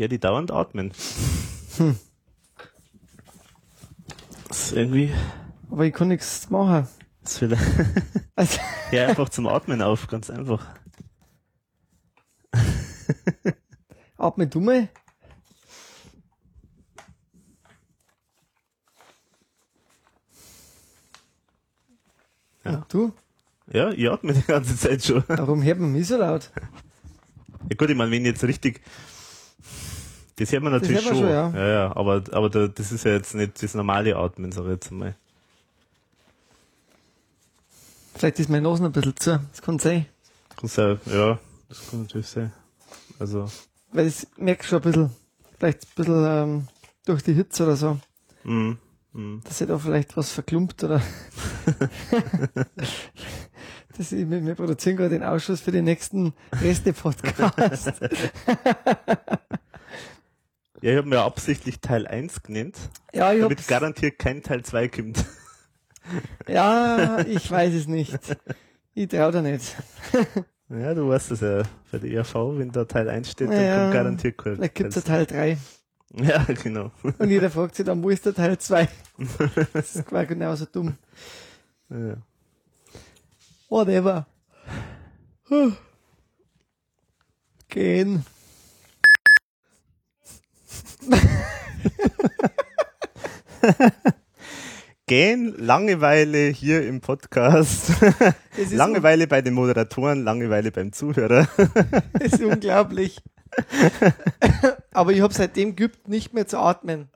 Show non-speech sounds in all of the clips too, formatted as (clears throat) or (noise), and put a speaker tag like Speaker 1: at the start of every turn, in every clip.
Speaker 1: höre die dauernd atmen. Hm. Das ist irgendwie.
Speaker 2: Aber ich kann nichts machen.
Speaker 1: Das vielleicht. Also. (laughs) ja, einfach zum Atmen auf, ganz einfach.
Speaker 2: Atme du mal. Ja. Und du?
Speaker 1: Ja, ich atme die ganze Zeit schon.
Speaker 2: Warum hört man mich so laut?
Speaker 1: Ja gut, ich meine, wenn jetzt richtig, das hört man natürlich hört man schon. schon ja. ja. ja, aber, aber da, das ist ja jetzt nicht das normale Atmen, sag ich jetzt mal.
Speaker 2: Vielleicht ist mein Nase ein bisschen zu, das kann sein.
Speaker 1: Kann sein, ja, das kann natürlich sein. Also.
Speaker 2: Weil ich merke schon ein bisschen, vielleicht ein bisschen ähm, durch die Hitze oder so. Mhm. Mhm. Dass ich da vielleicht was verklumpt oder. (laughs) das ich, wir produzieren gerade den Ausschuss für den nächsten Reste-Podcast. (laughs)
Speaker 1: ja, ich habe mir absichtlich Teil 1 genannt.
Speaker 2: Ja, ich
Speaker 1: damit garantiert kein Teil 2 kommt. (laughs)
Speaker 2: ja, ich weiß es nicht. Ich traue da nicht. (laughs)
Speaker 1: ja, du weißt es ja. Für die ERV, wenn da Teil 1 steht, dann ja, kommt garantiert kein
Speaker 2: Vielleicht gibt es Teil 3.
Speaker 1: Ja, genau.
Speaker 2: Und jeder (laughs) fragt sich dann, wo ist der Teil 2? Das ist quasi genauso dumm. Ja. Whatever. Gehen. (laughs)
Speaker 1: Gehen, Langeweile hier im Podcast. Langeweile bei den Moderatoren, Langeweile beim Zuhörer. (laughs)
Speaker 2: Das ist unglaublich. (laughs) Aber ich habe seitdem geübt, nicht mehr zu atmen.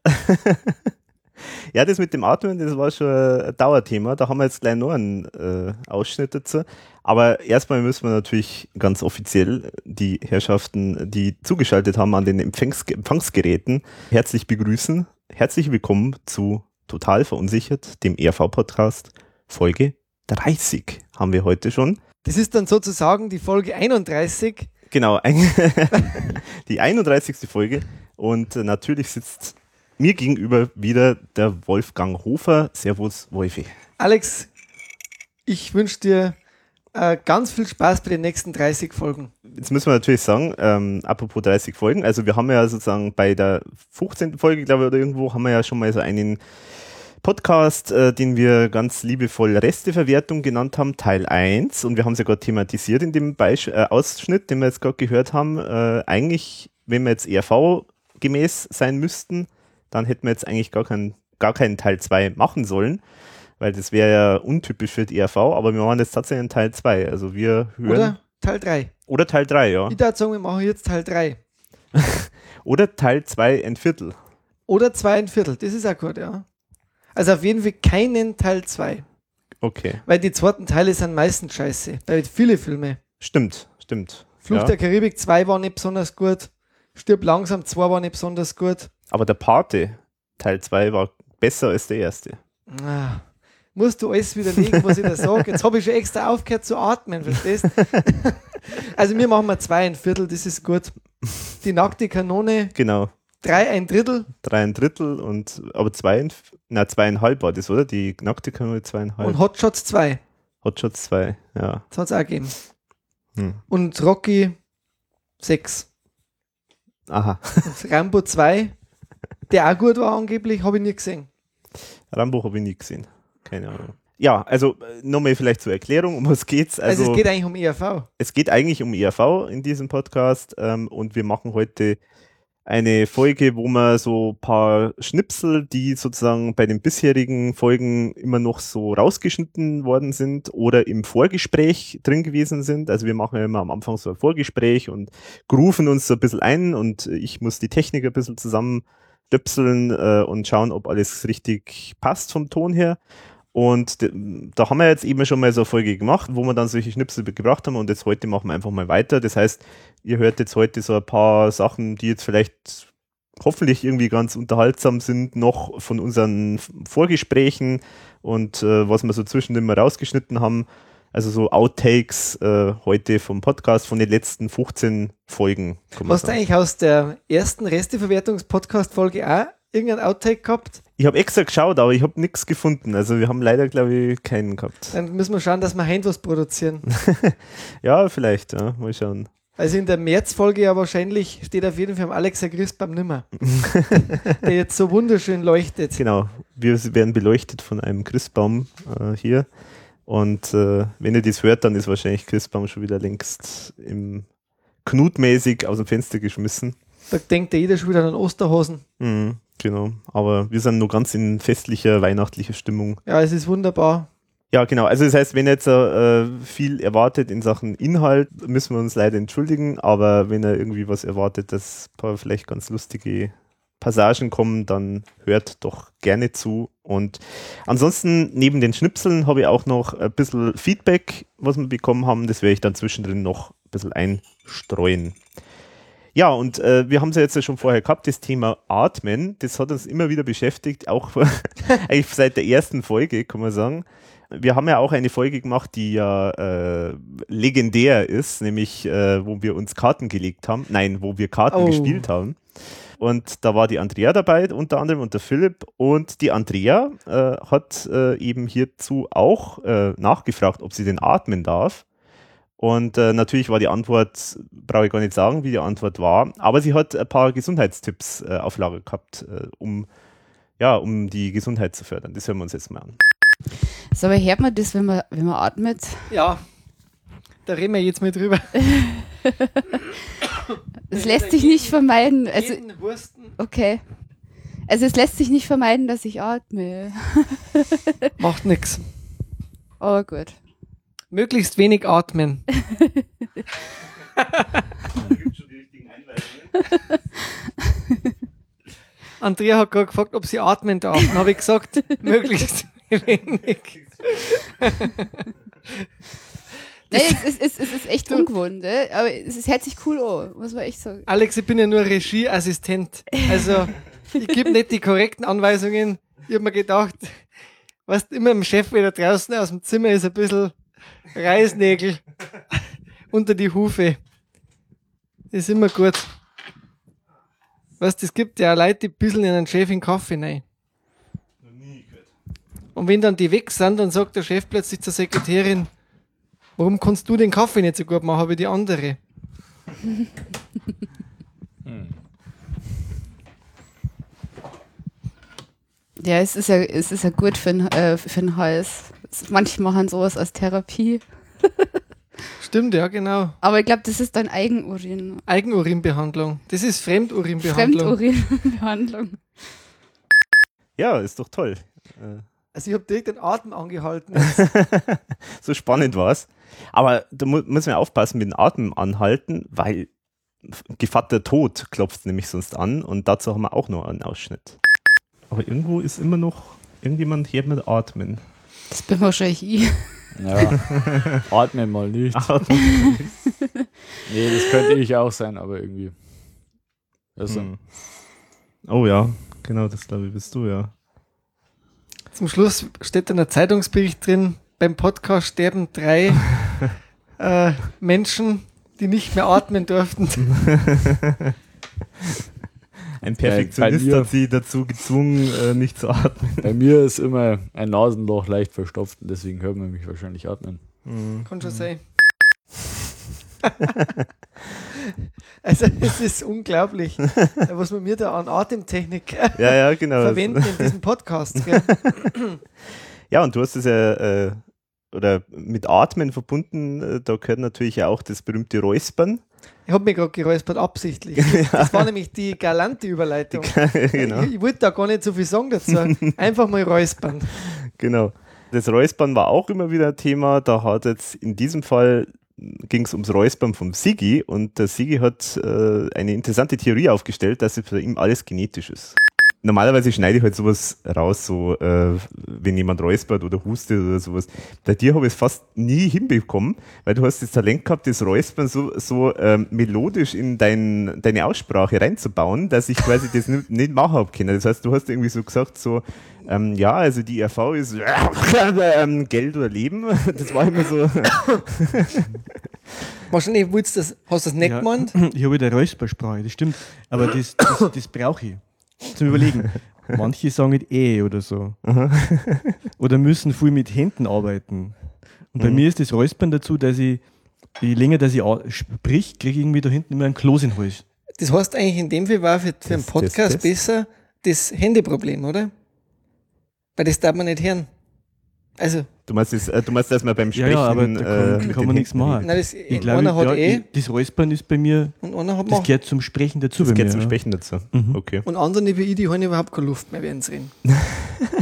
Speaker 1: Ja, das mit dem Atmen, das war schon ein Dauerthema. Da haben wir jetzt gleich noch einen äh, Ausschnitt dazu. Aber erstmal müssen wir natürlich ganz offiziell die Herrschaften, die zugeschaltet haben an den Empfangs Empfangsgeräten, herzlich begrüßen. Herzlich willkommen zu Total Verunsichert, dem ERV-Podcast, Folge 30 haben wir heute schon.
Speaker 2: Das ist dann sozusagen die Folge 31
Speaker 1: Genau, (laughs) die 31. Folge. Und natürlich sitzt mir gegenüber wieder der Wolfgang Hofer. Servus, Wolfi.
Speaker 2: Alex, ich wünsche dir äh, ganz viel Spaß bei den nächsten 30 Folgen.
Speaker 1: Jetzt müssen wir natürlich sagen, ähm, apropos 30 Folgen, also wir haben ja sozusagen bei der 15. Folge, glaube ich, oder irgendwo, haben wir ja schon mal so einen Podcast, äh, den wir ganz liebevoll Resteverwertung genannt haben, Teil 1. Und wir haben es ja gerade thematisiert in dem Beisch äh, Ausschnitt, den wir jetzt gerade gehört haben. Äh, eigentlich, wenn wir jetzt ERV gemäß sein müssten, dann hätten wir jetzt eigentlich gar, kein, gar keinen Teil 2 machen sollen, weil das wäre ja untypisch für die ERV, aber wir machen jetzt tatsächlich einen Teil 2. Also wir hören.
Speaker 2: Oder Teil 3.
Speaker 1: Oder Teil 3, ja.
Speaker 2: Ich würde sagen, wir machen jetzt Teil 3. (laughs)
Speaker 1: Oder Teil 2 ein Viertel.
Speaker 2: Oder 2 ein Viertel, das ist auch gut, ja. Also auf jeden Fall keinen Teil 2.
Speaker 1: Okay.
Speaker 2: Weil die zweiten Teile sind meistens scheiße. Bei viele Filme.
Speaker 1: Stimmt, stimmt.
Speaker 2: Fluch ja. der Karibik 2 war nicht besonders gut. Stirb langsam 2 war nicht besonders gut.
Speaker 1: Aber der Pate Teil 2 war besser als der erste.
Speaker 2: Ah, musst du alles widerlegen, was ich da sage. Jetzt habe ich schon extra aufgehört zu atmen, verstehst (laughs) Also wir machen mal zwei ein Viertel, das ist gut. Die nackte Kanone.
Speaker 1: Genau.
Speaker 2: Drei ein Drittel.
Speaker 1: Drei ein Drittel und aber zwei, na zweieinhalb war das, oder? Die nackte Kanone zweieinhalb.
Speaker 2: Und Hotshots 2.
Speaker 1: Hotshots 2, ja.
Speaker 2: Das hat es auch gegeben. Hm. Und Rocky 6.
Speaker 1: Aha.
Speaker 2: Und Rambo 2, der auch gut war angeblich, habe ich nie gesehen.
Speaker 1: Rambo habe ich nie gesehen. Keine Ahnung. Ja, also äh, nochmal vielleicht zur Erklärung, um was geht's.
Speaker 2: Also, also es geht eigentlich um ERV.
Speaker 1: Es geht eigentlich um ERV in diesem Podcast ähm, und wir machen heute eine Folge, wo man so ein paar Schnipsel, die sozusagen bei den bisherigen Folgen immer noch so rausgeschnitten worden sind oder im Vorgespräch drin gewesen sind. Also wir machen ja immer am Anfang so ein Vorgespräch und grufen uns so ein bisschen ein und ich muss die Technik ein bisschen zusammenstöpseln äh, und schauen, ob alles richtig passt vom Ton her. Und da haben wir jetzt eben schon mal so eine Folge gemacht, wo wir dann solche Schnipsel gebracht haben und jetzt heute machen wir einfach mal weiter. Das heißt, ihr hört jetzt heute so ein paar Sachen, die jetzt vielleicht hoffentlich irgendwie ganz unterhaltsam sind, noch von unseren Vorgesprächen und äh, was wir so zwischendrin mal rausgeschnitten haben. Also so Outtakes äh, heute vom Podcast von den letzten 15 Folgen.
Speaker 2: Hast du eigentlich aus der ersten Resteverwertungs-Podcast-Folge auch irgendein Outtake gehabt?
Speaker 1: Ich habe extra geschaut, aber ich habe nichts gefunden. Also wir haben leider, glaube ich, keinen gehabt.
Speaker 2: Dann müssen wir schauen, dass wir Hand was produzieren. (laughs)
Speaker 1: ja, vielleicht, ja. Mal schauen.
Speaker 2: Also in der Märzfolge ja wahrscheinlich steht auf jeden Fall am Alexa Christbaum nimmer. (laughs) der jetzt so wunderschön leuchtet.
Speaker 1: Genau, wir werden beleuchtet von einem Christbaum äh, hier. Und äh, wenn ihr das hört, dann ist wahrscheinlich Christbaum schon wieder längst im knutmäßig aus dem Fenster geschmissen.
Speaker 2: Da denkt ja jeder schon wieder an Osterhosen.
Speaker 1: Mhm, genau, aber wir sind nur ganz in festlicher, weihnachtlicher Stimmung.
Speaker 2: Ja, es ist wunderbar.
Speaker 1: Ja, genau. Also das heißt, wenn ihr jetzt äh, viel erwartet in Sachen Inhalt, müssen wir uns leider entschuldigen. Aber wenn ihr irgendwie was erwartet, dass ein paar vielleicht ganz lustige Passagen kommen, dann hört doch gerne zu. Und ansonsten, neben den Schnipseln habe ich auch noch ein bisschen Feedback, was wir bekommen haben. Das werde ich dann zwischendrin noch ein bisschen einstreuen. Ja, und äh, wir haben es ja jetzt schon vorher gehabt, das Thema Atmen. Das hat uns immer wieder beschäftigt, auch (laughs) eigentlich seit der ersten Folge, kann man sagen wir haben ja auch eine Folge gemacht, die ja äh, legendär ist, nämlich äh, wo wir uns Karten gelegt haben. Nein, wo wir Karten oh. gespielt haben. Und da war die Andrea dabei, unter anderem und der Philipp. Und die Andrea äh, hat äh, eben hierzu auch äh, nachgefragt, ob sie denn atmen darf. Und äh, natürlich war die Antwort, brauche ich gar nicht sagen, wie die Antwort war, aber sie hat ein paar Gesundheitstipps äh, auf Lager gehabt, äh, um, ja, um die Gesundheit zu fördern. Das hören wir uns jetzt mal an.
Speaker 3: So, aber hört man das, wenn man, wenn man atmet?
Speaker 2: Ja, da reden wir jetzt mal drüber. (laughs) (laughs)
Speaker 3: Es lässt sich nicht vermeiden. Also, okay. Also es lässt sich nicht vermeiden, dass ich atme. (laughs)
Speaker 2: Macht nichts.
Speaker 3: Aber gut.
Speaker 2: Möglichst wenig atmen. (laughs) Andrea hat gerade gefragt, ob sie atmen darf. Dann habe ich gesagt, möglichst wenig.
Speaker 3: Nee, es, ist, es, ist, es ist echt ungewohnt, ne? aber es, es hört sich cool an, muss man echt sagen.
Speaker 2: Alex, ich bin ja nur Regieassistent. Also, ich gebe nicht die korrekten Anweisungen. Ich habe mir gedacht, was immer im Chef wieder draußen aus dem Zimmer ist, ein bisschen Reisnägel unter die Hufe. Ist immer gut. Was, das gibt ja Leute, die bisschen in einen Chef in Kaffee rein. Und wenn dann die weg sind, dann sagt der Chef plötzlich zur Sekretärin, warum kannst du den Kaffee nicht so gut machen wie die andere?
Speaker 3: Ja, es ist ja, es ist ja gut für, äh, für den Hals. Manche machen sowas als Therapie. (laughs)
Speaker 2: Stimmt, ja, genau.
Speaker 3: Aber ich glaube, das ist dann Eigenurin.
Speaker 2: Eigenurinbehandlung. Das ist Fremdurinbehandlung.
Speaker 3: Fremdurinbehandlung.
Speaker 1: Ja, ist doch toll. Äh
Speaker 2: also ich habe direkt den Atem angehalten. (laughs)
Speaker 1: so spannend war es. Aber da mu muss man aufpassen mit dem Atem anhalten, weil Gevatter Tod klopft nämlich sonst an und dazu haben wir auch noch einen Ausschnitt. Aber irgendwo ist immer noch irgendjemand hier mit Atmen.
Speaker 3: Das bin wahrscheinlich ich.
Speaker 4: Ja, (laughs) atme mal nicht. Atme nicht. (laughs) nee, das könnte ich auch sein, aber irgendwie.
Speaker 1: Also. Hm. Oh ja, genau, das glaube ich bist du, ja.
Speaker 2: Zum Schluss steht dann ein Zeitungsbericht drin, beim Podcast sterben drei (laughs) äh, Menschen, die nicht mehr atmen durften.
Speaker 1: Ein Perfektionist hat sie dazu gezwungen, äh, nicht zu atmen.
Speaker 4: Bei mir ist immer ein Nasenloch leicht verstopft und deswegen hört man mich wahrscheinlich atmen.
Speaker 2: Mhm. Kann schon sein. (laughs) (laughs) Also (laughs) es ist unglaublich, was man mir da an Atemtechnik (laughs)
Speaker 1: ja, ja, genau.
Speaker 2: verwenden in diesem Podcast. (laughs)
Speaker 1: ja, und du hast es ja äh, oder mit Atmen verbunden, äh, da gehört natürlich auch das berühmte Räuspern.
Speaker 2: Ich habe mich gerade geräuspert, absichtlich. Das war nämlich die galante Überleitung. Die, genau. ich, ich wollte da gar nicht so viel sagen dazu. Einfach mal räuspern.
Speaker 1: Genau. Das Räuspern war auch immer wieder ein Thema. Da hat jetzt in diesem Fall ging es ums Räuspern vom Sigi und der Sigi hat äh, eine interessante Theorie aufgestellt, dass es bei ihm alles genetisch ist. Normalerweise schneide ich halt sowas raus, so äh, wenn jemand räuspert oder hustet oder sowas. Bei dir habe ich es fast nie hinbekommen, weil du hast das Talent gehabt, das Räuspern so, so ähm, melodisch in dein, deine Aussprache reinzubauen, dass ich quasi das nicht, nicht machen habe können. Das heißt, du hast irgendwie so gesagt, so ähm, ja, also die RV ist (laughs) ähm, Geld oder Leben. (laughs) Das war immer so. (laughs)
Speaker 2: Wahrscheinlich willst das, hast du das nicht ja, gemeint?
Speaker 5: Ich habe wieder Räuspersprache, das stimmt. Aber das, das, das brauche ich. Zum Überlegen. (laughs) Manche sagen nicht eh oder so. oder müssen viel mit Händen arbeiten. Und bei mhm. mir ist das Räuspern dazu, dass ich je länger dass ich sprich, kriege ich irgendwie da hinten immer ein Kloß in den Hals.
Speaker 2: Das heißt eigentlich in dem Fall war für, für einen Podcast das, das, das. besser das Handyproblem, oder? Weil das darf man nicht hören. Also.
Speaker 1: Du meinst, das, äh, du meinst dass man beim Sprechen. Ja, ja
Speaker 5: aber da kann, äh, kann man nichts machen. Nein, das, ich glaube, einer hat ja, eh. Das Räuspern ist bei mir. Und einer hat das gehört zum Sprechen dazu.
Speaker 1: Das gehört mir, zum ja. Sprechen dazu. Mhm. Okay.
Speaker 2: Und andere wie ich, die haben überhaupt keine Luft mehr während reden. (laughs)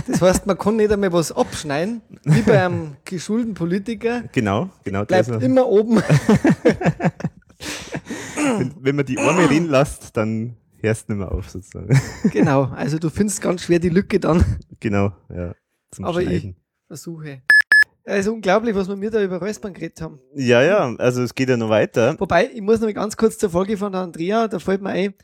Speaker 2: das heißt, man kann nicht einmal was abschneiden, wie bei einem geschulten Politiker.
Speaker 1: Genau, genau.
Speaker 2: Bleibt immer oben. (laughs)
Speaker 1: wenn, wenn man die Arme reden lässt, dann hörst du nicht mehr auf, sozusagen.
Speaker 2: Genau, also du findest ganz schwer die Lücke dann.
Speaker 1: Genau, ja.
Speaker 2: Zum Aber Schneiden. ich versuche. Es ist unglaublich, was wir mir da über Räuspern geredet haben.
Speaker 1: Ja, ja, also es geht ja noch weiter.
Speaker 2: Wobei, ich muss noch ganz kurz zur Folge von Andrea, da fällt mir ein,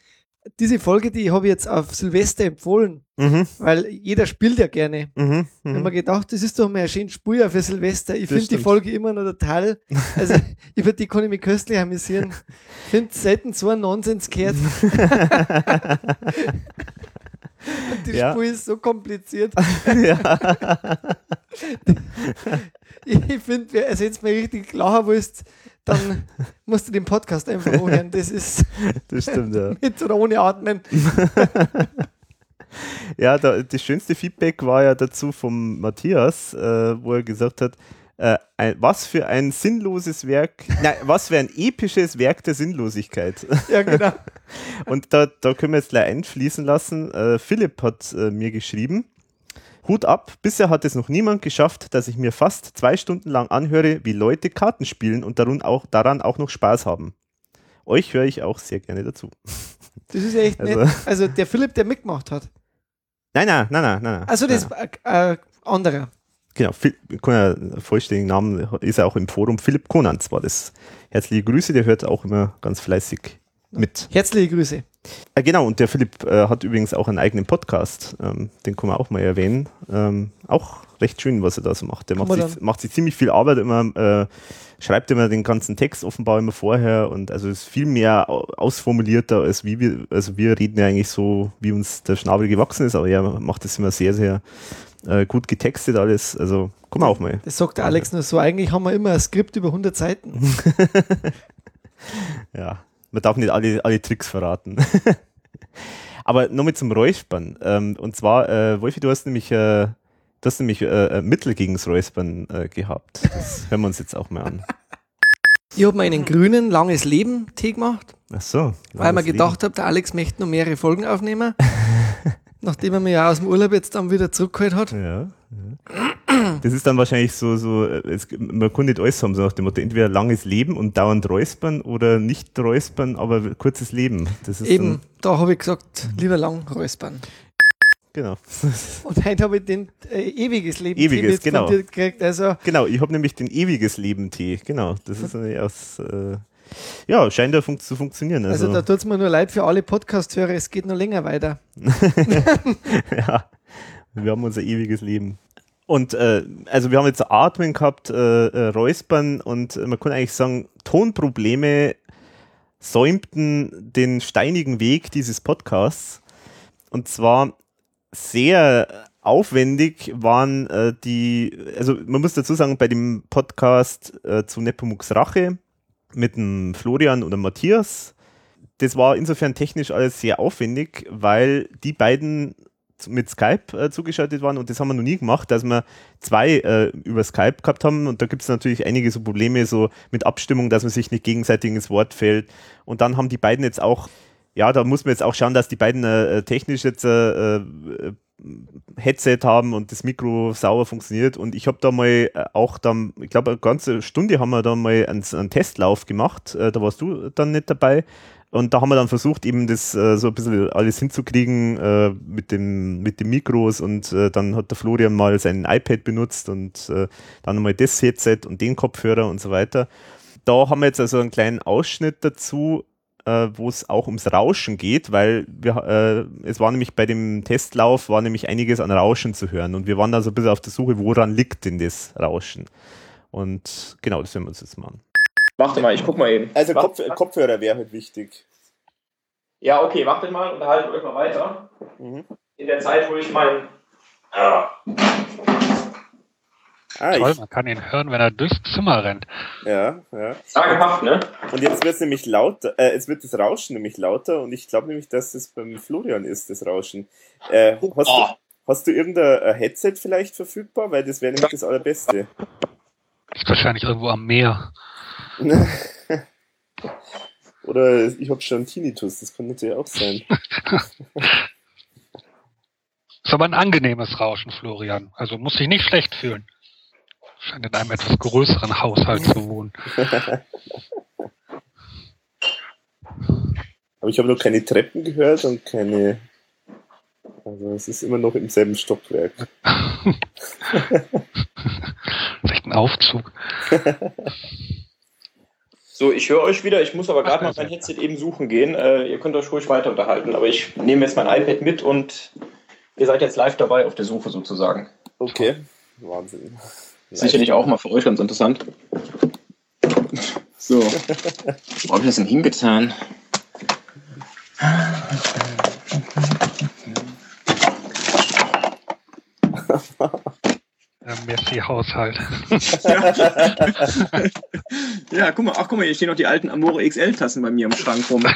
Speaker 2: diese Folge, die habe ich jetzt auf Silvester empfohlen, mhm. weil jeder spielt ja gerne. Mhm. Mhm. Ich habe mir gedacht, das ist doch mal ein schönes Spiel für Silvester. Ich finde die Folge immer noch total, also (laughs) über die kann ich mich köstlich amüsieren. Ich finde selten so ein Nonsens gehört. (laughs) Und (laughs) die ja. Spur ist so kompliziert. (laughs) Ja. (laughs) ich finde, also jetzt mal richtig klar willst, dann musst du den Podcast einfach hören. Das ist
Speaker 1: das stimmt, ja.
Speaker 2: mit oder ohne Atmen.
Speaker 1: ja, da, das schönste Feedback war ja dazu vom Matthias, äh, wo er gesagt hat, äh, ein, was für ein sinnloses Werk, nein, was für ein episches Werk der Sinnlosigkeit. (laughs)
Speaker 2: Ja, genau. (laughs)
Speaker 1: Und da, da können wir jetzt gleich einfließen lassen. Äh, Philipp hat äh, mir geschrieben, Hut ab, bisher hat es noch niemand geschafft, dass ich mir fast zwei Stunden lang anhöre, wie Leute Karten spielen und daran auch, daran auch noch Spaß haben. Euch höre ich auch sehr gerne dazu. (laughs)
Speaker 2: Das ist echt also, nett. Also der Philipp, der mitgemacht hat.
Speaker 1: Nein, nein, nein, nein, nein.
Speaker 2: Also das ist äh, anderer.
Speaker 1: Genau, ja, vollständigen Namen ist er auch im Forum. Philipp Konanz war das. Herzliche Grüße, der hört auch immer ganz fleißig mit.
Speaker 2: Herzliche Grüße.
Speaker 1: Äh, genau, und der Philipp äh, hat übrigens auch einen eigenen Podcast, ähm, den kann man auch mal erwähnen. Ähm, auch recht schön, was er da so macht. Der macht sich, macht sich, ziemlich viel Arbeit immer, äh, schreibt immer den ganzen Text offenbar immer vorher und also ist viel mehr ausformulierter, als wie wir, also wir reden ja eigentlich so, wie uns der Schnabel gewachsen ist, aber er macht das immer sehr, sehr äh, gut getextet alles. Also komm auch mal.
Speaker 2: Das sagt der Alex nur so. Eigentlich haben wir immer ein Skript über 100 Seiten. (laughs)
Speaker 1: ja, man darf nicht alle, alle Tricks verraten. (laughs) Aber nochmal zum Räuspern. Ähm, und zwar, äh, Wolfi, du hast nämlich, äh, du hast nämlich äh, Mittel gegen das Räuspern äh, gehabt. Das (laughs) hören wir uns jetzt auch mal an.
Speaker 2: Ich habe mir einen grünen Langes Leben Tee gemacht.
Speaker 1: Ach so.
Speaker 2: Weil mir gedacht habe, der Alex möchte noch mehrere Folgen aufnehmen. Nachdem er mich ja aus dem Urlaub jetzt dann wieder zurückgeholt hat.
Speaker 1: Ja, ja. Das ist dann wahrscheinlich so, so es, man kann nicht alles haben, so nach dem Motto, entweder langes Leben und dauernd räuspern oder nicht räuspern, aber kurzes Leben.
Speaker 2: Eben, da habe ich gesagt, lieber lang räuspern.
Speaker 1: Genau.
Speaker 2: Und heute habe ich den äh, ewiges Leben
Speaker 1: ewiges, Tee genau.
Speaker 2: gekriegt. Also
Speaker 1: genau, ich habe nämlich den ewiges Leben Tee. Genau, das ist aus äh, ja, scheint ja fun zu funktionieren.
Speaker 2: Also, also da tut es mir nur leid für alle Podcast-Hörer, es geht noch länger weiter. (laughs)
Speaker 1: ja, wir haben unser ewiges Leben. Und äh, also wir haben jetzt Atmen gehabt, äh, äh, Räuspern und man kann eigentlich sagen, Tonprobleme säumten den steinigen Weg dieses Podcasts. Und zwar sehr aufwendig waren äh, die, also man muss dazu sagen, bei dem Podcast äh, zu Nepomuk's Rache mit dem Florian oder Matthias. Das war insofern technisch alles sehr aufwendig, weil die beiden mit Skype äh, zugeschaltet waren und das haben wir noch nie gemacht, dass wir zwei äh, über Skype gehabt haben und da gibt es natürlich einige so Probleme so mit Abstimmung, dass man sich nicht gegenseitig ins Wort fällt und dann haben die beiden jetzt auch, ja, da muss man jetzt auch schauen, dass die beiden äh technisch jetzt äh, äh Headset haben und das Mikro sauber funktioniert. Und ich habe da mal äh, auch dann, ich glaube, eine ganze Stunde haben wir da mal einen, einen Testlauf gemacht. Äh, da warst du dann nicht dabei. Und da haben wir dann versucht, eben das äh, so ein bisschen alles hinzukriegen äh, mit, dem, mit den Mikros und äh, dann hat der Florian mal sein iPad benutzt und äh, dann mal das Headset und den Kopfhörer und so weiter. Da haben wir jetzt also einen kleinen Ausschnitt dazu, äh, wo es auch ums Rauschen geht, weil wir, äh, es war nämlich bei dem Testlauf war nämlich einiges an Rauschen zu hören und wir waren da so ein bisschen auf der Suche, woran liegt denn das Rauschen? Und genau, das werden wir uns jetzt machen.
Speaker 6: Warte mal, ich guck mal eben.
Speaker 1: Also Kopf, Kopfhörer wäre halt wichtig.
Speaker 6: Ja, okay, wartet mal, unterhaltet euch mal weiter. Mhm. In der Zeit, wo ich mein. Ah.
Speaker 7: Ah, Toll, man kann ihn hören, wenn er durchs Zimmer rennt.
Speaker 1: Ja, ja.
Speaker 6: Sagenhaft, ne?
Speaker 1: Und jetzt wird es nämlich lauter, äh, es wird das Rauschen nämlich lauter und ich glaube nämlich, dass es beim Florian ist, das Rauschen. Äh, hast, oh. du, hast du irgendein äh, Headset vielleicht verfügbar? Weil das wäre nämlich das Allerbeste.
Speaker 7: Ist wahrscheinlich irgendwo am Meer. (laughs)
Speaker 1: Oder ich habe schon Tinnitus, das kann natürlich auch sein. (laughs)
Speaker 7: ist aber ein angenehmes Rauschen, Florian. Also muss sich nicht schlecht fühlen. Scheint in einem etwas größeren Haushalt zu wohnen. (laughs)
Speaker 1: Aber ich habe noch keine Treppen gehört und keine. Also es ist immer noch im selben Stockwerk. (laughs)
Speaker 7: Vielleicht ein Aufzug. (laughs)
Speaker 6: So, ich höre euch wieder. Ich muss aber gerade mal mein Headset eben suchen gehen. Äh, ihr könnt euch ruhig weiter unterhalten, aber ich nehme jetzt mein iPad mit und ihr seid jetzt live dabei auf der Suche sozusagen.
Speaker 1: Okay, Wahnsinn.
Speaker 6: Sicherlich auch mal für euch ganz interessant. So, wo habe ich das denn hingetan?
Speaker 7: Messi-Haushalt. (laughs)
Speaker 6: ja, guck mal, ach guck mal, hier stehen noch die alten Amore XL-Tassen bei mir im Schrank rum.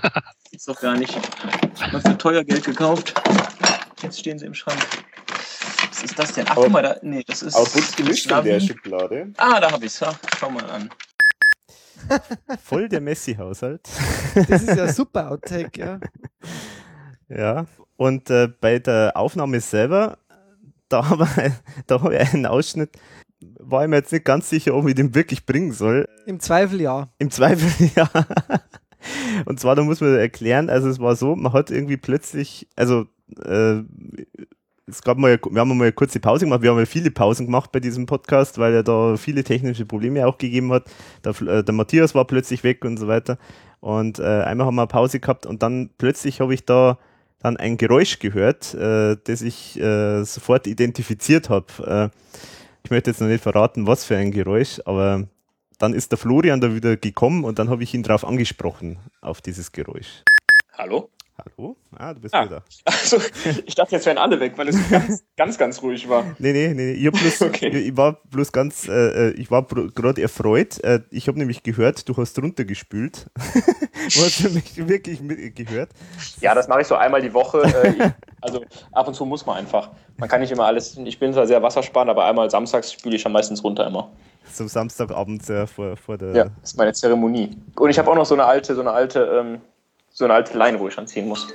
Speaker 6: (laughs) Ist doch gar nicht. Ich habe für teuer Geld gekauft. Jetzt stehen sie im Schrank. Ist das denn? Ach, guck mal, da, nee, das ist.
Speaker 1: Aber gut gemischt in der Schublade.
Speaker 6: Ah, da habe ich es. Schau mal an. (laughs)
Speaker 1: Voll der Messi-Haushalt.
Speaker 2: Das ist ja super Outtake, ja. (laughs)
Speaker 1: Ja, und äh, bei der Aufnahme selber da, (laughs) habe da habe ich einen Ausschnitt, war ich mir jetzt nicht ganz sicher, ob ich den wirklich bringen soll.
Speaker 2: Im Zweifel ja.
Speaker 1: Im Zweifel ja. Und zwar, da muss man erklären, also es war so, man hat irgendwie plötzlich, also äh, es gab mal, wir haben mal eine kurze Pause gemacht, wir haben ja viele Pausen gemacht bei diesem Podcast, weil er da viele technische Probleme auch gegeben hat. Der, äh, der Matthias war plötzlich weg und so weiter. Und äh, einmal haben wir eine Pause gehabt und dann plötzlich habe ich da dann ein Geräusch gehört, äh, das ich äh, sofort identifiziert habe. Äh, ich möchte jetzt noch nicht verraten, was für ein Geräusch, aber dann ist der Florian da wieder gekommen und dann habe ich ihn darauf angesprochen, auf dieses Geräusch.
Speaker 6: Hallo?
Speaker 1: Hallo? Ah, du bist
Speaker 6: ah.
Speaker 1: wieder. (laughs)
Speaker 6: Also, ich dachte, jetzt wären alle weg, weil es ganz, ganz, ganz ruhig war.
Speaker 1: Nee, nee, nee. Ich, bloß, (laughs) okay. ich, ich war bloß ganz, äh, äh ich war gerade erfreut. Äh, ich habe nämlich gehört, du hast runtergespült. (laughs) hast du mich wirklich gehört?
Speaker 6: Ja, das mache ich so einmal die Woche. Äh, also ab und zu muss man einfach. Man kann nicht immer alles, ich bin zwar sehr wassersparend, aber einmal samstags spüle ich ja meistens runter immer.
Speaker 1: So Samstagabend äh, vor, vor der.
Speaker 6: Ja, das ist meine Zeremonie. Und ich habe auch noch so eine alte, so eine alte, ähm, so eine alte Line, wo ich anziehen muss.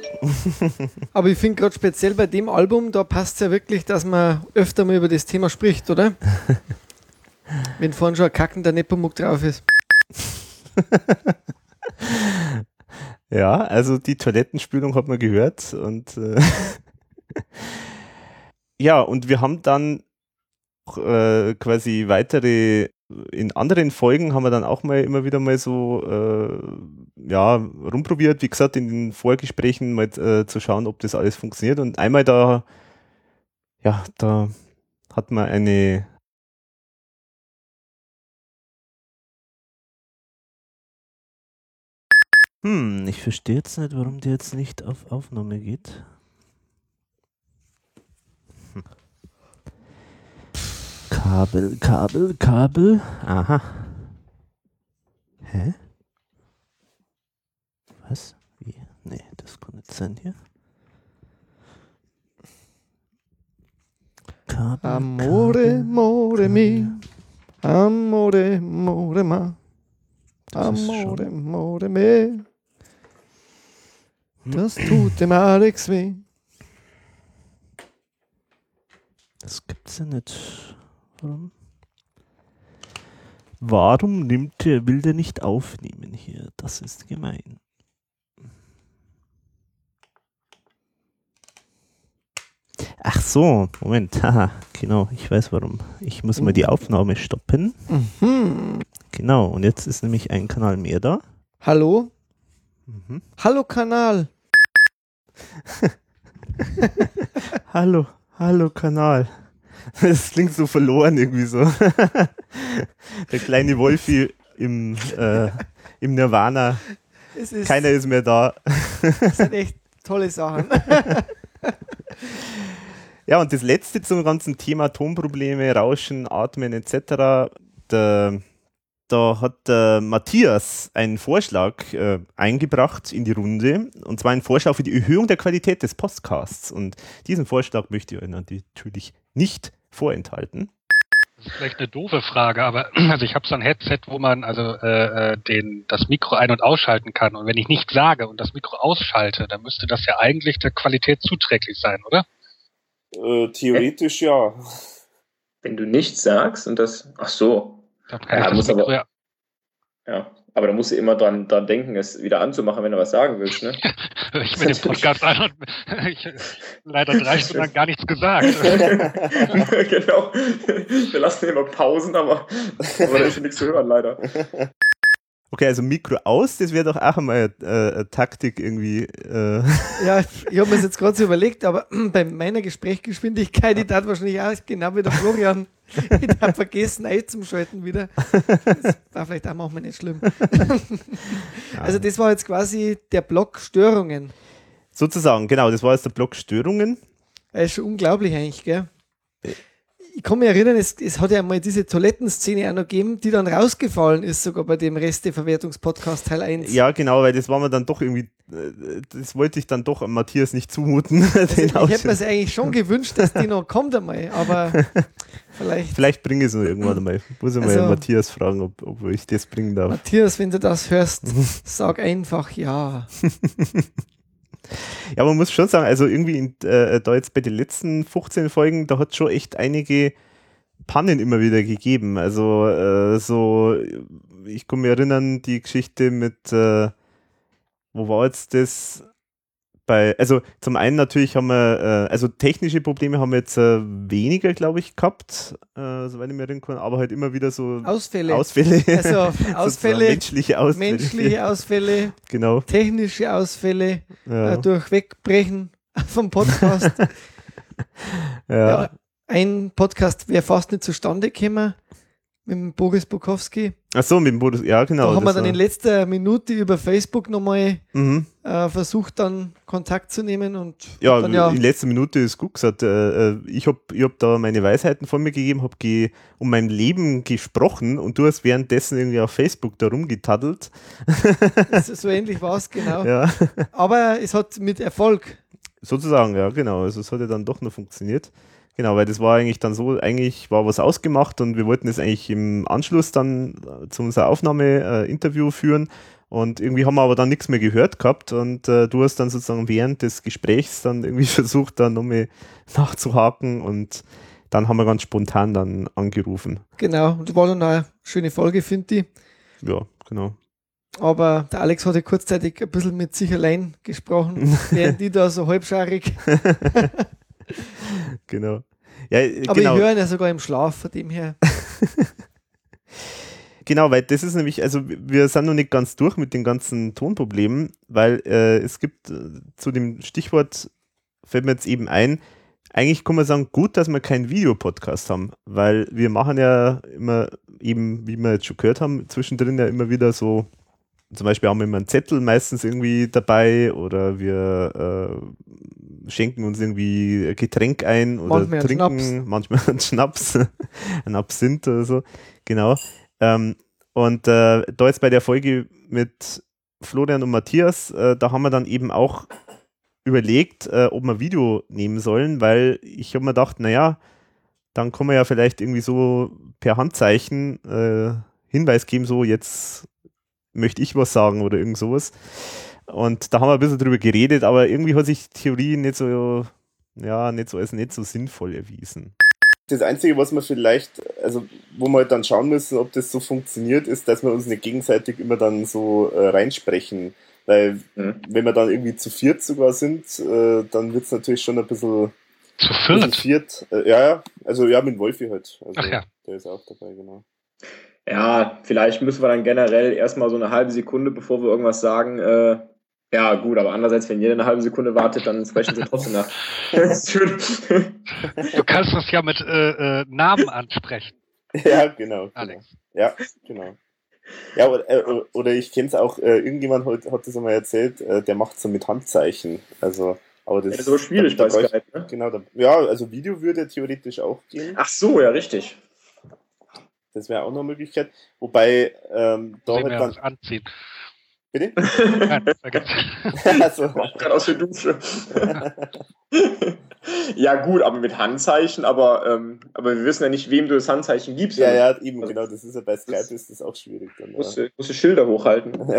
Speaker 6: (laughs)
Speaker 2: Aber ich finde gerade speziell bei dem Album, da passt es ja wirklich, dass man öfter mal über das Thema spricht, oder? (laughs) Wenn vorhin schon ein kackender Nepomuk drauf ist. (laughs)
Speaker 1: ja, also die Toilettenspülung hat man gehört und äh ja, und wir haben dann äh, quasi weitere in anderen Folgen haben wir dann auch mal immer wieder mal so äh, ja rumprobiert, wie gesagt, in den Vorgesprächen mal äh, zu schauen, ob das alles funktioniert. Und einmal da, ja, da hat man eine Hm, ich verstehe jetzt nicht, warum die jetzt nicht auf Aufnahme geht. Kabel, Kabel, Kabel. Aha. Hä? Was? Wie? Nee, das kann nicht sein hier.
Speaker 2: Kabel, amore, Kabel, more mi. Amore, more ma. Amore, more me. Das tut dem Alex weh.
Speaker 1: Das gibt's ja nicht. Warum? Warum nimmt der, will der nicht aufnehmen hier? Das ist gemein. Ach so, Moment, (laughs) haha, genau, ich weiß warum. Ich muss mal die Aufnahme stoppen. Mhm. Genau, und jetzt ist nämlich ein Kanal mehr da.
Speaker 2: Hallo? Mhm. Hallo Kanal. (laughs) (laughs)
Speaker 1: hallo, hallo Kanal. (laughs) Das klingt so verloren irgendwie so. (laughs) Der kleine Wolfi im, äh, im Nirvana. Ist, Keiner ist mehr da.
Speaker 2: Das sind (laughs) echt tolle Sachen.
Speaker 1: Ja, und das letzte zum ganzen Thema Tonprobleme, Rauschen, Atmen etc. Der, da hat der Matthias einen Vorschlag äh, eingebracht in die Runde, und zwar einen Vorschlag für die Erhöhung der Qualität des Podcasts. Und diesen Vorschlag möchte ich euch natürlich nicht vorenthalten.
Speaker 7: Das ist vielleicht eine doofe Frage, aber (clears throat) also ich habe so ein Headset, wo man also äh, äh, den das Mikro ein- und ausschalten kann. Und wenn ich nichts sage und das Mikro ausschalte, dann müsste das ja eigentlich der Qualität zuträglich sein, oder?
Speaker 8: Äh, theoretisch ja.
Speaker 6: Wenn du nichts sagst und das. Ach so.
Speaker 7: Dann kann
Speaker 6: Ja,
Speaker 7: ich
Speaker 6: muss
Speaker 7: das Mikro
Speaker 6: aber-
Speaker 7: ja
Speaker 6: Ja. Aber da musst du immer dran, dran denken, es wieder anzumachen, wenn du was sagen willst, ne? (laughs)
Speaker 7: ich mir den Podcast an und (laughs) ich leider (laughs) drei Stunden lang gar nichts gesagt.
Speaker 6: genau. Wir lassen immer Pausen, aber, aber da ist nichts zu hören, leider.
Speaker 1: Okay, also Mikro aus, das wäre doch auch einmal äh, eine Taktik irgendwie. Äh.
Speaker 2: Ja, ich habe mir das jetzt gerade so überlegt, aber (clears throat) bei meiner Gesprächsgeschwindigkeit, ich tat wahrscheinlich auch genau wie der Florian. (laughs) Ich habe vergessen, einzuschalten wieder. Das war vielleicht auch manchmal nicht schlimm. (laughs) Also das war jetzt quasi der Block Störungen.
Speaker 1: Sozusagen, genau, das war jetzt der Block Störungen.
Speaker 2: Das ist schon unglaublich eigentlich, gell? Ich kann mich erinnern, es, es hat ja mal diese Toilettenszene auch noch gegeben, die dann rausgefallen ist, sogar bei dem Resteverwertungspodcast Teil 1.
Speaker 1: Ja, genau, weil das war mir dann doch irgendwie, äh, das wollte ich dann doch Matthias nicht zumuten. (laughs)
Speaker 2: Also ich hätte mir es eigentlich schon gewünscht, dass die noch kommt einmal, aber (laughs) vielleicht.
Speaker 1: Vielleicht bringe ich es noch irgendwann einmal. Muss ich mal
Speaker 2: Also-
Speaker 1: Matthias fragen, ob, ob ich das bringen darf.
Speaker 2: Matthias, wenn du das hörst, (laughs) sag einfach ja.
Speaker 1: Ja, man muss schon sagen, also irgendwie in, äh, da jetzt bei den letzten 15 Folgen, da hat schon echt einige Pannen immer wieder gegeben. Also äh, so, ich kann mich erinnern, die Geschichte mit, äh, wo war jetzt das? Bei, also zum einen natürlich haben wir, äh, also technische Probleme haben wir jetzt äh, weniger, glaube ich, gehabt, äh, soweit ich mich erinnern kann, aber halt immer wieder so
Speaker 2: Ausfälle.
Speaker 1: Ausfälle.
Speaker 2: Also (laughs) Ausfälle,
Speaker 1: menschliche Ausfälle.
Speaker 2: menschliche Ausfälle,
Speaker 1: Genau.
Speaker 2: technische Ausfälle
Speaker 1: Ja.
Speaker 2: äh, durch Wegbrechen vom Podcast. (laughs)
Speaker 1: ja.
Speaker 2: Ja, ein Podcast wäre fast nicht zustande gekommen mit dem Boris Bukowski.
Speaker 1: Ach so, mit dem Boris, ja genau.
Speaker 2: da haben wir dann in letzter Minute über Facebook nochmal
Speaker 1: mhm.
Speaker 2: äh, versucht, dann Kontakt zu nehmen und
Speaker 1: Ja,
Speaker 2: dann ja
Speaker 1: in letzter Minute ist gut gesagt. Äh, äh, ich habe ich hab da meine Weisheiten von mir gegeben, habe ge um mein Leben gesprochen und du hast währenddessen irgendwie auf Facebook da rumgetaddelt. (laughs)
Speaker 2: so, so ähnlich war es, genau.
Speaker 1: Ja,
Speaker 2: Aber es hat mit Erfolg.
Speaker 1: sozusagen, ja, genau. Also es hat ja dann doch noch funktioniert. Genau, weil das war eigentlich dann so, eigentlich war was ausgemacht und wir wollten es eigentlich im Anschluss dann äh, zu unserer Aufnahme-Interview führen und irgendwie haben wir aber dann nichts mehr gehört gehabt und äh, du hast dann sozusagen während des Gesprächs dann irgendwie (laughs) versucht, da nochmal nachzuhaken und dann haben wir ganz spontan dann angerufen.
Speaker 2: Genau. Und das war dann eine schöne Folge, finde ich.
Speaker 1: Ja, genau.
Speaker 2: Aber der Alex hatte kurzzeitig ein bisschen mit sich allein gesprochen, (laughs) während die da so halbscharig. (laughs) (laughs)
Speaker 1: Genau. Ja, äh,
Speaker 2: Aber
Speaker 1: genau.
Speaker 2: ich höre ihn ja sogar im Schlaf, von dem her. (laughs)
Speaker 1: Genau, weil das ist nämlich, also wir sind noch nicht ganz durch mit den ganzen Tonproblemen, weil äh, es gibt äh, zu dem Stichwort, fällt mir jetzt eben ein, eigentlich kann man sagen, gut, dass wir keinen Videopodcast haben, weil wir machen ja immer eben, wie wir jetzt schon gehört haben, zwischendrin ja immer wieder so, zum Beispiel haben wir immer einen Zettel meistens irgendwie dabei oder wir äh, schenken uns irgendwie ein Getränk ein oder
Speaker 2: Manchmal einen
Speaker 1: trinken
Speaker 2: Schnaps.
Speaker 1: manchmal einen Schnaps, (laughs) ein Absinth oder so, genau. Ähm, und äh, da jetzt bei der Folge mit Florian und Matthias, äh, da haben wir dann eben auch überlegt, äh, ob wir Video nehmen sollen, weil ich habe mir gedacht, naja, dann kann man ja vielleicht irgendwie so per Handzeichen äh, Hinweis geben, so jetzt möchte ich was sagen oder irgend sowas. Und da haben wir ein bisschen drüber geredet, aber irgendwie hat sich die Theorie nicht so, ja, nicht so als nicht so sinnvoll erwiesen.
Speaker 8: Das Einzige, was wir vielleicht, also wo wir halt dann schauen müssen, ob das so funktioniert, ist, dass wir uns nicht gegenseitig immer dann so äh, reinsprechen. Weil
Speaker 6: Mhm.
Speaker 8: wenn wir dann irgendwie zu viert sogar sind, äh, dann wird es natürlich schon ein bisschen,
Speaker 7: Zu
Speaker 8: bisschen
Speaker 7: viert.
Speaker 8: viert. Äh, ja, ja, also ja, mit Wolfi halt. Also,
Speaker 7: Ach ja.
Speaker 8: Der ist auch dabei, genau.
Speaker 6: Ja, vielleicht müssen wir dann generell erstmal so eine halbe Sekunde, bevor wir irgendwas sagen, äh, ja, gut, aber andererseits, wenn jeder eine halbe Sekunde wartet, dann sprechen sie trotzdem nach. (laughs)
Speaker 7: Du kannst das ja mit äh, äh, Namen ansprechen,
Speaker 8: ja, genau. genau.
Speaker 7: Alex.
Speaker 8: Ja, genau. Ja, oder, äh, oder ich kenne es auch, äh, irgendjemand hat, hat das einmal erzählt, äh, der macht so mit Handzeichen. Also Aber das,
Speaker 6: Ja, das ist aber schwierig bei Skype, ne?
Speaker 8: Genau, da, ja, also Video würde theoretisch auch gehen.
Speaker 6: Ach so, ja, richtig.
Speaker 8: Das wäre auch noch eine Möglichkeit. Wobei ähm, da halt dann.
Speaker 7: anziehen.
Speaker 8: Bitte? (laughs)
Speaker 7: Nein,
Speaker 8: also, (laughs)
Speaker 6: Gerade aus der Dusche. (laughs) ja, gut, aber mit Handzeichen, aber, ähm, aber wir wissen ja nicht, wem du das Handzeichen gibst.
Speaker 8: ja, ja, eben, genau. Das ist ja bei Skype ist das auch schwierig dann.
Speaker 6: Du musst,
Speaker 8: Ja.
Speaker 6: du musst die Schilder hochhalten.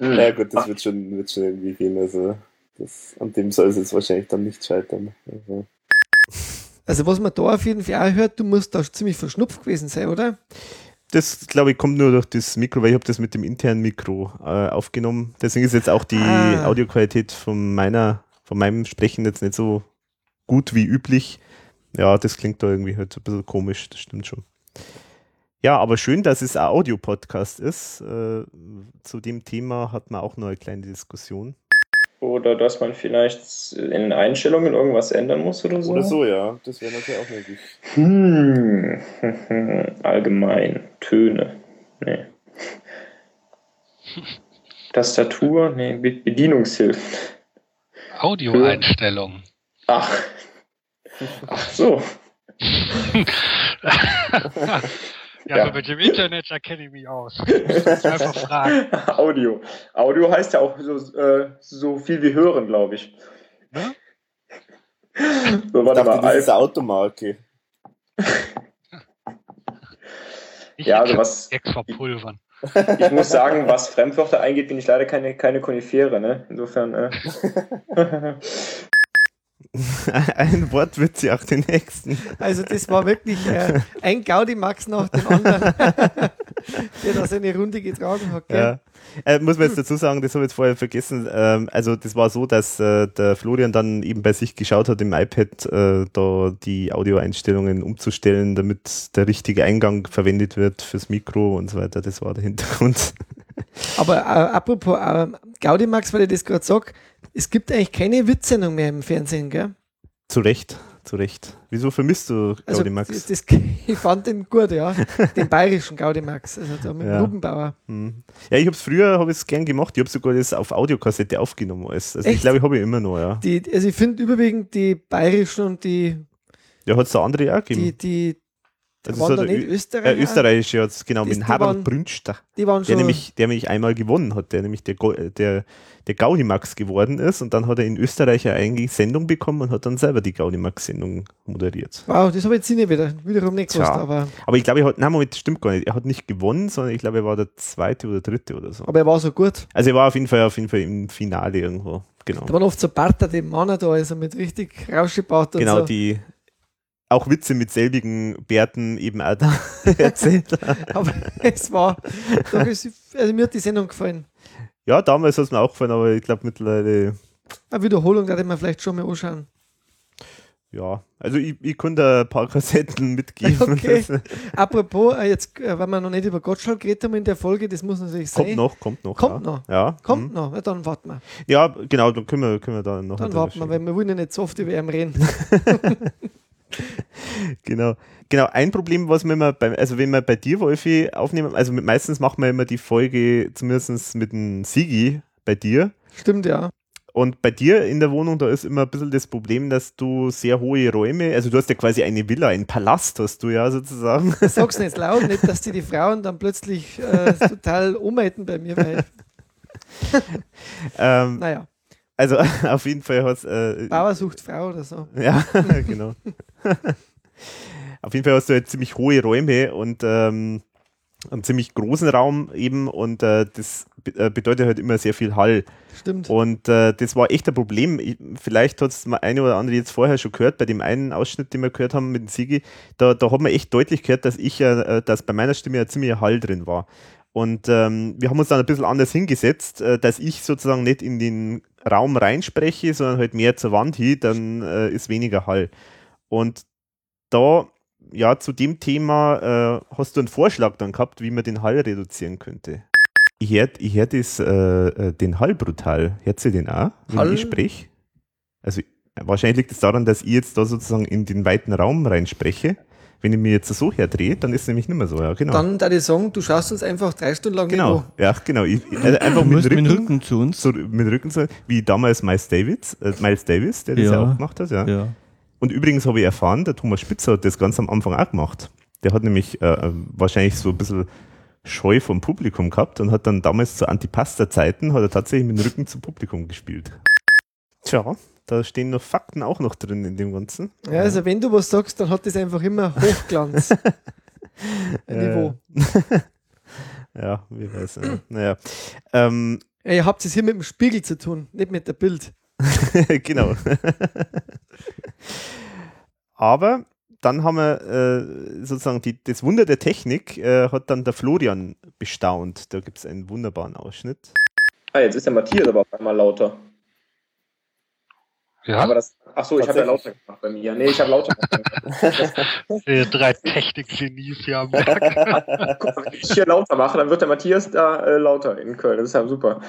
Speaker 8: ja gut, das wird schon, wird schon irgendwie gehen. Also das, an dem soll es jetzt wahrscheinlich dann nicht scheitern. Also,
Speaker 2: Also was man da auf jeden Fall auch hört, du musst da ziemlich verschnupft gewesen sein, oder?
Speaker 1: Das, glaube ich, kommt nur durch das Mikro, weil ich habe das mit dem internen Mikro äh, aufgenommen. Deswegen ist jetzt auch die
Speaker 2: Ah.
Speaker 1: Audioqualität von meiner, von meinem Sprechen jetzt nicht so gut wie üblich. Ja, das klingt da irgendwie halt so ein bisschen komisch, das stimmt schon. Ja, aber schön, dass es ein Audio-Podcast ist. Äh, zu dem Thema hat man auch noch eine kleine Diskussion.
Speaker 6: Oder dass man vielleicht in den Einstellungen irgendwas ändern muss oder so.
Speaker 8: oder so, ja. Das wäre natürlich auch möglich.
Speaker 6: Hm. (laughs) Allgemein. Töne. Nee. (laughs) Tastatur. Nee. Be Bedienungshilfen.
Speaker 7: Audioeinstellungen.
Speaker 6: Ach. Ach so. (laughs)
Speaker 7: ja,
Speaker 6: Ja.
Speaker 7: aber mit dem Internet, da kenne ich mich aus. (laughs) Ich einfach fragen.
Speaker 6: Audio. Audio heißt ja auch so, äh, so viel wie hören, glaube ich.
Speaker 7: Ne?
Speaker 6: So,
Speaker 8: Ich
Speaker 6: warte
Speaker 8: dachte,
Speaker 6: mal.
Speaker 8: das ist eine Automarke.
Speaker 7: Ich
Speaker 6: Ja, also was,
Speaker 7: Ex verpulvern.
Speaker 6: ich muss sagen, was Fremdwörter eingeht, bin ich leider keine, keine Konifere, ne? Insofern, äh. (laughs) (laughs)
Speaker 1: Ein Wort wird sie auch den nächsten.
Speaker 2: Also das war wirklich äh, ein Gaudi-Max nach dem anderen, (laughs) der da seine Runde getragen hat.
Speaker 1: Ja. Äh, muss man jetzt dazu sagen, das habe ich jetzt vorher vergessen. Ähm, also das war so, dass äh, der Florian dann eben bei sich geschaut hat im iPad, äh, da die Audioeinstellungen umzustellen, damit der richtige Eingang verwendet wird fürs Mikro und so weiter. Das war der Hintergrund.
Speaker 2: Aber äh, apropos äh, Gaudi-Max, weil ich das gerade sage, es gibt eigentlich keine Witzsendung mehr im Fernsehen, gell?
Speaker 1: zu Recht, zu Recht. Wieso vermisst du
Speaker 2: Also
Speaker 1: Gaudi Max?
Speaker 2: Das, das, (laughs) ich fand den gut, ja. Den bayerischen Gaudi-Max, also da mit
Speaker 1: Ja.
Speaker 2: Rubenbauer.
Speaker 1: Hm. Ja, ich habe es früher hab ich's gern gemacht. Ich habe sogar das auf Audiokassette aufgenommen. Alles. Also ich
Speaker 2: Echt?
Speaker 1: glaube, ich habe ich immer noch, ja.
Speaker 2: Die, also ich finde überwiegend die bayerischen und die,
Speaker 1: Ja, hat es da andere auch
Speaker 2: die,
Speaker 1: gegeben.
Speaker 2: die,
Speaker 1: Also
Speaker 2: waren da
Speaker 1: der
Speaker 2: nicht Österreicher?
Speaker 1: Äh, Österreich, ja, genau,
Speaker 2: Das-
Speaker 1: mit Harald Brünster.
Speaker 2: Die waren
Speaker 1: Der
Speaker 2: schon.
Speaker 1: nämlich, der nämlich einmal gewonnen hat, der nämlich der, äh, der, der Gaudimax geworden ist und dann hat er in Österreich eine Sendung bekommen und hat dann selber die Gaudimax-Sendung moderiert.
Speaker 2: wow, das habe ich jetzt nicht wieder, wiederum nicht gewusst, aber,
Speaker 1: Aber ich glaube, er hat, nein, Moment, stimmt gar nicht. Er hat nicht gewonnen, sondern ich glaube, er war der zweite oder dritte oder so.
Speaker 2: aber er war so gut.
Speaker 1: Also er war auf jeden Fall, auf jeden Fall im Finale irgendwo. Genau.
Speaker 2: Da waren oft so Barter, die Männer da, also mit richtig rausgebaut und
Speaker 1: Genau,
Speaker 2: so.
Speaker 1: die auch Witze mit selbigen Bärten eben auch da (laughs) erzählt. (laughs)
Speaker 2: Aber es war, also mir hat die Sendung gefallen.
Speaker 1: ja, damals hat es mir auch gefallen, aber ich glaube mittlerweile,
Speaker 2: Eine Wiederholung, da hätte man vielleicht schon mal anschauen.
Speaker 1: ja, also ich, ich konnte ein paar Kassetten (laughs) mitgeben.
Speaker 2: Okay. Apropos, äh, jetzt, äh, wenn wir noch nicht über Gottschalk geredet haben in der Folge, das muss natürlich sein.
Speaker 1: kommt noch, kommt noch.
Speaker 2: Kommt
Speaker 1: ja.
Speaker 2: noch.
Speaker 1: Ja,
Speaker 2: Kommt
Speaker 1: mhm.
Speaker 2: noch, ja, dann warten wir.
Speaker 1: Ja, genau, dann können wir, können wir da noch.
Speaker 2: Dann warten wir, weil wir wollen ja nicht so oft über ihn reden.
Speaker 1: Genau. Genau, ein Problem, was wir immer beim, also wenn wir bei dir, Wolfi, aufnehmen, also mit, meistens machen wir immer die Folge zumindest mit dem Sigi bei dir.
Speaker 2: Stimmt, ja.
Speaker 1: Und bei dir in der Wohnung, da ist immer ein bisschen das Problem, dass du sehr hohe Räume, also du hast ja quasi eine Villa, einen Palast hast du ja sozusagen.
Speaker 2: Sag's nicht laut, nicht, dass die, die Frauen dann plötzlich äh, total umhalten bei mir, weil, (laughs)
Speaker 1: ähm,
Speaker 2: naja,
Speaker 1: also (laughs) auf jeden Fall hast äh,
Speaker 2: Bauer sucht Frau oder so. (laughs)
Speaker 1: Ja, (laughs) genau. Auf jeden Fall hast du halt ziemlich hohe Räume und ähm, einen ziemlich großen Raum eben und äh, das äh, bedeutet halt immer sehr viel Hall.
Speaker 2: Stimmt.
Speaker 1: Und äh, das war echt ein Problem. Ich, vielleicht hat es mal eine oder andere jetzt vorher schon gehört, bei dem einen Ausschnitt, den wir gehört haben mit dem Sigi, da, da hat man echt deutlich gehört, dass ich ja, äh, dass bei meiner Stimme ja ziemlich Hall drin war. Und ähm, wir haben uns dann ein bisschen anders hingesetzt, äh, dass ich sozusagen nicht in den Raum reinspreche, sondern halt mehr zur Wand hin, dann äh, ist weniger Hall. Und da, ja, zu dem Thema äh, hast du einen Vorschlag dann gehabt, wie man den Hall reduzieren könnte. Ich höre ich hör das, äh, äh, den Hall brutal. Hört ihr den auch, wenn
Speaker 2: Hall?
Speaker 1: ich spreche? Also wahrscheinlich liegt es daran, dass ich jetzt da sozusagen in den weiten Raum reinspreche. Wenn ich mir jetzt so herdrehe, dann ist es nämlich nicht mehr so, ja, genau.
Speaker 2: Dann da ich sagen, du schaust uns einfach drei Stunden lang
Speaker 1: genau, ja, genau. Ich, also (clears throat) einfach mit dem
Speaker 5: mit
Speaker 1: Rücken,
Speaker 5: Rücken zu uns.
Speaker 1: so, mit dem Rücken so, wie damals Miles Davis, äh, Miles Davis, der das ja,
Speaker 5: Ja.
Speaker 1: auch gemacht hat, ja.
Speaker 5: Ja.
Speaker 1: Und übrigens habe ich erfahren, der Thomas Spitzer hat das ganz am Anfang auch gemacht. Der hat nämlich äh, wahrscheinlich so ein bisschen Scheu vom Publikum gehabt und hat dann damals zu Antipasta-Zeiten hat er tatsächlich mit dem Rücken zum Publikum gespielt. Tja, da stehen noch Fakten auch noch drin in dem Ganzen.
Speaker 2: Ja, also wenn du was sagst, dann hat das einfach immer Hochglanz. (laughs) Niveau. (laughs)
Speaker 1: Ja, wie weiß ich. Naja. Ähm,
Speaker 2: Ja, ihr habt es hier mit dem Spiegel zu tun, nicht mit der Bild. (laughs)
Speaker 1: genau. Aber dann haben wir äh, sozusagen die, das Wunder der Technik, äh, hat dann der Florian bestaunt. Da gibt es einen wunderbaren Ausschnitt.
Speaker 6: Ah, jetzt ist der Matthias aber auf einmal lauter.
Speaker 7: Ja,
Speaker 6: Aber das, ach so, ich habe ja lauter gemacht bei mir. Nee, ich habe lauter gemacht. (laughs)
Speaker 7: drei Technik-Genies hier am Werk.
Speaker 6: Guck mal, wenn ich hier lauter mache, dann wird der Matthias da äh, lauter in Köln. Das ist ja super.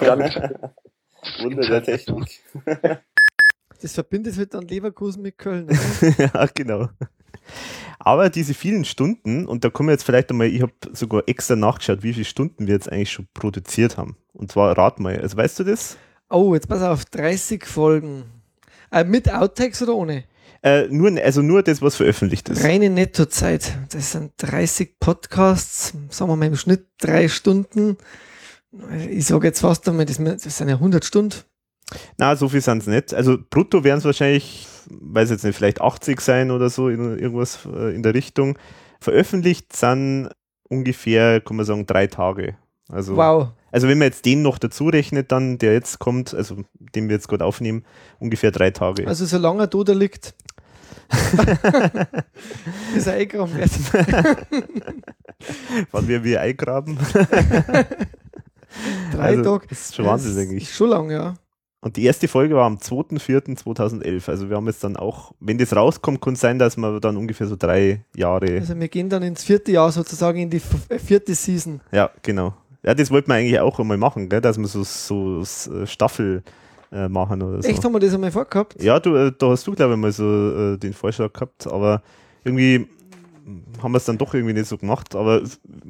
Speaker 6: Dann, (laughs)
Speaker 8: Wunder der Technik. (laughs)
Speaker 2: Das verbindet halt dann Leverkusen mit Köln.
Speaker 1: ja, genau. Aber diese vielen Stunden, und da kommen wir jetzt vielleicht einmal, ich habe sogar extra nachgeschaut, wie viele Stunden wir jetzt eigentlich schon produziert haben. Und zwar rat mal, also weißt du das?
Speaker 2: Oh, jetzt pass auf, 30 Folgen. Äh, mit Outtakes oder ohne?
Speaker 1: Äh, nur, also nur das, was veröffentlicht ist.
Speaker 2: Reine Nettozeit. Das sind 30 Podcasts, sagen wir mal im Schnitt drei Stunden. Ich sage jetzt fast einmal, das, das sind ja 100 Stunden.
Speaker 1: Na, so viel sind es nicht. Also brutto wären es wahrscheinlich, weiß jetzt nicht, vielleicht 80 sein oder so, in, irgendwas äh, in der Richtung. Veröffentlicht sind ungefähr, kann man sagen, drei Tage. Also,
Speaker 2: Wow.
Speaker 1: Also wenn man jetzt den noch dazu rechnet, dann, der jetzt kommt, also den wir jetzt gerade aufnehmen, ungefähr drei Tage.
Speaker 2: Also solange er da liegt, (laughs) ist er eingraben (laughs) wird.
Speaker 1: Wann wir wir eingraben. (laughs)
Speaker 2: Drei
Speaker 1: Also,
Speaker 2: Tage.
Speaker 1: Das ist schon Wahnsinn,
Speaker 2: Das
Speaker 1: denke ich.
Speaker 2: Ist schon lang, ja.
Speaker 1: Und die erste Folge war am 2.4.2011. Also wir haben jetzt dann auch, wenn das rauskommt, kann es sein, dass wir dann ungefähr so drei Jahre.
Speaker 2: Also wir gehen dann ins vierte Jahr sozusagen in die äh, vierte Season.
Speaker 1: Ja, genau. Ja, das wollten wir eigentlich auch einmal machen, gell? dass wir so, so Staffel äh, machen oder so.
Speaker 2: Echt, haben wir das einmal vorgehabt?
Speaker 1: Ja, du, äh, da hast du, glaube ich, mal so äh, den Vorschlag gehabt, aber irgendwie haben wir es dann doch irgendwie nicht so gemacht. Aber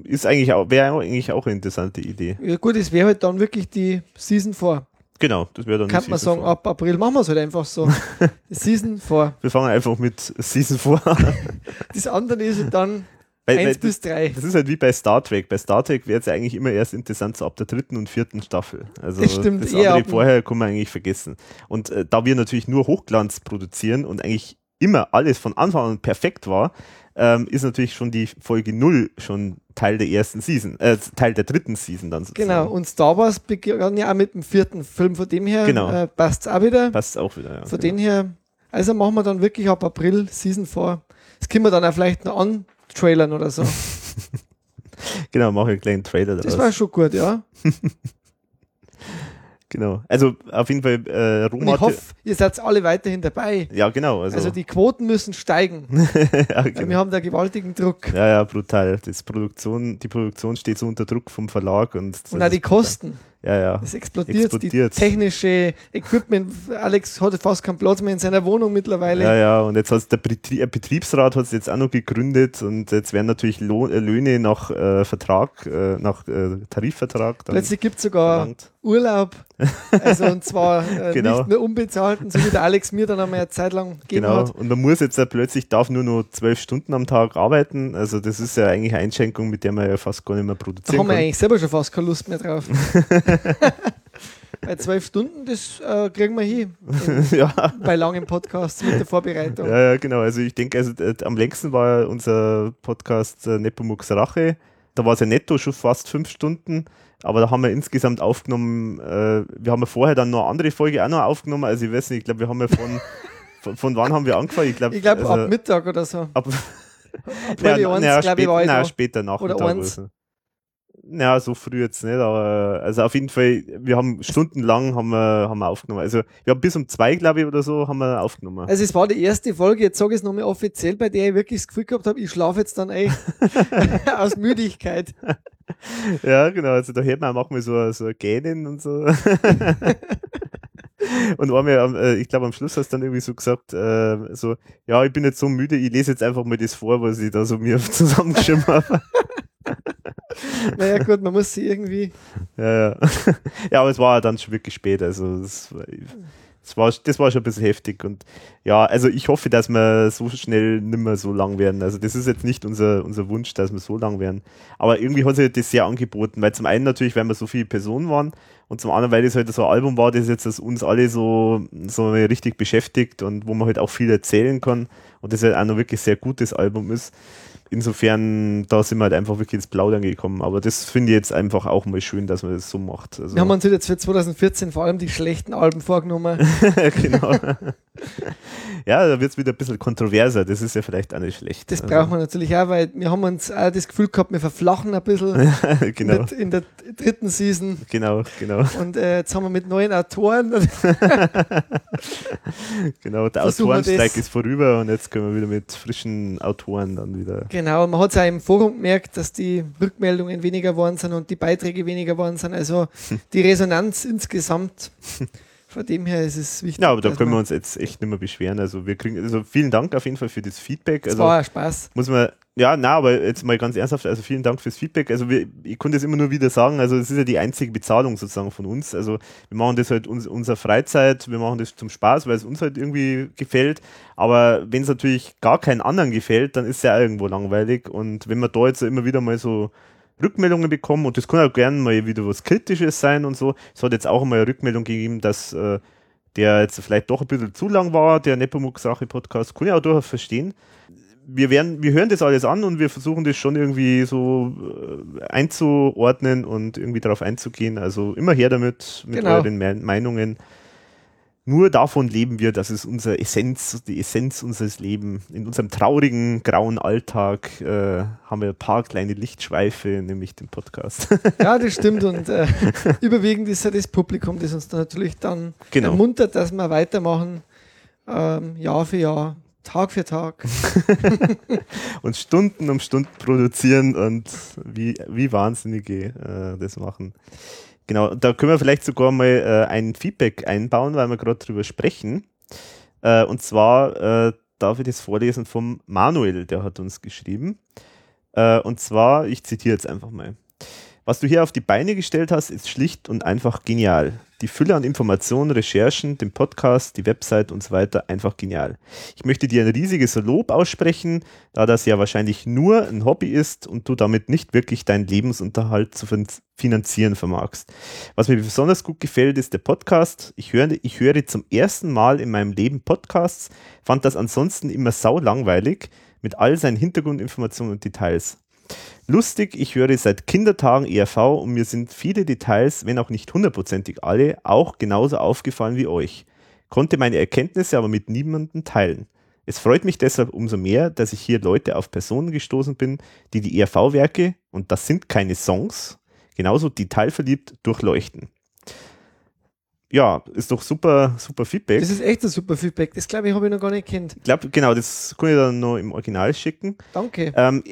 Speaker 1: ist eigentlich auch, wäre eigentlich auch eine interessante Idee.
Speaker 2: Ja gut, es wäre halt dann wirklich die Season vor.
Speaker 1: Genau, das wäre dann
Speaker 2: Kann man sagen,
Speaker 1: vor.
Speaker 2: ab April machen wir es halt einfach so. (laughs) Season vor.
Speaker 1: Wir fangen einfach mit Season vor. (laughs)
Speaker 2: Das andere ist halt dann
Speaker 1: Weil-
Speaker 2: 1
Speaker 1: weil
Speaker 2: bis 3.
Speaker 1: Das ist halt wie bei Star Trek. Bei Star Trek wäre es ja eigentlich immer erst interessant so ab der dritten und vierten Staffel. Also
Speaker 2: Das stimmt,
Speaker 1: das
Speaker 2: eher
Speaker 1: andere vorher kann man eigentlich vergessen. Und äh, da wir natürlich nur Hochglanz produzieren und eigentlich immer alles von Anfang an perfekt war, ähm, ist natürlich schon die Folge 0 schon Teil der ersten Season, äh, Teil der dritten Season dann sozusagen.
Speaker 2: Genau, und Star Wars begann ja auch mit dem vierten Film. Von dem her
Speaker 1: Genau.
Speaker 2: äh, passt es auch wieder.
Speaker 1: Passt auch wieder, ja.
Speaker 2: Von
Speaker 1: genau.
Speaker 2: dem her, also machen wir dann wirklich ab April Season vor. Das können wir dann auch vielleicht noch antrailern oder so. (laughs)
Speaker 1: genau, mache ich einen kleinen Trailer
Speaker 2: Das
Speaker 1: daraus.
Speaker 2: war schon gut, ja. (laughs)
Speaker 1: Genau. Also auf jeden Fall äh,
Speaker 2: Und
Speaker 1: Roma.
Speaker 2: ich hoffe, ihr seid alle weiterhin dabei.
Speaker 1: ja, genau. Also,
Speaker 2: Also die Quoten müssen steigen. (laughs)
Speaker 1: ja, genau.
Speaker 2: wir haben da gewaltigen Druck.
Speaker 1: Ja, ja, brutal. Das Produktion, die Produktion steht so unter Druck vom Verlag und,
Speaker 2: Und auch die Kosten.
Speaker 1: Ja, ja.
Speaker 2: Das explodiert.
Speaker 1: Explodiert.
Speaker 2: Die technische Equipment. Alex hat fast keinen Platz mehr in seiner Wohnung mittlerweile.
Speaker 1: Ja, ja, und jetzt hat der äh, Betriebsrat hat es jetzt auch noch gegründet und jetzt werden natürlich Lohn, äh, Löhne nach äh, Vertrag, äh, nach äh, Tarifvertrag
Speaker 2: Plötzlich gibt es sogar
Speaker 1: verlangt.
Speaker 2: Urlaub. Also und zwar äh, (laughs)
Speaker 1: Genau.
Speaker 2: nicht mehr unbezahlten, so wie der Alex mir dann einmal eine Zeit lang gegeben
Speaker 1: Genau,
Speaker 2: hat.
Speaker 1: und man muss jetzt ja plötzlich, darf nur noch zwölf Stunden am Tag arbeiten, also das ist ja eigentlich eine Einschränkung, mit der man ja fast gar nicht mehr
Speaker 2: Da
Speaker 1: produzieren
Speaker 2: haben wir
Speaker 1: kann.
Speaker 2: eigentlich selber schon fast keine Lust mehr drauf. (laughs) Bei zwölf Stunden, das äh, kriegen wir hin. In, (laughs)
Speaker 1: ja,
Speaker 2: bei langen Podcasts mit der Vorbereitung.
Speaker 1: ja, ja, genau, also ich denke, also, äh, am längsten war ja unser Podcast äh, Nepomuk's Rache, da war es ja netto schon fast fünf Stunden, aber da haben wir insgesamt aufgenommen, äh, wir haben ja vorher dann noch eine andere Folge auch noch aufgenommen, also ich weiß nicht, ich glaube, wir haben ja von, (laughs) von, von wann haben wir angefangen? Ich glaube,
Speaker 2: Ich glaube,
Speaker 1: also,
Speaker 2: ab Mittag oder so.
Speaker 1: ab,
Speaker 2: Ab
Speaker 1: ja, (laughs) na,
Speaker 2: ich,
Speaker 1: spät, na, später Nachmittag.
Speaker 2: Oder eins.
Speaker 1: so. Ja, so früh jetzt nicht, aber also auf jeden Fall, wir haben stundenlang haben wir, haben wir aufgenommen. Also wir haben bis um zwei, glaube ich, oder so, haben wir aufgenommen.
Speaker 2: Also es war die erste Folge, jetzt sage ich es nochmal offiziell, bei der ich wirklich das Gefühl gehabt habe, ich schlafe jetzt dann eh (laughs) (laughs) aus Müdigkeit.
Speaker 1: ja, genau, also da hört man auch manchmal so, so Gähnen und so. (laughs) und einmal, äh, ich glaube am Schluss hast du dann irgendwie so gesagt, äh, so, ja, ich bin jetzt so müde, ich lese jetzt einfach mal das vor, was ich da so mir zusammengeschrieben habe. (laughs)
Speaker 2: naja, gut, man muss sie irgendwie. (laughs)
Speaker 1: Ja, ja. (laughs) ja, aber es war dann schon wirklich spät. Also, das war, das war, das war schon ein bisschen heftig. Und ja, also ich hoffe, dass wir so schnell nicht mehr so lang werden. Also, das ist jetzt nicht unser, unser Wunsch, dass wir so lang werden. Aber irgendwie hat sich das sehr angeboten, weil zum einen natürlich, weil wir so viele Personen waren und zum anderen, weil das halt so ein Album war, das jetzt das uns alle so, so richtig beschäftigt und wo man halt auch viel erzählen kann und das halt auch noch wirklich sehr gutes Album ist insofern, da sind wir halt einfach wirklich ins Plaudern gekommen. Aber das finde ich jetzt einfach auch mal schön, dass man das so macht.
Speaker 2: Also wir haben uns jetzt für 2014 vor allem die schlechten Alben vorgenommen. (laughs) genau. (laughs)
Speaker 1: ja, da wird es wieder ein bisschen kontroverser. Das ist ja vielleicht auch nicht schlecht.
Speaker 2: Das also. braucht man natürlich auch, weil wir haben uns auch das Gefühl gehabt, wir verflachen ein bisschen (laughs) genau. in, der, in, der, dritten Season.
Speaker 1: Genau, genau.
Speaker 2: Und äh, jetzt haben wir mit neuen Autoren.
Speaker 1: genau, der Autorenstreik ist vorüber und jetzt können wir wieder mit frischen Autoren dann wieder.
Speaker 2: Genau Genau, man hat es auch im Forum gemerkt, dass die Rückmeldungen weniger geworden sind und die Beiträge weniger geworden sind. Also die Resonanz insgesamt. Von dem her ist es wichtig.
Speaker 1: Ja, aber da können wir uns jetzt echt nicht mehr beschweren. Also wir kriegen, also vielen Dank auf jeden Fall für das Feedback. Also
Speaker 2: das war Spaß.
Speaker 1: Muss man ja, na, aber jetzt mal ganz ernsthaft, also vielen Dank fürs Feedback. Also wir, ich konnte es immer nur wieder sagen, also es ist ja die einzige Bezahlung sozusagen von uns. Also wir machen das halt uns, unserer Freizeit, wir machen das zum Spaß, weil es uns halt irgendwie gefällt. Aber wenn es natürlich gar keinen anderen gefällt, dann ist es ja irgendwo langweilig. Und wenn wir da jetzt immer wieder mal so Rückmeldungen bekommen, und das kann auch gerne mal wieder was Kritisches sein und so. Es hat jetzt auch mal eine Rückmeldung gegeben, dass äh, der jetzt vielleicht doch ein bisschen zu lang war, der Nepomuk-Sache-Podcast, kann ich auch durchaus verstehen wir werden, wir hören das alles an und wir versuchen das schon irgendwie so äh, einzuordnen und irgendwie darauf einzugehen. Also immer her damit, mit genau. euren Meinungen. Nur davon leben wir, das ist unser Essenz, die Essenz unseres Lebens. In unserem traurigen, grauen Alltag äh, haben wir ein paar kleine Lichtschweife, nämlich den Podcast. (laughs)
Speaker 2: Ja, das stimmt. Und äh, überwiegend ist ja das Publikum, das uns dann natürlich dann genau. ermuntert, dass wir weitermachen, ähm, Jahr für Jahr. Tag für Tag. (laughs)
Speaker 1: und Stunden um Stunden produzieren und wie, wie Wahnsinnige äh, das machen. Genau, da können wir vielleicht sogar mal äh, ein Feedback einbauen, weil wir gerade drüber sprechen. Äh, und zwar äh, darf ich das vorlesen vom Manuel, der hat uns geschrieben. Äh, und zwar, ich zitiere jetzt einfach mal. Was du hier auf die Beine gestellt hast, ist schlicht und einfach genial. Die Fülle an Informationen, Recherchen, den Podcast, die Website und so weiter, einfach genial. Ich möchte dir ein riesiges Lob aussprechen, da das ja wahrscheinlich nur ein Hobby ist und du damit nicht wirklich deinen Lebensunterhalt zu finanzieren vermagst. Was mir besonders gut gefällt, ist der Podcast. Ich höre, ich höre zum ersten Mal in meinem Leben Podcasts, fand das ansonsten immer sau langweilig mit all seinen Hintergrundinformationen und Details. Lustig, ich höre seit Kindertagen ERV und mir sind viele Details, wenn auch nicht hundertprozentig alle, auch genauso aufgefallen wie euch. Konnte meine Erkenntnisse aber mit niemandem teilen. Es freut mich deshalb umso mehr, dass ich hier Leute auf Personen gestoßen bin, die die ERV-Werke, und das sind keine Songs, genauso detailverliebt durchleuchten. Ja, ist doch super, super Feedback.
Speaker 2: Das ist echt ein super Feedback. Das glaube ich, habe ich noch gar nicht kennt.
Speaker 1: Ich glaube, genau, das kann ich dann noch im Original schicken.
Speaker 2: Danke.
Speaker 1: Ähm,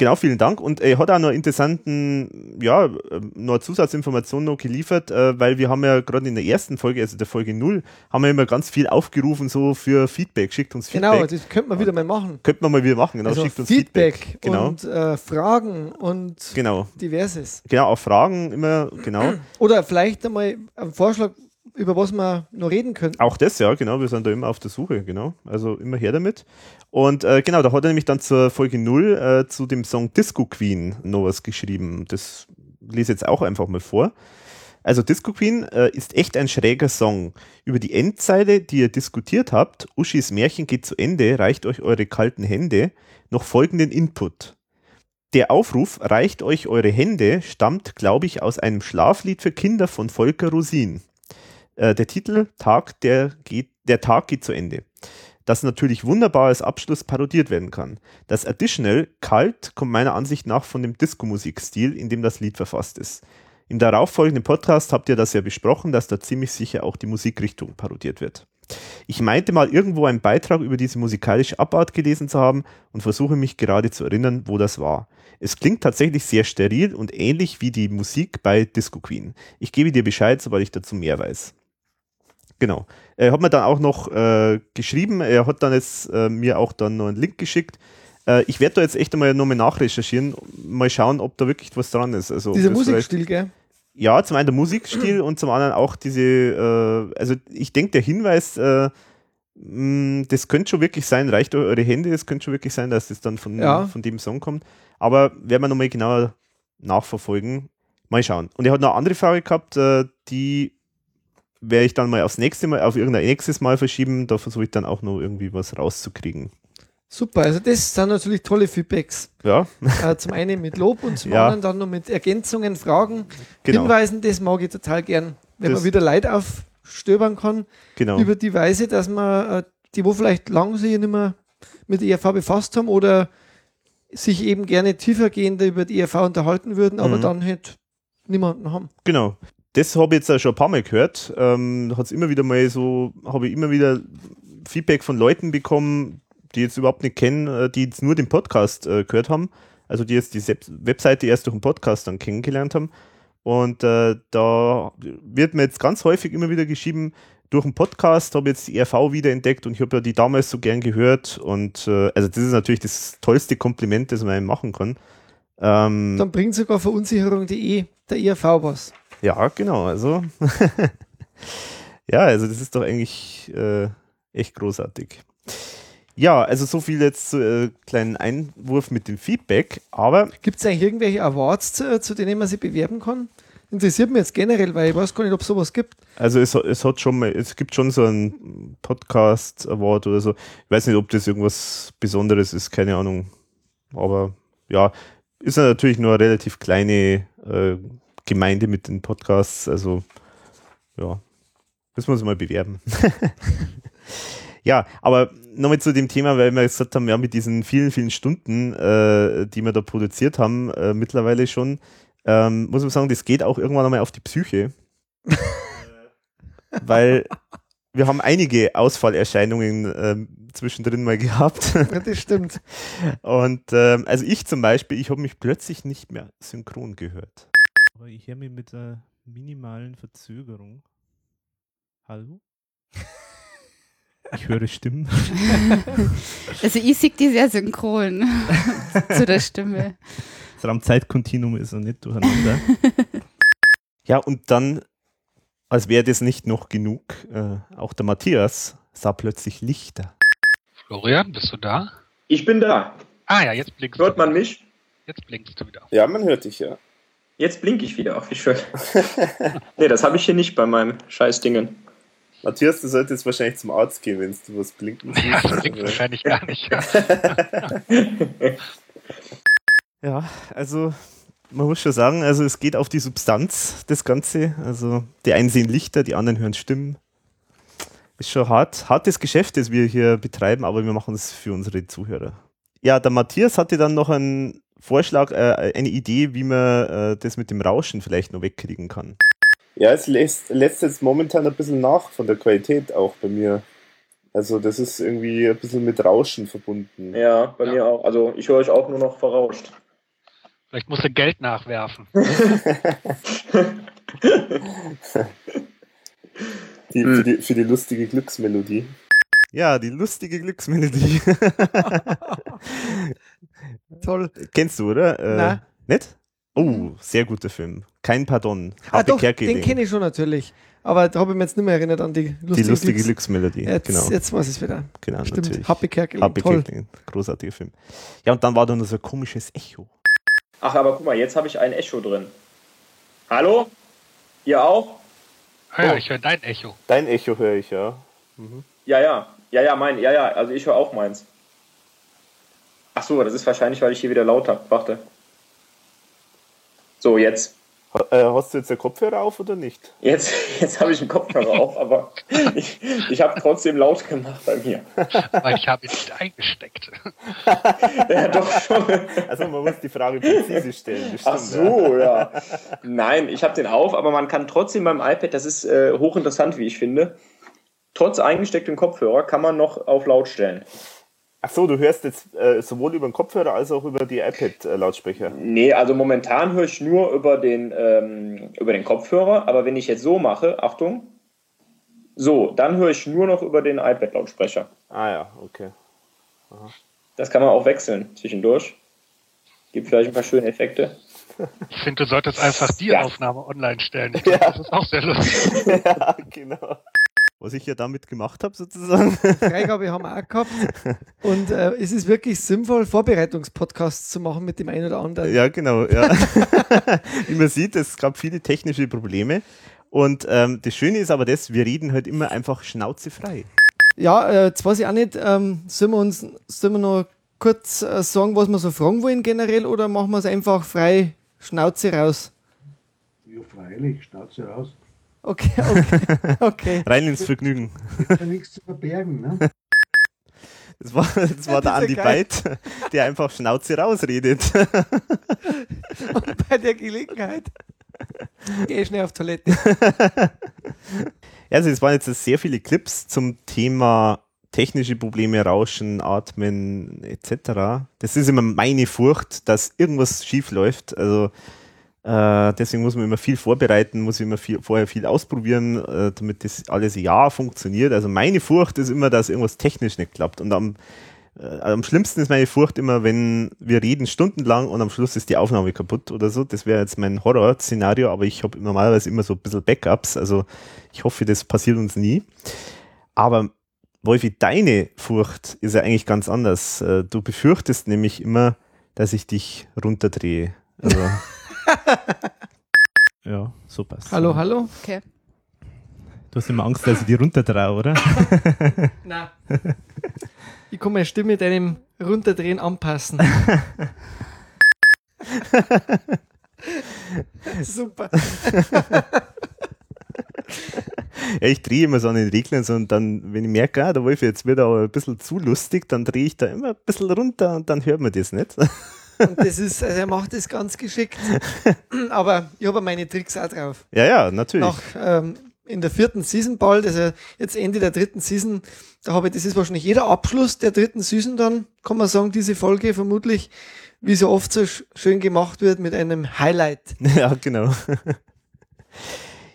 Speaker 1: Genau, vielen Dank. Und er hat auch noch interessanten, ja, noch Zusatzinformationen noch geliefert, äh, weil wir haben ja gerade in der ersten Folge, also der Folge 0, haben wir immer ganz viel aufgerufen, so für Feedback. Schickt uns
Speaker 2: genau, Feedback. Genau, das könnte man wieder mal machen.
Speaker 1: Könnte man mal wieder machen, genau.
Speaker 2: Also
Speaker 1: Schickt uns
Speaker 2: Feedback, Feedback. Genau. und äh, Fragen und
Speaker 1: genau.
Speaker 2: diverses.
Speaker 1: Genau, auch Fragen immer, genau.
Speaker 2: Oder vielleicht einmal ein Vorschlag, über was wir noch reden können.
Speaker 1: Auch das, ja, genau. Wir sind da immer auf der Suche, genau. Also immer her damit. Und äh, genau, da hat er nämlich dann zur Folge 0 äh, zu dem Song Disco Queen noch was geschrieben. Das lese ich jetzt auch einfach mal vor. Also Disco Queen äh, ist echt ein schräger Song. Über die Endzeile, die ihr diskutiert habt, Uschis Märchen geht zu Ende, reicht euch eure kalten Hände, noch folgenden Input. Der Aufruf reicht euch eure Hände stammt, glaube ich, aus einem Schlaflied für Kinder von Volker Rosin. Äh, der Titel Tag, der geht, der Tag geht zu Ende das natürlich wunderbar als Abschluss parodiert werden kann. Das Additional Kalt kommt meiner Ansicht nach von dem Disco-Musikstil, in dem das Lied verfasst ist. Im darauffolgenden Podcast habt ihr das ja besprochen, dass da ziemlich sicher auch die Musikrichtung parodiert wird. Ich meinte mal irgendwo einen Beitrag über diese musikalische Abart gelesen zu haben und versuche mich gerade zu erinnern, wo das war. Es klingt tatsächlich sehr steril und ähnlich wie die Musik bei Disco Queen. Ich gebe dir Bescheid, sobald ich dazu mehr weiß. Genau. Er hat mir dann auch noch äh, geschrieben, er hat dann jetzt äh, mir auch dann noch einen Link geschickt. Äh, ich werde da jetzt echt einmal nochmal nachrecherchieren, mal schauen, ob da wirklich was dran ist. Also,
Speaker 2: Dieser Musikstil, gell?
Speaker 1: Ja, zum einen der Musikstil und zum anderen auch diese, äh, also ich denke, der Hinweis, äh, mh, das könnte schon wirklich sein, reicht eure Hände, es könnte schon wirklich sein, dass das dann von,
Speaker 2: Ja.
Speaker 1: von dem Song kommt. Aber werden wir nochmal genauer nachverfolgen. Mal schauen. Und er hat noch eine andere Frage gehabt, äh, die werde ich dann mal aufs nächste Mal, auf irgendein nächstes Mal verschieben. Da versuche ich dann auch noch irgendwie was rauszukriegen.
Speaker 2: Super, also das sind natürlich tolle Feedbacks.
Speaker 1: Ja,
Speaker 2: Äh, zum einen mit Lob und zum (laughs)
Speaker 1: Ja.
Speaker 2: anderen dann noch mit Ergänzungen, Fragen,
Speaker 1: genau.
Speaker 2: Hinweisen, das mag ich total gern. Wenn
Speaker 1: Das-
Speaker 2: man wieder Leid aufstöbern kann,
Speaker 1: genau.
Speaker 2: über die Weise, dass man, äh, die wo vielleicht lang sich nicht mehr mit ERV befasst haben oder sich eben gerne tiefergehend über die ERV unterhalten würden, aber
Speaker 1: Mhm.
Speaker 2: dann halt niemanden haben.
Speaker 1: Genau. Das habe ich jetzt auch schon ein paar Mal gehört. Ähm, hat's immer wieder mal so, habe ich immer wieder Feedback von Leuten bekommen, die jetzt überhaupt nicht kennen, äh, die jetzt nur den Podcast äh, gehört haben. Also die jetzt die Webseite erst durch den Podcast dann kennengelernt haben. Und äh, da wird mir jetzt ganz häufig immer wieder geschrieben, durch den Podcast habe ich jetzt die ERV wieder entdeckt und ich habe ja die damals so gern gehört. Und äh, also das ist natürlich das tollste Kompliment, das man machen kann. Ähm,
Speaker 2: Dann bringt sogar Verunsicherung.de der ERV was.
Speaker 1: Ja, genau. Also, (laughs) ja, also das ist doch eigentlich äh, echt großartig. Ja, also so viel jetzt zu äh, kleinen Einwurf mit dem Feedback, aber
Speaker 2: Gibt es eigentlich irgendwelche Awards, zu, zu denen man sich bewerben kann? Interessiert mich jetzt generell, weil ich weiß gar nicht, ob es sowas gibt.
Speaker 1: also es, es hat schon mal, es gibt schon so einen Podcast Award oder so. Ich weiß nicht, ob das irgendwas Besonderes ist, keine Ahnung. Aber ja, ist natürlich nur eine relativ kleine äh, Gemeinde mit den Podcasts, also ja, müssen wir uns mal bewerben. (laughs) ja, aber nochmal zu dem Thema, weil wir gesagt haben, ja, mit diesen vielen, vielen Stunden, äh, die wir da produziert haben, äh, mittlerweile schon, ähm, muss man sagen, das geht auch irgendwann einmal auf die Psyche. (laughs) weil wir haben einige Ausfallerscheinungen ähm, zwischendrin mal gehabt.
Speaker 2: Ja, das stimmt.
Speaker 1: Und ähm, also ich zum Beispiel, ich habe mich plötzlich nicht mehr synchron gehört. Aber ich höre mich mit einer minimalen Verzögerung. Hallo? Ich höre Stimmen. (laughs)
Speaker 3: Also ich sehe die sehr synchron (laughs) zu der Stimme.
Speaker 1: Das Raumzeitkontinuum ist noch nicht durcheinander. (laughs) ja, und dann, als wäre das nicht noch genug, äh, auch der Matthias sah plötzlich Lichter.
Speaker 7: Florian, bist du da?
Speaker 6: Ich bin da.
Speaker 7: Ah ja, jetzt blinkst
Speaker 6: Hört
Speaker 7: du.
Speaker 6: man mich?
Speaker 7: Jetzt blinkst du wieder.
Speaker 8: Ja, man hört dich ja.
Speaker 6: Jetzt blinke ich wieder. Ach, wie schön. nee, das habe ich hier nicht bei meinem scheiß Dingen.
Speaker 8: Matthias, du solltest wahrscheinlich zum Arzt gehen, wenn du was blinken siehst.
Speaker 7: Ja, (laughs) das blinkt wahrscheinlich gar nicht. (laughs)
Speaker 1: Ja, also man muss schon sagen, also es geht auf die Substanz, das Ganze. Also die einen sehen Lichter, die anderen hören Stimmen. Ist schon hart, hartes Geschäft, das wir hier betreiben, aber wir machen es für unsere Zuhörer. Ja, der Matthias hatte dann noch einen Vorschlag, äh, eine Idee, wie man äh, das mit dem Rauschen vielleicht noch wegkriegen kann.
Speaker 8: Ja, es lässt, lässt jetzt momentan ein bisschen nach von der Qualität auch bei mir. Also das ist irgendwie ein bisschen mit Rauschen verbunden.
Speaker 6: Ja, bei
Speaker 7: Ja.
Speaker 6: mir auch. Also ich höre euch auch nur noch verrauscht.
Speaker 7: Vielleicht musst du Geld nachwerfen. (laughs)
Speaker 8: Die,
Speaker 6: Hm.
Speaker 8: für, die, für die lustige Glücksmelodie.
Speaker 1: Ja, die lustige Glücksmelodie. (laughs) (laughs)
Speaker 2: Toll.
Speaker 1: Kennst du, oder? Äh,
Speaker 2: Nein.
Speaker 1: Nicht? Oh, sehr guter Film. Kein Pardon.
Speaker 2: Ah, doch, den kenne ich schon natürlich. Aber da habe ich mich jetzt nicht mehr erinnert an die lustige,
Speaker 1: Die lustige
Speaker 2: Glücks-
Speaker 1: Glücksmelodie.
Speaker 2: Jetzt,
Speaker 1: genau.
Speaker 2: jetzt weiß ich es wieder.
Speaker 1: genau,
Speaker 2: Stimmt.
Speaker 1: natürlich.
Speaker 2: Happy Kerkeling.
Speaker 1: Happy
Speaker 2: Toll.
Speaker 1: Kerkeling. Großartiger Film. Ja, und dann war da noch so ein komisches Echo.
Speaker 6: Ach, aber guck mal, jetzt habe ich ein Echo drin. Hallo? Ihr auch?
Speaker 7: Ah ja,
Speaker 6: Oh.
Speaker 7: ich höre dein Echo.
Speaker 8: Dein Echo höre ich, ja.
Speaker 6: Ja, ja. Ja, ja, mein. Ja, ja. Also ich höre auch meins. Ach so, das ist wahrscheinlich, weil ich hier wieder laut habe. Warte. So, jetzt.
Speaker 8: Äh, hast du jetzt den Kopfhörer auf oder nicht?
Speaker 6: Jetzt, jetzt habe ich einen Kopfhörer auf, aber ich, ich habe trotzdem laut gemacht bei mir.
Speaker 7: Weil ich habe ihn nicht eingesteckt. (laughs)
Speaker 6: Ja, doch schon.
Speaker 8: Also man muss die Frage präzise stellen. das
Speaker 6: Ach so, ja. Nein, ich habe den auf, aber man kann trotzdem beim iPad, das ist äh, hochinteressant, wie ich finde, trotz eingestecktem Kopfhörer kann man noch auf laut stellen.
Speaker 8: Ach so, du hörst jetzt äh, sowohl über den Kopfhörer als auch über die iPad-Lautsprecher.
Speaker 6: Nee, also momentan höre ich nur über den, ähm, über den Kopfhörer, aber wenn ich jetzt so mache, Achtung, So, dann höre ich nur noch über den iPad-Lautsprecher.
Speaker 1: Ah ja, okay.
Speaker 6: Aha. Das kann man auch wechseln zwischendurch. Gibt vielleicht ein paar schöne Effekte.
Speaker 7: Ich finde, du solltest einfach die ja. Aufnahme online stellen. Ich (laughs) glaub, ja. Das ist auch sehr lustig. (laughs) ja,
Speaker 1: genau. Was ich ja damit gemacht habe, sozusagen. (laughs)
Speaker 2: Freigabe haben wir auch gehabt. Und äh, es ist wirklich sinnvoll, Vorbereitungspodcasts zu machen mit dem einen oder anderen.
Speaker 1: Ja, genau. Ja. (laughs) Wie man sieht, es gab viele technische Probleme. Und ähm, das Schöne ist aber das, wir reden halt immer einfach schnauzefrei.
Speaker 2: Ja, äh, jetzt weiß ich auch nicht, ähm, sollen wir uns sollen wir noch kurz äh, sagen, was wir so fragen wollen generell oder machen wir es einfach frei Schnauze raus?
Speaker 9: Ja, freilich, Schnauze raus.
Speaker 2: Okay, okay, (laughs) okay.
Speaker 1: Rein ins Vergnügen.
Speaker 9: Ist ja nichts zu verbergen, ne?
Speaker 1: Das war, das war der Andi Beit, der einfach Schnauze rausredet. (laughs)
Speaker 2: Und bei der Gelegenheit Geh schnell auf Toilette.
Speaker 1: also es waren jetzt sehr viele Clips zum Thema technische Probleme, Rauschen, Atmen etc. Das ist immer meine Furcht, dass irgendwas schief läuft. Also äh, deswegen muss man immer viel vorbereiten, muss immer viel, vorher viel ausprobieren, äh, damit das alles ja funktioniert. Also meine Furcht ist immer, dass irgendwas technisch nicht klappt. Und am äh, am schlimmsten ist meine Furcht immer, wenn wir reden stundenlang und am Schluss ist die Aufnahme kaputt oder so. Das wäre jetzt mein Horror-Szenario, aber ich habe normalerweise immer so ein bisschen Backups. Also ich hoffe, das passiert uns nie. Aber Wolfi, deine Furcht ist ja eigentlich ganz anders. Äh, du befürchtest nämlich immer, dass ich dich runterdrehe. Also, (laughs) ja, so passt.
Speaker 2: Hallo, hallo.
Speaker 3: Okay.
Speaker 1: Du hast immer Angst, dass ich die runterdrehe, oder? (laughs)
Speaker 2: Nein. Ich kann meine Stimme deinem Runterdrehen anpassen. (laughs) Super.
Speaker 1: ja, ich drehe immer so an den Reglern so und dann, wenn ich merke, ah, der Wolf jetzt wird aber ein bisschen zu lustig, dann drehe ich da immer ein bisschen runter und dann hört man das nicht.
Speaker 2: Und das ist, also er macht das ganz geschickt. (laughs) Aber ich habe meine Tricks auch drauf.
Speaker 1: Ja, ja, natürlich.
Speaker 2: Nach ähm, in der vierten Season bald, also jetzt Ende der dritten Season, da habe ich, das ist wahrscheinlich jeder Abschluss der dritten Season dann, kann man sagen, diese Folge vermutlich, wie so oft so schön gemacht wird mit einem Highlight. (laughs)
Speaker 1: Ja, genau.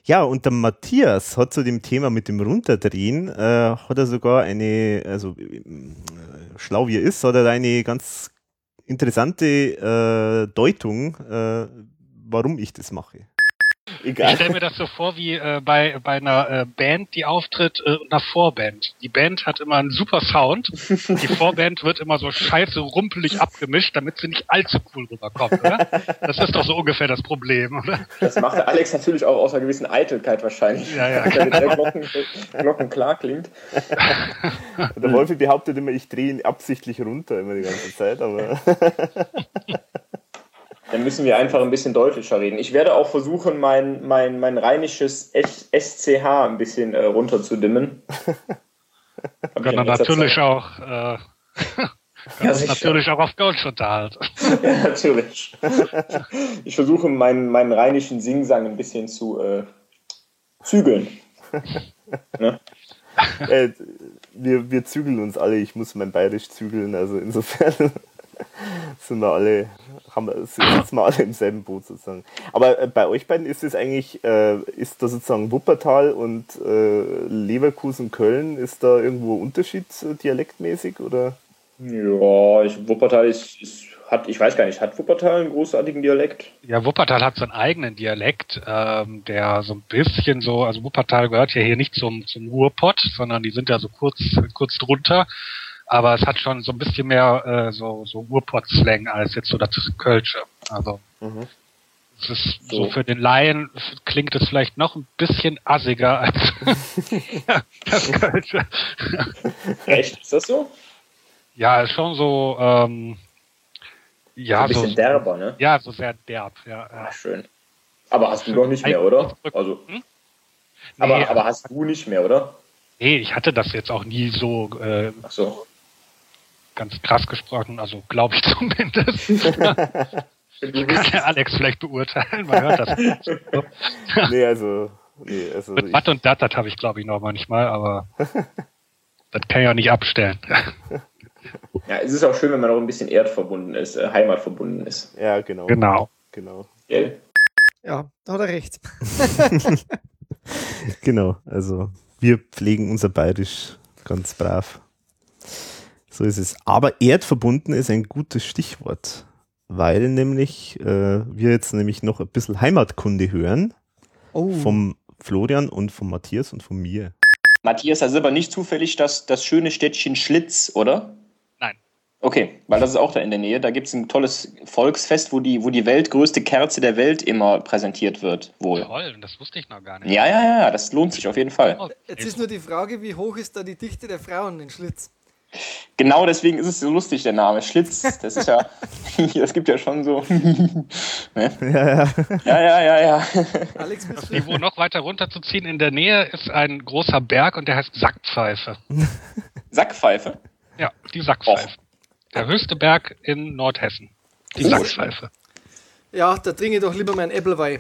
Speaker 1: Ja, und der Matthias hat zu dem Thema mit dem Runterdrehen, äh, hat er sogar eine, also äh, schlau wie er ist, hat er eine ganz interessante äh, Deutung, äh, warum ich das mache.
Speaker 7: Egal. Ich stelle mir das so vor wie äh, bei, bei einer äh, Band, die auftritt, äh, einer Vorband. Die Band hat immer einen super Sound. Die Vorband wird immer so scheiße rumpelig abgemischt, damit sie nicht allzu cool rüberkommt, oder? Das ist doch so ungefähr das Problem, oder?
Speaker 6: Das macht Alex natürlich auch aus einer gewissen Eitelkeit wahrscheinlich.
Speaker 7: Ja, ja.
Speaker 6: Damit der Glocken, Glocken klar klingt.
Speaker 1: Der Wolfi behauptet immer, ich drehe ihn absichtlich runter immer die ganze Zeit, aber. (laughs)
Speaker 6: Dann müssen wir einfach ein bisschen deutlicher reden. Ich werde auch versuchen, mein, mein, mein rheinisches SCH ein bisschen äh, runterzudimmen. (laughs)
Speaker 7: Kann man natürlich auch, äh, (laughs) ja, natürlich auch auf Deutsch unterhalten. (laughs)
Speaker 6: ja, natürlich. Ich versuche meinen, meinen rheinischen Singsang ein bisschen zu äh, zügeln.
Speaker 1: ne? äh, wir, wir zügeln uns alle, ich muss mein Bayerisch zügeln, also insofern sind wir alle, haben wir, sitzen wir alle im selben Boot sozusagen. Aber äh, bei euch beiden ist es eigentlich, äh, ist da sozusagen Wuppertal und äh, Leverkusen, Köln, ist da irgendwo Unterschied äh, dialektmäßig oder?
Speaker 6: Ja, ich, Wuppertal ist, ist, hat, ich weiß gar nicht, hat Wuppertal einen großartigen Dialekt?
Speaker 7: Ja, Wuppertal hat seinen eigenen Dialekt, ähm, der so ein bisschen so, also Wuppertal gehört ja hier nicht zum, zum Ruhrpott, sondern die sind ja so kurz, kurz drunter aber es hat schon so ein bisschen mehr äh, so, so Urport-Slang als jetzt so das Kölsche. Also mhm. es ist so. so für den Laien klingt es vielleicht noch ein bisschen assiger als (laughs) das Kölsche.
Speaker 6: Echt? Ist das so?
Speaker 7: Ja, ist schon so, ähm, ja,
Speaker 6: so ein bisschen
Speaker 7: so,
Speaker 6: derber, ne?
Speaker 7: Ja, so sehr derb, ja.
Speaker 6: Ach, schön. Aber hast du doch nicht mehr, oder? Also, hm? aber, nee, aber hast du nicht mehr, oder?
Speaker 7: Nee, ich hatte das jetzt auch nie so. Äh,
Speaker 6: Ach so
Speaker 7: ganz krass gesprochen, also glaube ich (laughs) zumindest. (laughs) kann der Alex vielleicht beurteilen, man hört das. (laughs)
Speaker 1: nee, also. Nee, also
Speaker 7: Mit Watt und Dat, das habe ich glaube ich noch manchmal, aber das kann ich auch nicht abstellen.
Speaker 6: ja, es ist auch schön, wenn man auch ein bisschen erdverbunden ist, äh, heimatverbunden ist.
Speaker 1: Ja, genau.
Speaker 7: Genau.
Speaker 1: genau.
Speaker 2: Gell? Ja, da hat er recht.
Speaker 1: genau, also Wir pflegen unser Bayerisch ganz brav. So ist es. Aber erdverbunden ist ein gutes Stichwort, weil nämlich äh, wir jetzt nämlich noch ein bisschen Heimatkunde hören
Speaker 2: Oh.
Speaker 1: vom Florian und vom Matthias und von mir.
Speaker 6: Matthias, das ist aber nicht zufällig das, das schöne Städtchen Schlitz, oder?
Speaker 7: Nein.
Speaker 6: Okay, weil das ist auch da in der Nähe. Da gibt es ein tolles Volksfest, wo die, wo die weltgrößte Kerze der Welt immer präsentiert wird. Wohl.
Speaker 7: Toll, das wusste ich noch gar nicht.
Speaker 6: Ja, ja, ja, das lohnt sich auf jeden Fall.
Speaker 7: Oh,
Speaker 2: Jetzt ist nur die Frage, wie hoch ist da die Dichte der Frauen in Schlitz?
Speaker 6: Genau deswegen ist es so lustig, der Name. Schlitz, das ist ja, (laughs) das gibt ja schon so. (laughs) ne?
Speaker 1: Ja, ja.
Speaker 6: Ja, ja, ja, ja.
Speaker 2: Alex,
Speaker 7: das? Niveau noch weiter runterzuziehen, in der Nähe ist ein großer Berg und der heißt Sackpfeife.
Speaker 6: Sackpfeife.
Speaker 7: Ja, die Sackpfeife. Der höchste Berg in Nordhessen. Die
Speaker 6: Oh.
Speaker 7: Sackpfeife.
Speaker 2: Ja, da trinke ich doch lieber meinen Äppelwein.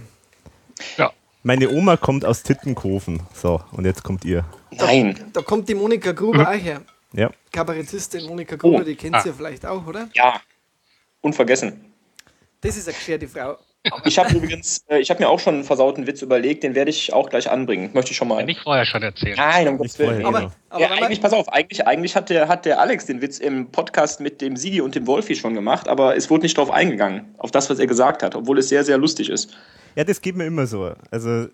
Speaker 7: Ja,
Speaker 1: Meine Oma kommt aus Tittenkofen. So, und jetzt kommt ihr.
Speaker 6: Nein.
Speaker 2: Da kommt die Monika Gruber auch her.
Speaker 1: Ja.
Speaker 2: Kabarettistin Monika Gruber,
Speaker 6: Oh.
Speaker 2: die kennt sie ja vielleicht auch, oder?
Speaker 6: Ja. Unvergessen.
Speaker 2: Das ist eine gescherte Frau.
Speaker 6: Ich habe übrigens, äh, ich habe mir auch schon einen versauten Witz überlegt, den werde ich auch gleich anbringen. Möchte ich schon mal.
Speaker 7: nicht vorher schon erzählt.
Speaker 6: Nein, um Gottes Willen.
Speaker 2: Aber,
Speaker 1: genau.
Speaker 2: aber
Speaker 6: ja, eigentlich, pass auf, eigentlich, eigentlich hat, der, hat der Alex den Witz im Podcast mit dem Sigi und dem Wolfi schon gemacht, aber es wurde nicht drauf eingegangen, auf das, was er gesagt hat, obwohl es sehr, sehr lustig ist.
Speaker 1: Ja, das geht mir immer so. Also,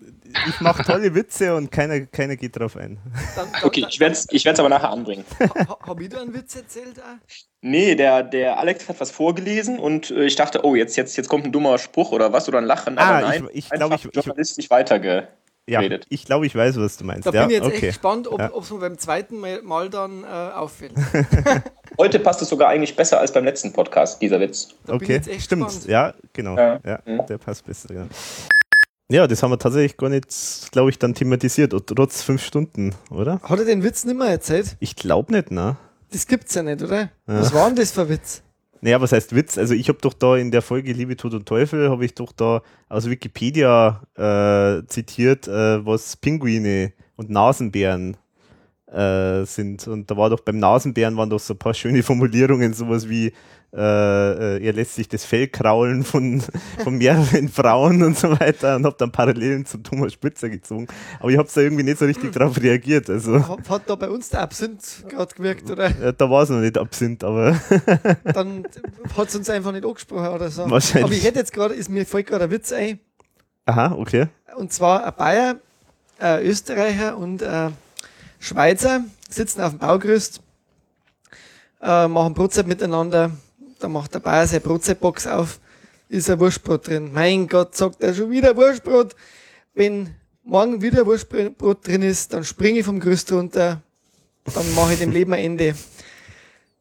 Speaker 1: ich mache tolle Witze und keiner, keiner geht drauf ein.
Speaker 2: dann, dann, (laughs)
Speaker 6: Okay, ich werde es ich werd's aber nachher anbringen.
Speaker 2: ha, Habe ich da einen Witz erzählt? Auch?
Speaker 6: Nee, der, der Alex hat was vorgelesen und äh, ich dachte, oh, jetzt, jetzt, jetzt kommt ein dummer Spruch oder was oder ein Lachen.
Speaker 1: Ah,
Speaker 6: aber nein,
Speaker 1: ich- ich glaub,
Speaker 6: einfach
Speaker 1: ich- ich-
Speaker 6: journalistisch weitergeredet.
Speaker 1: Ja, ich glaube, ich weiß, was du meinst.
Speaker 2: Da
Speaker 1: ja,
Speaker 2: bin ich jetzt
Speaker 1: okay.
Speaker 2: echt gespannt, ob
Speaker 1: Ja.
Speaker 2: es mir beim zweiten Mal, Mal dann äh, auffällt. (laughs)
Speaker 6: Heute passt es sogar eigentlich besser als beim letzten Podcast, dieser Witz.
Speaker 2: Da
Speaker 1: Okay, stimmt. Ja, genau.
Speaker 6: Ja.
Speaker 1: Ja,
Speaker 6: Mhm.
Speaker 1: der passt besser. Ja. ja, das haben wir tatsächlich gar nicht, glaube ich, dann thematisiert, trotz fünf Stunden, oder?
Speaker 2: Hat er den Witz nicht mehr erzählt?
Speaker 1: Ich glaube nicht, ne?
Speaker 2: Das gibt's ja nicht, oder? Was war denn das für Witz?
Speaker 1: Naja, was heißt Witz? Also ich habe doch da in der Folge Liebe, Tod und Teufel, habe ich doch da aus Wikipedia äh, zitiert, äh, was Pinguine und Nasenbären äh, sind. Und da war doch beim Nasenbären waren doch so ein paar schöne Formulierungen, sowas wie äh, äh, er lässt sich das Fell kraulen von, von mehreren (laughs) Frauen und so weiter und habe dann Parallelen zu Thomas Spitzer gezogen. Aber ich habe da irgendwie nicht so richtig (laughs) drauf reagiert. Also
Speaker 2: Hat, hat da bei uns der Absinth gerade gewirkt, oder?
Speaker 1: äh, da war es noch nicht Absinth, aber (laughs)
Speaker 2: Dann hat es uns einfach nicht angesprochen oder so.
Speaker 1: Wahrscheinlich.
Speaker 2: Aber ich hätte jetzt gerade, ist mir fällt gerade ein Witz ein.
Speaker 1: aha, okay.
Speaker 2: Und zwar ein Bayer, ein Österreicher und ein Schweizer sitzen auf dem Baugerüst, äh, machen Brotzeit miteinander. Da macht der Bayer seine Brotzeitbox auf, ist ein Wurstbrot drin. Mein Gott, sagt er schon wieder Wurstbrot. Wenn morgen wieder Wurstbrot drin ist, dann springe ich vom Gerüst runter, dann mache ich dem Leben ein Ende.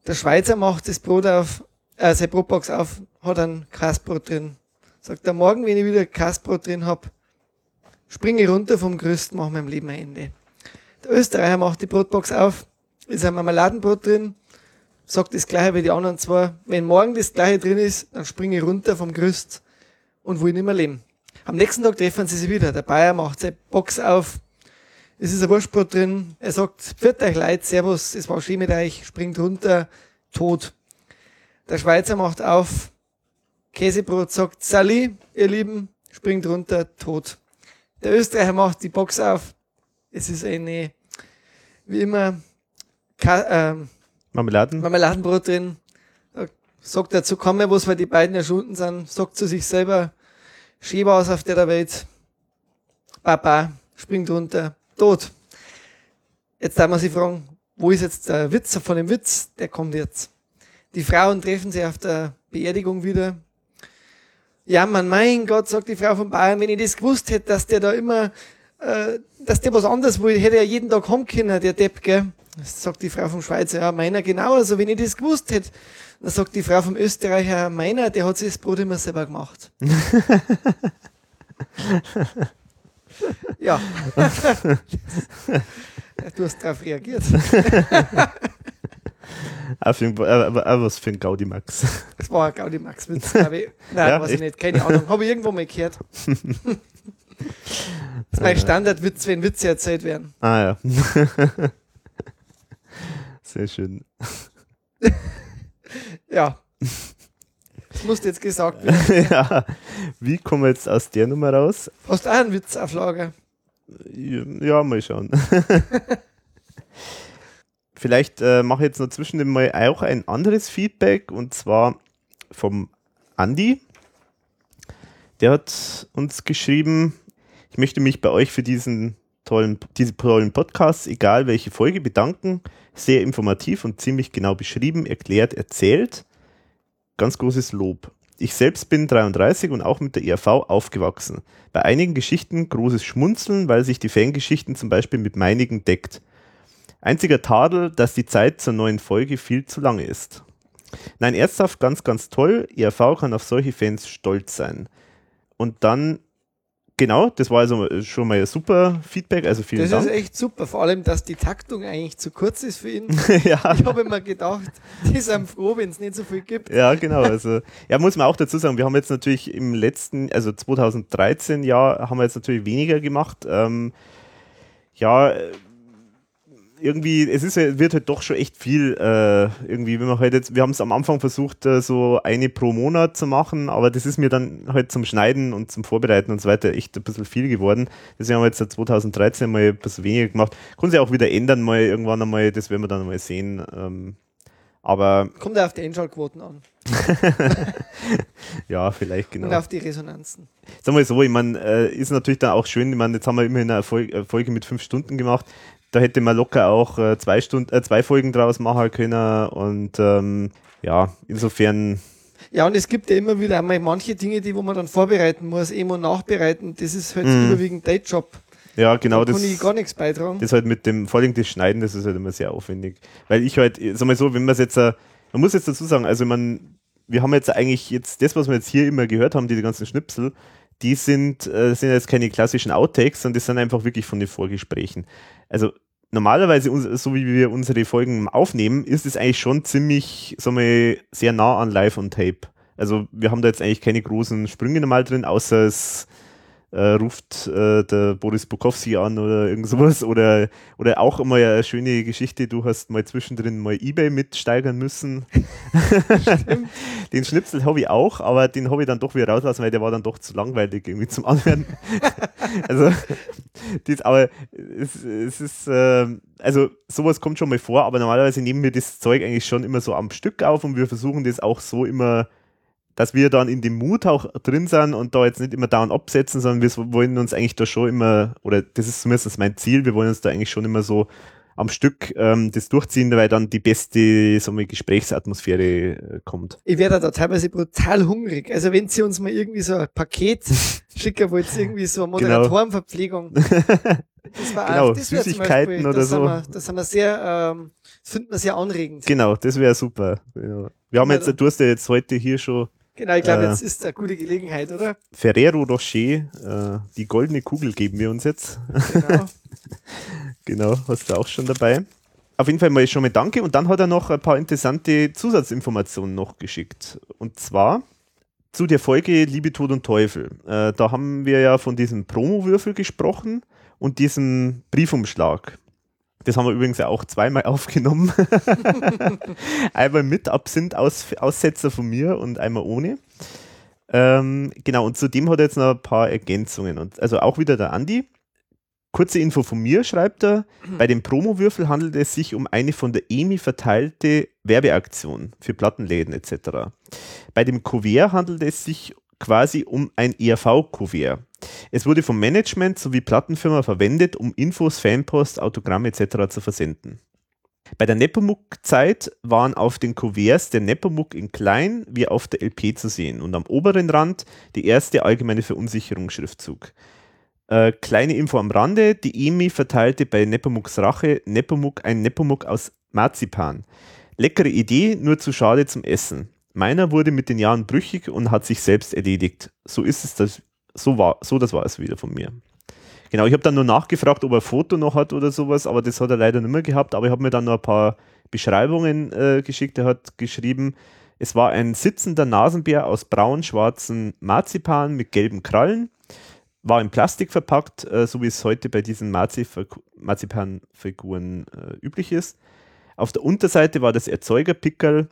Speaker 2: Der Schweizer macht das Brot auf, äh, seine Brotbox auf, hat ein Kasbrot drin. Sagt er, morgen, wenn ich wieder Kasbrot drin hab, springe ich runter vom Gerüst, mache meinem Leben ein Ende. Der Österreicher macht die Brotbox auf, ist ein Marmeladenbrot drin, sagt das gleiche wie die anderen zwei. Wenn morgen das gleiche drin ist, dann springe ich runter vom Gerüst und will nicht mehr leben. Am nächsten Tag treffen sie sich wieder. Der Bayer macht seine Box auf, es ist ein Wurstbrot drin, er sagt, pfiat euch Leid, servus, es war schön mit euch, springt runter, tot. Der Schweizer macht auf, Käsebrot sagt, Sali, ihr Lieben, springt runter, tot. Der Österreicher macht die Box auf. Es ist eine, wie immer, Ka ähm,
Speaker 1: Marmeladen?
Speaker 2: Marmeladenbrot drin. Sagt dazu, komm mir was, weil die beiden erschunden sind. Sagt zu sich selber, schön war's auf der Welt. Papa, springt runter, tot. Jetzt darf man sich fragen, wo ist jetzt der Witz von dem Witz? Der kommt jetzt. Die Frauen treffen sich auf der Beerdigung wieder. Ja, man, mein Gott, sagt die Frau von Bayern, wenn ich das gewusst hätte, dass der da immer, äh, dass der was anderes will, hätte er jeden Tag kommen können, der Depp, gell? Das sagt die Frau vom Schweizer, ja, meiner genauso, wenn ich das gewusst hätte. Dann sagt die Frau vom Österreicher, meiner, der hat sich das Brot immer selber gemacht. (laughs) ja. (laughs) du hast darauf reagiert. (laughs)
Speaker 1: Für, äh, auch was für ein Gaudi Max.
Speaker 2: Das war ein Gaudi Max Witz, glaube ich. Nein,
Speaker 1: Ja,
Speaker 2: weiß ich
Speaker 1: echt?
Speaker 2: nicht, keine Ahnung. Habe ich irgendwo mal gehört. Das ist mein Standardwitz, wenn Witze erzählt werden.
Speaker 1: Ah ja. (laughs) Sehr schön. (laughs)
Speaker 2: Ja. Das musste jetzt gesagt werden. (laughs)
Speaker 1: ja. Wie kommen wir jetzt aus der Nummer raus?
Speaker 2: Hast du auch einen Witz auf Lager?
Speaker 1: Ja, mal schauen. Vielleicht äh, mache ich jetzt noch zwischendurch mal auch ein anderes Feedback und zwar vom Andi. Der hat uns geschrieben, ich möchte mich bei euch für diesen tollen, diese tollen Podcasts, egal welche Folge, bedanken. Sehr informativ und ziemlich genau beschrieben, erklärt, erzählt. Ganz großes Lob. Ich selbst bin 33 und auch mit der ERV aufgewachsen. Bei einigen Geschichten großes Schmunzeln, weil sich die Fangeschichten zum Beispiel mit meinigen deckt. Einziger Tadel, dass die Zeit zur neuen Folge viel zu lange ist. Nein, ernsthaft, ganz, ganz toll. ERV kann auf solche Fans stolz sein. Und dann, genau, das war also schon mal super Feedback, also vielen
Speaker 2: das
Speaker 1: Dank.
Speaker 2: ist echt super, vor allem, dass die Taktung eigentlich zu kurz ist für ihn. (laughs)
Speaker 1: ja.
Speaker 2: Ich habe immer gedacht, (laughs) die sind froh, wenn es nicht so viel gibt.
Speaker 1: Ja, genau. Also, ja, muss man auch dazu sagen, wir haben jetzt natürlich im letzten, also 2013 Jahr, haben wir jetzt natürlich weniger gemacht. Ähm, ja, irgendwie, es ist, wird halt doch schon echt viel, äh, irgendwie, wenn man halt jetzt, wir haben es am Anfang versucht, äh, so eine pro Monat zu machen, aber das ist mir dann halt zum Schneiden und zum Vorbereiten und so weiter echt ein bisschen viel geworden. Deswegen haben wir jetzt seit 2013 mal ein bisschen weniger gemacht. Kann sich auch wieder ändern, mal irgendwann einmal, das werden wir dann mal sehen. Ähm, aber.
Speaker 2: Kommt ja auf die Einschaltquoten an. (laughs)
Speaker 1: ja, vielleicht genau.
Speaker 2: Und auf die Resonanzen.
Speaker 1: Sagen wir so, ich meine, äh, ist natürlich dann auch schön, ich meine, jetzt haben wir immerhin eine Folge, Folge mit fünf Stunden gemacht. Da hätte man locker auch äh, zwei Stunden, äh, zwei Folgen draus machen können und ähm, ja, insofern.
Speaker 2: Ja, und es gibt ja immer wieder einmal manche Dinge, die wo man dann vorbereiten muss, eben und nachbereiten. Das ist halt
Speaker 1: Mhm.
Speaker 2: überwiegend Dayjob.
Speaker 1: Ja, genau.
Speaker 2: Da
Speaker 1: das,
Speaker 2: kann ich gar nichts beitragen.
Speaker 1: Das halt mit dem, vor allem das Schneiden, das ist halt immer sehr aufwendig. Weil ich halt, sag mal so, wenn man es jetzt, äh, man muss jetzt dazu sagen, also man, wir haben jetzt eigentlich jetzt, das, was wir jetzt hier immer gehört haben, die ganzen Schnipsel, die sind, äh, sind jetzt keine klassischen Outtakes, sondern das sind einfach wirklich von den Vorgesprächen. Also normalerweise, so wie wir unsere Folgen aufnehmen, ist es eigentlich schon ziemlich, sagen wir, sehr nah an Live on Tape. Also wir haben da jetzt eigentlich keine großen Sprünge normal drin, außer es äh, ruft äh, der Boris Bukowski an oder irgend sowas. Oder, oder auch immer eine schöne Geschichte, du hast mal zwischendrin mal Ebay mitsteigern müssen. (laughs) den Schnipsel habe ich auch, aber den habe ich dann doch wieder rauslassen, weil der war dann doch zu langweilig irgendwie zum Anhören. (laughs) also, das, aber es, es ist, äh, also sowas kommt schon mal vor, aber normalerweise nehmen wir das Zeug eigentlich schon immer so am Stück auf und wir versuchen das auch so immer dass wir dann in dem Mut auch drin sind und da jetzt nicht immer down absetzen, sondern wir wollen uns eigentlich da schon immer, oder das ist zumindest mein Ziel, wir wollen uns da eigentlich schon immer so am Stück ähm, das durchziehen, weil dann die beste so eine Gesprächsatmosphäre äh, kommt.
Speaker 2: Ich werde da teilweise brutal hungrig. Also wenn sie uns mal irgendwie so ein Paket (laughs) schicken wollt, irgendwie so eine
Speaker 1: Genau.
Speaker 2: Moderatorenverpflegung. (laughs) Das war
Speaker 1: Genau,
Speaker 2: auch, das
Speaker 1: Süßigkeiten
Speaker 2: Beispiel,
Speaker 1: oder so.
Speaker 2: Wir, das sind wir sehr, ähm, das finden wir sehr anregend.
Speaker 1: Genau, das wäre super. Genau. Wir haben
Speaker 2: Ja,
Speaker 1: jetzt, du hast ja jetzt heute hier schon
Speaker 2: Genau, ich glaube,
Speaker 1: Äh.
Speaker 2: jetzt ist eine gute Gelegenheit, oder?
Speaker 1: Ferrero Rocher, äh, die goldene Kugel geben wir uns jetzt.
Speaker 2: Genau. (laughs)
Speaker 1: Genau, hast du auch schon dabei. Auf jeden Fall mal schon mal danke. Und dann hat er noch ein paar interessante Zusatzinformationen noch geschickt. Und zwar zu der Folge Liebe, Tod und Teufel. Äh, da haben wir ja von diesem Promo-Würfel gesprochen und diesem Briefumschlag. Das haben wir übrigens ja auch zweimal (laughs) aufgenommen. (laughs) einmal mit Absinth-Aussetzer von mir und einmal ohne. Ähm, genau, und zudem hat er jetzt noch ein paar Ergänzungen. Und, also auch wieder der Andi. Kurze Info von mir, schreibt er. Bei dem Promowürfel handelt es sich um eine von der EMI verteilte Werbeaktion für Plattenläden etc. Bei dem Kuvert handelt es sich quasi um ein ERV-Kuvert. Es wurde vom Management sowie Plattenfirma verwendet, um Infos, Fanpost, Autogramme etc. zu versenden. Bei der Nepomuk-Zeit waren auf den Kuverts der Nepomuk in klein wie auf der LP zu sehen und am oberen Rand die erste allgemeine Verunsicherungsschriftzug. Äh, kleine Info am Rande, die EMI verteilte bei Nepomuks Rache Nepomuk ein Nepomuk aus Marzipan. Leckere Idee, nur zu schade zum Essen. Meiner wurde mit den Jahren brüchig und hat sich selbst erledigt. So ist es das, so war, so das war es wieder von mir. Genau, ich habe dann nur nachgefragt, ob er ein Foto noch hat oder sowas, aber das hat er leider nicht mehr gehabt. Aber ich habe mir dann noch ein paar Beschreibungen äh, geschickt. Er hat geschrieben, es war ein sitzender Nasenbär aus braun-schwarzen Marzipan mit gelben Krallen, war in Plastik verpackt, äh, so wie es heute bei diesen Marzipanfiguren äh, üblich ist. Auf der Unterseite war das Erzeugerpickerl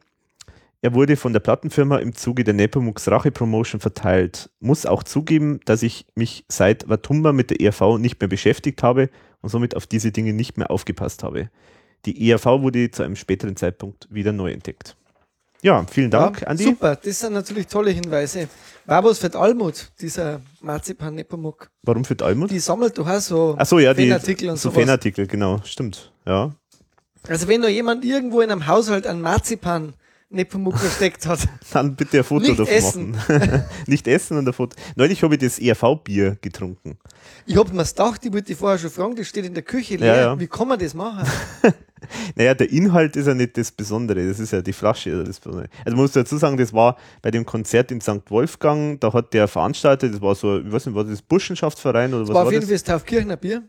Speaker 1: Er wurde von der Plattenfirma im Zuge der Nepomuk's Rache-Promotion verteilt. Muss auch zugeben, dass ich mich seit Watumba mit der ERV nicht mehr beschäftigt habe und somit auf diese Dinge nicht mehr aufgepasst habe. Die ERV wurde zu einem späteren Zeitpunkt wieder neu entdeckt. Ja, vielen Dank,
Speaker 2: ja,
Speaker 1: Andi.
Speaker 2: Super, das sind natürlich tolle Hinweise. Was für die Almut, dieser Marzipan Nepomuk?
Speaker 1: Warum für die Almut?
Speaker 2: Die sammelt doch auch so
Speaker 1: Ach so, ja, die
Speaker 2: Fanartikel und
Speaker 1: so. Fanartikel, genau, stimmt. Ja.
Speaker 2: Also wenn noch jemand irgendwo in einem Haushalt einen Marzipan Nepomuk versteckt hat, (laughs)
Speaker 1: Dann bitte ein Foto
Speaker 2: Nicht
Speaker 1: davon
Speaker 2: essen.
Speaker 1: machen. (laughs) Nicht essen und ein Foto. Neulich habe ich das ERV-Bier getrunken.
Speaker 2: ich hab mir gedacht, ich wollte vorher schon fragen, das steht in der Küche leer.
Speaker 1: Ja, ja.
Speaker 2: Wie kann man das machen? (laughs)
Speaker 1: Naja, der Inhalt ist ja nicht das Besondere, das ist ja die Flasche. oder Das Besondere. Also man muss dazu sagen, das war bei dem Konzert in St. Wolfgang, da hat der Veranstalter, das war so, ich weiß nicht, war das Burschenschaftsverein oder
Speaker 2: Das
Speaker 1: was
Speaker 2: war
Speaker 1: war
Speaker 2: auf jeden
Speaker 1: das?
Speaker 2: Fall das Taufkirchner Bier.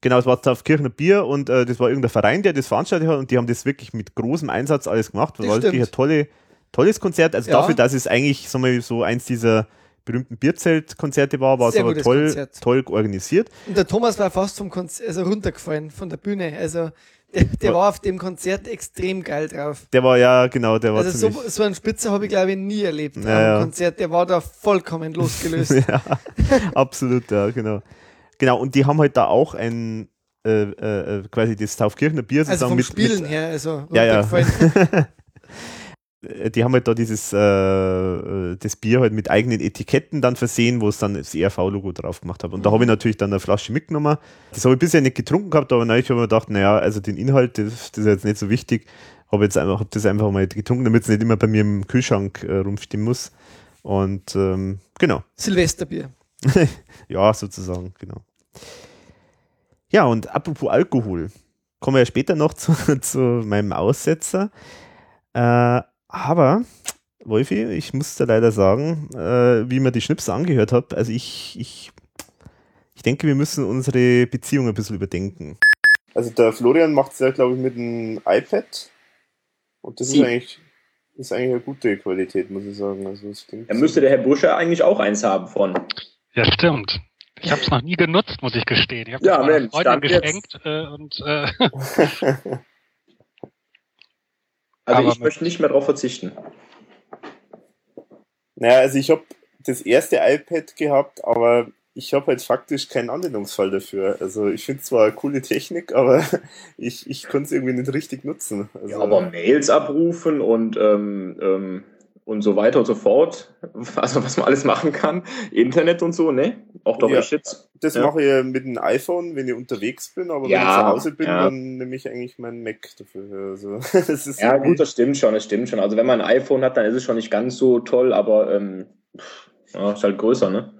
Speaker 1: Genau, es war Taufkirchner Bier und äh, das war irgendein Verein, der das veranstaltet hat und die haben das wirklich mit großem Einsatz alles gemacht. Das war wirklich ein tolle, tolles Konzert. Also
Speaker 2: Ja.
Speaker 1: dafür, dass es eigentlich sagen wir, so eins dieser berühmten Bierzeltkonzerte war, war es aber toll,
Speaker 2: Konzert.
Speaker 1: toll organisiert.
Speaker 2: Und der Thomas war fast vom Konzert, also runtergefallen von der Bühne. Also der, der war auf dem Konzert extrem geil drauf.
Speaker 1: Der war ja, genau, der war
Speaker 2: Also so, so einen Spitzer habe ich glaube ich nie erlebt
Speaker 1: Ja,
Speaker 2: am
Speaker 1: ja.
Speaker 2: Konzert. Der war da vollkommen (laughs) losgelöst.
Speaker 1: ja, absolut, ja, genau. Genau, und die haben halt da auch ein, äh, äh, quasi das Taufkirchner Bier
Speaker 2: Also
Speaker 1: sozusagen
Speaker 2: vom
Speaker 1: mit,
Speaker 2: Spielen
Speaker 1: mit,
Speaker 2: her, also (laughs)
Speaker 1: Ja, ja. äh, (laughs) die haben halt da dieses, äh, äh, das Bier halt mit eigenen Etiketten dann versehen, wo es dann das ERV-Logo drauf gemacht hat. Und da habe ich natürlich dann eine Flasche mitgenommen. Das habe ich bisher nicht getrunken gehabt, aber neulich habe ich mir gedacht, naja, also den Inhalt, das, das ist jetzt nicht so wichtig. Habe jetzt einfach, hab das einfach mal getrunken, damit es nicht immer bei mir im Kühlschrank äh, rumstehen muss. Und ähm, genau.
Speaker 2: Silvesterbier. (laughs)
Speaker 1: ja, sozusagen, genau. Ja, und apropos Alkohol, kommen wir ja später noch (laughs) zu, zu meinem Aussetzer. Äh, aber, Wolfi, ich muss dir leider sagen, äh, wie mir die Schnipsel angehört habe, also ich, ich, ich denke, wir müssen unsere Beziehung ein bisschen überdenken.
Speaker 8: Also der Florian macht es ja, glaube ich, mit einem iPad. Und das
Speaker 6: Sie.
Speaker 8: ist eigentlich, ist eigentlich eine gute Qualität, muss ich sagen. Also es klingt
Speaker 6: Da müsste der Herr Buscher eigentlich auch eins haben von.
Speaker 7: Ja, stimmt. Ich habe es noch nie genutzt, muss ich gestehen. Ich habe
Speaker 6: Ja,
Speaker 7: meiner Freundin geschenkt äh, und äh, (laughs)
Speaker 6: Also
Speaker 7: Aber
Speaker 6: ich möchte nicht mehr darauf verzichten.
Speaker 8: Naja, also ich habe das erste iPad gehabt, aber ich habe halt faktisch keinen Anwendungsfall dafür. Also ich finde zwar eine coole Technik, aber (laughs) ich, ich konnte es irgendwie nicht richtig nutzen. Also,
Speaker 6: Ja, aber Mails abrufen und, ähm, ähm, und so weiter und so fort. (laughs) Also was man alles machen kann. Internet und so, ne? Auch doch
Speaker 8: Ja.
Speaker 6: ich jetzt.
Speaker 8: das
Speaker 6: ja.
Speaker 8: mache ich mit dem iPhone, wenn ich unterwegs bin, aber wenn
Speaker 6: Ja,
Speaker 8: ich zu Hause bin,
Speaker 6: ja.
Speaker 8: dann nehme ich eigentlich meinen Mac dafür. Also, (laughs) das ist
Speaker 6: Ja, gut, das stimmt schon, das stimmt schon. Also wenn man ein iPhone hat, dann ist es schon nicht ganz so toll, aber ähm, ja, ist halt größer, ne?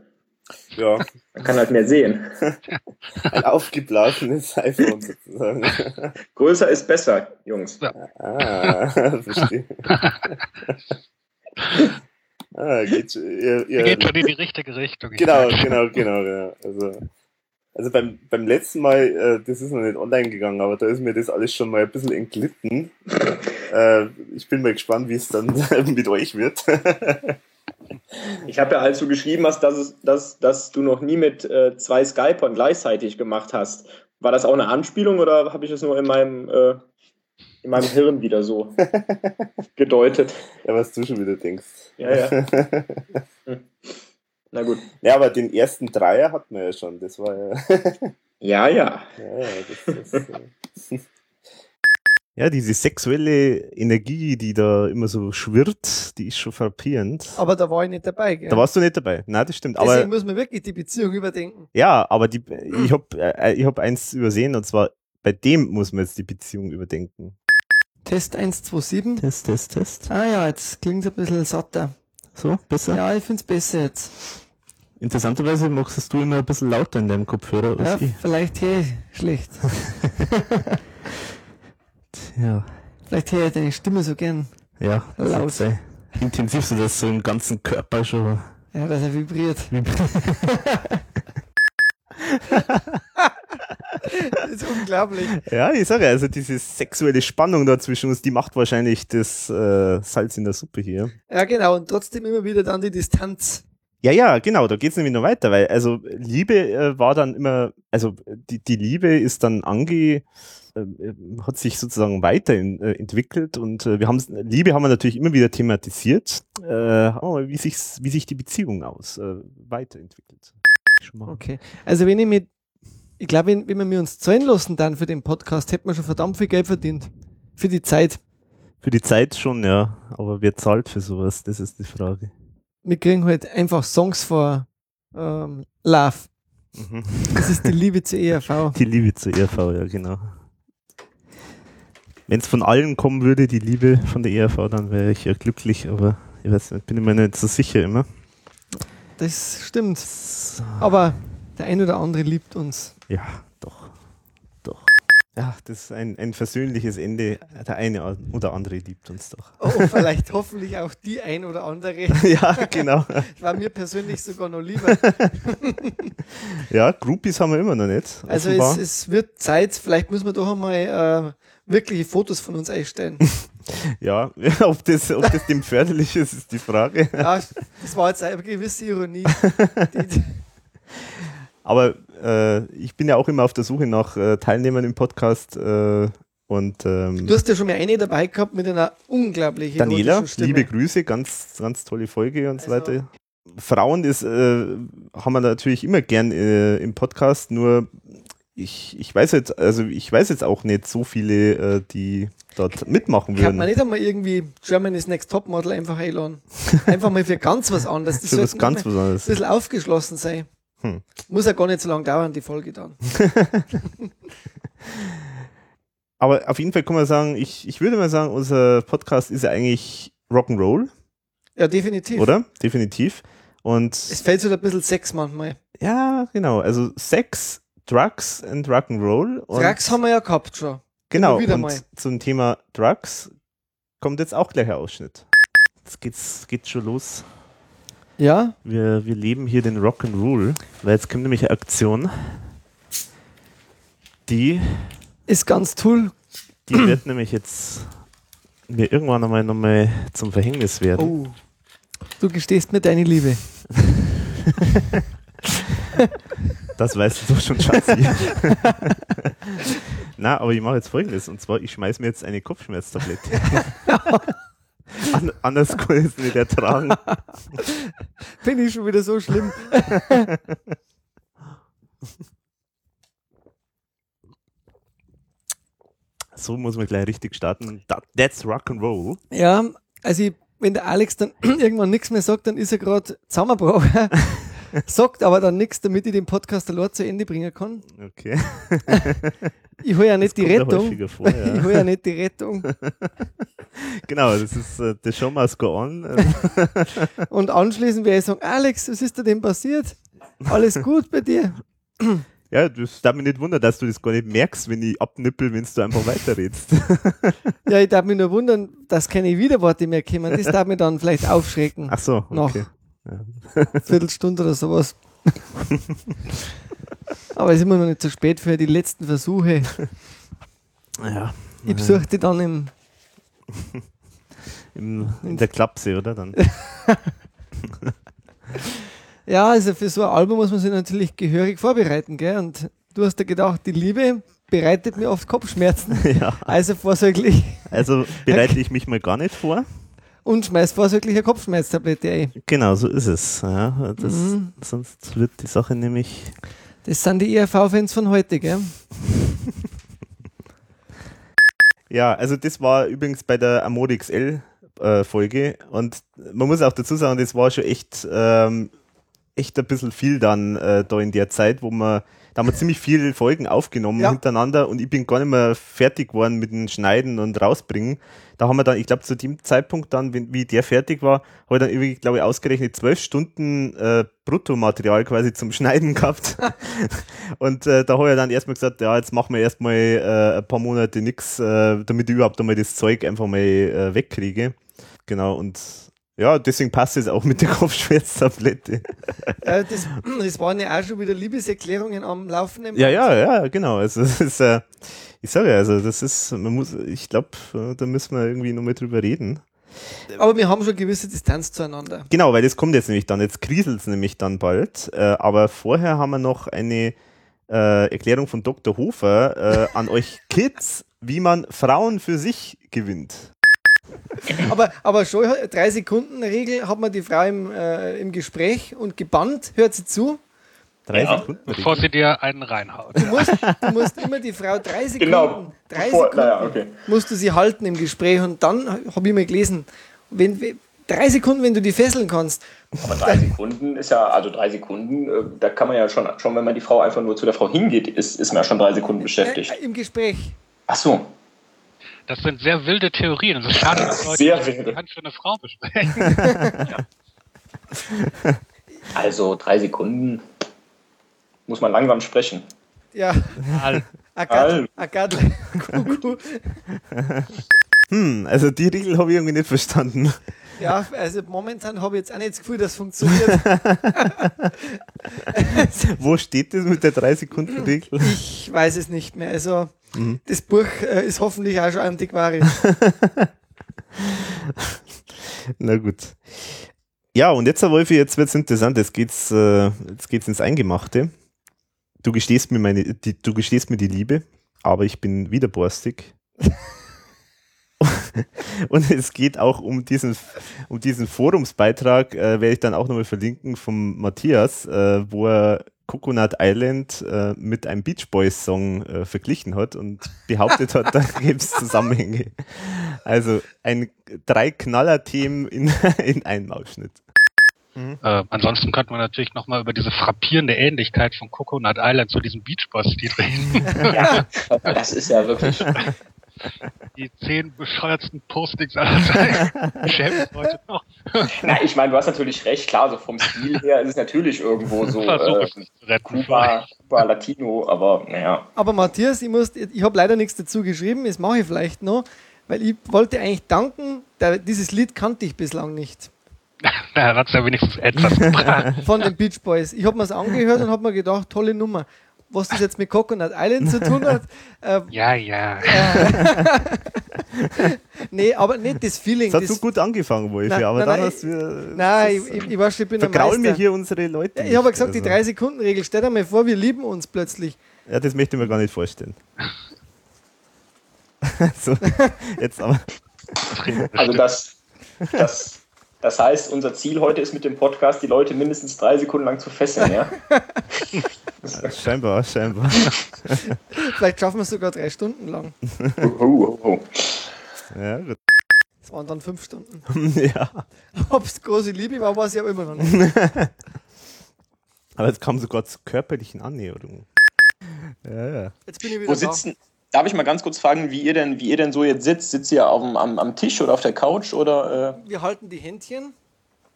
Speaker 8: ja,
Speaker 6: Man kann halt mehr sehen. (laughs)
Speaker 8: ein aufgeblasenes iPhone sozusagen.
Speaker 6: Größer ist besser, Jungs.
Speaker 8: Ah, verstehe. (laughs) ah, geht, schon- ihr, ihr,
Speaker 7: geht schon in die richtige Richtung. Ich
Speaker 8: Genau, genau, genau, genau. Also, also beim, beim letzten Mal, äh, das ist noch nicht online gegangen, aber da ist mir das alles schon mal ein bisschen entglitten. äh, ich bin mal gespannt, wie es dann (laughs) mit euch wird.
Speaker 6: Ich habe ja, als du geschrieben hast, dass, es, dass, dass du noch nie mit äh, zwei Skypern gleichzeitig gemacht hast. War das auch eine Anspielung oder habe ich es nur in meinem, äh, in meinem Hirn wieder so gedeutet?
Speaker 8: ja, was du schon wieder denkst.
Speaker 6: Ja, ja. (laughs) Na gut.
Speaker 8: Ja, aber den ersten Dreier hatten wir ja schon. Das war ja. (laughs)
Speaker 6: Ja, ja.
Speaker 8: ja, ja das, das, äh, (laughs)
Speaker 1: Ja, diese sexuelle Energie, die da immer so schwirrt, die ist schon frappierend.
Speaker 2: Aber da war ich nicht dabei. Gell?
Speaker 1: Da warst du nicht dabei. Nein, das stimmt.
Speaker 2: Deswegen
Speaker 1: Aber
Speaker 2: muss man wirklich die Beziehung überdenken.
Speaker 1: ja, aber die, ich habe äh, ich hab eins übersehen und zwar bei dem muss man jetzt die Beziehung überdenken.
Speaker 2: Test 127.
Speaker 1: Test, Test, Test.
Speaker 2: Ah ja, jetzt klingt es ein bisschen satter.
Speaker 1: So, besser?
Speaker 2: Ja, ich find's besser jetzt.
Speaker 1: Interessanterweise machst du immer ein bisschen lauter in deinem Kopfhörer
Speaker 2: Ja,
Speaker 1: als ich.
Speaker 2: vielleicht ich schlecht. (laughs)
Speaker 1: Ja,
Speaker 2: Vielleicht höre ich deine Stimme so gern.
Speaker 1: ja, das
Speaker 2: Laut.
Speaker 1: wird sein. Intensiv so, dass so im ganzen Körper schon
Speaker 2: Ja, dass er vibriert. (laughs) (laughs) das ist unglaublich.
Speaker 1: Ja, ich sage also diese sexuelle Spannung da zwischen uns, die macht wahrscheinlich das äh, Salz in der Suppe hier.
Speaker 2: Ja, genau. Und trotzdem immer wieder dann die Distanz
Speaker 1: Ja, ja, genau, da geht's nämlich noch weiter, weil also Liebe äh, war dann immer, also die, die Liebe ist dann ange, äh, hat sich sozusagen weiterentwickelt und äh, wir haben Liebe haben wir natürlich immer wieder thematisiert, äh, wie sich wie sich die Beziehung aus äh, weiterentwickelt.
Speaker 2: Okay, also wenn ich mit, ich glaube, wenn, wenn wir uns zahlen lassen dann für den Podcast, hätten wir schon verdammt viel Geld verdient für die Zeit.
Speaker 1: Für die Zeit schon, ja, aber wer zahlt für sowas? Das ist die Frage
Speaker 2: wir kriegen halt einfach Songs vor ähm, Love. Mhm. Das ist die Liebe zur (laughs) ERV.
Speaker 1: Die Liebe zur ERV, ja, genau. Wenn es von allen kommen würde, die Liebe von der ERV, dann wäre ich ja glücklich, aber ich weiß nicht, bin ich mir nicht so sicher immer.
Speaker 2: Das stimmt. Aber der eine oder andere liebt uns.
Speaker 1: Ja, doch. Doch. Ja, das ist ein, ein versöhnliches Ende. Der eine oder andere liebt uns doch.
Speaker 2: Oh, vielleicht hoffentlich auch die ein oder andere. (laughs)
Speaker 1: ja, genau.
Speaker 2: War mir persönlich sogar noch lieber. (laughs)
Speaker 1: ja, Groupies haben wir immer noch nicht.
Speaker 2: Also es, es, wird Zeit, vielleicht müssen wir doch einmal äh, wirkliche Fotos von uns einstellen. (laughs)
Speaker 1: ja, ob das, ob das dem förderlich ist, ist die Frage.
Speaker 2: ja, das war jetzt eine gewisse Ironie.
Speaker 1: Aber äh, ich bin ja auch immer auf der Suche nach äh, Teilnehmern im Podcast. Äh, und, ähm,
Speaker 2: du hast ja schon mal eine dabei gehabt mit einer unglaublichen
Speaker 1: Daniela, liebe Grüße, ganz, ganz tolle Folge und also, so weiter. Frauen ist, äh, haben wir natürlich immer gern äh, im Podcast, nur ich, ich weiß jetzt, also ich weiß jetzt auch nicht so viele, äh, die dort mitmachen würden. Kann
Speaker 2: man nicht einmal irgendwie Germany's Next Topmodel einfach einladen? Einfach mal für ganz was anderes. (laughs)
Speaker 1: Das für was ganz was anderes.
Speaker 2: Ein bisschen aufgeschlossen sein. Hm. Muss ja gar nicht so lange dauern, die Folge dann. (laughs)
Speaker 1: Aber auf jeden Fall kann man sagen, ich, ich würde mal sagen, unser Podcast ist ja eigentlich Rock'n'Roll.
Speaker 2: Ja, definitiv.
Speaker 1: Oder? Definitiv. Und
Speaker 2: es fällt so ein bisschen Sex manchmal.
Speaker 1: Ja, genau. Also Sex, Drugs und Rock'n'Roll.
Speaker 2: Drugs haben wir ja gehabt schon.
Speaker 1: Genau. Und mal. zum Thema Drugs kommt jetzt auch gleich ein Ausschnitt. Jetzt geht's, geht's schon los.
Speaker 2: Ja?
Speaker 1: Wir, wir leben hier den Rock'n'Roll, weil jetzt kommt nämlich eine Aktion, die
Speaker 2: ist ganz toll.
Speaker 1: Die wird nämlich jetzt mir irgendwann einmal nochmal zum Verhängnis werden. Oh.
Speaker 2: Du gestehst mir deine Liebe. (laughs)
Speaker 1: das weißt du doch schon, Schatzi. (laughs) Na, aber ich mache jetzt folgendes, und zwar, ich schmeiß mir jetzt eine Kopfschmerztablette. (laughs) An anders ich es nicht ertragen.
Speaker 2: Finde ich schon wieder so schlimm. (laughs)
Speaker 1: so muss man gleich richtig starten. That's rock and roll.
Speaker 2: Ja, also ich, wenn der Alex dann (clears throat) irgendwann nichts mehr sagt, dann ist er gerade zusammengebrochen. (laughs) sagt aber dann nichts, damit ich den Podcast allein zu Ende bringen kann.
Speaker 1: Okay. (laughs)
Speaker 2: ich hole ja nicht das die Rettung. Vor, ja. Ich hole ja nicht die Rettung. (laughs)
Speaker 1: genau, das ist uh, the show must go on. (laughs)
Speaker 2: Und anschließend werde ich sagen, Alex, was ist da denn passiert? Alles gut bei dir? (clears throat)
Speaker 1: Ja, das darf mich nicht wundern, dass du das gar nicht merkst, wenn ich abnippel, wenn du einfach weiterredest. (laughs)
Speaker 2: ja, ich darf mich nur wundern, dass keine Widerworte mehr kommen. Das darf mich dann vielleicht aufschrecken.
Speaker 1: Ach so, okay.
Speaker 2: Ja. Viertelstunde oder sowas. Aber es ist immer noch nicht zu spät für die letzten Versuche.
Speaker 1: Ja.
Speaker 2: Ich besuche die dann im, (laughs)
Speaker 1: Im in der Klapse, oder? Dann. (laughs)
Speaker 2: ja, also für so ein Album muss man sich natürlich gehörig vorbereiten, gell? Und du hast ja gedacht, die Liebe bereitet mir oft Kopfschmerzen. (laughs) Ja. Also vorsorglich.
Speaker 1: Also bereite ich mich mal gar nicht vor
Speaker 2: und schmeißt vorsorglich eine Kopfschmerztablette ein.
Speaker 1: Genau, so ist es. Ja, das, mhm. Sonst wird die Sache nämlich.
Speaker 2: Das sind die ERV-Fans von heute, gell? (laughs)
Speaker 1: ja, also das war übrigens bei der Amode XL äh, Folge und man muss auch dazu sagen, das war schon echt, ähm, echt ein bisschen viel dann äh, da in der Zeit, wo man da haben wir ziemlich viele Folgen aufgenommen ja. hintereinander und ich bin gar nicht mehr fertig geworden mit dem Schneiden und rausbringen. Da haben wir dann, ich glaube, zu dem Zeitpunkt dann, wenn, wie der fertig war, habe ich dann irgendwie, glaube ich, ausgerechnet zwölf Stunden äh, Bruttomaterial quasi zum (laughs) Schneiden gehabt. (laughs) und äh, da habe ich dann erstmal gesagt, ja, jetzt machen wir erstmal äh, ein paar Monate nichts, äh, damit ich überhaupt einmal das Zeug einfach mal äh, wegkriege. Genau, und ja, deswegen passt es auch mit der (laughs) Kopfschmerztablette.
Speaker 2: Ja, das, das waren ja auch schon wieder Liebeserklärungen am Laufen.
Speaker 1: Ja, ja, ja, genau. Also, das ist, äh, ich sage ja, also, das ist, man muss, ich glaube, äh, da müssen wir irgendwie noch mal drüber reden.
Speaker 2: Aber wir haben schon gewisse Distanz zueinander.
Speaker 1: Genau, weil das kommt jetzt nämlich dann. Jetzt kriselt es nämlich dann bald. Äh, aber vorher haben wir noch eine äh, Erklärung von Dr. Hofer äh, an euch Kids, wie man Frauen für sich gewinnt. (laughs)
Speaker 2: Aber, aber schon drei Sekunden Regel hat man die Frau im, äh, im Gespräch und gebannt, hört sie zu.
Speaker 1: Drei
Speaker 7: Ja,
Speaker 1: Sekunden.
Speaker 7: bevor sie dir einen reinhaut.
Speaker 2: Du musst, du musst immer die Frau drei Sekunden,
Speaker 6: Genau.
Speaker 2: drei
Speaker 6: Bevor-
Speaker 2: Sekunden
Speaker 6: naja, okay.
Speaker 2: musst du sie halten im Gespräch und dann habe ich mal gelesen, wenn, wenn- drei Sekunden, wenn du die fesseln kannst.
Speaker 6: Aber drei Sekunden ist ja, also drei Sekunden, äh, da kann man ja schon, schon wenn man die Frau einfach nur zu der Frau hingeht, ist, ist man ja schon drei Sekunden beschäftigt.
Speaker 2: Äh, Im Gespräch.
Speaker 6: Ach so.
Speaker 7: Das sind sehr wilde Theorien. Es ist schade, dass Leute
Speaker 6: Sehr
Speaker 7: das
Speaker 6: wilde.
Speaker 7: Hand für eine Frau besprechen. (laughs)
Speaker 6: Also drei Sekunden muss man langsam sprechen.
Speaker 2: Ja,
Speaker 7: Al- (laughs)
Speaker 2: Agathe, Agathe, Kuckuck.
Speaker 1: Hm, also die Regel habe ich irgendwie nicht verstanden.
Speaker 2: Ja, also momentan habe ich jetzt auch nicht das Gefühl, dass es funktioniert. (laughs)
Speaker 1: Wo steht das mit der 3-Sekunden-Regel?
Speaker 2: Ich weiß es nicht mehr. Also Das Buch äh, ist hoffentlich auch schon antiquarisch. (laughs)
Speaker 1: Na gut. Ja, und jetzt, Herr Wolfi, jetzt wird's interessant. Jetzt geht's, äh, jetzt geht's ins Eingemachte. Du gestehst mir meine, die, du gestehst mir die Liebe, aber ich bin wieder borstig. (laughs) und es geht auch um diesen, um diesen Forumsbeitrag, äh, werde ich dann auch nochmal verlinken vom Matthias, äh, wo er Coconut Island äh, mit einem Beach Boys Song äh, verglichen hat und behauptet hat, da (laughs) gibt es Zusammenhänge. Also ein drei Knaller-Themen in, (laughs) in einem Ausschnitt.
Speaker 7: Äh, ansonsten könnte man natürlich nochmal über diese frappierende Ähnlichkeit von Coconut Island zu diesem Beach Boys-Lied reden.
Speaker 6: Ja, (laughs) das ist ja wirklich.
Speaker 7: Die zehn bescheuertsten Postings aller Zeiten. (laughs) Schämt heute noch.
Speaker 6: Na, ich meine, du hast natürlich recht, klar, so vom Stil her ist es natürlich irgendwo so äh,
Speaker 7: retten.
Speaker 6: Kuba, Kuba Latino, aber naja.
Speaker 2: Aber Matthias, ich, muss, ich habe leider nichts dazu geschrieben, das mache ich vielleicht noch, weil ich wollte eigentlich danken, da, dieses Lied kannte ich bislang nicht.
Speaker 7: Da hat es ja wenigstens etwas gebracht.
Speaker 2: Von den Beach Boys. Ich habe mir es angehört und habe mir gedacht, tolle Nummer. Was das jetzt mit Coconut Island zu tun hat, äh, (laughs)
Speaker 7: Ja, ja. (laughs)
Speaker 2: nee, aber nicht das Feeling.
Speaker 1: Das hat
Speaker 2: das,
Speaker 1: so gut angefangen, Wolfi,
Speaker 2: Nein,
Speaker 1: aber
Speaker 2: nein,
Speaker 1: dann
Speaker 2: nein,
Speaker 1: hast du.
Speaker 2: nein, ich, ich, ich weiß, ich bin ein
Speaker 1: vergraulen mir
Speaker 2: Meister.
Speaker 1: hier unsere Leute.
Speaker 2: Ja, ich habe ja gesagt, die
Speaker 1: also.
Speaker 2: 3-Sekunden-Regel. Stell dir mal vor, wir lieben uns plötzlich.
Speaker 1: Ja, das möchte ich mir gar nicht vorstellen. (laughs) so, jetzt aber.
Speaker 6: Also das, das, das heißt, unser Ziel heute ist mit dem Podcast, die Leute mindestens drei Sekunden lang zu fesseln, ja?
Speaker 1: Scheinbar, scheinbar.
Speaker 2: Vielleicht schaffen wir es sogar drei Stunden lang.
Speaker 6: Oh, oh, oh.
Speaker 1: Ja, gut.
Speaker 2: Das waren dann fünf Stunden. (laughs)
Speaker 1: ja.
Speaker 2: Ob es große Liebe war, weiß ich aber immer noch nicht. (laughs)
Speaker 1: Aber es kam sogar zu körperlichen Annäherungen. Ja, ja.
Speaker 2: Jetzt bin ich wieder
Speaker 6: Wo
Speaker 2: da.
Speaker 6: Darf ich mal ganz kurz fragen, wie ihr denn, wie ihr denn so jetzt sitzt? Sitzt ihr auf dem, am, am Tisch oder auf der Couch oder,
Speaker 2: Wir halten die Händchen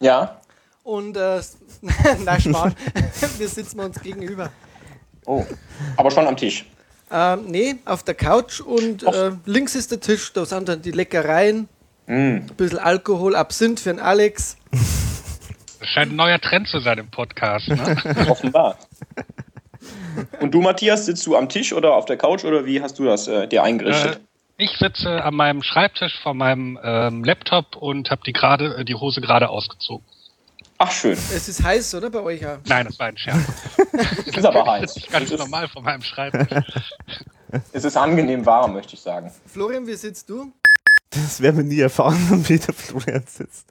Speaker 6: äh, ja?
Speaker 2: und äh, (laughs) nein, Spaß. (laughs) wir sitzen uns gegenüber.
Speaker 6: Oh, aber schon am Tisch.
Speaker 2: Ähm, nee, auf der Couch und äh, links ist der Tisch, da sind dann die Leckereien,
Speaker 6: Mm.
Speaker 2: ein bisschen Alkohol, Absinth für den Alex.
Speaker 7: Das scheint ein neuer Trend zu sein im Podcast. Ne? (laughs)
Speaker 6: Offenbar. Und du, Matthias, sitzt du am Tisch oder auf der Couch oder wie hast du das äh, dir eingerichtet?
Speaker 7: Äh, ich sitze an meinem Schreibtisch vor meinem ähm, Laptop und habe die gerade äh, die Hose gerade ausgezogen.
Speaker 6: Ach, schön.
Speaker 2: Es ist heiß, oder? Bei euch auch.
Speaker 7: Nein, das war ein Scherz.
Speaker 6: Es ist aber (laughs) heiß.
Speaker 7: Das ist ganz
Speaker 6: Es ist,
Speaker 7: normal vor meinem Schreibtisch. (laughs)
Speaker 6: es ist angenehm warm, möchte ich sagen.
Speaker 2: Florian, wie sitzt du?
Speaker 1: Das werden wir nie erfahren, (laughs) wie der Florian sitzt.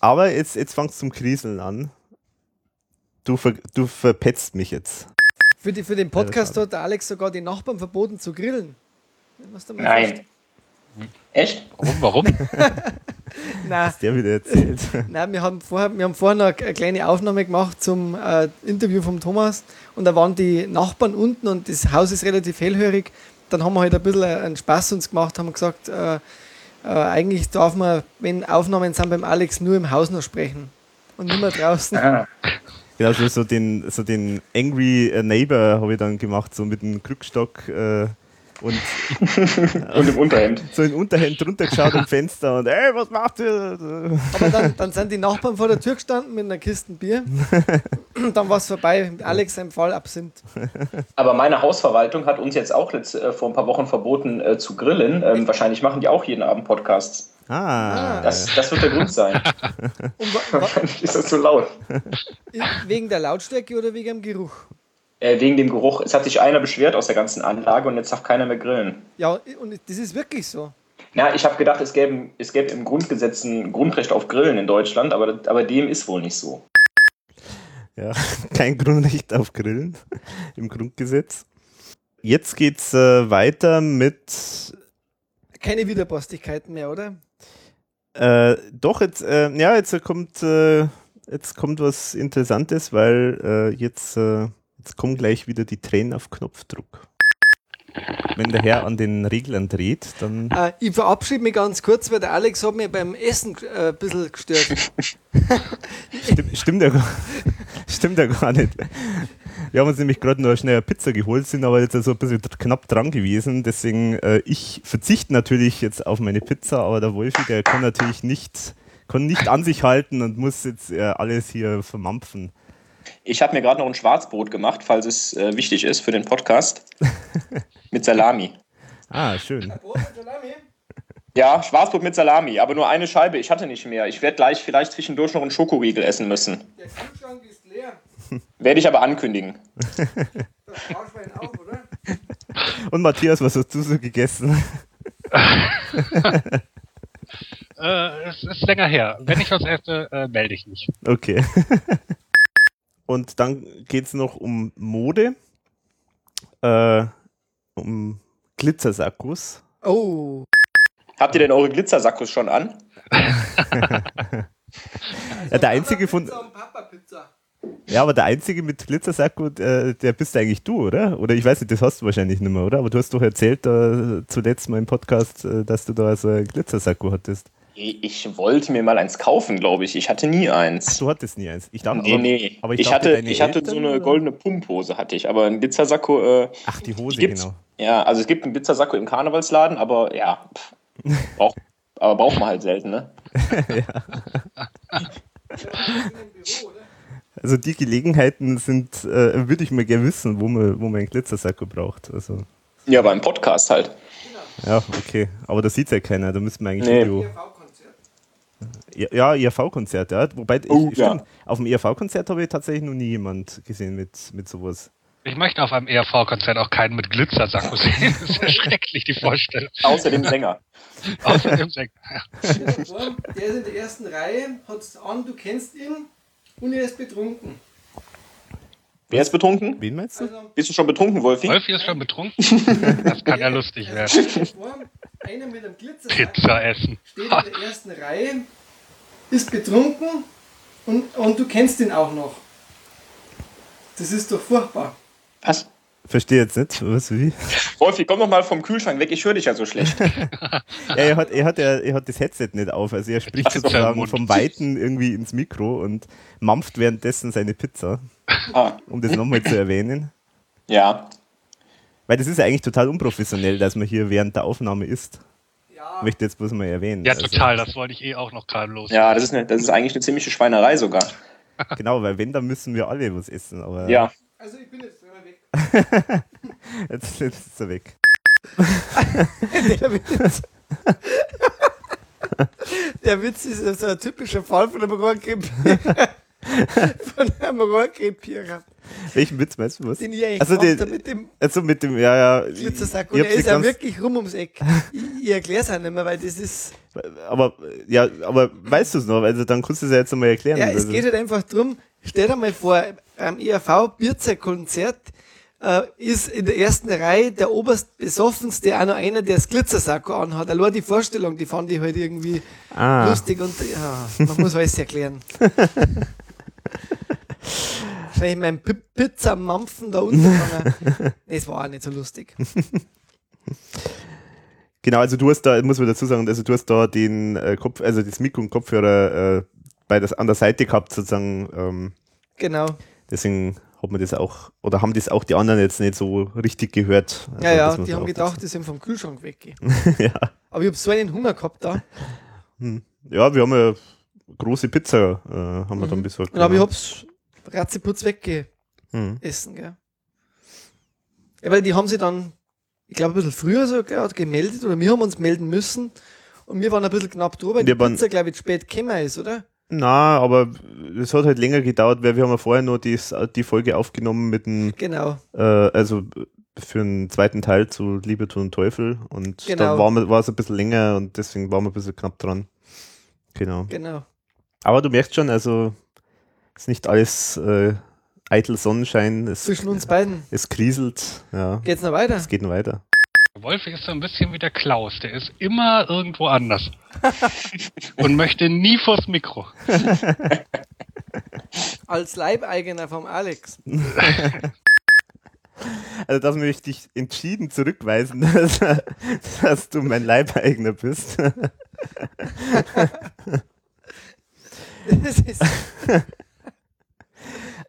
Speaker 1: Aber jetzt, jetzt fangst du zum Kriseln an. Du, ver, du verpetzt mich jetzt.
Speaker 2: Für, die, für den Podcast hat der Alex sogar den Nachbarn verboten zu grillen. Was
Speaker 6: Nein. Echt?
Speaker 7: Warum? Warum? (laughs)
Speaker 2: Nein,
Speaker 1: Der wieder erzählt. (laughs)
Speaker 2: nein wir, haben vorher, wir haben vorher noch eine kleine Aufnahme gemacht zum äh, Interview vom Thomas und da waren die Nachbarn unten und das Haus ist relativ hellhörig. Dann haben wir halt ein bisschen einen Spaß uns gemacht, haben gesagt, äh, äh, eigentlich darf man, wenn Aufnahmen sind beim Alex, nur im Haus noch sprechen und nicht mehr draußen.
Speaker 6: Ah. (laughs)
Speaker 1: Genau, so, so, den, so den Angry äh, Neighbor habe ich dann gemacht, so mit dem Krückstock äh, und (laughs)
Speaker 6: Und im Unterhemd. (laughs)
Speaker 1: so in Unterhemd runtergeschaut am Fenster und ey, was macht ihr?
Speaker 2: Aber dann, (laughs) dann sind die Nachbarn vor der Tür gestanden mit einer Kiste Bier. Und dann war es vorbei. Mit Alex im Fall Absinth.
Speaker 6: Aber meine Hausverwaltung hat uns jetzt auch letzt, äh, vor ein paar Wochen verboten äh, zu grillen. Ähm, wahrscheinlich machen die auch jeden Abend Podcasts.
Speaker 1: Ah.
Speaker 6: Das, das wird der Grund sein. (laughs)
Speaker 2: Und wa (laughs) wa
Speaker 6: Wahrscheinlich ist das so laut.
Speaker 2: wegen der Lautstärke oder wegen dem Geruch?
Speaker 6: Äh, wegen dem Geruch. Es hat sich einer beschwert aus der ganzen Anlage und jetzt darf keiner mehr grillen.
Speaker 2: Ja, und das ist wirklich so.
Speaker 6: Na, ich habe gedacht, es gäbe, es gäbe im Grundgesetz ein Grundrecht auf Grillen in Deutschland, aber, aber dem ist wohl nicht so.
Speaker 1: Ja, (laughs) kein Grundrecht auf Grillen im Grundgesetz. Jetzt geht's äh, weiter mit
Speaker 2: Keine Widerborstigkeiten mehr, oder?
Speaker 1: Äh, doch, jetzt, äh, ja, jetzt kommt, äh, jetzt kommt was Interessantes, weil äh, jetzt, äh, jetzt kommen gleich wieder die Tränen auf Knopfdruck. Wenn der Herr an den Reglern dreht, dann.
Speaker 2: Äh, ich verabschiede mich ganz kurz, weil der Alex hat mir beim Essen äh, ein bisschen gestört. (laughs)
Speaker 1: Stimmt, stimmt, ja gar, stimmt ja gar nicht. Wir haben uns nämlich gerade noch schnell eine Pizza geholt, sind aber jetzt so ein bisschen knapp dran gewesen. Deswegen, äh, ich verzichte natürlich jetzt auf meine Pizza, aber der Wolfi, der kann natürlich nicht, kann nicht an sich halten und muss jetzt äh, alles hier vermampfen.
Speaker 6: Ich habe mir gerade noch ein Schwarzbrot gemacht, falls es äh, wichtig ist für den Podcast. (laughs) mit Salami.
Speaker 1: Ah, schön.
Speaker 6: Ja, Schwarzbrot mit Salami, aber nur eine Scheibe. Ich hatte nicht mehr. Ich werde gleich vielleicht zwischendurch noch einen Schokoriegel essen müssen.
Speaker 2: Der Kühlschrank ist leer.
Speaker 6: Werde ich aber ankündigen. (laughs)
Speaker 2: Das Sparschwein auch, oder? (laughs)
Speaker 1: Und Matthias, was hast du so gegessen?
Speaker 7: Äh, es ist länger her. Wenn ich was esse, äh, melde ich mich.
Speaker 1: Okay. Und dann geht's noch um Mode, äh, um Glitzersakkus.
Speaker 2: Oh.
Speaker 6: Habt ihr denn eure Glitzersakkus schon an? (laughs)
Speaker 1: Ja, der einzige von, ja, aber der einzige mit Glitzersakko, der, der bist eigentlich du, oder? Oder ich weiß nicht, das hast du wahrscheinlich nicht mehr, oder? Aber du hast doch erzählt äh, zuletzt mal im Podcast, äh, dass du da so ein Glitzersakko hattest.
Speaker 6: Ich wollte mir mal eins kaufen, glaube ich. Ich hatte nie eins.
Speaker 1: Du hattest nie eins. Ich dachte,
Speaker 6: Nee,
Speaker 1: aber,
Speaker 6: nee.
Speaker 1: aber
Speaker 6: ich,
Speaker 1: ich, dachte,
Speaker 6: hatte, ich hatte
Speaker 1: Eltern,
Speaker 6: so eine
Speaker 1: oder?
Speaker 6: goldene Pumphose, hatte ich. Aber ein Glitzersakko, äh,
Speaker 1: Ach, die Hose,
Speaker 6: gibt's.
Speaker 1: genau.
Speaker 6: ja, also es gibt einen Glitzersakko im Karnevalsladen, aber ja, pff, (laughs) braucht, aber braucht man halt selten, ne? (laughs)
Speaker 1: Also die Gelegenheiten sind, äh, würde ich mal gerne wissen, wo man, wo man einen Glitzersakko braucht. Also,
Speaker 6: Ja, beim Podcast halt.
Speaker 1: ja, okay. Aber da sieht's ja keiner, da müssen wir eigentlich
Speaker 6: Nee.
Speaker 1: Video. Ja, IRV-Konzert, ja. Wobei,
Speaker 6: Oh,
Speaker 1: ich,
Speaker 6: ja.
Speaker 1: stimmt, auf dem IRV-Konzert habe ich tatsächlich noch nie jemand gesehen mit, mit sowas.
Speaker 7: Ich möchte auf einem ERV-Konzert auch keinen mit Glitzersacko sehen. Das ist ja schrecklich, die Vorstellung.
Speaker 6: Außer dem Sänger. (laughs)
Speaker 7: Außerdem Sänger.
Speaker 2: Stell dir vor, Der ist in der ersten Reihe, hat's an, du kennst ihn und er ist betrunken.
Speaker 6: Wer ist betrunken?
Speaker 1: Wen meinst du?
Speaker 2: Also,
Speaker 6: Bist du schon betrunken, Wolfi?
Speaker 7: Wolfi ist schon betrunken. Das kann ja lustig werden.
Speaker 2: einer mit einem Glitzersack
Speaker 7: Pizza essen.
Speaker 2: steht in der ersten Reihe, ist betrunken und, und du kennst ihn auch noch. Das ist doch furchtbar.
Speaker 6: Was?
Speaker 1: Verstehe jetzt nicht, was wie.
Speaker 6: Wolfi, komm doch mal vom Kühlschrank weg, ich höre dich ja so schlecht.
Speaker 1: Ja, (laughs) er hat, er hat, er, er hat das Headset nicht auf, also er spricht
Speaker 7: Ach so,
Speaker 1: sozusagen vom Weiten irgendwie ins Mikro und mampft währenddessen seine Pizza,
Speaker 6: Ah,
Speaker 1: um das nochmal zu erwähnen.
Speaker 6: ja.
Speaker 1: Weil das ist ja eigentlich total unprofessionell, dass man hier während der Aufnahme isst. Möchte jetzt bloß mal erwähnen.
Speaker 7: Ja,
Speaker 1: Also,
Speaker 7: total. Das wollte ich eh auch noch gerade los.
Speaker 6: Ja, das ist, eine, das ist eigentlich eine ziemliche Schweinerei sogar. (laughs)
Speaker 1: Genau, weil wenn, dann müssen wir alle was essen. Aber
Speaker 6: Ja.
Speaker 2: also ich bin jetzt selber weg. (laughs)
Speaker 1: jetzt, jetzt ist er weg.
Speaker 2: Der (laughs) Witz, der Witz ist so ein typischer Fall von einem Rohrkrepierer. (laughs) von einem Rohrkrepierer.
Speaker 1: Welchen Witz meinst du was?
Speaker 2: Den ich eigentlich
Speaker 1: Also, den-
Speaker 2: mit dem
Speaker 1: Also mit dem, ja, ja.
Speaker 2: Glitzersack. Und er ist ja wirklich rum ums Eck. Ich, ich erkläre es auch nicht mehr, weil das ist.
Speaker 1: Aber, ja, aber weißt du es noch? Also dann kannst du es ja jetzt einmal erklären.
Speaker 2: Ja, es
Speaker 1: also,
Speaker 2: geht halt einfach drum. Stell dir mal vor, am ERV Bierzer-Konzert äh, ist in der ersten Reihe der oberst besoffenste auch noch einer, der das Glitzersacko anhat. Allein die Vorstellung, die fand ich halt irgendwie
Speaker 1: ah,
Speaker 2: lustig und ja, man muss alles erklären. (laughs) Wahrscheinlich mein Pi- Pizza-Mampfen da unten. (laughs) es war auch nicht so lustig.
Speaker 1: Genau, also du hast da, muss man dazu sagen, also du hast da den äh, Kopf, also das Mikro und Kopfhörer äh, bei das, an der Seite gehabt sozusagen. Ähm,
Speaker 2: Genau.
Speaker 1: deswegen hat man das auch, oder haben das auch die anderen jetzt nicht so richtig gehört. Also
Speaker 2: Ja, ja, die haben gedacht, die sind vom Kühlschrank weg. (laughs)
Speaker 1: ja.
Speaker 2: Aber ich habe so einen Hunger gehabt da.
Speaker 1: ja, wir haben ja große Pizza, äh, haben wir dann besorgt.
Speaker 2: Und aber ich hab's ratzeputz weggegessen,
Speaker 1: Hm.
Speaker 2: gell. Ja, weil die haben sie dann, ich glaube, ein bisschen früher sogar gemeldet, oder wir haben uns melden müssen. Und wir waren ein bisschen knapp drüber, weil
Speaker 1: Wir
Speaker 2: die
Speaker 1: waren-
Speaker 2: Pizza, glaube ich, spät gekommen ist, oder?
Speaker 1: Na, aber es hat halt länger gedauert, weil wir haben ja vorher noch die, die Folge aufgenommen mit dem,
Speaker 2: Genau.
Speaker 1: äh, also für einen zweiten Teil zu Liebe, Tod und Teufel und
Speaker 2: Genau.
Speaker 1: da war, war es ein bisschen länger und deswegen waren wir ein bisschen knapp dran. Genau.
Speaker 2: Genau.
Speaker 1: Aber du merkst schon, also ist nicht alles äh, eitel Sonnenschein, es,
Speaker 2: Zwischen uns beiden.
Speaker 1: es kriselt, ja.
Speaker 2: Geht's noch weiter?
Speaker 1: Es geht noch weiter.
Speaker 7: Wolfi ist so ein bisschen wie der Klaus. Der ist immer irgendwo anders. (laughs) und möchte nie vors Mikro. (laughs)
Speaker 2: Als Leibeigener vom Alex. (laughs)
Speaker 1: Also das möchte ich entschieden zurückweisen, dass, dass du mein Leibeigner bist. (laughs)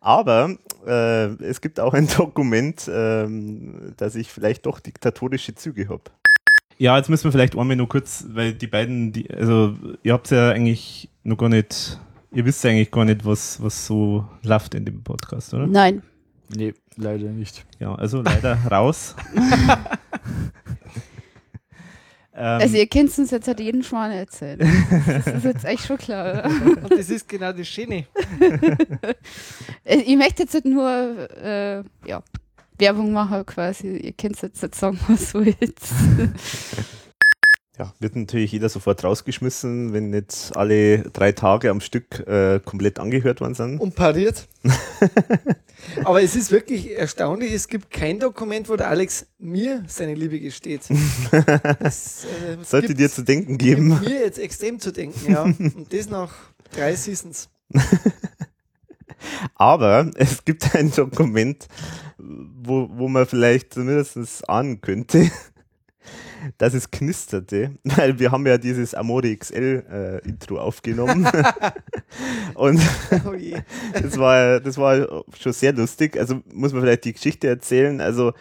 Speaker 1: Aber äh, es gibt auch ein Dokument, ähm, dass ich vielleicht doch diktatorische Züge habe. Ja, jetzt müssen wir vielleicht einmal nur kurz, weil die beiden, die, also ihr habt ja eigentlich noch gar nicht, ihr wisst ja eigentlich gar nicht, was, was so läuft in dem Podcast, oder?
Speaker 3: Nein.
Speaker 4: Nee, leider nicht.
Speaker 1: Ja, also leider raus. (laughs) ähm,
Speaker 3: Also ihr könnt uns jetzt halt jeden Schwan erzählen. Das ist jetzt echt schon klar. oder?
Speaker 2: und das ist genau das Schöne. (laughs)
Speaker 3: Äh, Ich möchte jetzt halt nur äh, ja, Werbung machen quasi. Ihr könnt jetzt nicht sagen, was wollt.
Speaker 1: Ja, wird natürlich jeder sofort rausgeschmissen, wenn nicht alle drei Tage am Stück äh, komplett angehört worden sind.
Speaker 2: Und pariert. (laughs) Aber es ist wirklich erstaunlich, es gibt kein Dokument, wo der Alex mir seine Liebe gesteht. (laughs) Das, äh,
Speaker 1: Sollte dir zu denken geben.
Speaker 2: Mir jetzt extrem zu denken, ja. (laughs) Und das nach drei Seasons.
Speaker 1: Aber es gibt ein Dokument, wo, wo man vielleicht zumindest ahnen könnte, dass es knisterte, (laughs) weil wir haben ja dieses Amore XL äh, Intro aufgenommen. (laughs) Und
Speaker 2: Oh (laughs)
Speaker 1: das war, das war schon sehr lustig. Also muss man vielleicht die Geschichte erzählen. Also,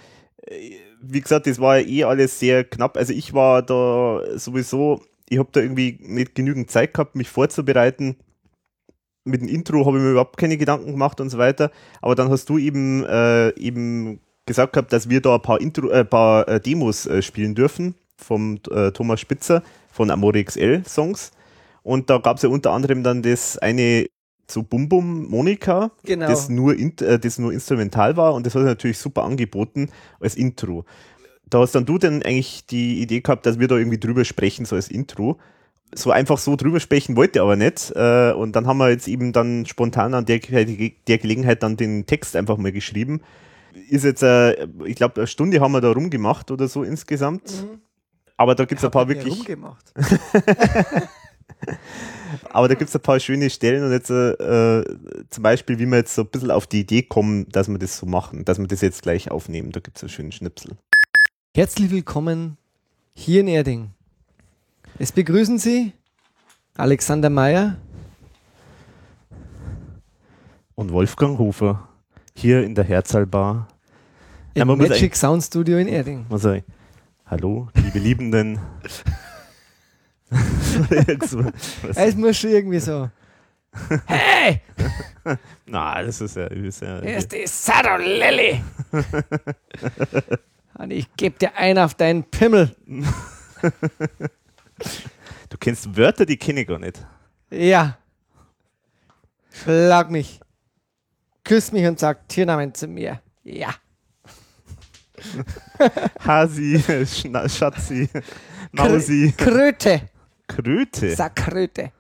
Speaker 1: äh, wie gesagt, das war ja eh alles sehr knapp. Also ich war da sowieso, ich habe da irgendwie nicht genügend Zeit gehabt, mich vorzubereiten. Mit dem Intro habe ich mir überhaupt keine Gedanken gemacht und so weiter. Aber dann hast du eben, äh, eben gesagt gehabt, dass wir da ein paar, Intro, äh, paar äh, Demos äh, spielen dürfen vom äh, Thomas Spitzer von Amore XL Songs. Und da gab es ja unter anderem dann das eine zu Bum Bum Monika,
Speaker 2: Genau.
Speaker 1: das, nur in, äh, das nur instrumental war und das hat er natürlich super angeboten als Intro. Da hast dann du dann eigentlich die Idee gehabt, dass wir da irgendwie drüber sprechen, so als Intro. So einfach so drüber sprechen wollte er aber nicht. Und dann haben wir jetzt eben dann spontan an der, der Gelegenheit dann den Text einfach mal geschrieben. Ist jetzt, äh, ich glaube, eine Stunde haben wir da rumgemacht oder so insgesamt.
Speaker 2: Mhm.
Speaker 1: Aber da gibt es ein paar wirklich.
Speaker 2: rumgemacht. (laughs)
Speaker 1: Aber da gibt es ein paar schöne Stellen und jetzt äh, äh, zum Beispiel, wie wir jetzt so ein bisschen auf die Idee kommen, dass wir das so machen, dass wir das jetzt gleich aufnehmen. Da gibt es einen schönen Schnipsel.
Speaker 2: Herzlich willkommen hier in Erding. Es begrüßen Sie Alexander Meyer,
Speaker 1: Und Wolfgang Hofer hier in der Herzalbar.
Speaker 2: Im
Speaker 1: man muss
Speaker 2: Magic Sound Studio in Erding.
Speaker 1: Was sag ich? Hallo, liebe Liebenden. (laughs)
Speaker 2: Es muss schon irgendwie so. Hey, (laughs)
Speaker 1: Na, das ist ja, ist ja
Speaker 2: hier ist die Saddle Lily. (laughs) Und ich geb dir ein auf deinen Pimmel.
Speaker 1: Du kennst Wörter, die kenne ich gar nicht.
Speaker 2: Ja. Schlag mich. Küss mich und sag Tiernamen zu mir. Ja. (laughs)
Speaker 1: Hasi, Schna Schatzi, Mausi,
Speaker 2: Kröte.
Speaker 1: Kröte.
Speaker 2: Sag Kröte.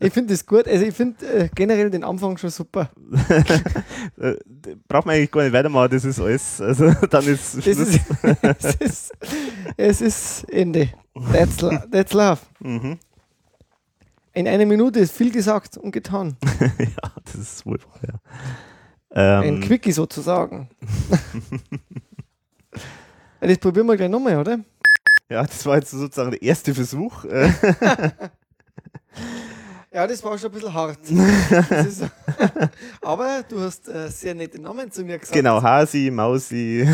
Speaker 2: ich finde das gut. Also ich finde äh, generell den Anfang schon super. (laughs)
Speaker 1: Braucht man eigentlich gar nicht weitermachen, das ist alles. Also (laughs) dann ist Schluss.
Speaker 2: ist, es, ist, es ist Ende. That's, that's love.
Speaker 1: Mhm.
Speaker 2: In einer Minute ist viel gesagt und getan. (laughs)
Speaker 1: ja, das ist wohl wahr, ja.
Speaker 2: Ein
Speaker 1: Ähm,
Speaker 2: Quickie sozusagen. (laughs) Das probieren wir gleich nochmal, oder?
Speaker 1: ja, das war jetzt sozusagen der erste Versuch. (laughs) Äh,
Speaker 2: Ja, das war schon ein bisschen hart. Ist, aber du hast äh, sehr nette Namen zu mir gesagt.
Speaker 1: genau, Hasi, Mausi.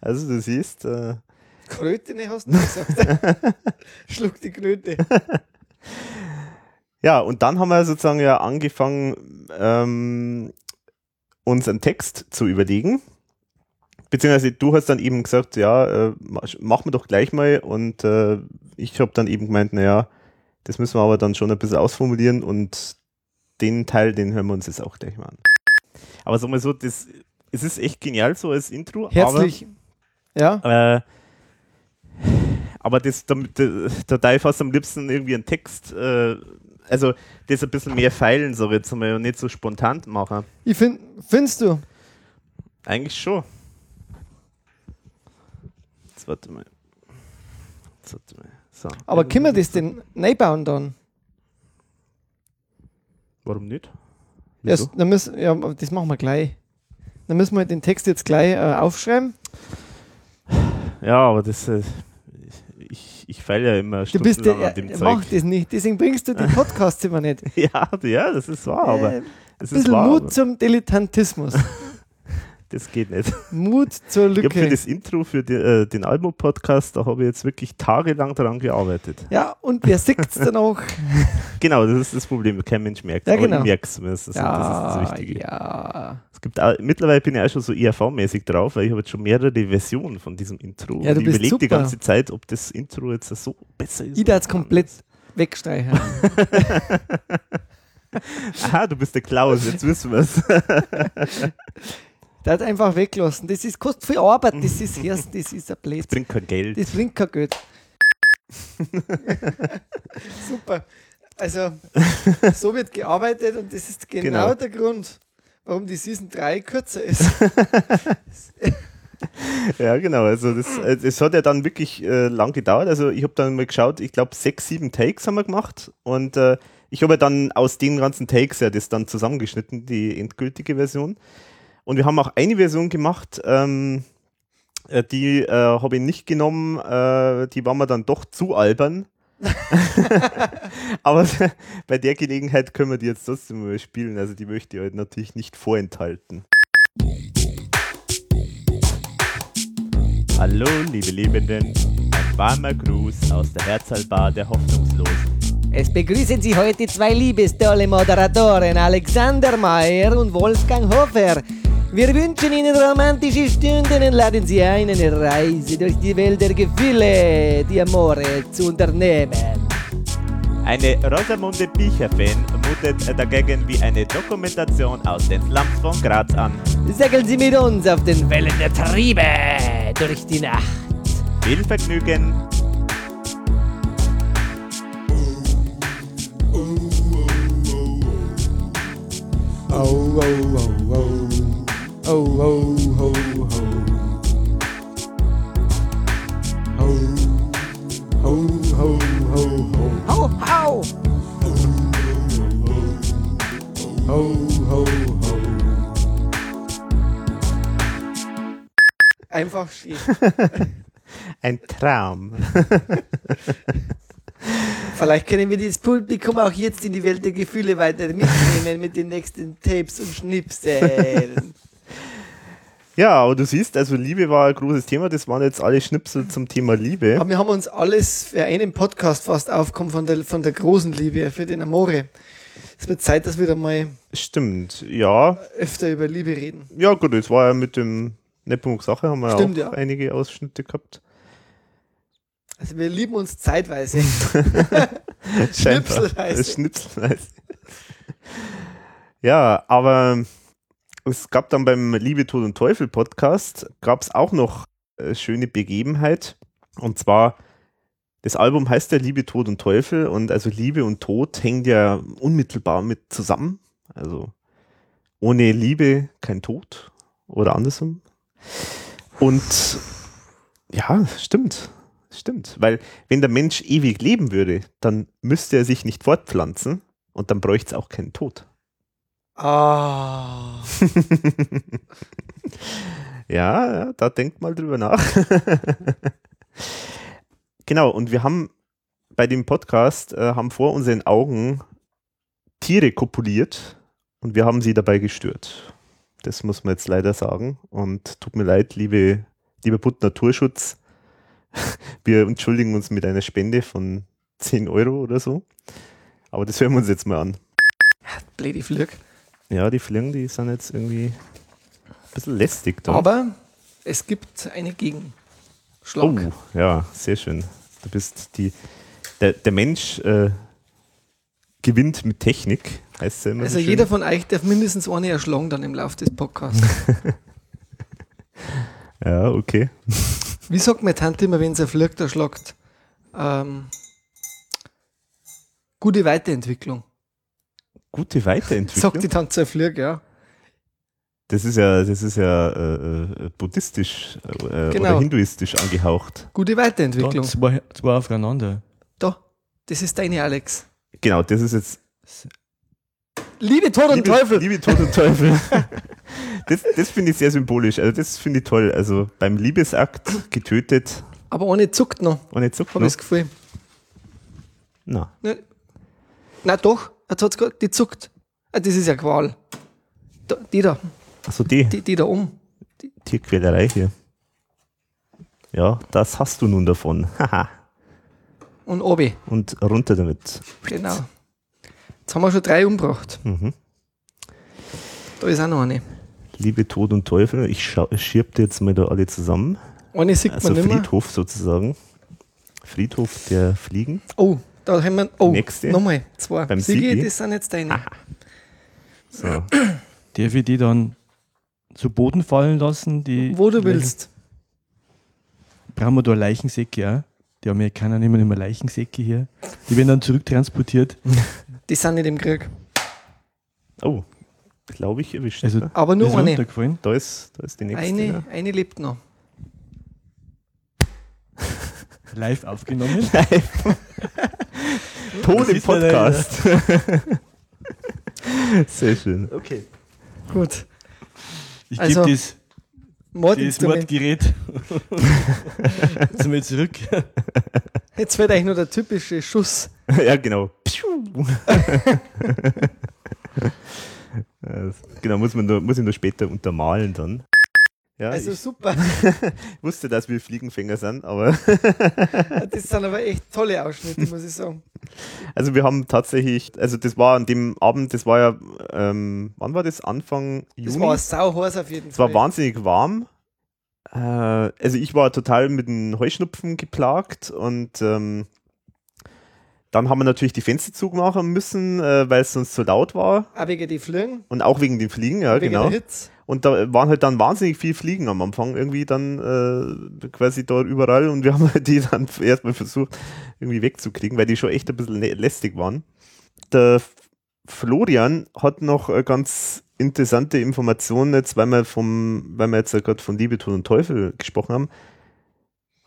Speaker 1: also du siehst, äh,
Speaker 2: Krötene hast du gesagt. Schluck die Kröte.
Speaker 1: Ja, und dann haben wir sozusagen ja angefangen, ähm, uns einen Text zu überlegen. beziehungsweise du hast dann eben gesagt, ja, äh, ma- machen wir doch gleich mal und äh, ich habe dann eben gemeint, naja, das müssen wir aber dann schon ein bisschen ausformulieren und den Teil, den hören wir uns jetzt auch gleich mal an. Aber sag mal so, das, es ist echt genial so als Intro,
Speaker 2: Herzlich. Ja,
Speaker 1: aber äh, aber das, da, da, da darf ich fast am liebsten irgendwie einen Text, äh, also das ein bisschen mehr feilen, ich jetzt mal, und nicht so spontan machen.
Speaker 2: ich find, findest du?
Speaker 1: Eigentlich schon. Jetzt warte mal. Jetzt warte mal. So.
Speaker 2: Aber können wir das denn neu bauen dann?
Speaker 1: Warum nicht?
Speaker 2: Ja,
Speaker 1: Wieso?
Speaker 2: dann müssen, ja, das machen wir gleich. Dann müssen wir den Text jetzt gleich äh, aufschreiben.
Speaker 1: Ja, aber das, äh, ich, feile ja immer
Speaker 2: Du bist der,
Speaker 1: an dem
Speaker 2: äh,
Speaker 1: Zeug.
Speaker 2: mach das nicht. Deswegen bringst du die (laughs) Podcasts immer nicht.
Speaker 1: Ja, ja, das ist wahr, aber
Speaker 2: Äh, ein bisschen
Speaker 1: wahr,
Speaker 2: Mut zum Dilettantismus. (laughs)
Speaker 1: das geht nicht.
Speaker 2: Mut zur
Speaker 1: Ich habe für
Speaker 2: Lücke.
Speaker 1: das Intro für die, äh, den Album-Podcast, da habe ich jetzt wirklich tagelang daran gearbeitet.
Speaker 2: Ja, und wer sieht's dann auch? (laughs)
Speaker 1: Genau, das ist das Problem. Kein Mensch merkt
Speaker 2: Ja,
Speaker 1: aber
Speaker 2: genau.
Speaker 1: ich merk's zumindest. Das, das ist das Wichtige.
Speaker 2: ja.
Speaker 1: Es gibt auch, mittlerweile bin ich auch schon so IRV-mäßig drauf, weil ich habe jetzt schon mehrere Versionen von diesem Intro.
Speaker 2: Ja, du
Speaker 1: und ich überlege die ganze Zeit, ob das Intro jetzt so besser ist.
Speaker 2: Ich da jetzt komplett wegstreichen. (laughs)
Speaker 1: Aha, du bist der Klaus, jetzt wissen wir es. (laughs)
Speaker 2: Der hat einfach weglassen. Das ist, kostet viel Arbeit. Das ist (laughs) erst, das ist ein Blödsinn.
Speaker 1: Bringt kein Geld.
Speaker 2: Das bringt kein Geld. (laughs) Super. Also, (laughs) so wird gearbeitet und das ist genau,
Speaker 1: Genau.
Speaker 2: der Grund, warum die Season 3 kürzer ist.
Speaker 1: Ja, genau. Also das, äh, das hat ja dann wirklich äh, lang gedauert. Also ich habe dann mal geschaut, ich glaube sechs, sieben Takes haben wir gemacht und äh, ich habe ja dann aus den ganzen Takes ja das dann zusammengeschnitten, die endgültige Version. Und wir haben auch eine Version gemacht, ähm, äh, die äh, habe ich nicht genommen, äh, die war mir dann doch zu albern. (laughs) (laughs) Aber (laughs) bei der Gelegenheit können wir die jetzt trotzdem mal spielen. Also die möchte ich euch natürlich nicht vorenthalten. Hallo, liebe Lebenden. Ein warmer Gruß aus der Herzalbar der Hoffnungslosen.
Speaker 2: Es begrüßen Sie heute zwei liebestolle Moderatoren, Alexander Mayer und Wolfgang Hofer. Wir wünschen Ihnen romantische Stunden und laden Sie ein, eine Reise durch die Welt der Gefühle, die Amore zu unternehmen.
Speaker 1: Eine Rosamunde Pilcher-Fan mutet dagegen wie eine Dokumentation aus den Slums von Graz an.
Speaker 2: Segeln Sie mit uns auf den Wellen der Triebe durch die Nacht.
Speaker 1: Viel Vergnügen!
Speaker 2: Oh, oh, oh, Oh, oh, oh, oh. Ho, ho, ho, ho, ho. Ho, ho. Ho, ho, ho. Einfach schön. (laughs)
Speaker 1: Ein Traum. (laughs)
Speaker 2: Vielleicht können wir das Publikum auch jetzt in die Welt der Gefühle weiter mitnehmen mit den nächsten Tapes und Schnipseln.
Speaker 1: Ja, aber du siehst, also Liebe war ein großes Thema. Das waren jetzt alle Schnipsel zum Thema Liebe.
Speaker 2: Aber wir haben uns alles für einen Podcast fast aufgekommen von der, von der großen Liebe, für den Amore. Es wird Zeit, dass wir da mal
Speaker 1: Stimmt, ja.
Speaker 2: öfter über Liebe reden.
Speaker 1: Ja, gut, das war ja mit dem Nepomuk Sache, haben wir
Speaker 2: Stimmt,
Speaker 1: auch
Speaker 2: ja.
Speaker 1: einige Ausschnitte gehabt.
Speaker 2: Also wir lieben uns zeitweise. (laughs) (laughs) Schnipselweise.
Speaker 1: Schnipselweise. ja, aber es gab dann beim Liebe, Tod und Teufel Podcast, gab es auch noch äh, schöne Begebenheit. Und zwar, das Album heißt ja Liebe, Tod und Teufel und also Liebe und Tod hängt ja unmittelbar mit zusammen. Also ohne Liebe kein Tod oder andersrum. Und ja, stimmt. Stimmt. Weil wenn der Mensch ewig leben würde, dann müsste er sich nicht fortpflanzen und dann bräuchte es auch keinen Tod.
Speaker 2: Ah. (laughs)
Speaker 1: Ja, ja, da denkt mal drüber nach. (laughs) genau, und wir haben bei dem Podcast, äh, haben vor unseren Augen Tiere kopuliert und wir haben sie dabei gestört. Das muss man jetzt leider sagen. Und tut mir leid, liebe, lieber Bund Naturschutz. (laughs) Wir entschuldigen uns mit einer Spende von 10 Euro oder so. Aber das hören wir uns jetzt mal an.
Speaker 2: Blöde Flug.
Speaker 1: Ja, die Fliegen, die sind jetzt irgendwie ein bisschen lästig da.
Speaker 2: Aber Es gibt eine
Speaker 1: Oh,
Speaker 2: Gegenschlag.
Speaker 1: ja, sehr schön. Du bist die. Der, der Mensch äh, gewinnt mit Technik, heißt es ja immer.
Speaker 2: Also
Speaker 1: so
Speaker 2: jeder von euch darf mindestens eine erschlagen dann im Laufe des Podcasts. (laughs)
Speaker 1: Ja, okay.
Speaker 2: Wie sagt meine Tante immer, wenn sie fliegt, erschlagt? Ähm, gute Weiterentwicklung.
Speaker 1: Gute Weiterentwicklung.
Speaker 2: Sagt die Tante Flirg, ja.
Speaker 1: Das ist ja, das ist ja äh, äh, buddhistisch äh,
Speaker 2: Genau.
Speaker 1: oder hinduistisch angehaucht.
Speaker 2: Gute
Speaker 5: Da,
Speaker 2: Weiterentwicklung.
Speaker 5: zwei, zwei aufeinander.
Speaker 2: Da, das ist deine Alex.
Speaker 1: Genau, das ist jetzt
Speaker 2: Liebe Tod und
Speaker 1: Liebe,
Speaker 2: Teufel.
Speaker 1: Liebe Tod und Teufel. (laughs) das das finde ich sehr symbolisch. Also das finde ich toll. Also beim Liebesakt getötet
Speaker 2: Aber eine zuckt noch,
Speaker 1: jetzt zuckt
Speaker 2: habe ich das Gefühl.
Speaker 1: Na,
Speaker 2: Ne, na doch, jetzt hat's grad, die zuckt. Ah, das ist ja Qual. Da, die da,
Speaker 1: also die
Speaker 2: die, die da um.
Speaker 1: Tierquälerei hier. Ja, das hast du nun davon. Haha.
Speaker 2: Und obi,
Speaker 1: und runter damit.
Speaker 2: genau. Jetzt haben wir schon drei umgebracht.
Speaker 1: Mhm.
Speaker 2: Da ist auch noch eine.
Speaker 1: Liebe Tod und Teufel, ich schirb die jetzt mal da alle zusammen.
Speaker 2: Eine sieht
Speaker 1: Also
Speaker 2: man nicht mehr.
Speaker 1: Friedhof sozusagen. Friedhof der Fliegen.
Speaker 2: Oh, da haben wir, oh,
Speaker 1: Nächste.
Speaker 2: nochmal zwei.
Speaker 1: Beim
Speaker 2: Sigi,
Speaker 1: Sigi.
Speaker 2: das sind jetzt deine.
Speaker 1: So. (clears throat)
Speaker 5: Darf ich die dann zu Boden fallen lassen? Die
Speaker 2: Wo du willst.
Speaker 5: Brauchen wir da Leichensäcke auch? Die Amerikaner nehmen immer Leichensäcke hier. Die werden dann zurücktransportiert. (laughs)
Speaker 2: Die sind nicht im Krieg.
Speaker 1: Oh, glaube ich erwischt.
Speaker 5: Also,
Speaker 1: ne?
Speaker 2: Aber nur eine.
Speaker 1: da, ist, da ist die nächste.
Speaker 2: Eine,
Speaker 1: ja.
Speaker 2: eine lebt noch.
Speaker 5: Live aufgenommen.
Speaker 1: Tod (laughs) (laughs) (laughs)
Speaker 5: Das
Speaker 1: im Podcast. (laughs) Sehr schön.
Speaker 5: Okay.
Speaker 2: Gut.
Speaker 5: Ich
Speaker 2: Also,
Speaker 5: gebe das, das
Speaker 2: Mordinstrument.
Speaker 5: Mordgerät (laughs) jetzt mal zurück.
Speaker 2: Jetzt wird eigentlich nur der typische Schuss.
Speaker 1: ja, genau. Genau, muss, man nur, muss ich nur später untermalen dann. Ja,
Speaker 2: Also
Speaker 1: ich
Speaker 2: super. (laughs)
Speaker 1: wusste, dass wir Fliegenfänger sind, aber
Speaker 2: Das sind aber echt tolle Ausschnitte, muss ich sagen. (laughs)
Speaker 1: also wir haben tatsächlich, also das war an dem Abend, das war ja, ähm, wann war das? Anfang Juni?
Speaker 2: Das war sauheiß auf jeden
Speaker 1: Es war
Speaker 2: Fall.
Speaker 1: wahnsinnig warm. Äh, also ich war total mit dem Heuschnupfen geplagt und ähm, dann haben wir natürlich die Fenster zugemachen müssen, äh, weil es sonst zu laut war.
Speaker 2: Auch wegen die Fliegen,
Speaker 1: Und auch wegen den Fliegen, ja,
Speaker 2: wegen
Speaker 1: genau.
Speaker 2: der Hitze.
Speaker 1: Und da waren halt dann wahnsinnig viele Fliegen am Anfang irgendwie dann äh, quasi da überall und wir (laughs) haben halt die dann erstmal versucht irgendwie wegzukriegen, weil die schon echt ein bisschen lä- lästig waren. Der Florian hat noch eine ganz interessante Information jetzt, weil wir vom, weil wir jetzt gerade von Liebe, Tod und Teufel gesprochen haben,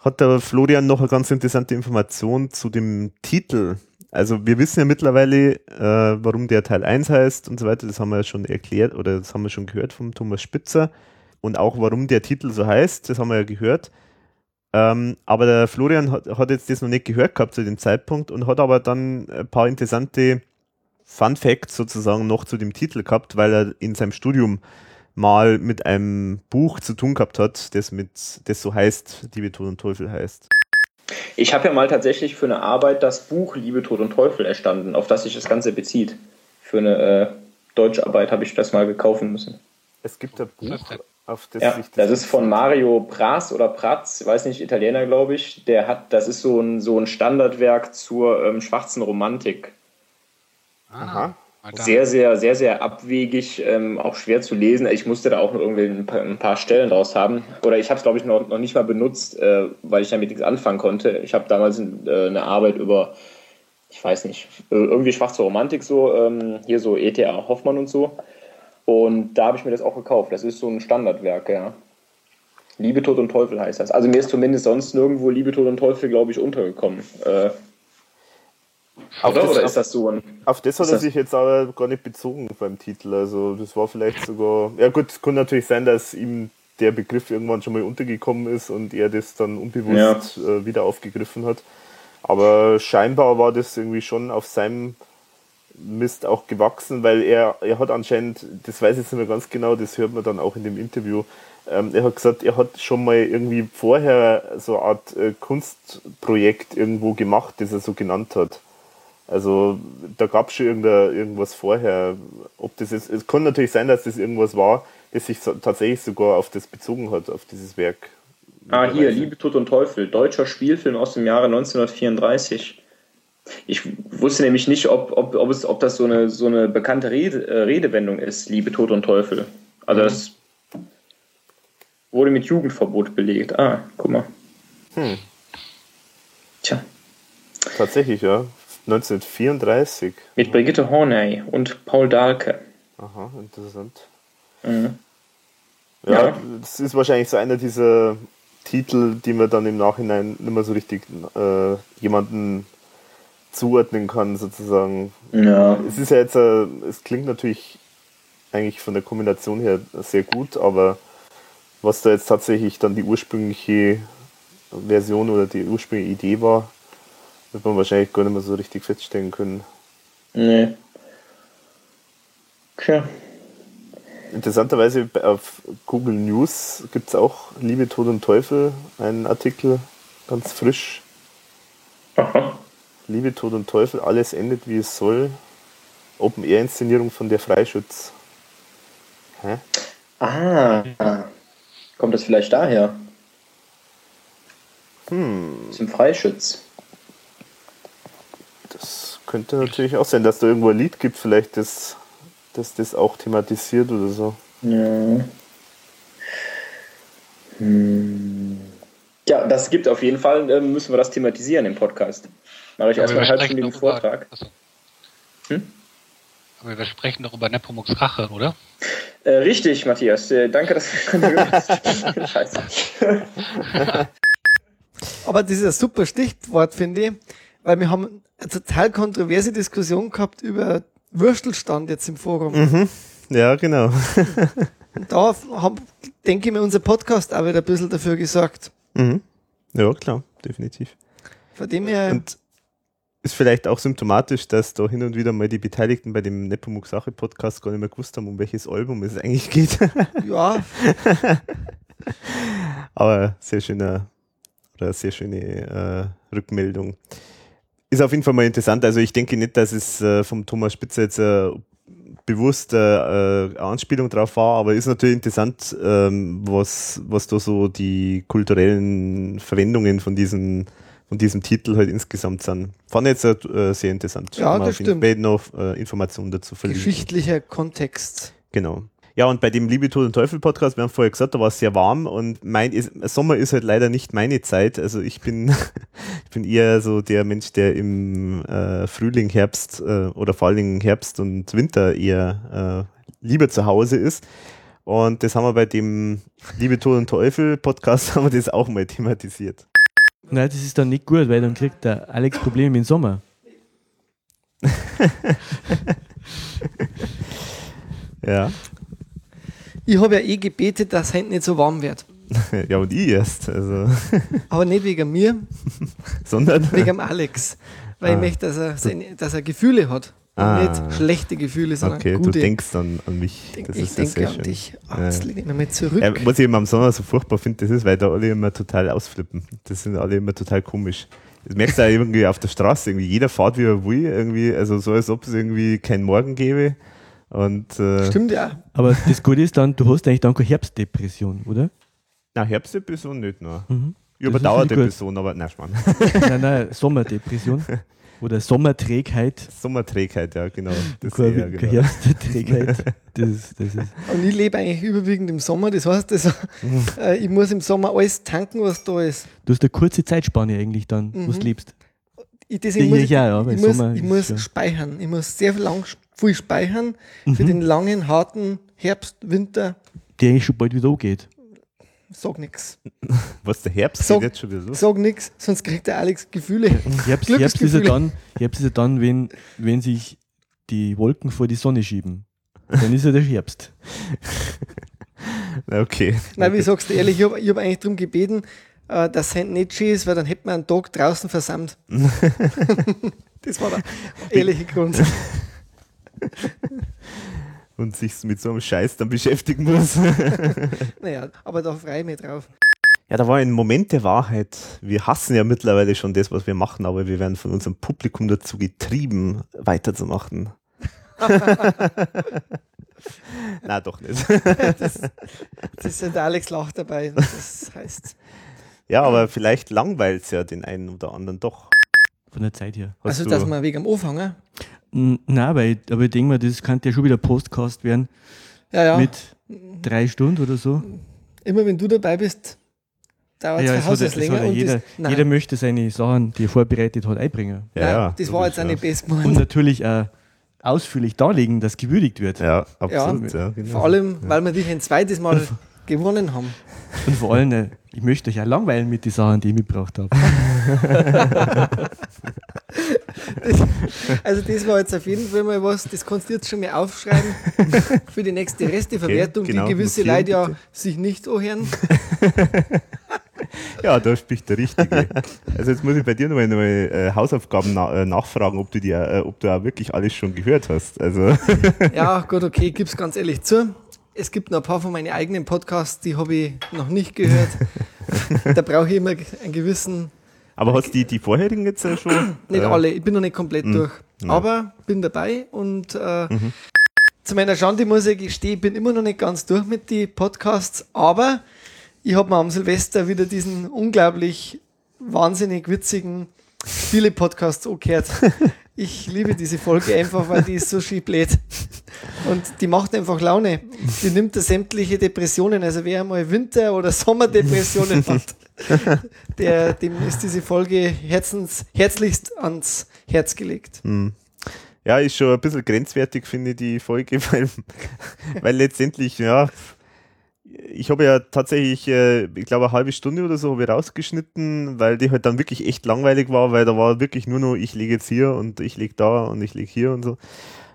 Speaker 1: hat der Florian noch eine ganz interessante Information zu dem Titel. Also wir wissen ja mittlerweile, äh, warum der Teil 1 heißt und so weiter, das haben wir ja schon erklärt oder das haben wir schon gehört vom Thomas Spitzer und auch warum der Titel so heißt, das haben wir ja gehört. Ähm, aber der Florian hat, hat jetzt das noch nicht gehört gehabt zu dem Zeitpunkt und hat aber dann ein paar interessante Fun Facts sozusagen noch zu dem Titel gehabt, weil er in seinem Studium mal mit einem Buch zu tun gehabt hat, das mit, das so heißt, Liebe Tod und Teufel heißt.
Speaker 6: Ich habe ja mal tatsächlich für eine Arbeit das Buch Liebe, Tod und Teufel erstanden, auf das sich das Ganze bezieht. Für eine äh, deutsche Arbeit habe ich das mal gekaufen müssen.
Speaker 1: Es gibt ein Buch, auf das
Speaker 6: Ja,
Speaker 1: sich
Speaker 6: das ist von Mario Praz oder Praz, ich weiß nicht, Italiener, glaube ich. Der hat, das ist so ein, so ein Standardwerk zur ähm, schwarzen Romantik.
Speaker 1: Aha.
Speaker 6: Sehr, sehr, sehr, sehr abwegig, ähm, auch schwer zu lesen. Ich musste da auch noch irgendwie ein paar, ein paar Stellen draus haben. Oder ich habe es, glaube ich, noch, noch nicht mal benutzt, äh, weil ich damit nichts anfangen konnte. Ich habe damals äh, eine Arbeit über, ich weiß nicht, irgendwie schwarze Romantik so, ähm, hier so E.T.A. Hoffmann und so. Und da habe ich mir das auch gekauft. Das ist so ein Standardwerk, ja. Liebe, Tod und Teufel heißt das. Also mir ist zumindest sonst nirgendwo Liebe, Tod und Teufel, glaube ich, untergekommen. Äh,
Speaker 1: Auf
Speaker 6: oder,
Speaker 1: das-
Speaker 6: oder
Speaker 1: auf-
Speaker 6: ist das so ein...
Speaker 1: Auf das hat er sich jetzt aber gar nicht bezogen beim Titel. Also das war vielleicht sogar. Ja gut, es kann natürlich sein, dass ihm der Begriff irgendwann schon mal untergekommen ist und er das dann unbewusst äh, wieder aufgegriffen hat. Aber scheinbar war das irgendwie schon auf seinem Mist auch gewachsen, weil er, er hat anscheinend, das weiß ich jetzt nicht mehr ganz genau, das hört man dann auch in dem Interview, ähm, er hat gesagt, er hat schon mal irgendwie vorher so eine Art äh, Kunstprojekt irgendwo gemacht, das er so genannt hat. Also da gab es schon irgendwas vorher. Ob das jetzt, es kann natürlich sein, dass das irgendwas war,
Speaker 8: das sich so, tatsächlich sogar auf das bezogen hat, auf dieses Werk.
Speaker 6: Ah, hier, Liebe, Tod und Teufel, deutscher Spielfilm aus dem Jahre 1934. Ich wusste nämlich nicht, ob, ob, ob, es, ob das so eine, so eine bekannte Rede, äh, Redewendung ist, Liebe, Tod und Teufel. Also das wurde mit Jugendverbot belegt. Ah, guck mal.
Speaker 8: Hm.
Speaker 6: Tja,
Speaker 8: Tatsächlich, ja. 1934.
Speaker 6: mit Brigitte Horney und Paul Dahlke.
Speaker 8: Aha, interessant.
Speaker 6: Mhm.
Speaker 8: Ja,
Speaker 6: Ja.
Speaker 8: das ist wahrscheinlich so einer dieser Titel, die man dann im Nachhinein nicht mehr so richtig äh, jemanden zuordnen kann, sozusagen.
Speaker 6: Ja.
Speaker 8: Es ist ja jetzt, äh, es klingt natürlich eigentlich von der Kombination her sehr gut, aber was da jetzt tatsächlich dann die ursprüngliche Version oder die ursprüngliche Idee war, wird man wahrscheinlich gar nicht mehr so richtig feststellen können.
Speaker 6: Nee. Tja.
Speaker 8: Interessanterweise auf Google News gibt es auch Liebe, Tod und Teufel, einen Artikel, ganz frisch.
Speaker 6: Aha.
Speaker 8: Liebe, Tod und Teufel, alles endet wie es soll. Open-Air-Inszenierung von der Freischütz. Hä?
Speaker 6: Ah. Kommt das vielleicht daher?
Speaker 8: Hm,
Speaker 6: Zum Freischütz.
Speaker 8: Das könnte natürlich auch sein, dass da irgendwo ein Lied gibt, vielleicht das, das das auch thematisiert oder so.
Speaker 6: Ja. Hm. Ja, das gibt auf jeden Fall, äh, müssen wir das thematisieren im Podcast. Mache ich
Speaker 7: Aber
Speaker 6: erstmal
Speaker 7: wir
Speaker 6: einen
Speaker 7: sprechen
Speaker 6: halbstündigen
Speaker 7: doch über-
Speaker 6: Vortrag.
Speaker 7: Achso.
Speaker 6: Hm?
Speaker 7: Aber wir sprechen doch über Nepomuks Rache, oder?
Speaker 6: Äh, richtig, Matthias. Äh, danke, dass du (laughs) das Scheiße. (laughs)
Speaker 2: Aber das ist ein super Stichwort, finde ich, weil wir haben eine total kontroverse Diskussion gehabt über Würstelstand jetzt im Forum.
Speaker 1: Mhm. Ja, genau.
Speaker 2: Und da haben, denke ich mir, unser Podcast auch wieder ein bisschen dafür gesorgt.
Speaker 1: Mhm. Ja, klar, definitiv.
Speaker 2: Von dem her,
Speaker 1: Und ist vielleicht auch symptomatisch, dass da hin und wieder mal die Beteiligten bei dem Nepomuk Sache Podcast gar nicht mehr gewusst haben, um welches Album es eigentlich geht. (laughs)
Speaker 2: ja,
Speaker 1: Aber sehr schöner oder sehr schöne äh, Rückmeldung. Ist auf jeden Fall mal interessant. Also ich denke nicht, dass es äh, vom Thomas Spitzer jetzt äh, bewusst äh, eine Anspielung drauf war, aber ist natürlich interessant, ähm, was, was da so die kulturellen Verwendungen von diesen von diesem Titel halt insgesamt sind. Fand ich jetzt äh, sehr interessant.
Speaker 2: Ja, das stimmt.
Speaker 1: Fall noch Informationen dazu verlinken.
Speaker 2: geschichtlicher Kontext.
Speaker 1: Genau. Ja, und bei dem Liebe, Tod und Teufel Podcast, wir haben vorher gesagt, da war es sehr warm und mein ist, Sommer ist halt leider nicht meine Zeit. Also ich bin, (laughs) ich bin eher so der Mensch, der im äh, Frühling, Herbst äh, oder vor allen Dingen Herbst und Winter eher äh, lieber zu Hause ist. Und das haben wir bei dem Liebe, Tod und Teufel Podcast (laughs) haben wir das auch mal thematisiert.
Speaker 5: Nein, das ist dann nicht gut, weil dann kriegt der Alex Probleme mit dem Sommer. (laughs)
Speaker 1: Ja.
Speaker 2: Ich habe ja eh gebetet, dass es heute nicht so warm wird. (laughs)
Speaker 1: ja, und ich erst. Also, (laughs)
Speaker 2: Aber nicht wegen mir, (laughs)
Speaker 1: sondern.
Speaker 2: wegen dem Alex. Weil
Speaker 1: Ah.
Speaker 2: ich möchte, dass er, seine, dass er Gefühle hat. Und
Speaker 1: Ah.
Speaker 2: nicht schlechte Gefühle, sondern
Speaker 1: Okay,
Speaker 2: gute.
Speaker 1: du denkst dann an mich.
Speaker 2: Denk-
Speaker 1: Das
Speaker 2: ich
Speaker 1: ist
Speaker 2: denke
Speaker 1: sehr
Speaker 2: an
Speaker 1: schön.
Speaker 2: dich. Oh,
Speaker 1: Ja.
Speaker 2: jetzt lehne ich mich mal zurück.
Speaker 1: Ja, was ich immer am Sommer so furchtbar finde, das ist, weil da alle immer total ausflippen. Das sind alle immer total komisch. Das merkst du auch irgendwie auf der Straße. Irgendwie jeder fährt wie er will. Irgendwie, also so, als ob es irgendwie keinen Morgen gäbe. Und, äh,
Speaker 2: Stimmt ja.
Speaker 5: Aber das Gute ist dann, du hast eigentlich dann keine Herbstdepression, oder?
Speaker 1: Na, Herbstdepression nicht, ne.
Speaker 5: Mhm.
Speaker 1: Ich habe
Speaker 5: Das
Speaker 1: eine
Speaker 5: ist richtig
Speaker 1: Dauerdepression, aber nein, Schmarrn. (laughs)
Speaker 5: nein, nein, Sommerdepression. Oder Sommerträgheit.
Speaker 1: Sommerträgheit, ja, genau. Das
Speaker 5: Keine,
Speaker 1: eher, genau.
Speaker 5: Herbstträgheit. Das, ist- das ist.
Speaker 2: Und ich lebe eigentlich überwiegend im Sommer. Das heißt, also, äh, ich muss im Sommer alles tanken, was da ist.
Speaker 5: Du hast eine kurze Zeitspanne eigentlich dann, wo
Speaker 2: Mhm.
Speaker 5: du lebst.
Speaker 2: Ich, deswegen
Speaker 5: Ja,
Speaker 2: muss
Speaker 5: ja,
Speaker 2: ich,
Speaker 5: ja, aber
Speaker 2: ich,
Speaker 5: im
Speaker 2: muss,
Speaker 5: Sommer
Speaker 2: ich muss speichern. Ich muss sehr viel, lang, viel speichern für
Speaker 5: Mhm.
Speaker 2: den langen, harten Herbst, Winter.
Speaker 5: Die eigentlich schon bald wieder angeht.
Speaker 2: Sag nix. (laughs)
Speaker 1: Was, der Herbst
Speaker 2: Sag-
Speaker 1: geht jetzt schon wieder los?
Speaker 2: Sag nix, sonst kriegt der Alex Gefühle.
Speaker 5: Herbst, Herbst, ist ja dann, Herbst ist ja dann wenn, wenn sich die Wolken vor die Sonne schieben. Dann ist ja der Herbst. (laughs)
Speaker 1: Na, Okay.
Speaker 2: Nein, wie sagst du ehrlich, ich habe hab eigentlich darum gebeten, äh, dass es nicht schön ist, weil dann hätten wir einen Tag draußen versammelt. (laughs) das war der ehrliche Grund. (laughs)
Speaker 1: Und sich mit so einem Scheiß dann beschäftigen muss. (laughs)
Speaker 2: Naja, aber da freue ich mich drauf.
Speaker 1: Ja, da war ein Moment der Wahrheit. Wir hassen ja mittlerweile schon das, was wir machen, aber wir werden von unserem Publikum dazu getrieben, weiterzumachen. (laughs) Na doch nicht.
Speaker 2: Das, das ist ja der Alex lacht dabei. Das heißt,
Speaker 1: ja, aber vielleicht langweilt es ja den einen oder anderen doch.
Speaker 5: Von der Zeit her.
Speaker 1: Hast
Speaker 2: also dass man wegen am Anfangen.
Speaker 5: Nein, weil ich, aber ich denke mal, das könnte ja schon wieder Postcast werden
Speaker 2: Ja, ja.
Speaker 5: mit drei Stunden oder so.
Speaker 2: Immer wenn du dabei bist, dauert es
Speaker 5: Ja,
Speaker 2: ja,
Speaker 5: es hat, ja-
Speaker 2: Haus
Speaker 5: es
Speaker 2: länger.
Speaker 5: ja jeder,
Speaker 2: das,
Speaker 5: jeder möchte seine Sachen, die er vorbereitet hat, einbringen.
Speaker 1: Ja,
Speaker 2: nein,
Speaker 1: ja,
Speaker 2: das war jetzt auch nicht best
Speaker 5: Und natürlich auch ausführlich darlegen, dass gewürdigt wird.
Speaker 1: Ja, absolut. Ja. genau.
Speaker 2: Vor allem, weil wir dich ein zweites Mal (laughs) gewonnen haben.
Speaker 5: Und vor allem, äh, ich möchte euch auch langweilen mit den Sachen, die ich mitgebracht habe. (laughs) (laughs)
Speaker 2: Also das war jetzt auf jeden Fall mal was, das kannst du jetzt schon mal aufschreiben für die nächste Resteverwertung,
Speaker 1: genau,
Speaker 2: die gewisse Leute ja
Speaker 1: bitte.
Speaker 2: sich nicht anhören. (laughs)
Speaker 1: Ja, da spricht der Richtige. Also jetzt muss ich bei dir nochmal noch mal, äh, Hausaufgaben na äh, nachfragen, ob du, die, äh, ob du auch wirklich alles schon gehört hast. Also (laughs)
Speaker 2: Ja, gut, okay, ich gebe es ganz ehrlich zu. Es gibt noch ein paar von meinen eigenen Podcasts, die habe ich noch nicht gehört. da brauche ich immer einen gewissen,
Speaker 1: Aber hast du die, die vorherigen jetzt äh, schon? (clears throat)
Speaker 2: nicht
Speaker 1: äh,
Speaker 2: alle, ich bin noch nicht komplett durch,
Speaker 1: Ja.
Speaker 2: aber bin dabei und äh,
Speaker 1: Mhm.
Speaker 2: zu meiner Schande muss ich gestehen, ich bin immer noch nicht ganz durch mit den Podcasts, aber ich habe mir am Silvester wieder diesen unglaublich wahnsinnig witzigen Spiele-Podcast angehört. (laughs) Ich liebe diese Folge einfach, weil die ist so schön blöd. Und die macht einfach Laune. Die nimmt da sämtliche Depressionen. Also wer einmal Winter- oder Sommerdepressionen (laughs) hat, der, dem ist diese Folge herzens, herzlichst ans Herz gelegt.
Speaker 1: Hm. Ja, ist schon ein bisschen grenzwertig, finde ich, die Folge, (laughs) weil, weil letztendlich, ja, ich habe ja tatsächlich, äh, ich glaube, eine halbe Stunde oder so habe ich rausgeschnitten, weil die halt dann wirklich echt langweilig war, weil da war wirklich nur noch, ich lege jetzt hier und ich lege da und ich lege hier und so.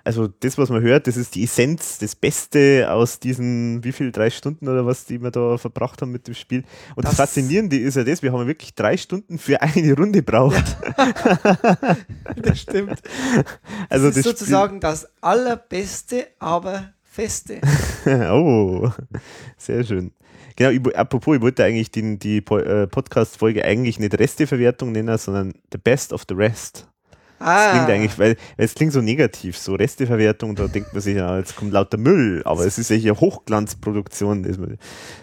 Speaker 1: Also das, was man hört, das ist die Essenz, das Beste aus diesen, wie viel, drei Stunden oder was, die wir da verbracht haben mit dem Spiel. Und das,
Speaker 2: Das-
Speaker 1: Faszinierende ist ja das, wir haben wirklich drei Stunden für eine Runde braucht. (laughs)
Speaker 2: Das stimmt. (laughs)
Speaker 1: Also
Speaker 2: das ist
Speaker 1: das
Speaker 2: sozusagen das allerbeste, aber feste. (laughs)
Speaker 1: oh, sehr schön. Genau, ich, apropos, ich wollte eigentlich den, die äh, Podcast-Folge eigentlich nicht Resteverwertung nennen, sondern The Best of the Rest. Das
Speaker 2: Ah,
Speaker 1: klingt eigentlich, weil, weil es klingt so negativ, so Resteverwertung, da denkt man sich, ja, jetzt kommt lauter Müll, aber es ist ja hier Hochglanzproduktion, das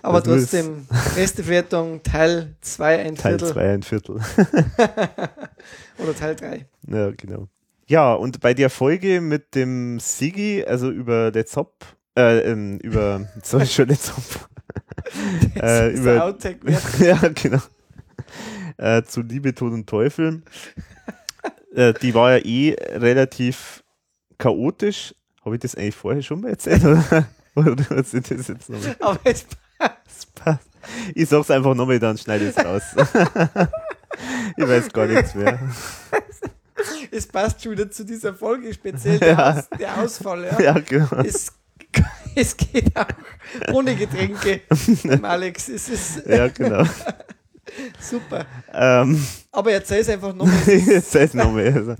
Speaker 2: aber
Speaker 1: das
Speaker 2: trotzdem, Resteverwertung Teil 2, ein
Speaker 1: Teil
Speaker 2: Viertel
Speaker 1: 2, ein Viertel. (laughs)
Speaker 2: oder Teil 3.
Speaker 1: Ja, genau. Ja, und bei der Folge mit dem Sigi, also über Let's Hop, äh, ähm, über, (laughs) sorry, schon Let's Hop, (laughs) äh, über, (laughs) ja, genau. Äh, zu Liebe, Tod und Teufel. äh, die war ja eh relativ chaotisch. Habe ich das eigentlich vorher schon mal erzählt? Oder, oder ist das jetzt nochmal?
Speaker 2: Aber es
Speaker 1: Das passt. Ich sag's einfach nochmal, dann schneide ich es raus. ich weiß gar nichts mehr. (laughs)
Speaker 2: es passt schon wieder zu dieser Folge, speziell (laughs) der,
Speaker 1: Ja.
Speaker 2: Aus, der Ausfall. Ja.
Speaker 1: Ja, genau.
Speaker 2: Es, (laughs) es geht auch ohne Getränke, Alex. Es ist
Speaker 1: Ja, genau.
Speaker 2: super.
Speaker 1: Ähm,
Speaker 2: Aber erzähl es einfach nochmal.
Speaker 1: Sei es nochmal. Also,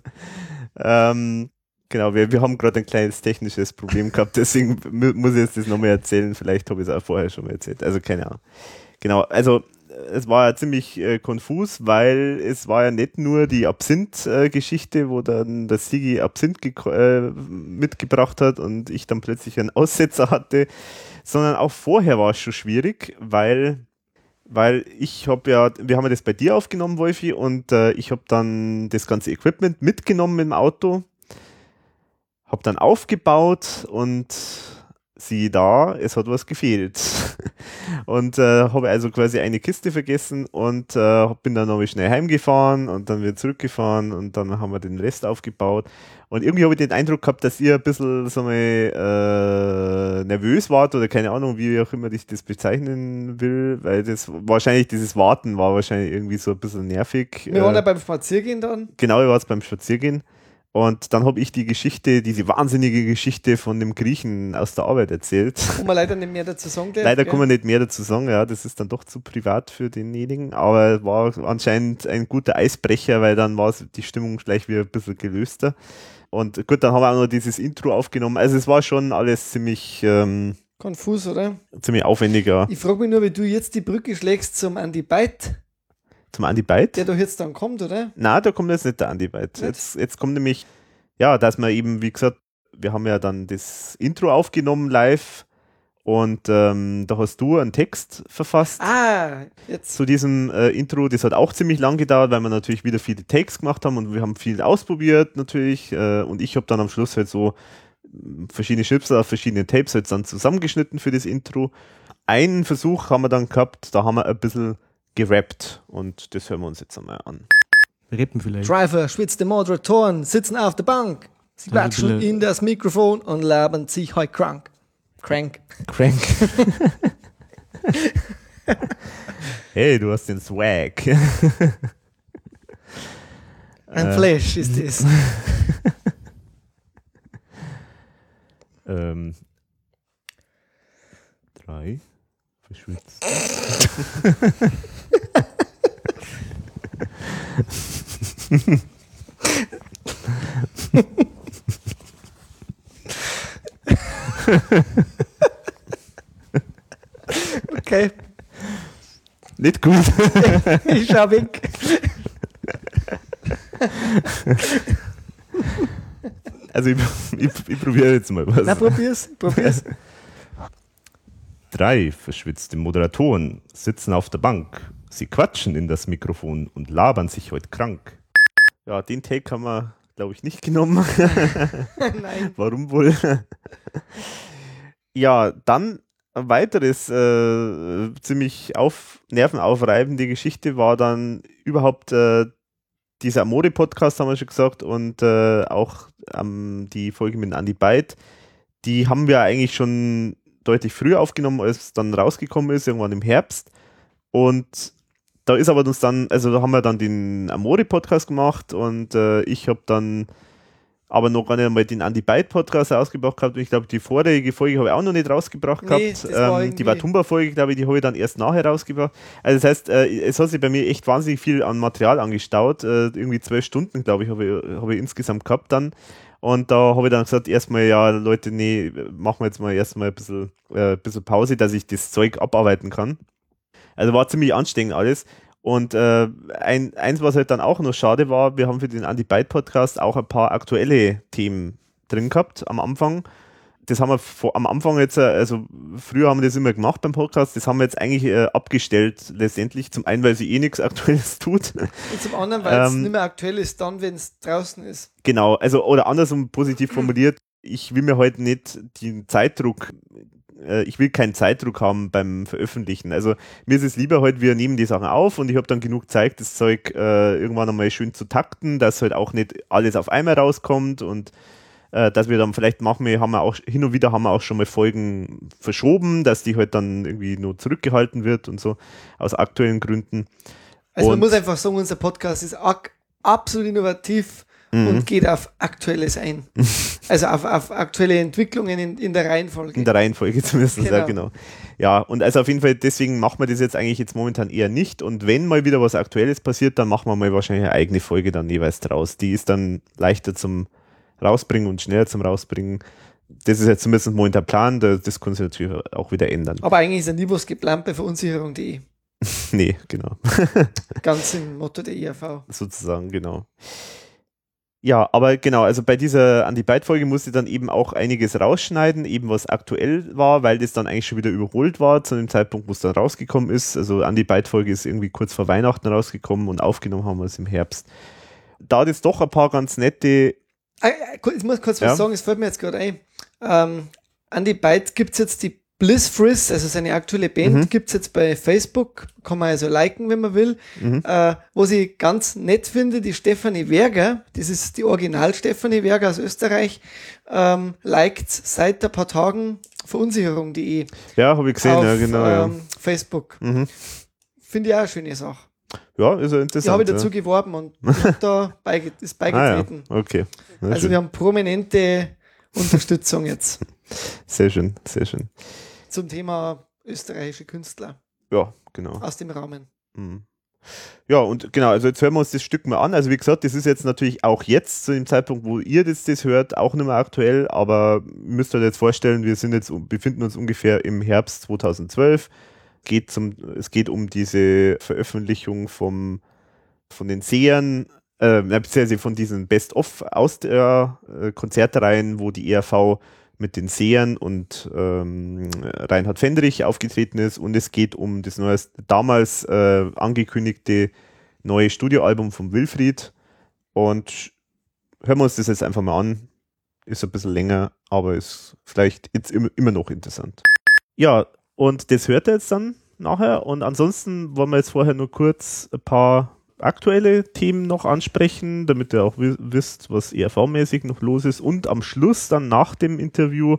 Speaker 1: ähm, genau, wir, wir haben gerade ein kleines technisches Problem gehabt, deswegen mu- muss ich jetzt das nochmal erzählen. Vielleicht habe ich es auch vorher schon mal erzählt. Also keine Ahnung. Genau, also es war ja ziemlich äh, konfus, weil es war ja nicht nur die Absinth-Geschichte, wo dann der Sigi Absinth äh, mitgebracht hat und ich dann plötzlich einen Aussetzer hatte, sondern auch vorher war es schon schwierig, weil weil ich habe ja, wir haben ja das bei dir aufgenommen, Wolfi, und äh, ich habe dann das ganze Equipment mitgenommen im Auto, habe dann aufgebaut und siehe da, es hat was gefehlt. (laughs) Und äh, habe also quasi eine Kiste vergessen und äh, bin dann nochmal schnell heimgefahren und dann wieder zurückgefahren und dann haben wir den Rest aufgebaut. Und irgendwie habe ich den Eindruck gehabt, dass ihr ein bisschen so mal, äh, nervös wart oder keine Ahnung, wie auch immer ich das bezeichnen will, weil das wahrscheinlich dieses Warten war wahrscheinlich irgendwie so ein bisschen nervig.
Speaker 2: Wir waren
Speaker 1: Äh,
Speaker 2: ja beim Spaziergehen dann.
Speaker 1: Genau, ich war jetzt beim Spaziergehen. Und dann habe ich die Geschichte, diese wahnsinnige Geschichte von dem Griechen aus der Arbeit erzählt.
Speaker 2: Wo man leider nicht mehr dazu sagen darf,
Speaker 1: Leider
Speaker 2: gell?
Speaker 1: kann man nicht mehr dazu sagen, ja, das ist dann doch zu privat für denjenigen, aber war anscheinend ein guter Eisbrecher, weil dann war die Stimmung gleich wieder ein bisschen gelöster. Und gut, dann haben wir auch noch dieses Intro aufgenommen. Also es war schon alles ziemlich, ähm,
Speaker 2: Konfus, oder?
Speaker 1: ziemlich aufwendig, ja.
Speaker 2: Ich frage mich nur, wie du jetzt die Brücke schlägst zum Andy Byte,
Speaker 1: Zum Andy Byte.
Speaker 2: der doch jetzt dann kommt, oder?
Speaker 1: Na, da kommt jetzt nicht der Andy Byte. Jetzt, jetzt kommt nämlich, ja, dass man eben, wie gesagt, wir haben ja dann das Intro aufgenommen live und ähm, da hast du einen Text verfasst
Speaker 2: Ah, jetzt.
Speaker 1: zu diesem äh, Intro. Das hat auch ziemlich lang gedauert, weil wir natürlich wieder viele Takes gemacht haben und wir haben viel ausprobiert natürlich. Äh, und ich habe dann am Schluss halt so mh, verschiedene Schnipsel auf verschiedene Tapes halt dann zusammengeschnitten für das Intro. Einen Versuch haben wir dann gehabt, da haben wir ein bisschen gerappt und das hören wir uns jetzt einmal an.
Speaker 5: Rippen vielleicht.
Speaker 2: Driver schwitzte Moderatoren, sitzen auf der Bank. Sie quatschen in das Mikrofon und labern sich heute krank. Crank.
Speaker 1: Crank. (laughs) hey, du hast den Swag. (laughs)
Speaker 2: Ein
Speaker 1: Äh,
Speaker 2: Flash ist das. (laughs)
Speaker 1: ähm, drei. Verschwitzt.
Speaker 2: Okay,
Speaker 1: Nicht gut. (laughs)
Speaker 2: ich schau weg.
Speaker 1: Also ich, ich, ich probiere jetzt mal was.
Speaker 2: Na, probier's, probier's.
Speaker 1: Drei verschwitzte Moderatoren sitzen auf der Bank. Sie quatschen in das Mikrofon und labern sich heute krank. Ja, den Take haben wir, glaube ich, nicht genommen. (laughs)
Speaker 2: Nein.
Speaker 1: Warum wohl? ja, dann ein weiteres äh, ziemlich auf, nervenaufreibende Geschichte war dann überhaupt äh, dieser Amore-Podcast, haben wir schon gesagt, und äh, auch ähm, die Folge mit Andy Byte. Die haben wir eigentlich schon deutlich früher aufgenommen, als es dann rausgekommen ist, irgendwann im Herbst. Und da ist aber uns dann, also da haben wir dann den Amore-Podcast gemacht und äh, ich habe dann aber noch gar nicht einmal den Andy Byte Podcast rausgebracht gehabt. Und ich glaube, die vorherige Folge habe ich auch noch nicht rausgebracht
Speaker 2: Nee,
Speaker 1: gehabt.
Speaker 2: das war
Speaker 1: ähm, die Watumba-Folge, glaube ich, die habe ich dann erst nachher rausgebracht. Also das heißt, äh, es hat sich bei mir echt wahnsinnig viel an Material angestaut. Äh, irgendwie zwölf Stunden, glaube ich, habe ich, habe ich insgesamt gehabt dann. Und da habe ich dann gesagt, erstmal, ja, Leute, nee, machen wir jetzt mal erstmal ein bisschen, äh, ein bisschen Pause, dass ich das Zeug abarbeiten kann. Also war ziemlich anstrengend alles. Und äh, ein, eins, was halt dann auch noch schade war, wir haben für den Andy Byte Podcast auch ein paar aktuelle Themen drin gehabt am Anfang. Das haben wir vor, am Anfang jetzt, äh, also früher haben wir das immer gemacht beim Podcast, das haben wir jetzt eigentlich äh, abgestellt letztendlich. Zum einen, weil sie eh nichts Aktuelles (laughs) tut.
Speaker 2: Und zum anderen, weil es
Speaker 1: Ähm,
Speaker 2: nicht mehr aktuell ist, dann, wenn es draußen ist.
Speaker 1: Genau, also oder andersrum positiv formuliert, ich will mir heute nicht den Zeitdruck, äh, ich will keinen Zeitdruck haben beim Veröffentlichen. Also mir ist es lieber heute, wir nehmen die Sachen auf und ich habe dann genug Zeit, das Zeug äh, irgendwann einmal schön zu takten, dass halt auch nicht alles auf einmal rauskommt und äh, dass wir dann vielleicht machen wir, haben wir auch hin und wieder haben wir auch schon mal Folgen verschoben, dass die halt dann irgendwie nur zurückgehalten wird und so aus aktuellen Gründen.
Speaker 2: Also man
Speaker 1: Und-
Speaker 2: muss einfach sagen, unser Podcast ist absolut innovativ
Speaker 1: Mhm.
Speaker 2: und geht auf Aktuelles ein. (laughs) also auf, auf aktuelle Entwicklungen in, in der Reihenfolge.
Speaker 1: In der Reihenfolge zumindest, ja,
Speaker 2: Genau.
Speaker 1: genau. Ja, und also auf jeden Fall, deswegen machen wir das jetzt eigentlich jetzt momentan eher nicht. Und wenn mal wieder was Aktuelles passiert, dann machen wir mal wahrscheinlich eine eigene Folge dann jeweils draus. Die ist dann leichter zum Rausbringen und schneller zum Rausbringen. Das ist jetzt zumindest momentan der Plan, da- das kann sich natürlich auch wieder ändern.
Speaker 2: Aber eigentlich ist ja nie was geplant bei verunsicherung.de. (laughs)
Speaker 1: Nee, genau.
Speaker 2: Ganz im Motto der IAV.
Speaker 1: sozusagen, genau. Ja, aber genau, also bei dieser Anti-Byte-Folge musste ich dann eben auch einiges rausschneiden, eben was aktuell war, weil das dann eigentlich schon wieder überholt war zu dem Zeitpunkt, wo es dann rausgekommen ist. Also Anti-Byte-Folge ist irgendwie kurz vor Weihnachten rausgekommen und aufgenommen haben wir es im Herbst. Da das doch ein paar ganz nette,
Speaker 2: Ah, Ich muss kurz was
Speaker 1: Ja.
Speaker 2: sagen, es fällt mir jetzt gerade ein. Ähm, Andy Byte gibt es jetzt die Bliss Frizz, also seine aktuelle Band,
Speaker 1: Mhm.
Speaker 2: gibt es jetzt bei Facebook, kann man also liken, wenn man will.
Speaker 1: Mhm.
Speaker 2: Äh, was ich ganz nett finde, die Stefanie Werger, das ist die Original Stefanie Werger aus Österreich, ähm, liked seit ein paar Tagen verunsicherung.de
Speaker 1: ja, habe ich gesehen,
Speaker 2: auf
Speaker 1: ja, genau, ja.
Speaker 2: ähm, Facebook.
Speaker 1: Mhm.
Speaker 2: Finde ich auch eine schöne Sache.
Speaker 1: Ja, ist ja interessant.
Speaker 2: habe ich dazu
Speaker 1: ja.
Speaker 2: geworben und (laughs) da beige ist
Speaker 1: ah, ja,
Speaker 2: beigetreten.
Speaker 1: okay. Ja,
Speaker 2: Also
Speaker 1: schön.
Speaker 2: wir haben prominente Unterstützung jetzt (laughs)
Speaker 1: sehr schön, sehr schön.
Speaker 2: Zum Thema österreichische Künstler
Speaker 1: Ja, genau.
Speaker 2: aus dem Rahmen.
Speaker 1: Mhm. Ja, und genau, also jetzt hören wir uns das Stück mal an. Also wie gesagt, das ist jetzt natürlich auch jetzt, zu dem Zeitpunkt, wo ihr das, das hört, auch nicht mehr aktuell, aber ihr müsst euch jetzt vorstellen, wir sind jetzt, befinden uns ungefähr im Herbst 2012. Geht zum, es geht um diese Veröffentlichung vom, von den Sehern äh, beziehungsweise von diesen Best-of aus der äh, Konzertreihen, wo die ERV mit den Sehern und ähm, Reinhard Fendrich aufgetreten ist und es geht um das neues, damals äh, angekündigte neue Studioalbum von Wilfried und hören wir uns das jetzt einfach mal an. Ist ein bisschen länger, aber ist vielleicht jetzt immer, noch interessant. Ja, und das hört ihr jetzt dann nachher und ansonsten wollen wir jetzt vorher nur kurz ein paar aktuelle Themen noch ansprechen, damit ihr auch wi- wisst, was ERV-mäßig noch los ist. Und am Schluss, dann nach dem Interview,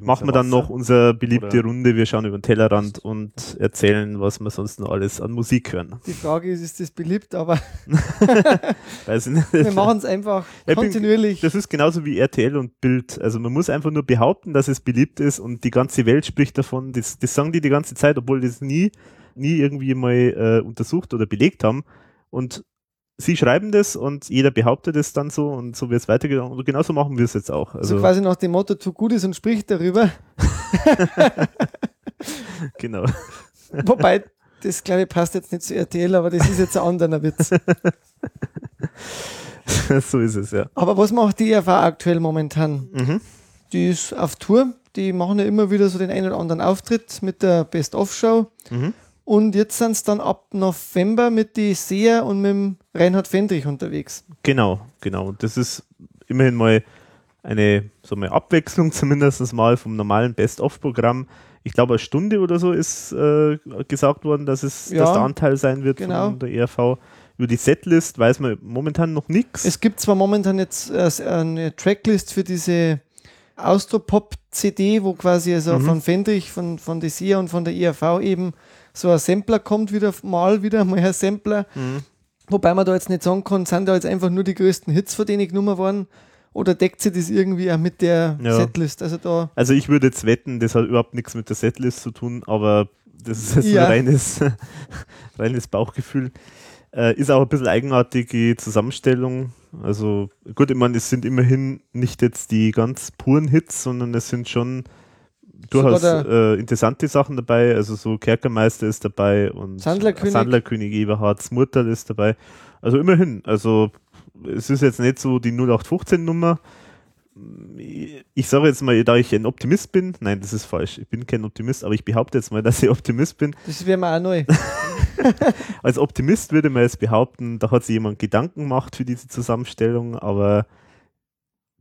Speaker 1: machen wir dann noch unsere beliebte
Speaker 8: Oder-
Speaker 1: Runde. Wir schauen über den Tellerrand und erzählen, was wir sonst noch alles an Musik hören.
Speaker 2: Die Frage ist, ist das beliebt, aber (laughs)
Speaker 1: Weiß ich nicht. (laughs)
Speaker 2: wir machen es einfach
Speaker 1: Ich bin-
Speaker 2: kontinuierlich.
Speaker 1: Das ist genauso wie RTL und Bild. Also man muss einfach nur behaupten, dass es beliebt ist und die ganze Welt spricht davon. Das, das sagen die die ganze Zeit, obwohl die das nie, nie irgendwie mal äh, untersucht oder belegt haben. Und sie schreiben das und jeder behauptet es dann so und so wird es weitergegangen. Und genauso machen wir es jetzt auch.
Speaker 2: Also
Speaker 1: Also
Speaker 2: quasi nach dem Motto, tu Gutes und sprich darüber. (laughs)
Speaker 1: genau. (laughs)
Speaker 2: Wobei, das glaube ich passt jetzt nicht zu RTL, aber das ist jetzt ein anderer Witz. (laughs)
Speaker 1: so ist es, ja.
Speaker 2: Aber was macht die ERV aktuell momentan?
Speaker 1: Mhm.
Speaker 2: Die ist auf Tour, die machen ja immer wieder so den einen oder anderen Auftritt mit der Best-of-Show.
Speaker 1: Mhm.
Speaker 2: Und jetzt sind sie dann ab November mit die Seher und mit dem Reinhard Fendrich unterwegs.
Speaker 1: Genau, genau. Und das ist immerhin mal eine so eine Abwechslung (laughs) zumindest mal vom normalen Best-of-Programm. Ich glaube, eine Stunde oder so ist äh, gesagt worden, dass es
Speaker 2: Ja,
Speaker 1: dass der Anteil sein wird
Speaker 2: genau.
Speaker 1: von der ERV. Über die Setlist weiß man momentan noch nichts.
Speaker 2: Es gibt zwar momentan jetzt äh, eine Tracklist für diese Austropop-CD, wo quasi also
Speaker 1: Mhm.
Speaker 2: von Fendrich, von, von der SIA und von der IAV eben so ein Sampler kommt, wieder mal wieder mal ein Sampler.
Speaker 1: Mhm.
Speaker 2: Wobei man da jetzt nicht sagen kann, sind da jetzt einfach nur die größten Hits, von denen ich genommen worden oder deckt sich das irgendwie auch mit der
Speaker 1: Ja.
Speaker 2: Setlist? Also da
Speaker 1: Also ich würde jetzt wetten, das hat überhaupt nichts mit der Setlist zu tun, aber das ist jetzt
Speaker 2: Ja.
Speaker 1: ein reines, (laughs) reines Bauchgefühl. Äh, ist auch ein bisschen eigenartige Zusammenstellung. Also gut, ich meine, es sind immerhin nicht jetzt die ganz puren Hits, sondern es sind schon durchaus äh, interessante Sachen dabei. Also so Kerkermeister ist dabei und
Speaker 2: Sandlerkönig.
Speaker 1: Sandlerkönig Eberhards Murtal ist dabei. Also immerhin. Also es ist jetzt nicht so die 0815 Nummer. Ich sage jetzt mal, da ich ein Optimist bin, nein, das ist falsch. Ich bin kein Optimist, aber ich behaupte jetzt mal, (laughs) dass ich Optimist bin.
Speaker 2: das wäre mir auch neu. (laughs) (laughs)
Speaker 1: Als Optimist würde man jetzt behaupten, da hat sich jemand Gedanken gemacht für diese Zusammenstellung, aber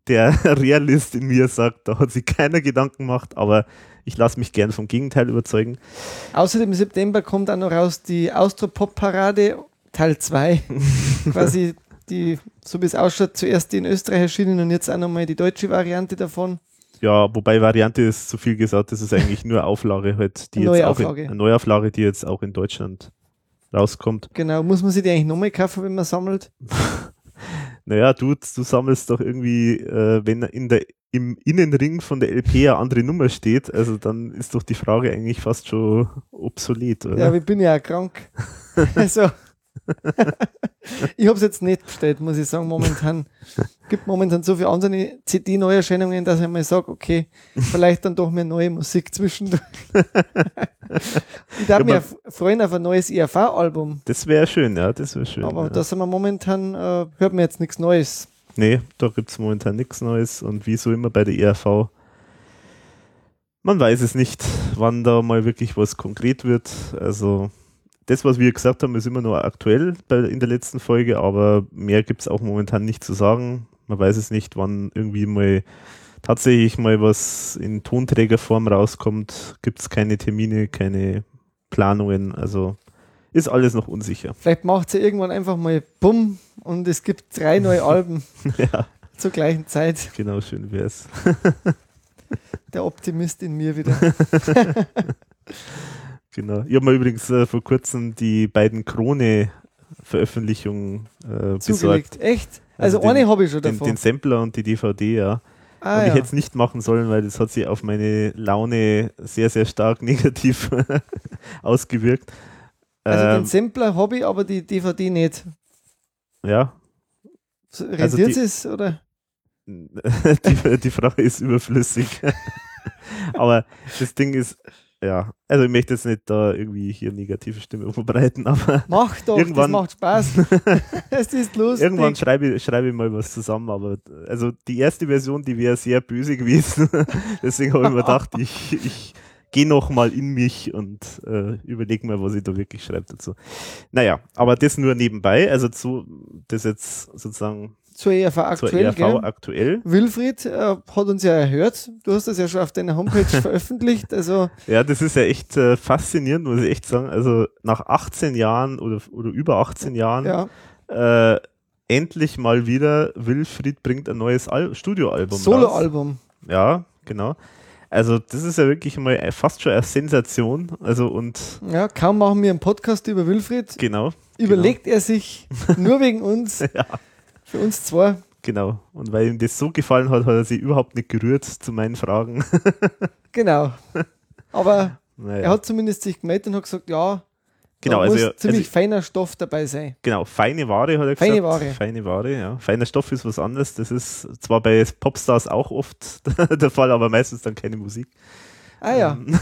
Speaker 1: der (laughs) Realist in mir sagt, da hat sich keiner Gedanken gemacht, aber ich lasse mich gern vom Gegenteil überzeugen.
Speaker 2: Außerdem im September kommt auch noch raus die Austropop-Parade Teil 2. (laughs) Quasi die, so wie es ausschaut, zuerst die in Österreich erschienen und jetzt auch nochmal die deutsche Variante davon.
Speaker 1: Ja, wobei Variante ist zu viel gesagt, das ist eigentlich nur Auflage halt, die
Speaker 2: Eine
Speaker 1: jetzt auch in, eine Neuauflage, die jetzt auch in Deutschland rauskommt.
Speaker 2: Genau, muss man sich die eigentlich nochmal kaufen, wenn man sammelt? (laughs)
Speaker 1: Naja, du, du sammelst doch irgendwie, äh, wenn in der, im Innenring von der LP eine andere Nummer steht, also dann ist doch die Frage eigentlich fast schon obsolet, oder?
Speaker 2: Ja, ich bin ja krank. (laughs) also, ich habe es jetzt nicht bestellt, muss ich sagen, momentan. gibt momentan so viele andere CD-Neuerscheinungen, dass ich mal sage, okay, vielleicht dann doch mehr neue Musik zwischendurch. ich darf
Speaker 1: Ja,
Speaker 2: mich freuen auf ein neues IRV-Album,
Speaker 1: Das wäre schön, ja, das wäre schön.
Speaker 2: aber
Speaker 1: ja.
Speaker 2: da sind wir momentan, äh, hört man jetzt nichts Neues.
Speaker 1: Nee, da gibt es momentan nichts Neues und wie so immer bei der ERV, man weiß es nicht, wann da mal wirklich was konkret wird. Also das, was wir gesagt haben, ist immer nur aktuell bei, in der letzten Folge, aber mehr gibt es auch momentan nicht zu sagen. Man weiß es nicht, wann irgendwie mal tatsächlich mal was in Tonträgerform rauskommt. Gibt es keine Termine, keine Planungen, also ist alles noch unsicher.
Speaker 2: Vielleicht macht es ja irgendwann einfach mal Bumm und es gibt drei neue (laughs) Alben
Speaker 1: ja,
Speaker 2: zur gleichen Zeit.
Speaker 1: genau, schön wäre es.
Speaker 2: Der Optimist in mir wieder. (laughs)
Speaker 1: Genau. Ich habe mir übrigens äh, vor kurzem die beiden Krone-Veröffentlichungen äh, besorgt.
Speaker 2: Echt? Also,
Speaker 1: Also den-
Speaker 2: eine habe ich schon
Speaker 1: Den,
Speaker 2: davon.
Speaker 1: den Sampler und die DVD, ja.
Speaker 2: ah,
Speaker 1: und ich
Speaker 2: ja.
Speaker 1: hätte es nicht machen sollen, weil das hat sich auf meine Laune sehr, sehr stark (laughs) negativ ausgewirkt.
Speaker 2: Also
Speaker 1: Ähm,
Speaker 2: den Sampler habe ich, aber die DVD nicht.
Speaker 1: ja,
Speaker 2: So,
Speaker 1: Also
Speaker 2: Rentiert
Speaker 1: die-
Speaker 2: es oder? (laughs)
Speaker 1: die, die Frage ist überflüssig. (laughs) Aber das Ding ist, ja, also ich möchte jetzt nicht da irgendwie hier negative Stimme verbreiten, aber (laughs)
Speaker 2: Mach doch,
Speaker 1: Irgendwann-
Speaker 2: das macht Spaß. (laughs) es ist lustig.
Speaker 1: irgendwann schreibe ich, schreibe ich mal was zusammen, aber also die erste Version, die wäre sehr böse gewesen. (laughs) Deswegen habe ich mir gedacht, ich, ich gehe noch mal in mich und äh, überlege mal, was ich da wirklich schreibe dazu. Naja, aber das nur nebenbei, also zu, das jetzt sozusagen
Speaker 2: zur ERV
Speaker 1: zur
Speaker 2: aktuell,
Speaker 1: ERV
Speaker 2: gell?
Speaker 1: aktuell.
Speaker 2: Wilfried äh, hat uns ja erhört. Du hast das ja schon auf deiner Homepage (laughs) veröffentlicht. Also
Speaker 1: Ja, das ist ja echt äh, faszinierend, muss ich echt sagen. Also nach 18 Jahren oder, oder über 18 Jahren
Speaker 2: ja,
Speaker 1: äh, endlich mal wieder Wilfried bringt ein neues Al Studioalbum.
Speaker 2: Soloalbum.
Speaker 1: Ja, genau. Also das ist ja wirklich mal äh, fast schon eine Sensation. Also und
Speaker 2: Ja, kaum machen wir einen Podcast über Wilfried.
Speaker 1: genau,
Speaker 2: Überlegt er sich nur wegen uns, (laughs)
Speaker 1: ja,
Speaker 2: für uns zwei.
Speaker 1: genau. Und weil ihm das so gefallen hat, hat er sich überhaupt nicht gerührt zu meinen Fragen. (laughs)
Speaker 2: Genau. Aber
Speaker 1: naja.
Speaker 2: er hat zumindest sich gemeldet und hat gesagt, ja,
Speaker 1: genau,
Speaker 2: da
Speaker 1: also,
Speaker 2: muss
Speaker 1: also
Speaker 2: ziemlich feiner Stoff dabei sein.
Speaker 1: genau, feine Ware hat er gesagt.
Speaker 2: Feine Ware.
Speaker 1: Feine Ware, ja. Feiner Stoff ist was anderes. Das ist zwar bei Popstars auch oft (laughs) der Fall, aber meistens dann keine Musik.
Speaker 2: Ah ja,
Speaker 1: Ähm,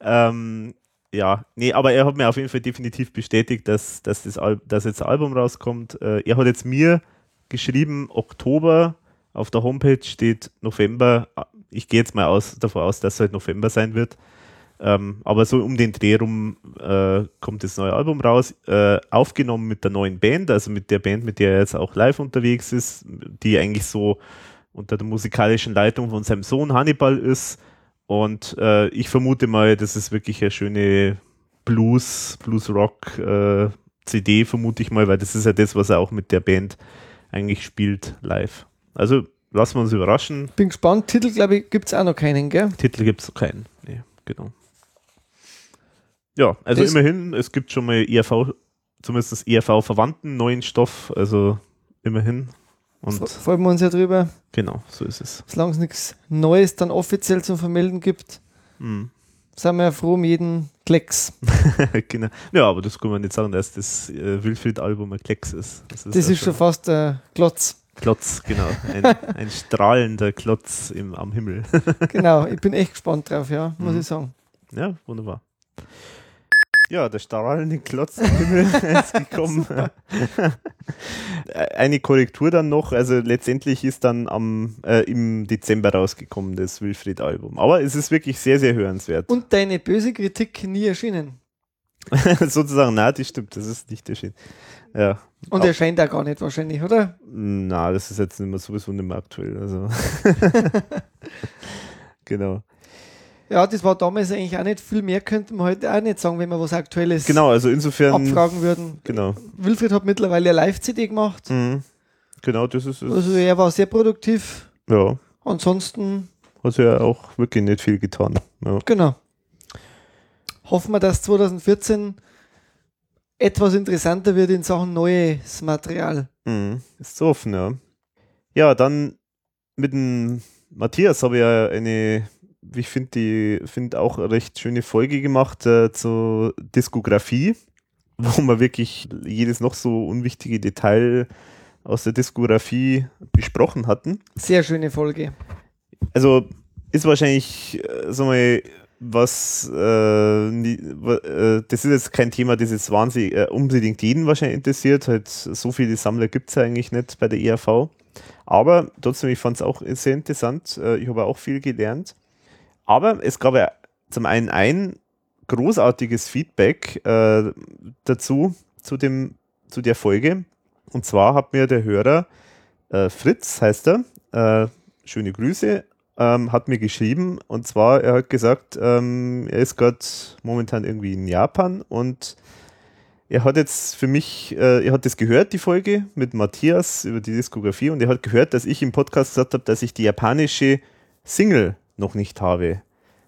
Speaker 1: (laughs) ähm, ja, nee, aber er hat mir auf jeden Fall definitiv bestätigt, dass, dass, das Al dass jetzt ein Album rauskommt. Äh, er hat jetzt mir geschrieben, Oktober, auf der Homepage steht November. Ich gehe jetzt mal aus, davon aus, dass es halt November sein wird. Ähm, aber so um den Dreh rum äh, kommt das neue Album raus, äh, aufgenommen mit der neuen Band, also mit der Band, mit der er jetzt auch live unterwegs ist, die eigentlich so unter der musikalischen Leitung von seinem Sohn Hannibal ist. Und äh, ich vermute mal, das ist wirklich eine schöne Blues, Blues-Rock äh, vermute ich mal, weil das ist ja das, was er auch mit der Band eigentlich spielt live. Also lassen wir uns überraschen.
Speaker 2: bin gespannt. Titel, glaube ich, gibt es auch noch keinen, gell?
Speaker 1: Titel gibt es keinen. Nee, genau. Ja, also
Speaker 2: Das-
Speaker 1: immerhin, es gibt schon mal ERV, zumindest ERV-verwandten neuen Stoff, also immerhin. Und
Speaker 2: Freuen wir uns ja drüber.
Speaker 1: genau, so ist es.
Speaker 2: Solange es nichts Neues dann offiziell zum Vermelden gibt,
Speaker 1: Mhm.
Speaker 2: sind wir ja froh um jeden Klecks. (laughs)
Speaker 1: genau. Ja, aber das kann man nicht sagen, dass das äh, Wilfried-Album ein Klecks ist. Das ist,
Speaker 2: Das
Speaker 1: ja
Speaker 2: ist schon fast ein Klotz.
Speaker 1: Klotz, genau. Ein, (laughs) ein strahlender Klotz im, am Himmel. (laughs)
Speaker 2: Genau, ich bin echt gespannt drauf, ja, muss
Speaker 1: Mhm.
Speaker 2: ich sagen.
Speaker 1: Ja, wunderbar. Ja, der strahlende Klotz am Himmel (laughs) ist gekommen. Eine Korrektur dann noch, also letztendlich ist dann am, äh, im Dezember rausgekommen, das Wilfried-Album. Aber es ist wirklich sehr, sehr hörenswert.
Speaker 2: Und deine böse Kritik nie erschienen. (laughs)
Speaker 1: Sozusagen, na, das stimmt, das ist nicht erschienen. Ja.
Speaker 2: Und erscheint auch gar nicht wahrscheinlich, oder?
Speaker 1: Na, das ist jetzt nicht mehr sowieso nicht mehr aktuell. Also. (laughs) genau.
Speaker 2: Ja, das war damals eigentlich auch nicht viel mehr, könnte man heute auch nicht sagen, wenn wir was Aktuelles
Speaker 1: Genau, also insofern.
Speaker 2: abfragen würden.
Speaker 1: Genau.
Speaker 2: Wilfried hat mittlerweile eine Live-CD gemacht.
Speaker 1: Mhm. Genau, das ist es.
Speaker 2: Also er war sehr produktiv.
Speaker 1: Ja.
Speaker 2: Ansonsten,
Speaker 1: Hat ja auch wirklich nicht viel getan. Ja.
Speaker 2: genau. Hoffen wir, dass 2014 etwas interessanter wird in Sachen neues Material.
Speaker 1: Mhm. Ist zu offen, ja. Ja, dann mit dem Matthias habe ich ja eine, ich finde, die finde auch eine recht schöne Folge gemacht äh, zur Diskografie, (laughs) wo wir wirklich jedes noch so unwichtige Detail aus der Diskografie besprochen hatten.
Speaker 2: Sehr schöne Folge.
Speaker 1: Also ist wahrscheinlich, äh, sag mal, was, äh, nie, äh, das ist jetzt kein Thema, das jetzt wahnsinnig äh, unbedingt jeden wahrscheinlich interessiert. Halt, so viele Sammler gibt es ja eigentlich nicht bei der ERV. Aber trotzdem, ich fand es auch sehr interessant. Äh, ich habe auch viel gelernt. Aber es gab ja zum einen ein großartiges Feedback äh, dazu, zu, dem, zu der Folge. Und zwar hat mir der Hörer, äh, Fritz heißt er, äh, schöne Grüße, ähm, hat mir geschrieben und zwar, er hat gesagt, ähm, er ist gerade momentan irgendwie in Japan und er hat jetzt für mich, äh, er hat das gehört, die Folge mit Matthias über die Diskografie und er hat gehört, dass ich im Podcast gesagt habe, dass ich die japanische Single noch nicht habe.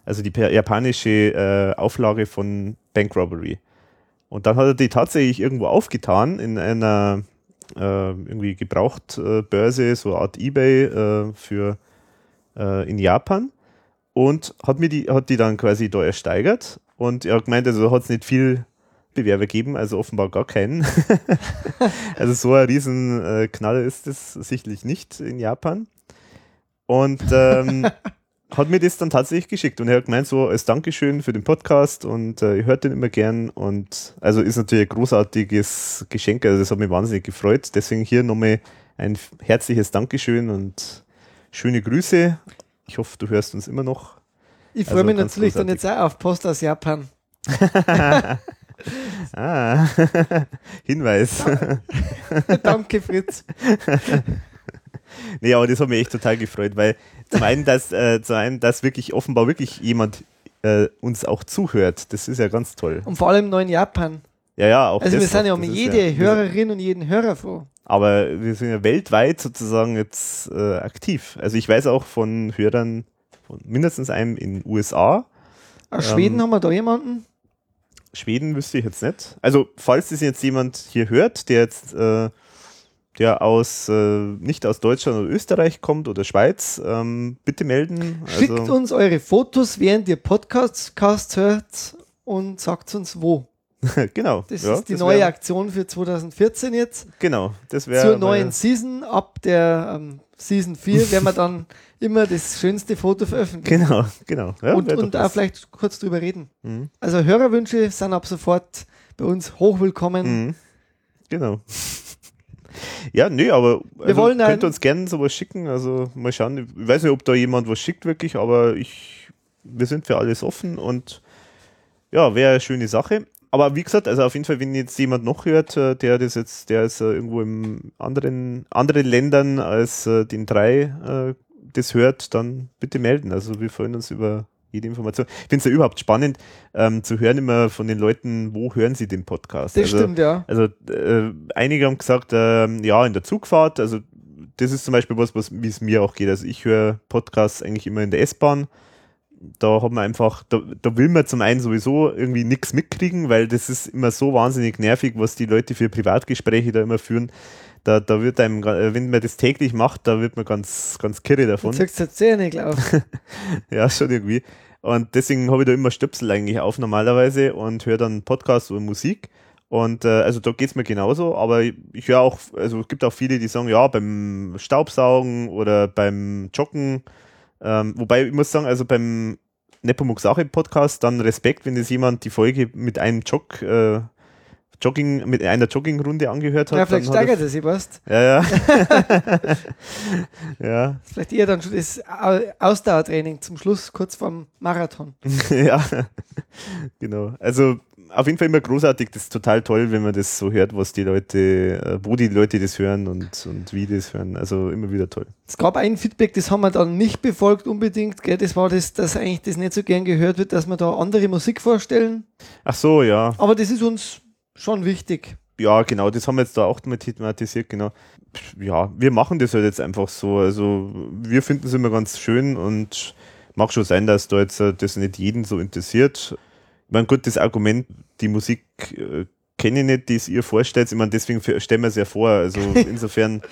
Speaker 1: Also die japanische äh, Auflage von Bank Robbery. Und dann hat er die tatsächlich irgendwo aufgetan in einer äh, irgendwie Gebrauchtbörse, so eine Art Ebay äh, für äh, in Japan und hat mir die, hat die dann quasi da ersteigert und er hat gemeint, also hat es nicht viel Bewerber gegeben, also offenbar gar keinen. (laughs) also so ein riesen äh, ist es sicherlich nicht in Japan. Und ähm, (laughs) hat mir das dann tatsächlich geschickt und er hat gemeint, so als Dankeschön für den Podcast und äh, ich höre den immer gern und also ist natürlich ein großartiges Geschenk, also das hat mich wahnsinnig gefreut. Deswegen hier nochmal ein herzliches Dankeschön und schöne Grüße. Ich hoffe, du hörst uns immer noch.
Speaker 2: Ich freue
Speaker 1: Also
Speaker 2: mich natürlich dann
Speaker 1: großartig.
Speaker 2: jetzt auch auf Post aus Japan. (laughs)
Speaker 1: ah, (laughs) Hinweis. (laughs)
Speaker 2: Danke, Fritz.
Speaker 1: nee, aber das hat mich echt total gefreut, weil zum einen, dass, äh, zum einen, dass wirklich offenbar wirklich jemand äh, uns auch zuhört. Das ist ja ganz toll.
Speaker 2: Und vor allem neu in Japan.
Speaker 1: Ja, ja, auch
Speaker 2: Also wir sind
Speaker 1: noch.
Speaker 2: ja um jede
Speaker 1: ja,
Speaker 2: Hörerin und jeden Hörer froh.
Speaker 1: Aber wir sind ja weltweit sozusagen jetzt äh, aktiv. Also ich weiß auch von Hörern, von mindestens einem in den USA.
Speaker 2: Aus Schweden
Speaker 1: Ähm,
Speaker 2: haben wir da jemanden.
Speaker 1: Schweden wüsste ich jetzt nicht. Also falls das jetzt jemand hier hört, der jetzt äh, der aus äh, nicht aus Deutschland oder Österreich kommt oder Schweiz, ähm, bitte melden.
Speaker 2: Schickt
Speaker 1: Also,
Speaker 2: uns eure Fotos, während ihr Podcasts Casts hört und sagt uns wo. (laughs)
Speaker 1: genau.
Speaker 2: Das
Speaker 1: ja,
Speaker 2: ist die
Speaker 1: das
Speaker 2: neue
Speaker 1: wär-
Speaker 2: Aktion für 2014 jetzt.
Speaker 1: Genau, das wäre
Speaker 2: Zur neuen Season. Ab der ähm, Season 4 (laughs) werden wir dann immer das schönste Foto veröffentlichen.
Speaker 1: Genau, genau. Ja,
Speaker 2: und und auch vielleicht kurz drüber reden.
Speaker 1: Mhm.
Speaker 2: Also Hörerwünsche sind ab sofort bei uns hochwillkommen.
Speaker 1: Mhm. Genau. (laughs) Ja, nee, aber also
Speaker 2: wollen ein-
Speaker 1: könnt uns gerne sowas schicken. Also mal schauen. Ich weiß nicht, ob da jemand was schickt wirklich, aber ich, wir sind für alles offen und ja, wäre eine schöne Sache. Aber wie gesagt, also auf jeden Fall, wenn jetzt jemand noch hört, äh, der das jetzt, der ist äh, irgendwo in anderen, anderen Ländern als äh, den drei das hört, dann bitte melden. Also wir freuen uns über jede Information. Ich finde es ja überhaupt spannend ähm, zu hören immer von den Leuten, wo hören sie den Podcast.
Speaker 2: Das
Speaker 1: also,
Speaker 2: stimmt, ja.
Speaker 1: also äh, einige haben gesagt, ähm, ja, in der Zugfahrt, also das ist zum Beispiel was, was wie es mir auch geht. Also ich höre Podcasts eigentlich immer in der S-Bahn. Da hat man einfach, da, da will man zum einen sowieso irgendwie nichts mitkriegen, weil das ist immer so wahnsinnig nervig, was die Leute für Privatgespräche da immer führen. Da, da wird einem, äh, wenn man das täglich macht, da wird man ganz, ganz kirre
Speaker 2: Du
Speaker 1: davon.
Speaker 2: ziehst jetzt Zähne auf. (laughs)
Speaker 1: Ja, schon irgendwie. Und deswegen habe ich da immer Stöpsel eigentlich auf normalerweise und höre dann Podcasts oder Musik. Und äh, also da geht's mir genauso, aber ich, ich höre auch, also es gibt auch viele, die sagen, ja, beim Staubsaugen oder beim Joggen, ähm, wobei ich muss sagen, also beim Nepomuk Sache Podcast dann Respekt, wenn das jemand die Folge mit einem Jog, äh, Jogging, mit einer Joggingrunde angehört hat.
Speaker 2: ja, vielleicht
Speaker 1: er-
Speaker 2: steigert er sich, weißt
Speaker 1: Ja, ja. (laughs) ja,
Speaker 2: Vielleicht eher dann schon das Au- Ausdauertraining zum Schluss, kurz vorm Marathon. (laughs)
Speaker 1: ja, genau. Also auf jeden Fall immer großartig. Das ist total toll, wenn man das so hört, was die Leute, äh, wo die Leute das hören und, und wie die das hören. Also immer wieder toll.
Speaker 2: Es gab ein Feedback, das haben wir dann nicht befolgt unbedingt. Gell? Das war das, dass eigentlich das nicht so gern gehört wird, dass wir da andere Musik vorstellen.
Speaker 1: Ach so, ja.
Speaker 2: Aber das ist uns schon wichtig.
Speaker 1: Ja, genau, das haben wir jetzt da auch mal thematisiert, genau. Ja, wir machen das halt jetzt einfach so. Also wir finden es immer ganz schön und mag schon sein, dass da jetzt äh, das nicht jeden so interessiert. Ich meine, gut, das Argument, die Musik äh, kenne ich nicht, die es ihr vorstellt. Ich meine, deswegen stellen wir es ja vor. Also (laughs) insofern,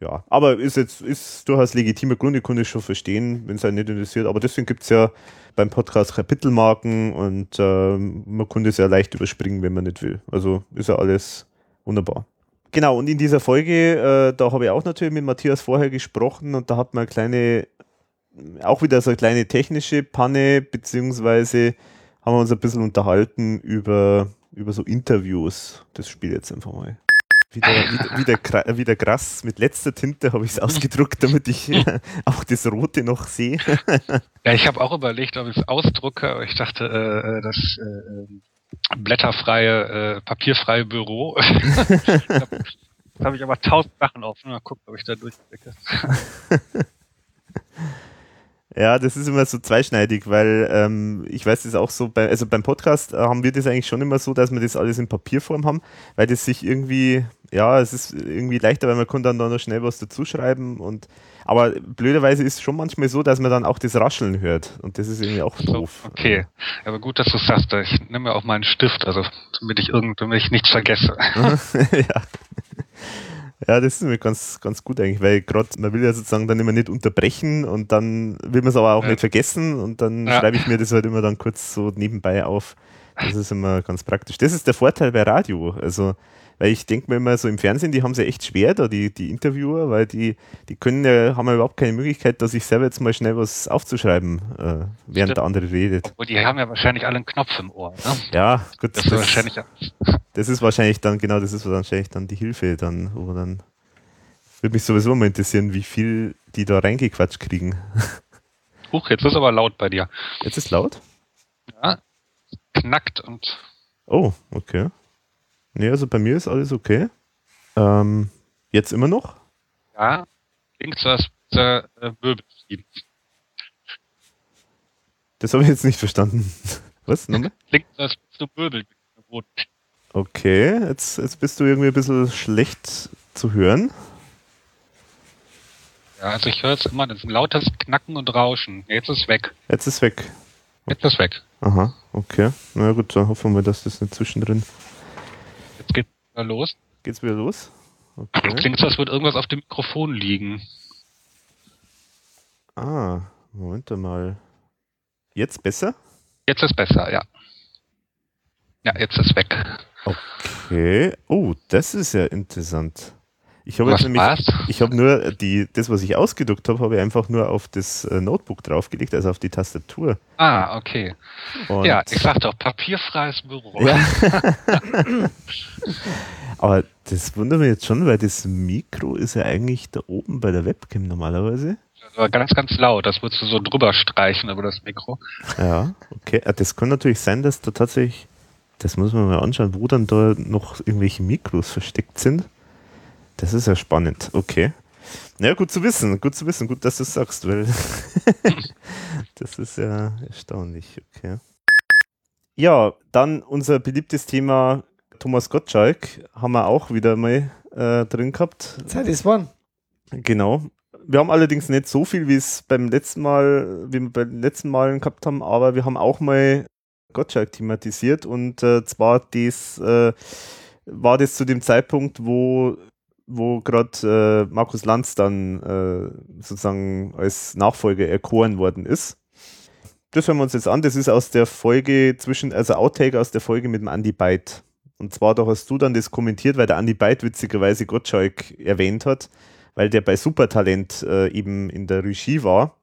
Speaker 1: ja. Aber ist jetzt ist durchaus legitimer Grund, ich kann das schon verstehen, wenn es einen nicht interessiert. Aber deswegen gibt es ja beim Podcast Kapitelmarken und ähm, man kann das ja leicht überspringen, wenn man nicht will. Also ist ja alles wunderbar. Genau, und in dieser Folge, äh, da habe ich auch natürlich mit Matthias vorher gesprochen und da hat man eine kleine, auch wieder so eine kleine technische Panne, beziehungsweise haben wir uns ein bisschen unterhalten über, über so Interviews. Das spiele ich jetzt einfach mal. Wieder, gra- wieder krass, mit letzter Tinte habe ich es ausgedruckt, damit ich (laughs) auch das Rote noch sehe. (laughs)
Speaker 7: Ja, ich habe auch überlegt, ob ich es ausdrucke, aber ich dachte, äh, äh, das äh, blätterfreie, äh, papierfreie Büro. (laughs) da habe ich aber tausend Sachen auf. Mal gucken, ob ich da durchblicke.
Speaker 1: Ja, das ist immer so zweischneidig, weil ähm, ich weiß das auch so, bei, also beim Podcast äh, haben wir das eigentlich schon immer so, dass wir das alles in Papierform haben, weil das sich irgendwie, ja, es ist irgendwie leichter, weil man kann dann da noch schnell was dazuschreiben und aber blöderweise ist es schon manchmal so, dass man dann auch das Rascheln hört und das ist irgendwie auch
Speaker 7: So,
Speaker 1: doof.
Speaker 7: okay. Aber gut, dass du sagst. Ich nehme mir auch mal einen Stift, also damit ich irgend, damit ich nichts vergesse. (laughs) (laughs)
Speaker 1: ja. Ja, das ist mir ganz, ganz gut eigentlich, weil gerade man will ja sozusagen dann immer nicht unterbrechen und dann will man es aber auch
Speaker 7: Ja.
Speaker 1: nicht vergessen und dann
Speaker 7: Ja.
Speaker 1: schreibe ich mir das halt immer dann kurz so nebenbei auf. Das ist immer ganz praktisch. Das ist der Vorteil bei Radio. Also Weil ich denke mir immer so im Fernsehen, die haben es ja echt schwer, da die, die Interviewer, weil die, die können ja, haben ja überhaupt keine Möglichkeit, da sich selber jetzt mal schnell was aufzuschreiben, äh, während
Speaker 7: Stimmt.
Speaker 1: der andere redet.
Speaker 7: Und die haben ja wahrscheinlich alle einen Knopf im Ohr. Ne?
Speaker 1: Ja, gut,
Speaker 7: Das ist wahrscheinlich (laughs)
Speaker 1: das ist wahrscheinlich dann, genau, das ist wahrscheinlich dann die Hilfe dann, wo dann würde mich sowieso mal interessieren, wie viel die da reingequatscht kriegen. (laughs)
Speaker 7: Huch, jetzt ist aber laut bei dir.
Speaker 1: Jetzt ist laut?
Speaker 7: Ja, knackt und
Speaker 1: Oh, okay. Nee, also bei mir ist alles okay. Ähm, jetzt immer noch?
Speaker 7: ja, klingt so, als äh, fliegen.
Speaker 1: Das habe ich jetzt nicht verstanden. (laughs) Was? Nochmal?
Speaker 7: Als du Möbel Boden.
Speaker 1: Okay, jetzt, jetzt bist du irgendwie ein bisschen schlecht zu hören.
Speaker 7: Ja, also ich höre jetzt immer das ist ein lautes Knacken und Rauschen. Jetzt ist weg.
Speaker 1: Jetzt ist weg.
Speaker 7: Jetzt ist weg.
Speaker 1: Aha, okay. Na gut, dann hoffen wir, dass das nicht zwischendrin.
Speaker 7: Jetzt geht's wieder los.
Speaker 1: Geht's wieder los? Okay.
Speaker 7: Klingt so, als würde irgendwas auf dem Mikrofon liegen.
Speaker 1: Ah, Moment mal. Jetzt besser?
Speaker 7: Jetzt ist besser, ja. Ja, jetzt ist weg.
Speaker 1: Okay. Oh, das ist ja interessant. Ich habe nämlich,
Speaker 7: war's?
Speaker 1: ich habe nur die, das, was ich ausgedruckt habe, habe ich einfach nur auf das äh, Notebook draufgelegt, also auf die Tastatur.
Speaker 7: Ah, okay.
Speaker 1: Und
Speaker 7: ja, ich sag doch, papierfreies Büro.
Speaker 1: Ja. (laughs) Aber das wundert mich jetzt schon, weil das Mikro ist ja eigentlich da oben bei der Webcam normalerweise.
Speaker 7: Aber ganz, ganz laut. Das würdest du so drüber streichen über das Mikro.
Speaker 1: Ja, okay. Ah, Das kann natürlich sein, dass da tatsächlich, das muss man mal anschauen, wo dann da noch irgendwelche Mikros versteckt sind. Das ist ja spannend. Okay. Ja, gut zu wissen, gut zu wissen, gut, dass du es sagst, weil (laughs) das ist ja erstaunlich, okay. Ja, dann unser beliebtes Thema Thomas Gottschalk haben wir auch wieder mal äh, drin gehabt.
Speaker 2: Zeit ist wann?
Speaker 1: Genau. Wir haben allerdings nicht so viel, wie es beim letzten Mal, wie wir bei den letzten Malen gehabt haben, aber wir haben auch mal Gottschalk thematisiert und äh, zwar das äh, war das zu dem Zeitpunkt, wo wo gerade äh, Markus Lanz dann äh, sozusagen als Nachfolger erkoren worden ist. Das hören wir uns jetzt an. Das ist aus der Folge zwischen, also Outtake aus der Folge mit dem Andy Byte. Und zwar, da hast du dann das kommentiert, weil der Andy Byte witzigerweise Gottschalk erwähnt hat, weil der bei Supertalent äh, eben in der Regie war.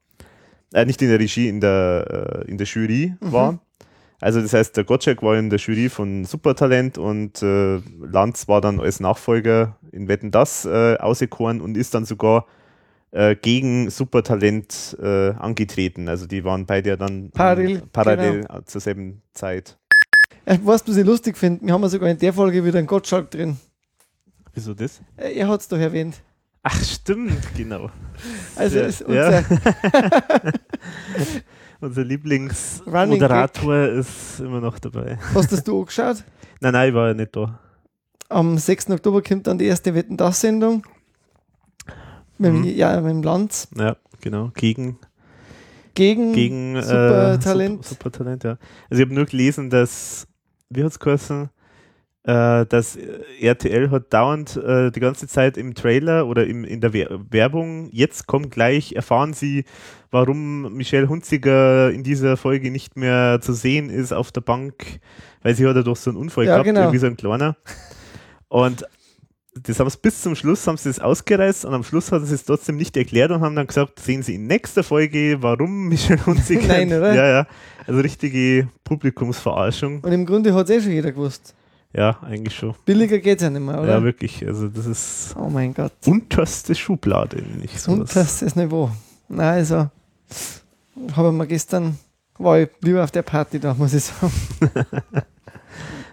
Speaker 1: Äh, nicht in der Regie, in der, äh, in der Jury
Speaker 2: Mhm.
Speaker 1: war. Also das heißt, der Gottschalk war in der Jury von Supertalent und äh, Lanz war dann als Nachfolger in Wetten das äh, auserkoren und ist dann sogar äh, gegen Supertalent äh, angetreten. Also die waren beide ja dann
Speaker 2: Parallel,
Speaker 1: parallel zur selben Zeit.
Speaker 2: Äh, weißt du, was ich lustig finde? Wir haben ja sogar in der Folge wieder einen Gottschalk drin.
Speaker 1: Wieso das?
Speaker 2: Äh, Er hat es doch erwähnt.
Speaker 1: Ach stimmt, genau.
Speaker 2: Also
Speaker 1: Ja,
Speaker 2: ist
Speaker 1: ja. (laughs) (laughs)
Speaker 2: unser,
Speaker 1: Lieblingsmoderator ist immer noch dabei.
Speaker 2: hast das du angeschaut? (laughs)
Speaker 1: Nein, nein, ich war ja nicht da.
Speaker 2: Am 6. Oktober kommt dann die erste Wetten das Sendung. Mit,
Speaker 1: Mhm.
Speaker 2: Ja, mit dem Lanz.
Speaker 1: Ja, genau. Gegen,
Speaker 2: Gegen,
Speaker 1: gegen
Speaker 2: Supertalent.
Speaker 1: Äh, Super, Supertalent, ja. Also ich habe nur gelesen, dass, wie hat es geheißen, äh, dass äh, RTL hat dauernd äh, die ganze Zeit im Trailer oder im, in der Wer Werbung, jetzt kommt gleich, erfahren Sie, warum Michelle Hunziger in dieser Folge nicht mehr zu sehen ist auf der Bank, weil sie hat ja doch so einen Unfall
Speaker 2: Ja,
Speaker 1: gehabt,
Speaker 2: genau.
Speaker 1: irgendwie so ein kleiner. Und das haben sie bis zum Schluss haben sie das ausgereißt und am Schluss hat sie es trotzdem nicht erklärt und haben dann gesagt, sehen Sie in nächster Folge, warum (laughs) Michelle Hunziker.
Speaker 2: Nein, oder?
Speaker 1: Ja, ja. Also richtige Publikumsverarschung.
Speaker 2: Und im Grunde hat es eh schon jeder gewusst.
Speaker 1: Ja, eigentlich schon.
Speaker 2: Billiger geht es ja nicht mehr, oder?
Speaker 1: Ja, wirklich. Also das ist
Speaker 2: oh mein Gott.
Speaker 1: unterste Schublade, nicht so.
Speaker 2: Ist Niveau. Nein, also habe ich mir gestern, war ich lieber auf der Party da, muss ich sagen. (laughs)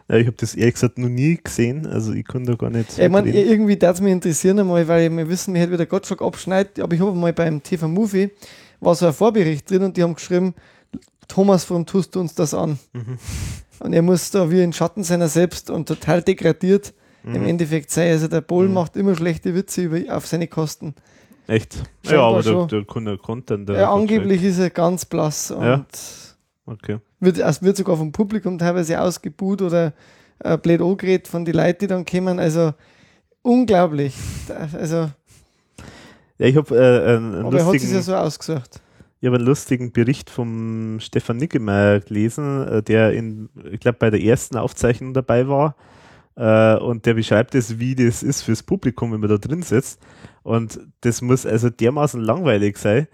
Speaker 1: Ich habe das ehrlich gesagt noch nie gesehen, also ich kann da gar nicht.
Speaker 2: Ich meine, irgendwie darf es mich interessieren einmal, weil wir wissen, wir hätten wieder Gottschalk abschneidet, aber ich habe mal beim TV Movie, war so ein Vorbericht drin und die haben geschrieben, Thomas, warum tust du uns das an?
Speaker 1: Mhm.
Speaker 2: Und er muss da wie ein Schatten seiner selbst und total degradiert
Speaker 1: Mhm.
Speaker 2: im Endeffekt sein. Also der Bohl
Speaker 1: Mhm.
Speaker 2: macht immer schlechte Witze über, auf seine Kosten.
Speaker 1: Echt? Ja,
Speaker 2: Scheinbar
Speaker 1: aber der, der der Content. Der
Speaker 2: Ja, angeblich ist er ganz blass und
Speaker 1: Ja. Okay.
Speaker 2: wird, es wird sogar vom Publikum teilweise ausgebuht oder äh, blöd angeredet von den Leuten, die dann kommen. Also unglaublich. Also,
Speaker 1: Ja, ich habe äh, einen, einen
Speaker 2: aber er hat es
Speaker 1: lustigen,
Speaker 2: ja so ausgesucht.
Speaker 1: ich hab einen lustigen Bericht vom Stefan Nickemeyer gelesen, äh, der in, ich glaube, bei der ersten Aufzeichnung dabei war. Äh, und der beschreibt es, wie das ist fürs Publikum, wenn man da drin sitzt. Und das muss also dermaßen langweilig sein,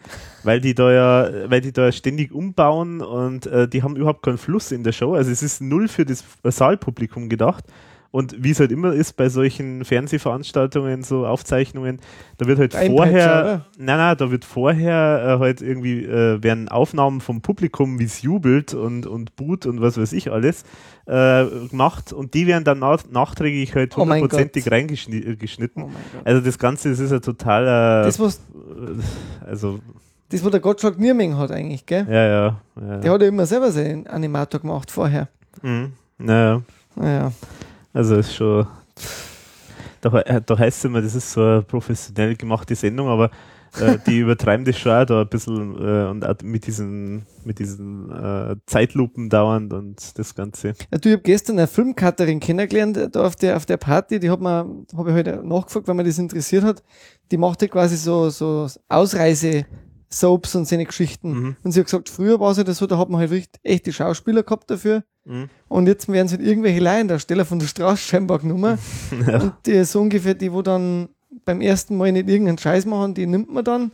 Speaker 1: weil die da ja, weil die da ständig umbauen und äh, die haben überhaupt keinen Fluss in der Show. Also es ist null für das Saalpublikum gedacht. Und wie es halt immer ist bei solchen Fernsehveranstaltungen, so Aufzeichnungen, da wird halt
Speaker 2: Einpeitscher,
Speaker 1: vorher, nein, nein, da wird vorher äh, halt irgendwie, äh, werden Aufnahmen vom Publikum, wie es jubelt und, und boot und was weiß ich alles, äh, gemacht und die werden dann nach, nachträglich halt
Speaker 2: Oh
Speaker 1: hundertprozentig reingeschnitten.
Speaker 2: Oh mein Gott.
Speaker 1: Also das Ganze, das ist ja total,
Speaker 2: Das, was,
Speaker 1: äh, also,
Speaker 2: das, was der Gottschalk Nierming hat eigentlich, gell?
Speaker 1: ja, ja. ja.
Speaker 2: Der hat ja immer selber seinen Animator gemacht vorher.
Speaker 1: Mhm. Naja,
Speaker 2: Naja.
Speaker 1: Also ist schon, da, da heißt es immer, das ist so eine professionell gemachte Sendung, aber äh, die (laughs) übertreiben das schon auch da ein bisschen äh, und auch mit diesen, mit diesen äh, Zeitlupen dauernd und das Ganze.
Speaker 2: Ja, du, ich habe gestern eine Filmcutterin kennengelernt, äh, da auf der, auf der Party, die hat mir, habe ich heute nachgefragt, weil mir das interessiert hat. Die macht ja quasi so, so Ausreise-Soaps und seine Geschichten.
Speaker 1: Mhm.
Speaker 2: Und sie hat gesagt, früher war es halt so, da hat man halt wirklich echte Schauspieler gehabt dafür.
Speaker 1: Mhm.
Speaker 2: Und jetzt werden halt irgendwelche Laiendarsteller von der Straße scheinbar genommen. (laughs) Und die so ungefähr, die, wo dann beim ersten Mal nicht irgendeinen Scheiß machen, die nimmt man dann.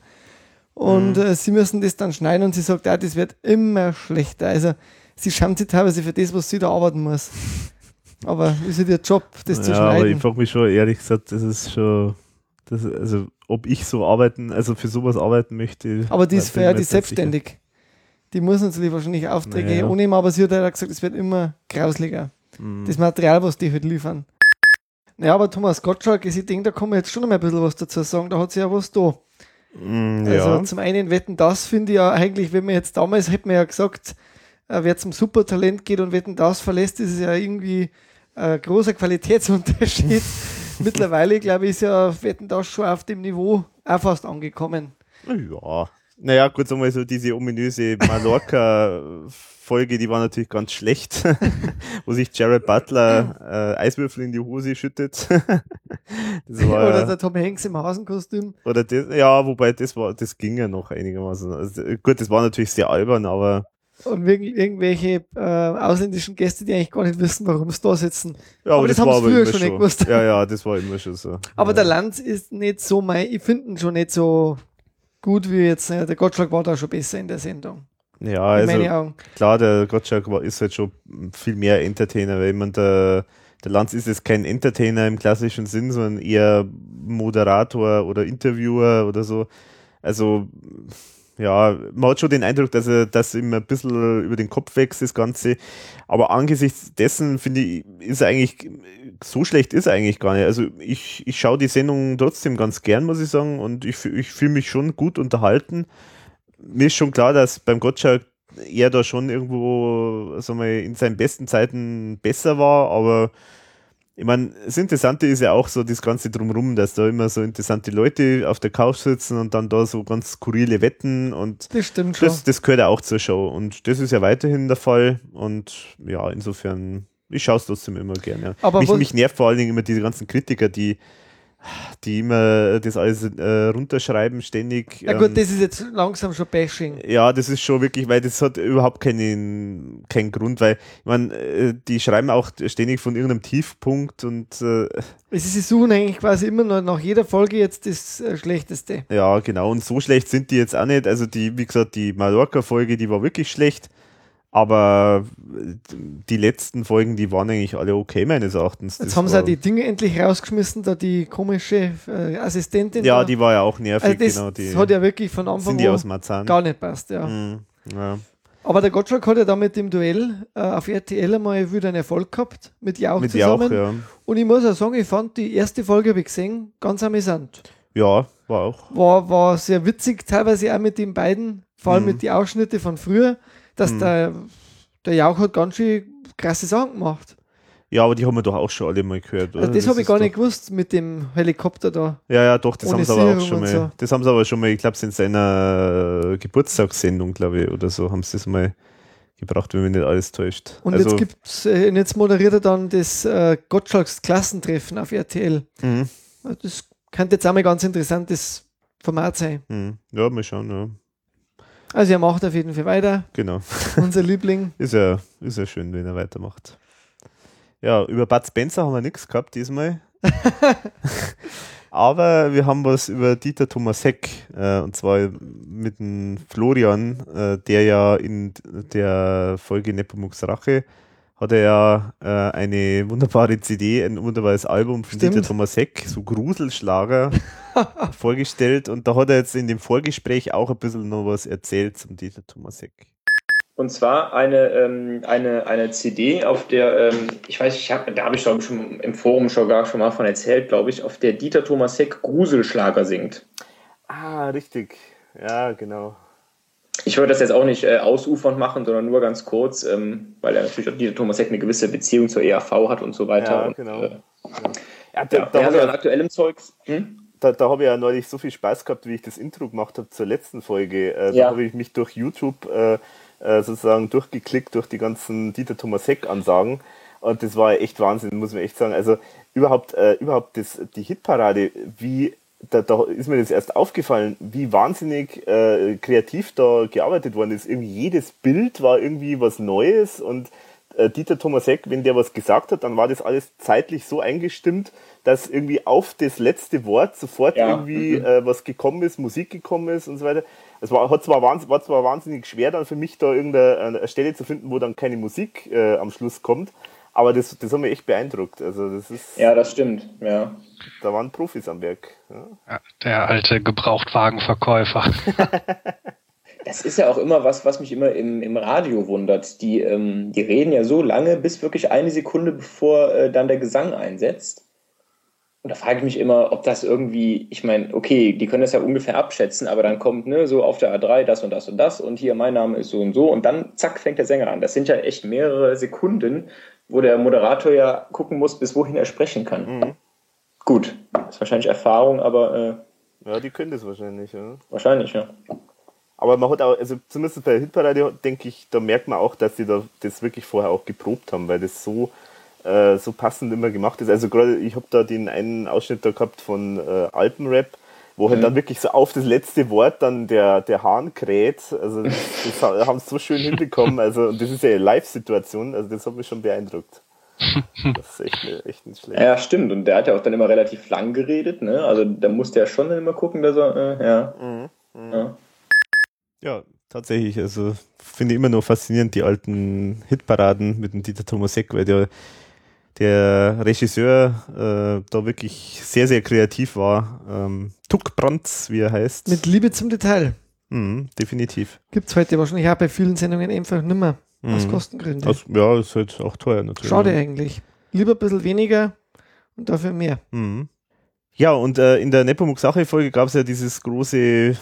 Speaker 2: Und
Speaker 1: Mhm.
Speaker 2: äh, sie müssen das dann schneiden und sie sagt, ja, das wird immer schlechter. Also sie schämt sich teilweise für das, was sie da arbeiten muss. Aber ist halt ihr Job, das zu
Speaker 1: ja, aber ich
Speaker 2: schneiden.
Speaker 1: frage mich schon, ehrlich gesagt, das ist schon, das, also ob ich so arbeiten, also für sowas arbeiten möchte.
Speaker 2: Aber die ist für ja, die selbstständig. Die muss natürlich wahrscheinlich Aufträge
Speaker 1: Naja.
Speaker 2: annehmen, aber sie hat auch gesagt, es wird immer grauslicher.
Speaker 1: sicher. Mhm.
Speaker 2: Das Material, was die halt liefern. Naja, aber Thomas Gottschalk, ich denke, da kann man jetzt schon noch mal ein bisschen was dazu sagen. Da hat sie ja was da.
Speaker 1: Mm,
Speaker 2: Also
Speaker 1: ja.
Speaker 2: zum einen wetten, das finde ich ja eigentlich, wenn man jetzt damals hätte man ja gesagt, äh, wer zum Supertalent geht und wetten, das verlässt, ist ja irgendwie ein großer Qualitätsunterschied. (laughs) Mittlerweile, glaube ich, ist ja wetten, das schon auf dem Niveau auch fast angekommen.
Speaker 1: Ja. Naja, kurz einmal so diese ominöse Mallorca-Folge, die war natürlich ganz schlecht, (laughs) wo sich Jared Butler äh, Eiswürfel in die Hose schüttet. (laughs) war,
Speaker 2: Oder der Tom Hanks im Hasenkostüm.
Speaker 1: oder das, ja, wobei das war, das ging ja noch einigermaßen. Also, gut, das war natürlich sehr albern, aber
Speaker 2: Und irgendwelche äh, ausländischen Gäste, die eigentlich gar nicht wissen, warum sie da sitzen.
Speaker 1: ja,
Speaker 2: Aber das haben
Speaker 1: war
Speaker 2: sie früher schon nicht gewusst.
Speaker 1: Ja, ja, das war immer schon so. (laughs)
Speaker 2: Aber
Speaker 1: ja.
Speaker 2: der Lanz ist nicht so mein, ich finde ihn schon nicht so gut wie jetzt. äh, Der Gottschalk war da schon besser in der Sendung.
Speaker 1: Ja,
Speaker 2: in
Speaker 1: also klar, der Gottschalk war, ist halt schon viel mehr Entertainer, weil mein, der, der Lanz ist jetzt kein Entertainer im klassischen Sinn, sondern eher Moderator oder Interviewer oder so. Also, ja, man hat schon den Eindruck, dass er das ihm ein bisschen über den Kopf wächst, das Ganze. Aber angesichts dessen, finde ich, ist er eigentlich, so schlecht ist er eigentlich gar nicht. Also ich, ich schaue die Sendung trotzdem ganz gern, muss ich sagen, und ich, ich fühle mich schon gut unterhalten mir ist schon klar, dass beim Gottschalk er da schon irgendwo sag mal, in seinen besten Zeiten besser war, aber ich meine, das Interessante ist ja auch so das Ganze drumrum, dass da immer so interessante Leute auf der Couch sitzen und dann da so ganz skurrile Wetten und
Speaker 2: Das stimmt schon.
Speaker 1: das, das gehört ja auch zur Show und das ist ja weiterhin der Fall und ja, insofern, ich schaue es trotzdem immer gerne.
Speaker 2: Aber
Speaker 1: mich, mich nervt vor allen Dingen immer diese ganzen Kritiker, die die immer das alles äh, runterschreiben ständig.
Speaker 2: ja gut,
Speaker 1: ähm,
Speaker 2: das ist jetzt langsam schon Bashing.
Speaker 1: ja, das ist schon wirklich, weil das hat überhaupt keinen, keinen Grund, weil, ich meine, äh, die schreiben auch ständig von irgendeinem Tiefpunkt und äh,
Speaker 2: Also sie suchen eigentlich quasi immer noch nach jeder Folge jetzt das äh, Schlechteste.
Speaker 1: ja, genau, und so schlecht sind die jetzt auch nicht. Also die, wie gesagt, die Mallorca-Folge, die war wirklich schlecht, aber äh, die letzten Folgen, die waren eigentlich alle okay, meines Erachtens.
Speaker 2: Jetzt
Speaker 1: Das
Speaker 2: haben sie
Speaker 1: war,
Speaker 2: auch die Dinge endlich rausgeschmissen, da die komische äh, Assistentin.
Speaker 1: Ja,
Speaker 2: da.
Speaker 1: die war ja auch nervig,
Speaker 2: also das
Speaker 1: genau. Die,
Speaker 2: hat ja wirklich von Anfang an gar nicht passt. Ja.
Speaker 1: Mhm, ja.
Speaker 2: Aber der Gottschalk hat ja da mit dem Duell äh, auf RTL einmal wieder einen Erfolg gehabt, mit Jauch
Speaker 1: Mit
Speaker 2: zusammen.
Speaker 1: Jauch, ja.
Speaker 2: Und ich muss auch sagen, ich fand die erste Folge, habe ich gesehen, ganz amüsant.
Speaker 1: Ja, war auch.
Speaker 2: War, war sehr witzig, teilweise auch mit den beiden, vor allem
Speaker 1: Mhm.
Speaker 2: mit den Ausschnitte von früher, dass
Speaker 1: Mhm.
Speaker 2: der, der Jauch hat ganz schön krasse Sachen gemacht.
Speaker 1: Ja, aber die haben wir doch auch schon alle mal gehört.
Speaker 2: Also
Speaker 1: oder?
Speaker 2: das habe ich gar nicht gewusst mit dem Helikopter da.
Speaker 1: Ja, ja, doch, das haben sie aber auch schon mal.
Speaker 2: so.
Speaker 1: Das haben sie aber schon mal, ich glaube, in seiner Geburtstagssendung, glaube ich, oder so, haben sie das mal gebracht, wenn mich nicht alles täuscht.
Speaker 2: Und
Speaker 1: also,
Speaker 2: jetzt gibt's, äh, jetzt moderiert er dann das äh, Gottschalks Klassentreffen auf RTL.
Speaker 1: mhm,
Speaker 2: Das könnte jetzt auch mal ein ganz interessantes Format sein.
Speaker 1: mhm. ja, mal schauen, ja.
Speaker 2: Also er macht auf jeden Fall weiter.
Speaker 1: Genau. (laughs)
Speaker 2: Unser Liebling.
Speaker 1: Ist ja, ist ja schön, wenn er weitermacht. Ja, über Bud Spencer haben wir nichts gehabt diesmal. (laughs) Aber wir haben was über Dieter Thomasek, äh, und zwar mit dem Florian, äh, der ja in der Folge Nepomuk's Rache hat er ja äh, eine wunderbare CD, ein wunderbares Album von
Speaker 2: Stimmt.
Speaker 1: Dieter Thomasek, so Gruselschlager, (laughs) vorgestellt. Und da hat er jetzt in dem Vorgespräch auch ein bisschen noch was erzählt zum Dieter Thomasek.
Speaker 6: Und zwar eine, ähm, eine, eine CD, auf der, ähm, ich weiß, ich hab, da habe ich glaube ich schon im Forum schon gar schon mal von erzählt, glaube ich, auf der Dieter Thomasek Gruselschlager singt.
Speaker 8: Ah, richtig. Ja, genau.
Speaker 6: Ich würde das jetzt auch nicht äh, ausufernd machen, sondern nur ganz kurz, ähm, weil er natürlich auch Dieter Thomasek eine gewisse Beziehung zur ERV hat und so weiter.
Speaker 8: Ja,
Speaker 6: und,
Speaker 8: genau.
Speaker 6: Äh,
Speaker 8: Ja, da,
Speaker 6: ja,
Speaker 8: da
Speaker 6: er
Speaker 8: habe
Speaker 6: hat
Speaker 8: ich,
Speaker 6: an aktuellem Zeugs. Hm?
Speaker 8: da, da hab ich ja neulich so viel Spaß gehabt, wie ich das Intro gemacht habe zur letzten Folge. Äh,
Speaker 6: Ja.
Speaker 8: Da habe ich mich durch YouTube äh, äh, sozusagen durchgeklickt durch die ganzen Dieter Thomasek-Ansagen. Und das war echt Wahnsinn, muss man echt sagen. Also überhaupt, äh, überhaupt das, die Hitparade, wie da, da ist mir das erst aufgefallen, wie wahnsinnig äh, kreativ da gearbeitet worden ist. Irgendwie jedes Bild war irgendwie was Neues und äh, Dieter Thomasek, wenn der was gesagt hat, dann war das alles zeitlich so eingestimmt, dass irgendwie auf das letzte Wort sofort
Speaker 6: Ja,
Speaker 8: irgendwie
Speaker 6: mhm.
Speaker 8: äh, was gekommen ist, Musik gekommen ist und so weiter. Es war, hat zwar, wahns- war zwar wahnsinnig schwer dann für mich da irgendeine eine Stelle zu finden, wo dann keine Musik äh, am Schluss kommt, aber das, das hat mich echt beeindruckt. Also das ist,
Speaker 6: Ja, das stimmt. Ja.
Speaker 8: Da waren Profis am Werk. Ja.
Speaker 7: Ja, der alte Gebrauchtwagenverkäufer. (laughs)
Speaker 6: Das ist ja auch immer was, was mich immer im, im Radio wundert. Die, ähm, die reden ja so lange, bis wirklich eine Sekunde bevor äh, dann der Gesang einsetzt. Und da frage ich mich immer, ob das irgendwie, ich meine, okay, die können das ja ungefähr abschätzen, aber dann kommt ne, so auf der A3 das und das und das und hier mein Name ist so und so und dann zack fängt der Sänger an. Das sind ja echt mehrere Sekunden, wo der Moderator ja gucken muss, bis wohin er sprechen kann.
Speaker 8: Mhm.
Speaker 6: Gut, ist wahrscheinlich Erfahrung, aber äh,
Speaker 8: ja, die können das wahrscheinlich. Ja.
Speaker 6: wahrscheinlich, ja.
Speaker 8: Aber man hat auch, also zumindest bei der Hitparade, denke ich, da merkt man auch, dass die da das wirklich vorher auch geprobt haben, weil das so, äh, so passend immer gemacht ist. Also gerade, ich habe da den einen Ausschnitt da gehabt von äh, Alpenrap, wo halt
Speaker 6: Mhm.
Speaker 8: dann wirklich so auf das letzte Wort dann der, der Hahn kräht. Also das, das ha- (laughs) haben sie so schön hinbekommen. Also und das ist ja eine Live-Situation, also das hat mich schon beeindruckt. (laughs) Das ist echt, ne- echt nicht schlecht.
Speaker 6: Ja, stimmt. Und der hat ja auch dann immer relativ lang geredet, ne? Also da musste er schon immer gucken, dass er, äh, ja.
Speaker 8: Mhm. Mhm.
Speaker 6: ja.
Speaker 1: Ja, tatsächlich. Also finde ich immer noch faszinierend, die alten Hitparaden mit dem Dieter Thomasek, weil der, der Regisseur äh, da wirklich sehr, sehr kreativ war. Ähm, Tuck Brands, wie er heißt.
Speaker 2: Mit Liebe zum Detail.
Speaker 1: Mhm, definitiv.
Speaker 2: Gibt es heute wahrscheinlich auch bei vielen Sendungen einfach nimmer. Aus
Speaker 1: Mhm.
Speaker 2: Kostengründen.
Speaker 1: Aus, ja, ist halt auch teuer natürlich.
Speaker 2: Schade eigentlich. Lieber ein bisschen weniger und dafür mehr.
Speaker 1: Mhm. Ja, und äh, in der Nepomuk-Sache-Folge gab es ja dieses große, äh,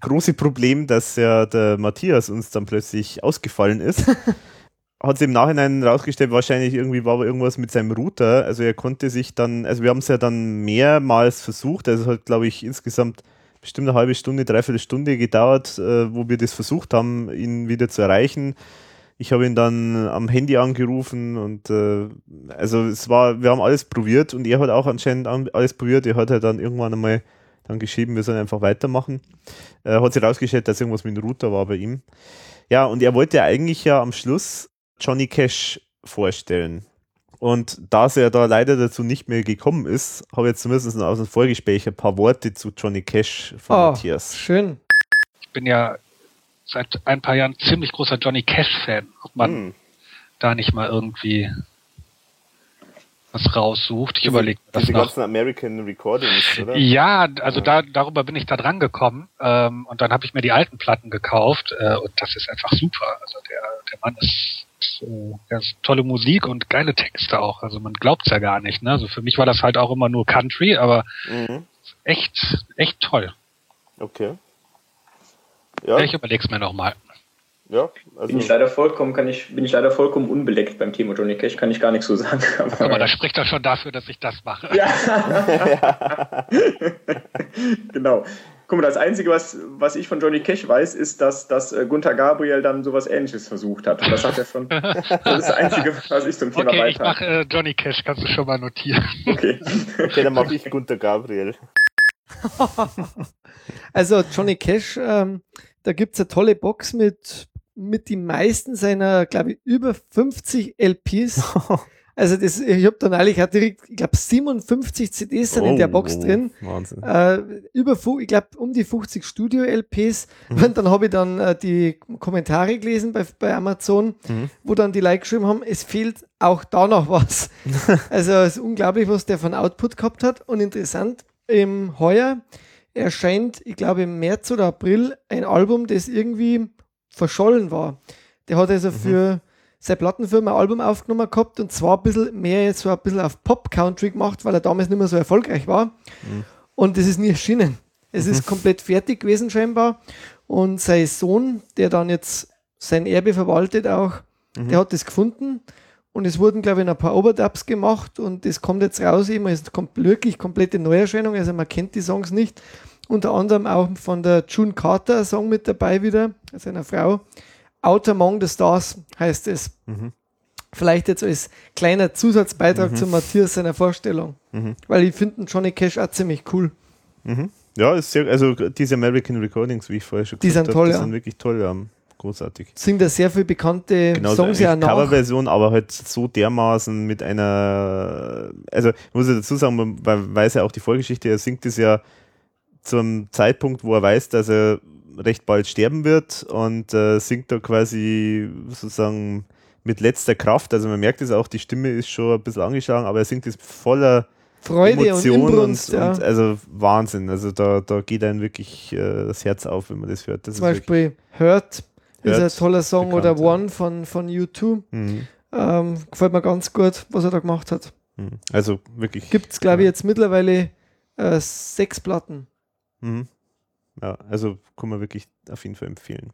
Speaker 1: große Problem, dass ja der Matthias uns dann plötzlich ausgefallen ist. (laughs) Hat sich im Nachhinein rausgestellt, wahrscheinlich irgendwie war aber irgendwas mit seinem Router. Also er konnte sich dann, also wir haben es ja dann mehrmals versucht, also es hat, glaube ich, insgesamt bestimmt eine halbe Stunde, dreiviertel Stunde gedauert, äh, wo wir das versucht haben, ihn wieder zu erreichen. Ich habe ihn dann am Handy angerufen und äh, also es war, wir haben alles probiert und er hat auch anscheinend an- alles probiert. Er hat halt dann irgendwann einmal dann geschrieben, wir sollen einfach weitermachen. Äh, hat sich rausgestellt, dass irgendwas mit dem Router war bei ihm. Ja, und er wollte eigentlich ja am Schluss Johnny Cash vorstellen. Und da es ja da leider dazu nicht mehr gekommen ist, habe ich jetzt zumindest aus dem Vorgespräch ein paar Worte zu Johnny Cash von
Speaker 2: Oh,
Speaker 1: Matthias.
Speaker 2: schön.
Speaker 7: Ich bin ja seit ein paar Jahren ziemlich großer Johnny Cash-Fan. Ob man
Speaker 8: Hm.
Speaker 7: da nicht mal irgendwie was raussucht. Ich überlege das
Speaker 8: Diese
Speaker 7: noch.
Speaker 8: ganzen American Recordings, oder?
Speaker 7: Ja, also da darüber bin ich da dran gekommen ähm, und dann habe ich mir die alten Platten gekauft äh, und das ist einfach super. Also der der Mann ist, äh, ist tolle Musik und geile Texte auch. Also man glaubt's ja gar nicht. Ne? Also für mich war das halt auch immer nur Country, aber
Speaker 8: Mhm.
Speaker 7: echt echt toll.
Speaker 8: Okay. Ja,
Speaker 7: Ich überleg's mir noch mal.
Speaker 8: ja,
Speaker 6: Bin ich
Speaker 8: also
Speaker 6: leider vollkommen, kann ich, bin ich leider vollkommen unbeleckt beim Thema Johnny Cash, kann ich gar nichts so sagen. (laughs)
Speaker 7: Aber das spricht doch schon dafür, dass ich das mache.
Speaker 6: Ja. (laughs) (laughs) genau. Guck mal, das Einzige, was, was ich von Johnny Cash weiß, ist, dass, dass äh, Gunther Gabriel dann sowas ähnliches versucht hat. Das hat er schon. Das ist das Einzige, was ich zum Thema
Speaker 7: Okay, ich
Speaker 6: weiter.
Speaker 7: mache äh, Johnny Cash, kannst du schon mal notieren.
Speaker 6: Okay. (laughs)
Speaker 8: okay, dann mache ich Gunter Gabriel. (laughs)
Speaker 2: Also Johnny Cash, ähm, da gibt es eine tolle Box mit, mit die meisten seiner, glaube ich, über 50 LPs. (laughs) Also das, ich habe dann eigentlich auch direkt, ich glaube 57 CDs sind in der Box
Speaker 1: Oh,
Speaker 2: drin.
Speaker 1: Wahnsinn.
Speaker 2: Äh, über, ich glaube, um die 50 Studio-LPs.
Speaker 1: Mhm.
Speaker 2: Und dann habe ich dann äh, die Kommentare gelesen bei, bei Amazon,
Speaker 1: Mhm.
Speaker 2: wo dann die Leute geschrieben haben, es fehlt auch da noch was. (laughs) also es ist unglaublich, was der von Output gehabt hat. Und interessant, im Heuer erscheint, ich glaube im März oder April, ein Album, das irgendwie verschollen war. Der hat also für seine Plattenfirma ein Album aufgenommen gehabt und zwar ein bisschen mehr so ein bisschen auf Pop-Country gemacht, weil er damals nicht mehr so erfolgreich war. Und das ist nie erschienen. Es ist komplett fertig gewesen scheinbar. Und sein Sohn, der dann jetzt sein Erbe verwaltet auch, der hat das gefunden. Und es wurden, glaube ich, ein paar Overdubs gemacht und das kommt jetzt raus eben. Es kommt wirklich komplette Neuerscheinung, also man kennt die Songs nicht. Unter anderem auch von der June Carter Song mit dabei wieder, also einer Frau. Out Among the Stars heißt es. Vielleicht jetzt als kleiner Zusatzbeitrag zu Matthias seiner Vorstellung.
Speaker 1: Mhm.
Speaker 2: Weil ich finde Johnny Cash auch ziemlich cool.
Speaker 1: Mhm. Ja, ist sehr, also diese American Recordings, wie ich vorher schon
Speaker 2: Die
Speaker 1: gesagt
Speaker 2: sind
Speaker 1: habe,
Speaker 2: toll,
Speaker 1: die
Speaker 2: ja.
Speaker 1: sind wirklich toll, ja. großartig.
Speaker 2: Singt da sehr viel bekannte
Speaker 1: Genau,
Speaker 2: Songs
Speaker 1: so
Speaker 2: ja nach.
Speaker 1: Coverversion, aber halt so dermaßen mit einer, also muss ich dazu sagen, man man weiß ja auch die Vorgeschichte, er singt es ja zum Zeitpunkt, wo er weiß, dass er recht bald sterben wird und äh, singt da quasi sozusagen mit letzter Kraft. Also man merkt es auch, die Stimme ist schon ein bisschen angeschlagen, aber er singt es voller
Speaker 2: Freude
Speaker 1: Emotion
Speaker 2: und Inbrunst,
Speaker 1: und,
Speaker 2: ja.
Speaker 1: und also Wahnsinn. Also da, da geht einem wirklich äh, das Herz auf, wenn man das hört. Das
Speaker 2: Zum Beispiel Hurt ist ein toller Song
Speaker 1: bekannt,
Speaker 2: oder. One von, von U2.
Speaker 1: Mhm.
Speaker 2: Ähm, gefällt mir ganz gut, was er da gemacht hat.
Speaker 1: Mhm. Also wirklich.
Speaker 2: Gibt es, glaube ich, jetzt mittlerweile äh, sechs Platten.
Speaker 1: Mhm. Ja, also kann man wirklich auf jeden Fall empfehlen.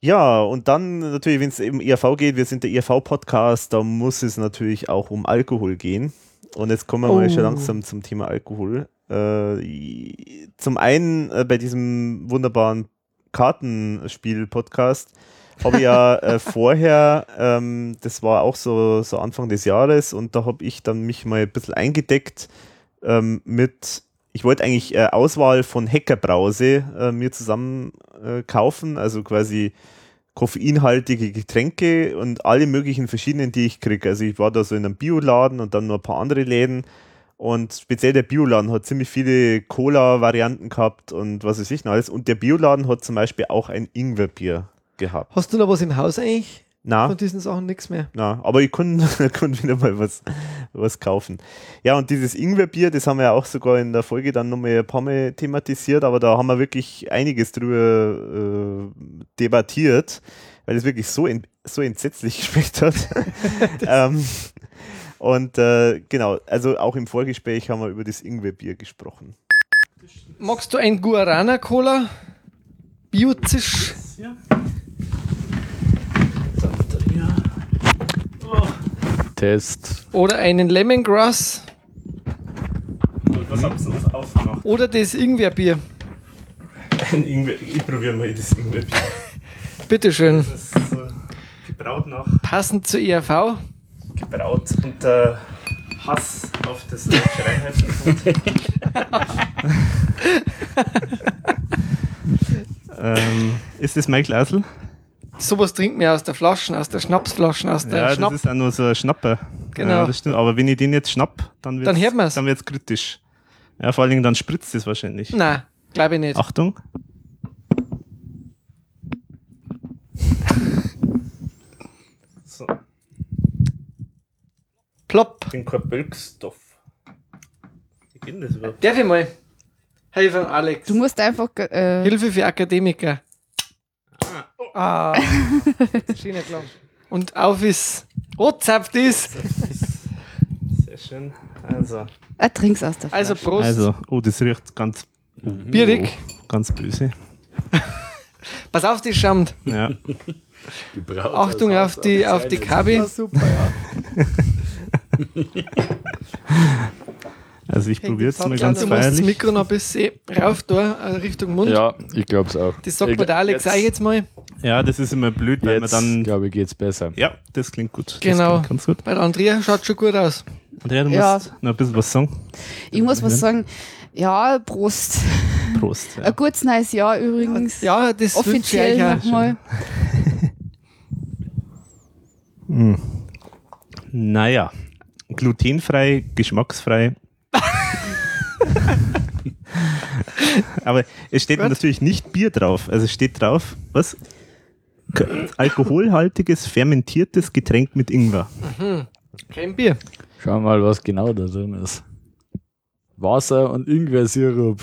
Speaker 1: Ja, und dann natürlich, wenn es eben ERV geht, wir sind der ERV-Podcast, da muss es natürlich auch um Alkohol gehen. Und jetzt kommen wir mal
Speaker 2: Oh.
Speaker 1: schon langsam zum Thema Alkohol. Äh, zum einen äh, bei diesem wunderbaren Kartenspiel-Podcast habe ich ja (laughs) äh, vorher, ähm, das war auch so, so Anfang des Jahres, und da habe ich dann mich mal ein bisschen eingedeckt ähm, mit, ich wollte eigentlich äh, Auswahl von Hackerbrause äh, mir zusammen äh, kaufen, also quasi koffeinhaltige Getränke und alle möglichen verschiedenen, die ich kriege. Also ich war da so in einem Bioladen und dann noch ein paar andere Läden und speziell der Bioladen hat ziemlich viele Cola-Varianten gehabt und was weiß ich noch alles. Und der Bioladen hat zum Beispiel auch ein Ingwerbier gehabt.
Speaker 2: Hast du noch was im Haus eigentlich?
Speaker 1: Na,
Speaker 2: Von diesen Sachen nichts mehr.
Speaker 1: na, aber ich konnte (laughs) konnt wieder mal was, was kaufen. Ja, und dieses Ingwerbier, das haben wir ja auch sogar in der Folge dann nochmal ein paar Mal thematisiert, aber da haben wir wirklich einiges drüber äh, debattiert, weil es wirklich so, ent so entsetzlich (laughs) geschmeckt hat. (laughs) ähm, und äh, genau, also auch im Vorgespräch haben wir über das Ingwerbier gesprochen.
Speaker 2: Magst du ein Guarana-Cola? Biozisch?
Speaker 4: Test.
Speaker 2: Oder einen Lemongrass?
Speaker 1: Was habt ihr aufgemacht?
Speaker 2: Oder das Ingwerbier?
Speaker 1: Ein Ingwer, ich probiere mal das Ingwerbier.
Speaker 2: Bitteschön.
Speaker 1: Das ist so gebraut nach
Speaker 2: Passend zur E ERV.
Speaker 1: gebraut unter Hass auf das deutsche Reinheitsgebot. (laughs) ähm, ist das mein Glasl?
Speaker 2: Sowas trinkt man aus der Flaschen, aus der Schnapsflaschen, aus der
Speaker 1: Ja,
Speaker 2: Schnapp.
Speaker 1: das ist auch nur so ein Schnapper.
Speaker 2: Genau.
Speaker 1: Ja, das stimmt. Aber wenn ich den jetzt schnapp, dann wird
Speaker 2: Dann hört man's.
Speaker 1: dann wird's kritisch. Ja, vor allen Dingen dann spritzt es wahrscheinlich.
Speaker 2: Nein, glaube ich nicht.
Speaker 1: Achtung. (laughs) So,
Speaker 2: Plopp.
Speaker 1: ich bin kein Bölkstoff. Wie geht denn das überhaupt?
Speaker 2: Darf ich mal? Helfen, Alex.
Speaker 3: Du musst einfach äh,
Speaker 2: Hilfe für Akademiker. Ah. (laughs) Klang. Und auf ist. Rotzapft ist.
Speaker 1: Sehr schön. Also,
Speaker 3: äh, trink's aus der Flasche.
Speaker 2: Also Prost.
Speaker 1: also oh, das riecht ganz,
Speaker 2: Bierig.
Speaker 1: ganz böse. (laughs)
Speaker 2: Pass auf, die Schamt.
Speaker 1: Ja.
Speaker 4: Gebraut
Speaker 2: Achtung auf die, auf die Kabi.
Speaker 5: super, ja. (laughs)
Speaker 1: Also ich probiere jetzt mal
Speaker 2: Du
Speaker 1: ganz
Speaker 2: musst das
Speaker 1: feierlich.
Speaker 2: Mikro noch ein bisschen rauf da, äh, Richtung Mund.
Speaker 4: Ja, ich glaube es auch.
Speaker 2: Das sagt mir der Alex auch jetzt mal.
Speaker 1: Ja, das ist immer blöd, weil man
Speaker 4: Jetzt,
Speaker 1: dann.
Speaker 4: glaube ich, geht's besser.
Speaker 1: Ja, das klingt gut.
Speaker 2: Genau.
Speaker 1: Das klingt ganz gut.
Speaker 2: Bei der Andrea schaut schon gut aus.
Speaker 1: Andrea, du
Speaker 3: Ja.
Speaker 1: musst noch ein bisschen was sagen.
Speaker 3: Ich muss was sagen. Ja, Prost.
Speaker 1: Prost. Ja.
Speaker 3: Ein gutes neues Jahr übrigens.
Speaker 2: Ja, das
Speaker 3: Offiziell
Speaker 2: ich euch auch.
Speaker 3: nochmal. (laughs)
Speaker 1: Naja, glutenfrei, geschmacksfrei. (laughs) Aber es steht
Speaker 2: Gut.
Speaker 1: natürlich nicht Bier drauf. Also es steht drauf, was? Alkoholhaltiges, fermentiertes Getränk mit Ingwer.
Speaker 2: Kein Bier.
Speaker 4: Schauen wir mal, was genau da drin ist. Wasser und Ingwer-Sirup.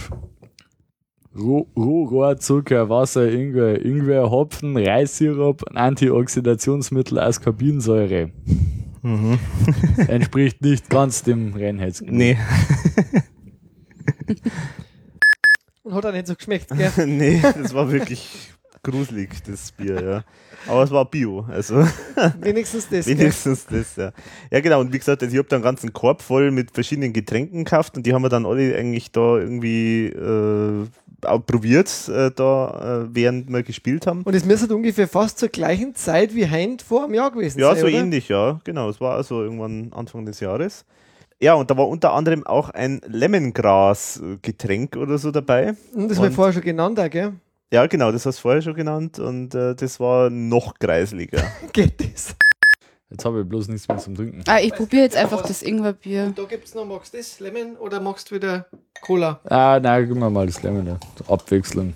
Speaker 4: Roh- Rohrohrzucker, Wasser, Ingwer, Ingwer, Hopfen, Reissirup, ein Antioxidationsmittel Ascorbinsäure.
Speaker 1: Mhm.
Speaker 4: Entspricht nicht ganz dem Reinheitsgebot.
Speaker 1: Nee, (laughs) (laughs)
Speaker 2: Und hat auch nicht so geschmeckt, gell? (laughs)
Speaker 1: nee, das war wirklich gruselig, das Bier, ja. Aber es war Bio, also (laughs)
Speaker 2: Wenigstens das, gell?
Speaker 1: wenigstens das, ja. Ja, genau, und wie gesagt, also ich habe da einen ganzen Korb voll mit verschiedenen Getränken gekauft und die haben wir dann alle eigentlich da irgendwie äh, auch probiert, äh, da, äh, während wir gespielt haben.
Speaker 2: Und es müsste ungefähr fast zur gleichen Zeit wie Heint vor einem Jahr gewesen
Speaker 1: Ja,
Speaker 2: sein,
Speaker 1: so
Speaker 2: oder?
Speaker 1: ähnlich, ja. Genau, es war also irgendwann Anfang des Jahres. Ja, und da war unter anderem auch ein Lemongras-Getränk oder so dabei.
Speaker 2: Und das habe ich
Speaker 1: Und-
Speaker 2: vorher schon genannt, gell?
Speaker 1: Ja, genau, das hast du vorher schon genannt und äh, das war noch kreisliger. (laughs)
Speaker 2: Geht das?
Speaker 4: Jetzt habe ich bloß nichts mehr zum Trinken.
Speaker 3: Ah, ich probiere jetzt einfach das Ingwerbier.
Speaker 2: Und da gibt es noch, magst du das, Lemon, oder magst du wieder Cola?
Speaker 4: Ah, nein, gib mir mal das Lemon da. Zur Abwechslung.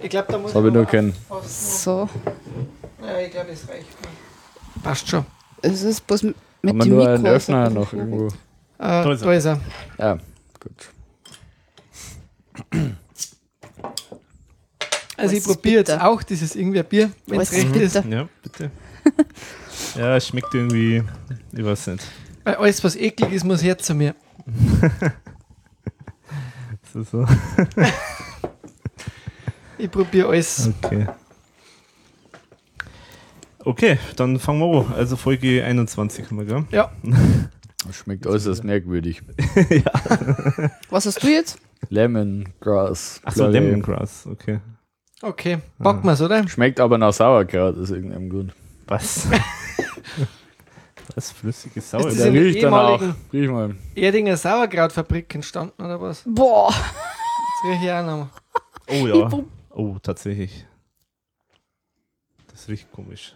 Speaker 2: Ich glaube, da muss
Speaker 4: Das habe ich nur
Speaker 2: noch
Speaker 4: kennen.
Speaker 3: So.
Speaker 2: Ja, ich glaube, es reicht. Passt schon.
Speaker 3: Es ist bloß mit
Speaker 4: Haben wir
Speaker 3: dem
Speaker 4: nur
Speaker 3: Mikro.
Speaker 4: einen Öffner noch irgendwo?
Speaker 2: Äh,
Speaker 1: Da
Speaker 2: da,
Speaker 1: ist er.
Speaker 2: ist er.
Speaker 4: Ja, gut.
Speaker 2: Also, ich probiere jetzt auch dieses Ingwerbier, wenn es recht ist.
Speaker 3: bitter.
Speaker 1: Ja, bitte. ja, es schmeckt irgendwie, ich weiß nicht.
Speaker 2: Weil alles, was eklig ist, muss her zu mir. (laughs)
Speaker 1: So, so. (laughs)
Speaker 2: Ich probiere alles.
Speaker 1: Okay. Okay, dann fangen wir an. Also Folge 21 haben wir, gell?
Speaker 2: Ja,
Speaker 4: Das schmeckt äußerst merkwürdig. (laughs)
Speaker 3: Was hast du jetzt?
Speaker 4: Lemongrass.
Speaker 1: Achso. Lemongrass, okay.
Speaker 2: okay. Packen wir es, oder?
Speaker 4: Schmeckt aber nach Sauerkraut aus irgendeinem Grund.
Speaker 1: Was? Was? Flüssiges
Speaker 2: Ist
Speaker 1: Sauer?
Speaker 2: das in der
Speaker 4: riecht danach. Riech mal.
Speaker 2: Erdinger Sauerkrautfabrik entstanden, oder was?
Speaker 3: Boah.
Speaker 2: Das rieche ich auch noch.
Speaker 1: Oh ja. Oh, tatsächlich. Das riecht komisch.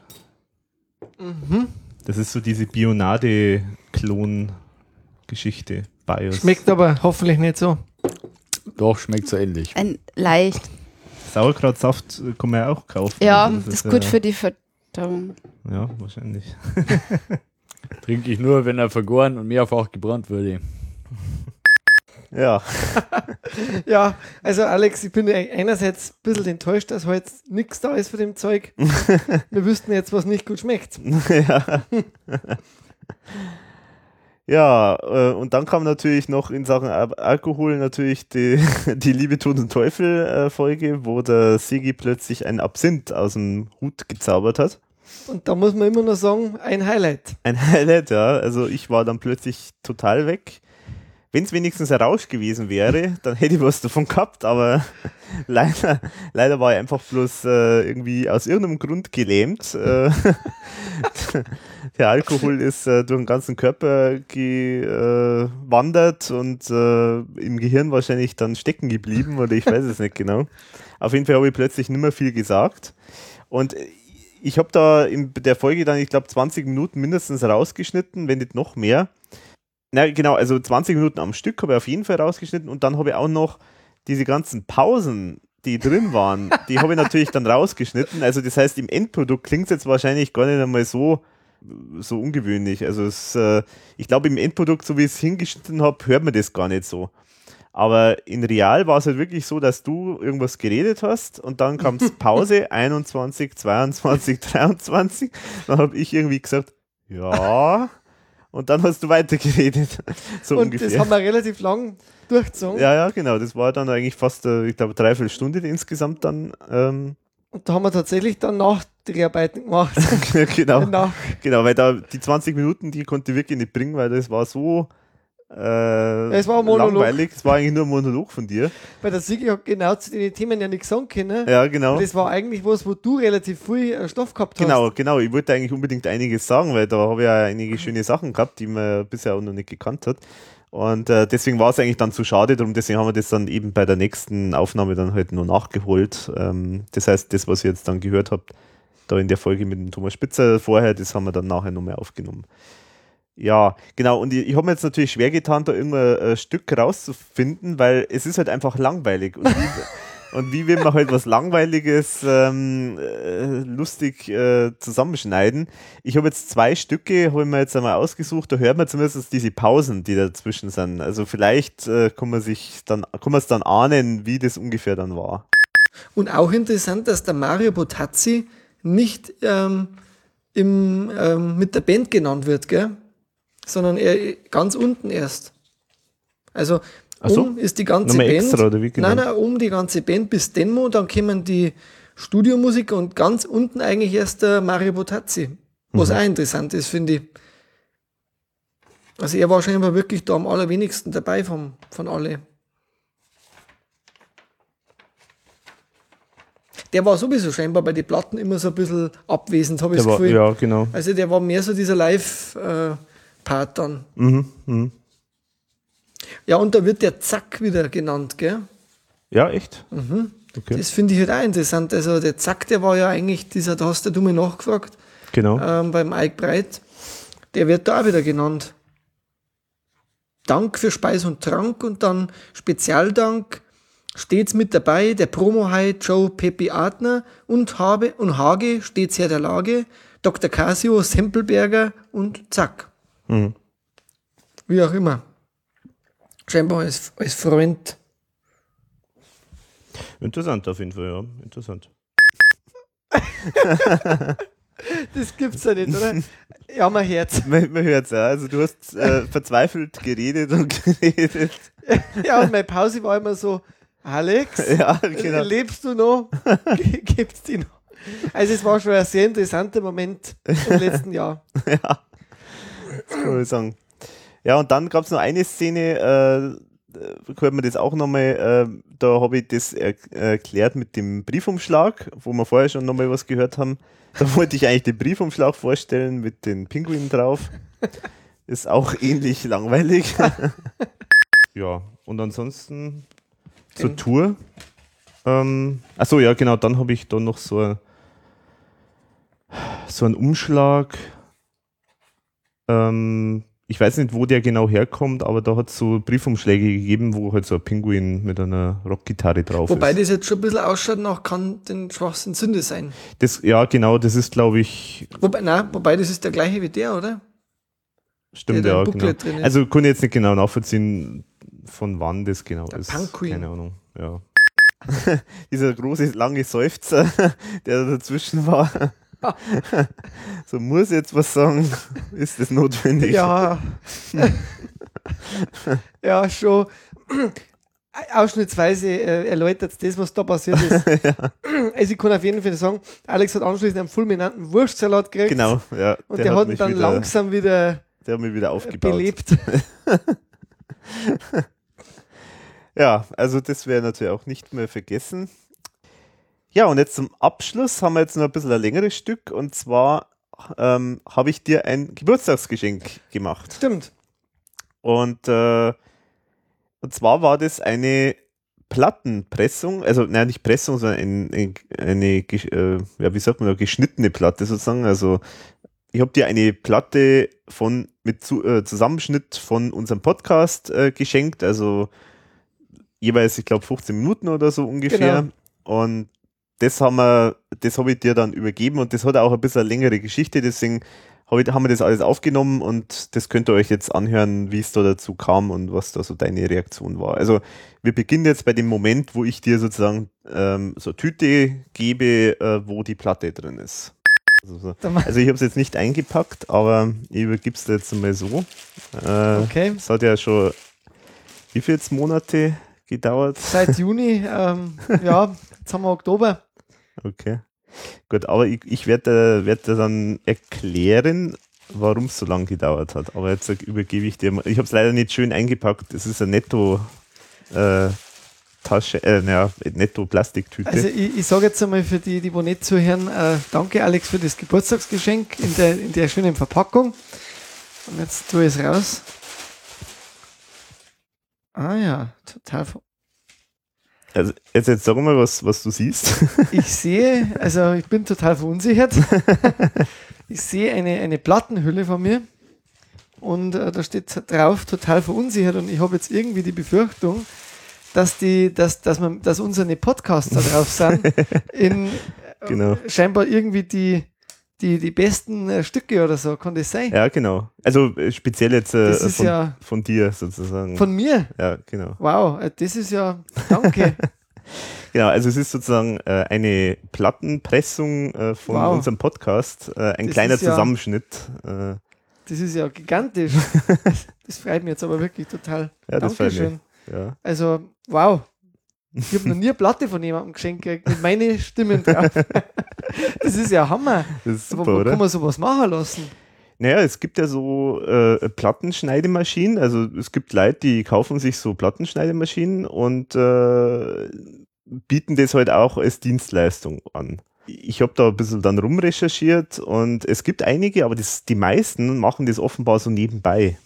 Speaker 2: Mhm.
Speaker 1: Das ist so diese Bionade-Klon-Geschichte. Bios.
Speaker 2: Schmeckt aber hoffentlich nicht so.
Speaker 4: Doch, schmeckt so ähnlich.
Speaker 3: Ein leicht.
Speaker 1: Sauerkrautsaft äh, kann man ja auch kaufen.
Speaker 3: Ja,
Speaker 1: Also
Speaker 3: das ist gut
Speaker 1: ja,
Speaker 3: für die Verdauung.
Speaker 1: Ja, wahrscheinlich. (laughs) (laughs)
Speaker 4: Trinke ich nur, wenn er vergoren und mehrfach gebrannt wurde.
Speaker 1: Ja. (laughs)
Speaker 2: Ja, also Alex, ich bin ja einerseits ein bisschen enttäuscht, dass heute nichts da ist von dem Zeug. (laughs) Wir wüssten jetzt, was nicht gut schmeckt. (laughs)
Speaker 1: ja. Ja, äh, und dann kam natürlich noch in Sachen Al Alkohol natürlich die, die Liebe, Tod und Teufel äh, Folge, wo der Sigi plötzlich einen Absinth aus dem Hut gezaubert hat.
Speaker 2: Und da muss man immer nur sagen, ein Highlight.
Speaker 1: Ein Highlight, ja. Also ich war dann plötzlich total weg. Wenn es wenigstens ein Rausch gewesen wäre, dann hätte ich was davon gehabt, aber (laughs) leider, leider war ich einfach bloß äh, irgendwie aus irgendeinem Grund gelähmt. Äh, (laughs) der Alkohol ist äh, durch den ganzen Körper gewandert und äh, im Gehirn wahrscheinlich dann stecken geblieben oder ich weiß es nicht genau. Auf jeden Fall habe ich plötzlich nicht mehr viel gesagt. Und ich habe da in der Folge dann, ich glaube, 20 Minuten mindestens rausgeschnitten, wenn nicht noch mehr. Na genau, also 20 Minuten am Stück habe ich auf jeden Fall rausgeschnitten und dann habe ich auch noch diese ganzen Pausen, die drin waren, die habe ich natürlich dann rausgeschnitten. Also das heißt, im Endprodukt klingt es jetzt wahrscheinlich gar nicht einmal so, so ungewöhnlich. Also es, äh, ich glaube, im Endprodukt, so wie ich es hingeschnitten habe, hört man das gar nicht so. Aber in real war es halt wirklich so, dass du irgendwas geredet hast und dann kam es (laughs) Pause 21, 22, 23. Dann habe ich irgendwie gesagt, ja. Und dann hast du weitergeredet. (laughs) So
Speaker 2: und
Speaker 1: ungefähr.
Speaker 2: das haben wir relativ lang durchgezogen.
Speaker 1: ja, ja, genau. Das war dann eigentlich fast, äh, ich glaube, dreiviertel Stunde insgesamt dann. Ähm,
Speaker 2: Und da haben wir tatsächlich dann Nachdreharbeiten gemacht. (laughs)
Speaker 1: genau,
Speaker 2: Nach,
Speaker 1: genau, weil da die 20 Minuten, die konnte ich wirklich nicht bringen, weil das war so äh,
Speaker 2: Es war ein Monolog.
Speaker 1: langweilig. Es war eigentlich nur ein Monolog von dir.
Speaker 2: weil der Sigi hat genau zu den Themen ja nichts sagen können.
Speaker 1: Ja, genau.
Speaker 2: Und das war eigentlich was, wo du relativ viel äh, Stoff gehabt hast.
Speaker 1: Genau, genau. Ich wollte eigentlich unbedingt einiges sagen, weil da habe ich ja einige schöne Sachen gehabt, die man bisher auch noch nicht gekannt hat. Und äh, deswegen war es eigentlich dann zu schade, darum deswegen haben wir das dann eben bei der nächsten Aufnahme dann halt nur nachgeholt. Ähm, das heißt, das, was ihr jetzt dann gehört habt, da in der Folge mit dem Thomas Spitzer vorher, das haben wir dann nachher nochmal aufgenommen. Ja, genau. Und ich, ich habe mir jetzt natürlich schwer getan, da irgendein äh, Stück rauszufinden, weil es ist halt einfach langweilig. Und wie, (laughs) und wie will man halt was Langweiliges ähm, äh, lustig äh, zusammenschneiden? Ich habe jetzt zwei Stücke, habe ich mir jetzt einmal ausgesucht, da hört man zumindest diese Pausen, die dazwischen sind. Also vielleicht äh, kann man sich dann, kann man es dann ahnen, wie das ungefähr dann war.
Speaker 2: Und auch interessant, dass der Mario Botazzi nicht ähm, im, ähm, mit der Band genannt wird, gell? Sondern er ganz unten erst. Also
Speaker 1: so?
Speaker 2: um ist die ganze Band.
Speaker 1: extra, oder wie genau?
Speaker 2: Nein, nein, um die ganze Band bis Denmo, dann kommen die Studiomusiker und ganz unten eigentlich erst der Mario Botazzi. Was
Speaker 1: Mhm.
Speaker 2: auch interessant ist, finde ich. Also er war scheinbar wirklich da am allerwenigsten dabei vom, von alle. Der war sowieso scheinbar bei den Platten immer so ein bisschen abwesend, habe ich das
Speaker 1: war,
Speaker 2: Gefühl.
Speaker 1: ja, genau.
Speaker 2: Also der war mehr so dieser Live-Part dann.
Speaker 1: Mhm, mhm.
Speaker 2: Ja, und da wird der Zack wieder genannt, gell?
Speaker 1: Ja, echt?
Speaker 2: Mhm.
Speaker 1: Okay.
Speaker 2: Das finde ich halt auch interessant. Also der Zack, der war ja eigentlich dieser, da hast du mir nachgefragt,
Speaker 1: Genau.
Speaker 2: ähm, beim Ike Breit. Der wird da auch wieder genannt. Dank für Speis und Trank und dann Spezialdank stets mit dabei der Promo-High Joe Peppi Adner und Habe und Hage stets her der Lage, Dr. Casio, Sempelberger und Zack.
Speaker 1: Mhm.
Speaker 2: Wie auch immer. Scheinbar als, als Freund.
Speaker 1: Interessant auf jeden Fall, ja. Interessant. (laughs)
Speaker 2: Das gibt's ja nicht, oder? Ja, mein Herz. (laughs)
Speaker 1: Man, man hört es ja. Also du hast äh, (laughs) verzweifelt geredet und geredet.
Speaker 2: Ja, und meine Pause war immer so, Alex,
Speaker 1: Ja, genau.
Speaker 2: lebst du noch? Gibt's die noch? Also es war schon ein sehr interessanter Moment im letzten Jahr.
Speaker 1: ja. Das kann. Ja, und dann gab es noch eine Szene, äh, hört man das auch nochmal, äh, da habe ich das er erklärt mit dem Briefumschlag, wo wir vorher schon nochmal was gehört haben. Da (laughs) wollte ich eigentlich den Briefumschlag vorstellen mit den Pinguinen drauf. Ist auch ähnlich langweilig. (laughs) ja, und ansonsten zur
Speaker 2: Den-
Speaker 1: Tour. Ähm, achso, ja, genau, dann habe ich da noch so, so einen Umschlag. Ähm, ich weiß nicht, wo der genau herkommt, aber da hat es so Briefumschläge gegeben, wo halt so ein Pinguin mit einer Rockgitarre drauf
Speaker 2: Wobei
Speaker 1: ist.
Speaker 2: das jetzt schon ein bisschen ausschaut nach, kann den Schwachsinn Sünde sein.
Speaker 1: Das, ja, genau, das ist, glaube ich,
Speaker 2: Wobei, nein, wobei das ist der gleiche wie der, oder?
Speaker 1: stimmt,
Speaker 2: Der
Speaker 1: ja, genau.
Speaker 2: Booklet drin ist.
Speaker 1: Also ich jetzt nicht genau nachvollziehen, von wann das genau
Speaker 2: Der
Speaker 1: ist.
Speaker 2: Punk-Queen.
Speaker 1: Keine Ahnung, ja. (laughs) Dieser große, lange Seufzer, (laughs) der da dazwischen war. (laughs) so, muss ich jetzt was sagen? Ist das notwendig?
Speaker 2: Ja. (laughs) ja, schon. Ausschnittsweise äh, erläutert das, was da passiert ist. (laughs) Also ich kann auf jeden Fall sagen, Alex hat anschließend einen fulminanten Wurstsalat gekriegt.
Speaker 1: Genau, ja.
Speaker 2: Und der, hat ihn
Speaker 1: mich
Speaker 2: dann
Speaker 1: wieder,
Speaker 2: langsam wieder
Speaker 1: Der hat mich wieder aufgebaut.
Speaker 2: belebt.
Speaker 1: Ja, also das wäre natürlich auch nicht mehr vergessen. Ja, und jetzt zum Abschluss haben wir jetzt noch ein bisschen ein längeres Stück und zwar ähm, habe ich dir ein Geburtstagsgeschenk gemacht.
Speaker 2: Stimmt.
Speaker 1: Und, äh, und zwar war das eine Plattenpressung, also nein, nicht Pressung, sondern ein, ein, eine, gesch- äh, ja, wie sagt man da, geschnittene Platte sozusagen. Also ich habe dir eine Platte von mit zu, äh, Zusammenschnitt von unserem Podcast äh, geschenkt, also jeweils, ich glaube, 15 Minuten oder so ungefähr.
Speaker 2: Genau.
Speaker 1: Und das haben wir, das habe ich dir dann übergeben und das hat auch ein bisschen eine längere Geschichte, deswegen hab ich, haben wir das alles aufgenommen und das könnt ihr euch jetzt anhören, wie es da dazu kam und was da so deine Reaktion war. Also wir beginnen jetzt bei dem Moment, wo ich dir sozusagen ähm, so eine Tüte gebe, äh, wo die Platte drin ist. Also, so. Also ich habe es jetzt nicht eingepackt, aber ich übergib's dir jetzt mal so. Äh,
Speaker 2: Okay.
Speaker 1: Es hat ja schon wie viele Monate gedauert?
Speaker 2: Seit Juni, (laughs) ähm, ja, jetzt haben wir Oktober.
Speaker 1: Okay. Gut, aber ich, ich werde werd dir dann erklären, warum es so lange gedauert hat. Aber jetzt übergebe ich dir mal. Ich habe es leider nicht schön eingepackt. Es ist eine Netto äh, äh, naja, Netto-Plastiktüte.
Speaker 2: Also ich, ich sage jetzt einmal für die, die wo nicht zuhören, äh, danke Alex für das Geburtstagsgeschenk in der, in der schönen Verpackung. Und jetzt tue ich es raus. Ah ja, total.
Speaker 1: Also jetzt, jetzt sag mal, was, was du siehst. (laughs)
Speaker 2: Ich sehe, also ich bin total verunsichert. (laughs) Ich sehe eine, eine Plattenhülle von mir. und äh, da steht drauf, total verunsichert und ich habe jetzt irgendwie die Befürchtung, dass die, dass, dass man, dass unsere Podcasts da drauf sind, (laughs) in äh,
Speaker 1: Genau.
Speaker 2: scheinbar irgendwie die, die, die besten äh, Stücke oder so, kann das sein?
Speaker 1: Ja, genau. Also äh, speziell jetzt äh,
Speaker 2: Das ist
Speaker 1: von,
Speaker 2: ja-
Speaker 1: von dir sozusagen.
Speaker 2: Von mir?
Speaker 1: ja, genau.
Speaker 2: Wow, äh, das ist ja, danke. (laughs)
Speaker 1: Genau, also es ist sozusagen äh, eine Plattenpressung äh, von
Speaker 2: Wow.
Speaker 1: unserem Podcast, ein
Speaker 2: Das
Speaker 1: kleiner
Speaker 2: ja-
Speaker 1: Zusammenschnitt. Äh,
Speaker 2: Das ist ja gigantisch. (laughs) Das freut mich jetzt aber wirklich total.
Speaker 1: ja, das freut
Speaker 2: Dankeschön.
Speaker 1: mich. Ja.
Speaker 2: Also, wow. Ich habe noch nie eine Platte von jemandem geschenkt gekriegt mit meinen Stimmen drauf. (laughs) Das ist ja Hammer.
Speaker 1: Das ist
Speaker 2: Aber
Speaker 1: super,
Speaker 2: wo
Speaker 1: oder?
Speaker 2: kann man sowas machen lassen?
Speaker 1: Naja, es gibt ja so äh, Plattenschneidemaschinen. Also es gibt Leute, die kaufen sich so Plattenschneidemaschinen und äh, bieten das halt auch als Dienstleistung an. Ich habe da ein bisschen dann rumrecherchiert und es gibt einige, aber das, die meisten machen das offenbar so nebenbei.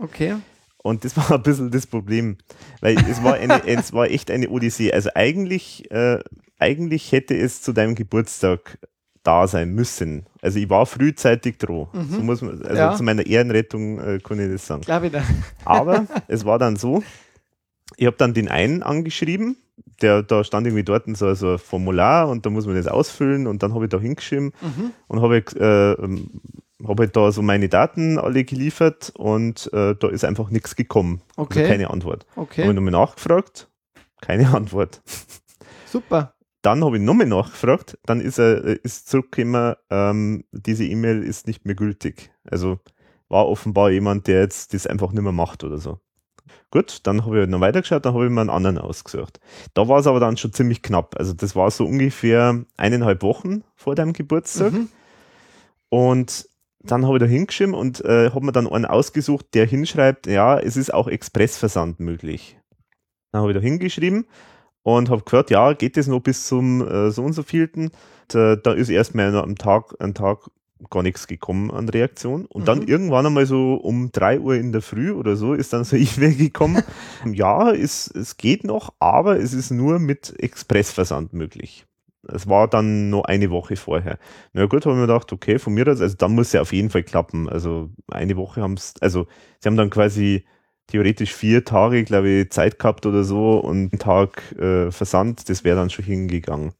Speaker 2: Okay.
Speaker 1: Und das (laughs) war ein bisschen das Problem, weil es war, eine, (laughs) es war echt eine Odyssee. Also eigentlich, äh, eigentlich hätte es zu deinem Geburtstag da sein müssen. Also ich war frühzeitig dran.
Speaker 2: Mhm.
Speaker 1: So muss man, also
Speaker 2: Ja.
Speaker 1: zu meiner Ehrenrettung äh, kann ich das sagen.
Speaker 2: Glaube ich da. (laughs)
Speaker 1: Aber es war dann so, ich habe dann den einen angeschrieben, der, da stand irgendwie dort so, so ein Formular und da muss man das ausfüllen und dann habe ich da hingeschrieben
Speaker 2: Mhm.
Speaker 1: und habe äh, ähm, hab halt da so meine Daten alle geliefert und äh, da ist einfach nichts gekommen.
Speaker 2: Okay.
Speaker 1: Also keine Antwort. Habe ich
Speaker 2: Okay.
Speaker 1: nochmal nachgefragt, keine (laughs) Antwort.
Speaker 2: Super.
Speaker 1: Dann habe ich nochmal nachgefragt, dann ist er äh, ist zurückgekommen, ähm, diese E-Mail ist nicht mehr gültig. Also war offenbar jemand, der jetzt das einfach nicht mehr macht oder so. Gut, dann habe ich noch weitergeschaut, dann habe ich mir einen anderen ausgesucht. Da war es aber dann schon ziemlich knapp. Also das war so ungefähr eineinhalb Wochen vor deinem Geburtstag.
Speaker 2: Mhm.
Speaker 1: Und dann habe ich da hingeschrieben und äh, habe mir dann einen ausgesucht, der hinschreibt, ja, es ist auch Expressversand möglich. Dann habe ich da hingeschrieben und habe gefragt, ja, geht das noch bis zum äh, so und so vielten? Da, da ist erstmal am Tag, am Tag gar nichts gekommen an Reaktion. Und dann
Speaker 2: Mhm.
Speaker 1: irgendwann einmal so um drei Uhr in der Früh oder so ist dann so eine (laughs) E-Mail gekommen. (laughs) ja, es, es geht noch, aber es ist nur mit Expressversand möglich. Es war dann noch eine Woche vorher. Na gut, habe ich mir gedacht, okay, von mir aus, also dann muss ja auf jeden Fall klappen. Also eine Woche haben es, also sie haben dann quasi theoretisch vier Tage, glaube ich, Zeit gehabt oder so und einen Tag äh, Versand, das wäre dann schon hingegangen.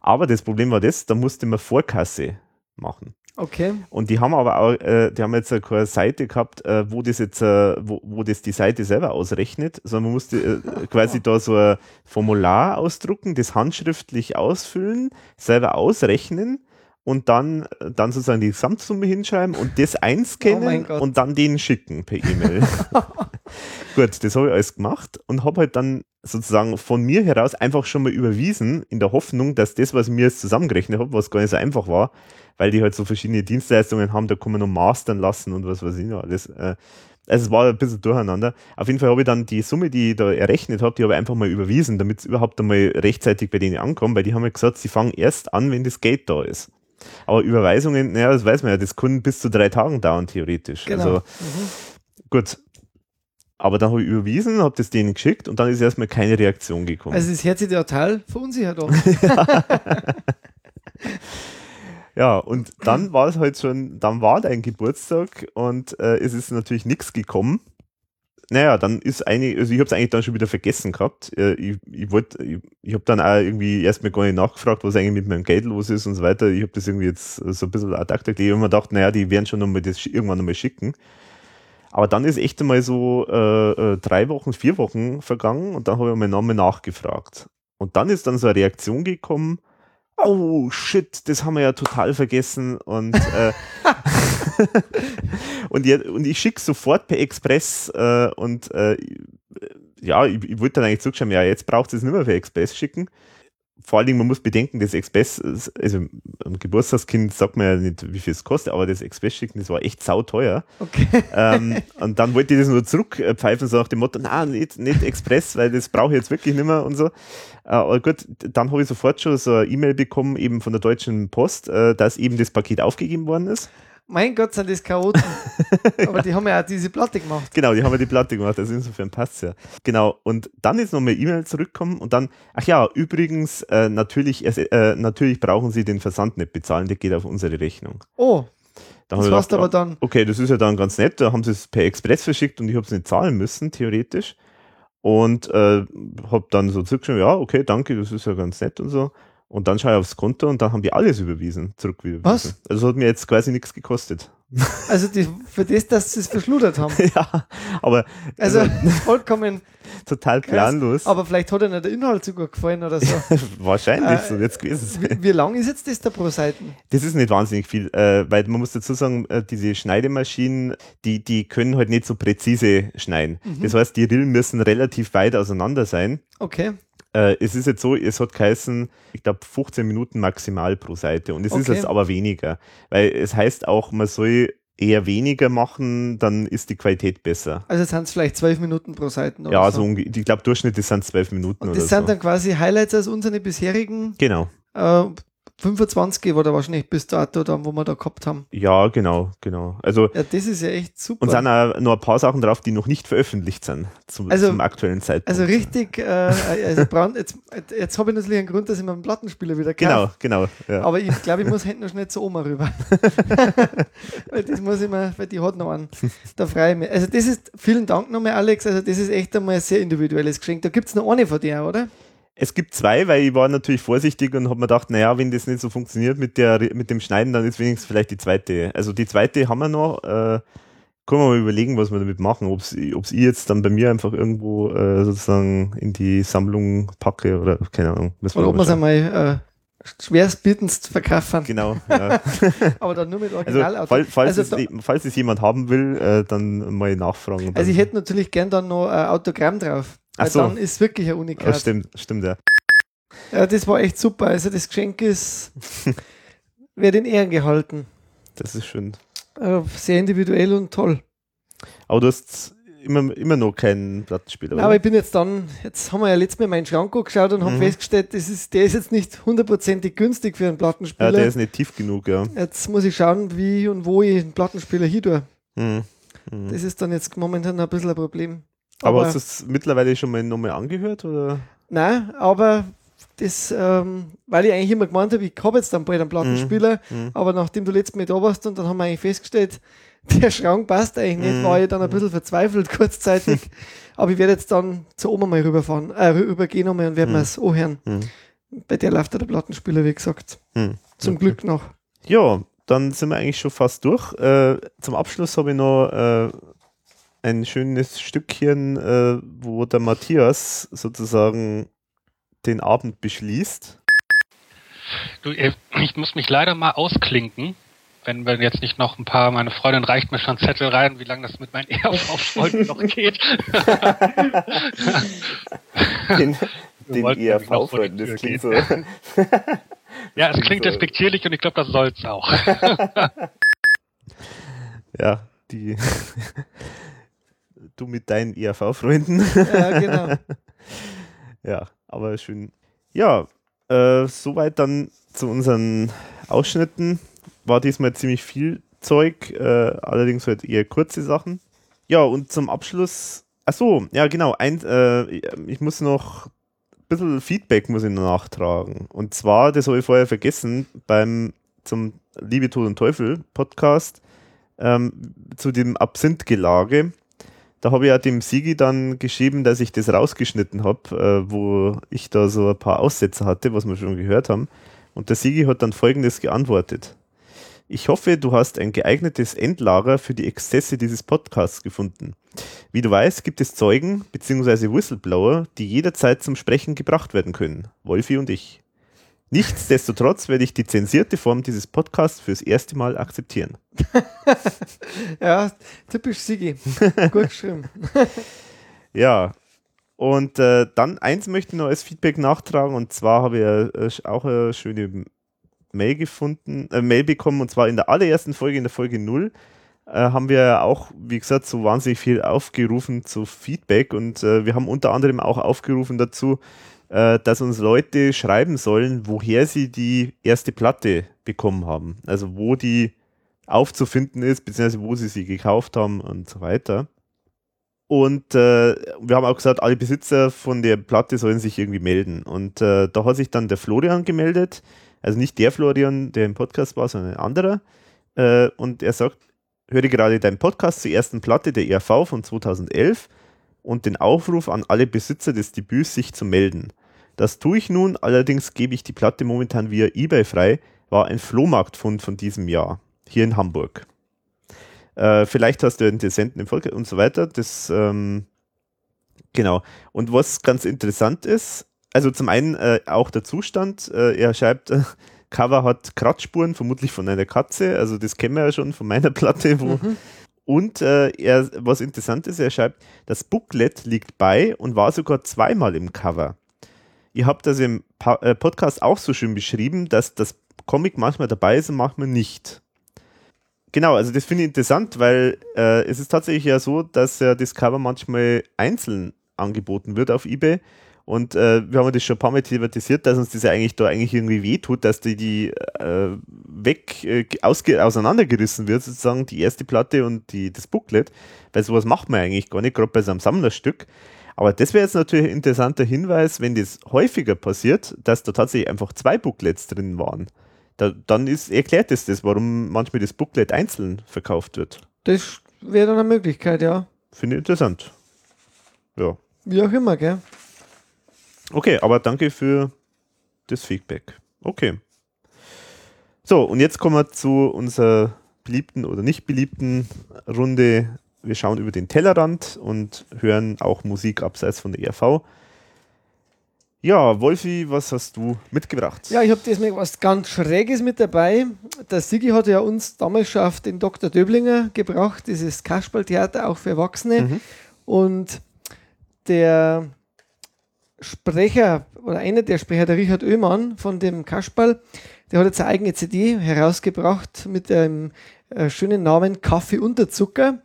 Speaker 1: Aber das Problem war das, da musste man Vorkasse machen.
Speaker 2: Okay.
Speaker 1: Und die haben aber auch, äh, die haben jetzt äh, keine Seite gehabt, äh, wo das jetzt, äh, wo, wo das die Seite selber ausrechnet, sondern man musste äh, quasi da so ein Formular ausdrucken, das handschriftlich ausfüllen, selber ausrechnen und dann, dann sozusagen die Gesamtsumme hinschreiben und das
Speaker 2: Oh
Speaker 1: einscannen
Speaker 2: Gott.
Speaker 1: und dann den schicken per E-Mail. (laughs) Gut, das habe ich alles gemacht und habe halt dann sozusagen von mir heraus einfach schon mal überwiesen, in der Hoffnung, dass das, was ich mir jetzt zusammengerechnet habe, was gar nicht so einfach war, weil die halt so verschiedene Dienstleistungen haben, da kann man noch mastern lassen und was weiß ich noch alles. Äh, also es war ein bisschen durcheinander. Auf jeden Fall habe ich dann die Summe, die ich da errechnet habe, die habe ich einfach mal überwiesen, damit es überhaupt einmal rechtzeitig bei denen ankommt, weil die haben ja gesagt, sie fangen erst an, wenn das Geld da ist. Aber Überweisungen, naja, das weiß man ja, das können bis zu drei Tagen dauern, theoretisch.
Speaker 2: Genau.
Speaker 1: Also
Speaker 2: Mhm.
Speaker 1: gut. Aber dann habe ich überwiesen, habe das denen geschickt und dann ist erstmal keine Reaktion gekommen.
Speaker 2: Also es hört sich total verunsichert an. (laughs)
Speaker 1: Ja, und dann war es halt schon, dann war dein Geburtstag und äh, es ist natürlich nichts gekommen. Naja, dann ist eine, also ich habe es eigentlich dann schon wieder vergessen gehabt. Äh, ich ich, wollt- ich, ich habe dann auch irgendwie erstmal gar nicht nachgefragt, was eigentlich mit meinem Geld los ist und so weiter. Ich habe das irgendwie jetzt so ein bisschen ad acta. Ich habe mir gedacht, naja, die werden schon nochmal das irgendwann nochmal schicken. Aber dann ist echt einmal so äh, äh, drei Wochen, vier Wochen vergangen und dann habe ich meinen Namen nachgefragt. Und dann ist dann so eine Reaktion gekommen, oh shit, das haben wir ja total vergessen und äh, (laughs) und, jetzt, und ich schicke sofort per Express äh, und äh, ja, ich, ich wollte dann eigentlich zurückschreiben, ja, jetzt braucht es nicht mehr per Express schicken. Vor allen Dingen, man muss bedenken, das Express, also am Geburtstagskind sagt man ja nicht, wie viel es kostet, aber das Express schicken, das war echt sauteuer.
Speaker 2: Okay.
Speaker 1: ähm, (laughs) und dann wollte ich das nur zurückpfeifen, so nach dem Motto, na, nicht, nicht Express, weil das brauche ich jetzt wirklich nicht mehr und so. Äh, aber gut, dann habe ich sofort schon so eine E-Mail bekommen, eben von der Deutschen Post, äh, dass eben das Paket aufgegeben worden ist.
Speaker 2: Mein Gott, sind das Chaoten. (laughs) Aber die haben ja auch diese Platte gemacht.
Speaker 1: Genau, die haben ja die Platte gemacht, also insofern passt ja. Genau, und dann ist nochmal E-Mail zurückgekommen und dann, ach ja, übrigens, äh, natürlich, es- äh, natürlich brauchen Sie den Versand nicht bezahlen, der geht auf unsere Rechnung.
Speaker 2: Oh,
Speaker 1: Da
Speaker 2: Das war's aber dann.
Speaker 1: okay, das ist ja dann ganz nett. Da haben sie es per Express verschickt und ich habe es nicht zahlen müssen, theoretisch. Und äh, habe dann so zurückgeschrieben, ja, okay, danke, das ist ja ganz nett und so. Und dann schaue ich aufs Konto und dann haben die alles überwiesen, zurücküberwiesen.
Speaker 2: Was?
Speaker 1: Also hat mir jetzt quasi nichts gekostet. (laughs)
Speaker 2: Also die, für das, dass sie es verschludert haben. (laughs)
Speaker 1: ja, aber
Speaker 2: Also (laughs) vollkommen
Speaker 1: total planlos.
Speaker 2: Aber vielleicht hat ihnen der Inhalt sogar gefallen oder so.
Speaker 1: Wahrscheinlich
Speaker 2: Äh,
Speaker 1: so jetzt gewesen sein.
Speaker 2: Wie, wie lang ist jetzt das da pro Seiten?
Speaker 1: Das ist nicht wahnsinnig viel, äh, weil man muss dazu sagen, äh, diese Schneidemaschinen, die, die können halt nicht so präzise schneiden.
Speaker 2: Mhm.
Speaker 1: Das heißt, die Rillen müssen relativ weit auseinander sein.
Speaker 2: Okay.
Speaker 1: Äh, es ist jetzt so, es hat geheißen, ich glaube 15 Minuten maximal pro Seite und es ist
Speaker 2: Okay.
Speaker 1: jetzt aber weniger, weil es heißt auch, man soll eher weniger machen, dann ist die Qualität besser.
Speaker 2: Also sind es vielleicht zwölf Minuten pro Seiten oder
Speaker 1: Ja,
Speaker 2: so.
Speaker 1: so ich glaube Durchschnitt sind zwölf Minuten
Speaker 2: Und das sind
Speaker 1: so.
Speaker 2: dann quasi Highlights aus unseren bisherigen
Speaker 1: Genau.
Speaker 2: äh, 25 war da wahrscheinlich bis dato dann, wo wir da gehabt haben.
Speaker 1: Ja, genau, genau. Also
Speaker 2: Ja, das ist ja echt super.
Speaker 1: und sind auch noch ein paar Sachen drauf, die noch nicht veröffentlicht sind zum,
Speaker 2: Also-
Speaker 1: zum aktuellen Zeitpunkt.
Speaker 2: also richtig, äh, also Brand, jetzt, jetzt habe ich natürlich einen Grund, dass ich mir einen Plattenspieler wieder kaufe.
Speaker 1: Genau, genau. Ja.
Speaker 2: Aber ich glaube, ich muss hinten noch schnell zur Oma rüber. (laughs) weil das muss ich mir, weil die hat noch einen. Da freue ich mich. Also das ist, vielen Dank nochmal, Alex. Also das ist echt einmal ein sehr individuelles Geschenk. Da gibt es noch eine von dir, oder?
Speaker 1: Es gibt zwei, weil ich war natürlich vorsichtig und habe mir gedacht, naja, wenn das nicht so funktioniert mit, der, mit dem Schneiden, dann ist wenigstens vielleicht die zweite. Also die zweite haben wir noch. Äh, können wir mal überlegen, was wir damit machen. Ob es ich jetzt dann bei mir einfach irgendwo äh, sozusagen in die Sammlung packe oder keine Ahnung.
Speaker 2: Oder ob wir es einmal äh, schwerstbietendst verkaufen.
Speaker 1: Genau. (laughs) Ja.
Speaker 2: Aber dann nur mit
Speaker 1: Also,
Speaker 2: Originalauto.
Speaker 1: fall, falls,
Speaker 2: Also
Speaker 1: es, falls es jemand haben will, äh, dann mal nachfragen. und
Speaker 2: Also ich
Speaker 1: dann-
Speaker 2: hätte natürlich gern dann noch ein Autogramm drauf.
Speaker 1: Ach so.
Speaker 2: dann ist wirklich ein
Speaker 1: Ja,
Speaker 2: Unikat.
Speaker 1: stimmt, stimmt, ja.
Speaker 2: Ja, das war echt super. Also das Geschenk ist, (laughs) wird in Ehren gehalten.
Speaker 1: Das ist schön.
Speaker 2: Äh, sehr individuell und toll.
Speaker 1: Aber du hast immer, immer noch keinen Plattenspieler,
Speaker 2: Aber ich bin jetzt dann, jetzt haben wir ja letztes Mal meinen Schrank angeschaut und haben
Speaker 1: Mhm.
Speaker 2: festgestellt, das ist, der ist jetzt nicht hundertprozentig günstig für einen
Speaker 1: Ja,
Speaker 2: Plattenspieler.
Speaker 1: der ist nicht tief genug, ja.
Speaker 2: jetzt muss ich schauen, wie und wo ich einen Plattenspieler hier tue.
Speaker 1: Mhm. Mhm.
Speaker 2: Das ist dann jetzt momentan ein bisschen ein Problem.
Speaker 1: Aber, hast du es mittlerweile schon mal nochmal angehört? Oder?
Speaker 2: Nein, aber das, ähm, weil ich eigentlich immer gemeint habe, ich habe jetzt dann bald einen Plattenspieler,
Speaker 1: Mhm.
Speaker 2: aber nachdem du letztes Mal da warst und dann haben wir eigentlich festgestellt, (laughs) der Schrank passt eigentlich nicht,
Speaker 1: Mhm.
Speaker 2: war ich dann ein bisschen verzweifelt (laughs) kurzzeitig. aber ich werde jetzt dann zur Oma mal rüberfahren, äh, rü- rübergehen nochmal und werden
Speaker 1: Mhm.
Speaker 2: wir es anhören.
Speaker 1: Mhm.
Speaker 2: Bei der läuft ja der Plattenspieler, wie gesagt.
Speaker 1: Mhm.
Speaker 2: Zum Glück noch.
Speaker 1: Ja, dann sind wir eigentlich schon fast durch. Äh, zum Abschluss habe ich noch äh, ein schönes Stückchen, äh, wo der Matthias sozusagen den Abend beschließt.
Speaker 7: Du, äh, ich muss mich leider mal ausklinken. Wenn wir jetzt nicht noch ein paar, meine Freundin reicht mir schon Zettel rein, wie lange das mit meinen (laughs) ERV-Freunden noch geht.
Speaker 8: Den, den
Speaker 7: wollten nämlich noch vor die
Speaker 8: ERV-Freund, das klingt so. (laughs)
Speaker 7: Ja, es klingt respektierlich und ich glaube, das soll's auch. (laughs)
Speaker 1: Ja, die. Du mit deinen ERV-Freunden.
Speaker 2: Ja, genau. (laughs)
Speaker 1: Ja, aber schön. Ja, äh, soweit dann zu unseren Ausschnitten. War diesmal ziemlich viel Zeug, äh, allerdings halt eher kurze Sachen. Ja, und zum Abschluss, ach so, ja genau, ein, äh, ich muss noch ein bisschen Feedback muss ich noch nachtragen. Und zwar, das habe ich vorher vergessen, beim zum Liebe, Tod und Teufel Podcast ähm, zu dem Absinthgelage. Da habe ich ja dem Sigi dann geschrieben, dass ich das rausgeschnitten habe, äh, wo ich da so ein paar Aussätze hatte, was wir schon gehört haben. Und der Sigi hat dann folgendes geantwortet. Ich hoffe, du hast ein geeignetes Endlager für die Exzesse dieses Podcasts gefunden. Wie du weißt, gibt es Zeugen bzw. Whistleblower, die jederzeit zum Sprechen gebracht werden können. Wolfi und ich. Nichtsdestotrotz werde ich die zensierte Form dieses Podcasts fürs erste Mal akzeptieren. (laughs)
Speaker 2: Ja, typisch Sigi. Gut geschrieben. (laughs)
Speaker 1: Ja, und äh, dann eins möchte ich noch als Feedback nachtragen und zwar habe ich äh, auch eine schöne Mail gefunden, äh, Mail bekommen und zwar in der allerersten Folge, in der Folge 0, äh, haben wir auch, wie gesagt, so wahnsinnig viel aufgerufen zu Feedback und äh, wir haben unter anderem auch aufgerufen dazu, äh, dass uns Leute schreiben sollen, woher sie die erste Platte bekommen haben. Also wo die aufzufinden ist, beziehungsweise wo sie sie gekauft haben und so weiter. Und äh, wir haben auch gesagt, alle Besitzer von der Platte sollen sich irgendwie melden. Und äh, da hat sich dann der Florian gemeldet, also nicht der Florian, der im Podcast war, sondern ein anderer. Äh, und er sagt, höre gerade deinen Podcast zur ersten Platte der ERV von 2011 und den Aufruf an alle Besitzer des Debüts, sich zu melden. Das tue ich nun, allerdings gebe ich die Platte momentan via eBay frei, war ein Flohmarktfund von diesem Jahr, hier in Hamburg. Äh, vielleicht hast du Interessenten im Volk und so weiter. Das, ähm, genau. Und was ganz interessant ist, also zum einen äh, auch der Zustand, äh, er schreibt, (laughs) Cover hat Kratzspuren, vermutlich von einer Katze, also das kennen wir ja schon von meiner Platte, wo. Und äh, er, was interessant ist, er schreibt, das Booklet liegt bei und war sogar zweimal im Cover. Ihr habt das im äh, Podcast auch so schön beschrieben, dass das Comic manchmal dabei ist und manchmal nicht. Genau, also das finde ich interessant, weil äh, es ist tatsächlich ja so, dass ja das Cover manchmal einzeln angeboten wird auf eBay. Und äh, wir haben das schon ein paar Mal thematisiert, dass uns das ja eigentlich da eigentlich irgendwie wehtut, dass die, die äh, weg äh, auseinandergerissen wird, sozusagen die erste Platte und die, das Booklet, weil sowas macht man eigentlich gar nicht, gerade bei so einem Sammlerstück. Aber das wäre jetzt natürlich ein interessanter Hinweis, wenn das häufiger passiert, dass da tatsächlich einfach zwei Booklets drin waren. Da, dann ist, erklärt es das, warum manchmal das Booklet einzeln verkauft wird.
Speaker 2: Das wäre dann eine Möglichkeit, ja.
Speaker 1: Finde ich interessant. Ja.
Speaker 2: Wie auch immer, gell?
Speaker 1: Okay, aber danke für das Feedback. Okay. So, und jetzt kommen wir zu unserer beliebten oder nicht beliebten Runde. Wir schauen über den Tellerrand und hören auch Musik abseits von der ERV. Ja, Wolfi, was hast du mitgebracht?
Speaker 2: Ja, ich habe diesmal was ganz Schräges mit dabei. Der Sigi hat ja uns damals schon auf den Dr. Döblinger gebracht, dieses Kasperltheater auch für Erwachsene.
Speaker 1: Mhm.
Speaker 2: Und der Sprecher oder einer der Sprecher, der Richard Oehmann von dem Kasperl, der hat jetzt eine eigene CD herausgebracht mit dem äh, schönen Namen Kaffee unter Zucker.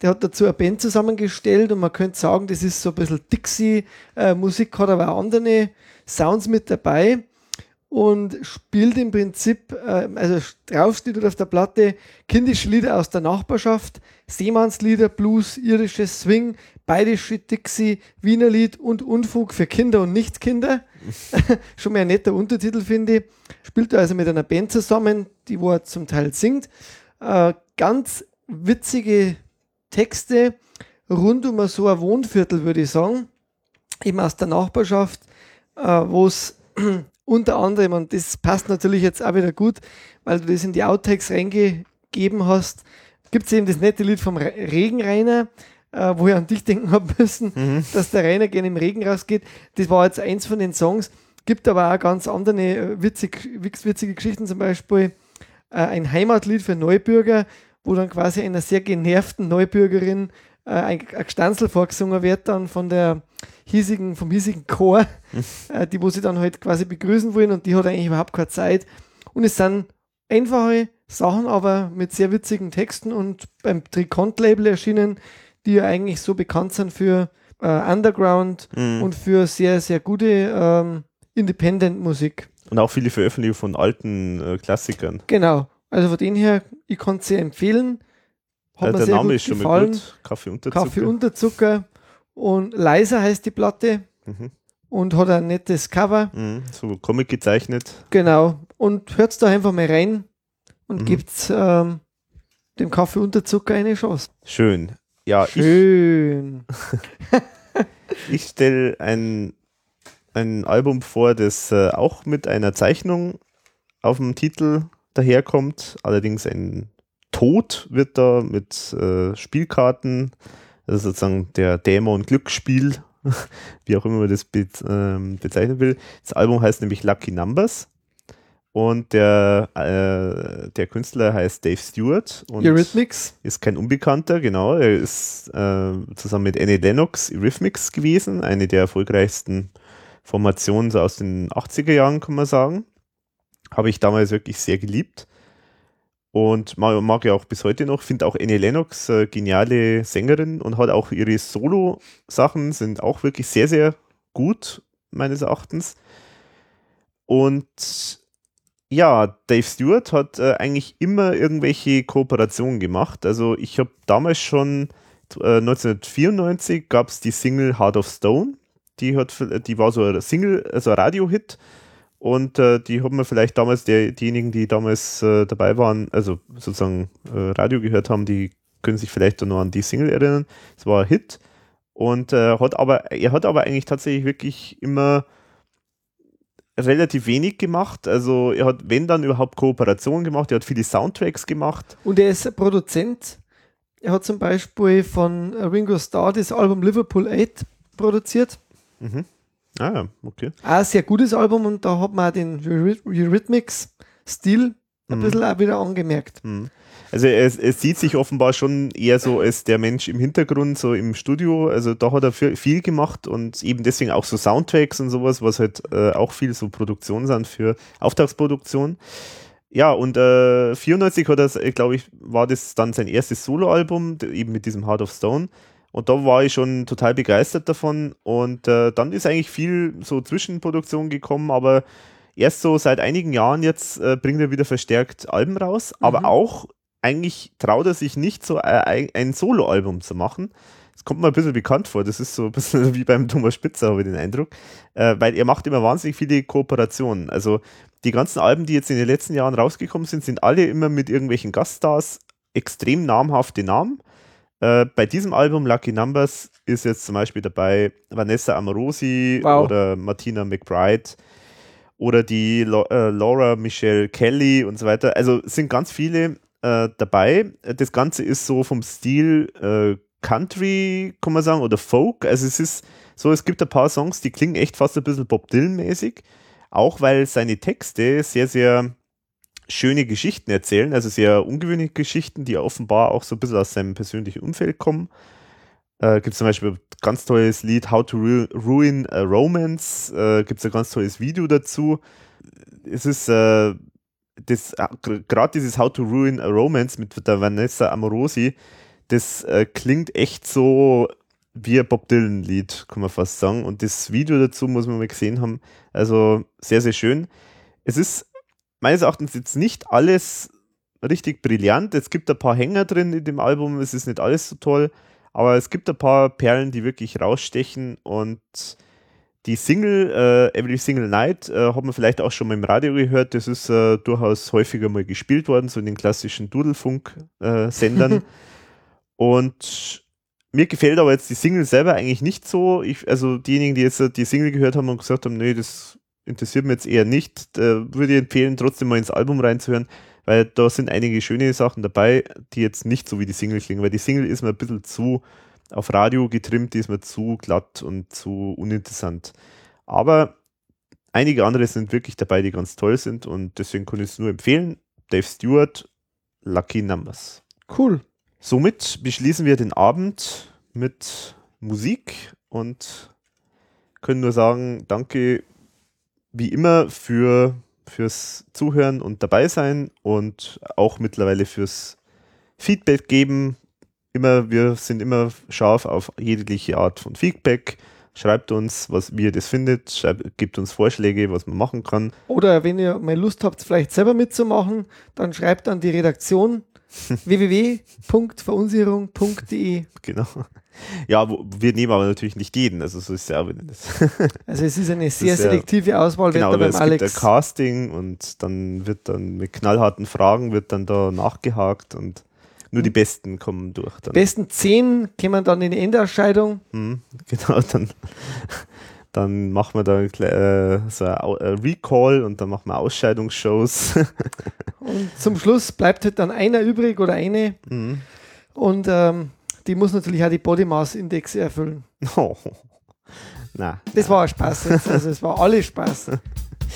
Speaker 2: Der hat dazu eine Band zusammengestellt und man könnte sagen, das ist so ein bisschen Dixie-Musik, hat aber auch andere Sounds mit dabei und spielt im Prinzip, äh, also drauf steht auf der Platte kindische Lieder aus der Nachbarschaft, Seemannslieder, Blues, irisches Swing, bayerische Dixie, Wiener Lied und Unfug für Kinder und Nichtkinder. (laughs) Schon mal ein netter Untertitel, finde ich. Spielt er also mit einer Band zusammen, die wo er zum Teil singt. Äh, ganz witzige Texte rund um so ein Wohnviertel, würde ich sagen. Eben aus der Nachbarschaft, äh, wo es (clears throat) unter anderem, und das passt natürlich jetzt auch wieder gut, weil du das in die Outtakes reingegeben hast, gibt es eben das nette Lied vom Re Regenrainer, äh, wo ich an dich denken habe müssen,
Speaker 1: Mhm.
Speaker 2: dass der Rainer gerne im Regen rausgeht. Das war jetzt eins von den Songs. Gibt aber auch ganz andere äh, witzig, witz- witzige Geschichten, zum Beispiel äh, ein Heimatlied für Neubürger, wo dann quasi einer sehr genervten Neubürgerin äh, ein, ein Gestanzel vorgesungen wird dann von der hiesigen, vom hiesigen Chor, äh, die wo sie dann halt quasi begrüßen wollen und die hat eigentlich überhaupt keine Zeit. Und es sind einfache Sachen, aber mit sehr witzigen Texten und beim Trikont-Label erschienen, die ja eigentlich so bekannt sind für äh, Underground
Speaker 1: Mhm.
Speaker 2: und für sehr, sehr gute ähm, Independent-Musik.
Speaker 1: Und auch viele Veröffentlichungen von alten äh, Klassikern.
Speaker 2: Genau. Also von dem her, ich kann es sehr empfehlen. Hat
Speaker 1: Äh,
Speaker 2: mir
Speaker 1: der
Speaker 2: sehr
Speaker 1: Name
Speaker 2: gut
Speaker 1: ist schon mal
Speaker 2: gefallen.
Speaker 1: gut. Kaffee unter Zucker.
Speaker 2: Kaffee unter Zucker. Und Leiser heißt die Platte
Speaker 1: Mhm.
Speaker 2: und hat ein nettes Cover.
Speaker 1: Mhm. So Comic gezeichnet.
Speaker 2: Genau. Und hört da einfach mal rein und
Speaker 1: Mhm.
Speaker 2: gibt ähm, dem Kaffee unter Zucker eine Chance.
Speaker 1: Schön. Ja, ich,
Speaker 2: Schön. (laughs)
Speaker 1: ich stelle ein, ein Album vor, das äh, auch mit einer Zeichnung auf dem Titel daherkommt. Allerdings ein Tod wird da mit äh, Spielkarten, also sozusagen der Dämon Glücksspiel, (laughs) wie auch immer man das be ähm, bezeichnen will. Das Album heißt nämlich Lucky Numbers. Und der, äh, der Künstler heißt Dave Stewart. Und
Speaker 2: Eurythmics.
Speaker 1: ist kein Unbekannter, genau. Er ist äh, zusammen mit Annie Lennox Eurythmics gewesen, eine der erfolgreichsten Formationen so aus den 80er Jahren, kann man sagen. Habe ich damals wirklich sehr geliebt. Und mag, ja auch bis heute noch. Finde auch Annie Lennox äh, geniale Sängerin und hat auch ihre Solo-Sachen sind auch wirklich sehr, sehr gut, meines Erachtens. Und ja, Dave Stewart hat äh, eigentlich immer irgendwelche Kooperationen gemacht. Also ich habe damals schon, äh, 1994 gab es die Single Heart of Stone. Die, hat, die war so ein Single, also ein Radiohit. Und äh, die haben wir vielleicht damals, der, diejenigen, die damals äh, dabei waren, also sozusagen äh, Radio gehört haben, die können sich vielleicht noch an die Single erinnern. Es war ein Hit. Und äh, hat aber, er hat aber eigentlich tatsächlich wirklich immer relativ wenig gemacht. Also er hat, wenn dann überhaupt Kooperationen gemacht, er hat viele Soundtracks gemacht.
Speaker 2: Und er ist Produzent. Er hat zum Beispiel von Ringo Starr das Album Liverpool 8 produziert.
Speaker 1: Mhm. Ah ja, okay.
Speaker 2: Auch ein sehr gutes Album und da hat man auch den Eury- Eurythmics-Stil ein
Speaker 1: Mhm.
Speaker 2: bisschen auch wieder angemerkt.
Speaker 1: Hm. Also es, es sieht sich offenbar schon eher so als der Mensch im Hintergrund, so im Studio. Also da hat er viel, gemacht und eben deswegen auch so Soundtracks und sowas, was halt äh, auch viel so Produktion sind für Auftragsproduktion. Ja, und äh, 94 hat er, glaube ich, war das dann sein erstes Soloalbum, eben mit diesem Heart of Stone. Und da war ich schon total begeistert davon. Und äh, dann ist eigentlich viel so Zwischenproduktion gekommen, aber erst so seit einigen Jahren jetzt äh, bringt er wieder verstärkt Alben raus, aber auch eigentlich traut er sich nicht so ein, ein Soloalbum zu machen. Das kommt mir ein bisschen bekannt vor. Das ist so ein bisschen (laughs) wie beim Thomas Spitzer, habe ich den Eindruck. Äh, weil er macht immer wahnsinnig viele Kooperationen. Also die ganzen Alben, die jetzt in den letzten Jahren rausgekommen sind, sind alle immer mit irgendwelchen Gaststars, extrem namhafte Namen. Äh, bei diesem Album Lucky Numbers ist jetzt zum Beispiel dabei Vanessa Amorosi
Speaker 2: Wow.
Speaker 1: oder Martina McBride oder die Lo äh, Laura Michelle Kelly und so weiter. Also sind ganz viele äh, dabei. Das Ganze ist so vom Stil äh, Country, kann man sagen, oder Folk. Also es ist so, es gibt ein paar Songs, die klingen echt fast ein bisschen Bob Dylan-mäßig. Auch weil seine Texte sehr, sehr schöne Geschichten erzählen, also sehr ungewöhnliche Geschichten, die offenbar auch so ein bisschen aus seinem persönlichen Umfeld kommen. Äh, gibt es zum Beispiel ein ganz tolles Lied How to Ru Ruin a Romance, äh, gibt es ein ganz tolles Video dazu. Es ist äh, das äh, gerade dieses How to Ruin a Romance mit der Vanessa Amorosi, das äh, klingt echt so wie ein Bob Dylan-Lied, kann man fast sagen. Und das Video dazu muss man mal gesehen haben. Also sehr, sehr schön. Es ist meines Erachtens jetzt nicht alles richtig brillant. Es gibt ein paar Hänger drin in dem Album. Es ist nicht alles so toll. Aber es gibt ein paar Perlen, die wirklich rausstechen. Und die Single, äh, Every Single Night, äh, hat man vielleicht auch schon mal im Radio gehört. Das ist äh, durchaus häufiger mal gespielt worden, so in den klassischen Dudelfunk-Sendern. (laughs) Und mir gefällt aber jetzt die Single selber eigentlich nicht so. Ich, also diejenigen, die jetzt äh, die Single gehört haben und gesagt haben, nee, das interessiert mich jetzt eher nicht, äh, würde ich empfehlen, trotzdem mal ins Album reinzuhören, weil da sind einige schöne Sachen dabei, die jetzt nicht so wie die Single klingen, weil die Single ist mir ein bisschen zu auf Radio getrimmt, die ist mir zu glatt und zu uninteressant. Aber einige andere sind wirklich dabei, die ganz toll sind und deswegen kann ich es nur empfehlen. Dave Stewart, Lucky Numbers.
Speaker 2: Cool.
Speaker 1: Somit beschließen wir den Abend mit Musik und können nur sagen, danke wie immer für, fürs Zuhören und dabei sein und auch mittlerweile fürs Feedback geben. Immer, wir sind immer scharf auf jegliche Art von Feedback. Schreibt uns, was, wie ihr das findet, schreibt, gebt uns Vorschläge, was man machen kann.
Speaker 2: Oder wenn ihr mal Lust habt, vielleicht selber mitzumachen, dann schreibt an die Redaktion (laughs) www.verunsicherung.de.
Speaker 1: Genau. Ja, wir nehmen aber natürlich nicht jeden, also so ist ja. (laughs)
Speaker 2: Also es ist eine sehr
Speaker 1: ist ja-
Speaker 2: selektive Auswahl,
Speaker 1: Genau, aber
Speaker 2: da
Speaker 1: es
Speaker 2: beim
Speaker 1: gibt ein
Speaker 2: Alex.
Speaker 1: Casting und dann wird dann mit knallharten Fragen wird dann da nachgehakt und nur die Besten kommen durch. Dann.
Speaker 2: besten zehn kommen dann in die Endausscheidung.
Speaker 1: Mhm, (laughs) genau, dann, dann machen wir da äh, so ein äh, Recall und dann machen wir Ausscheidungsshows. (laughs)
Speaker 2: Und zum Schluss bleibt halt dann einer übrig oder eine.
Speaker 1: mhm.
Speaker 2: Und ähm, die muss natürlich auch die Body Mass Indexe erfüllen. (laughs)
Speaker 1: oh. Na,
Speaker 2: Das war Spaß jetzt. Also es war alles Spaß.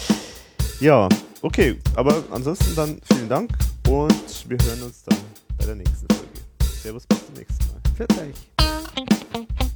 Speaker 2: (laughs)
Speaker 1: ja, okay, aber ansonsten dann vielen Dank und wir hören uns dann bei der nächsten Folge. Servus, bis zum nächsten Mal.
Speaker 2: Für euch.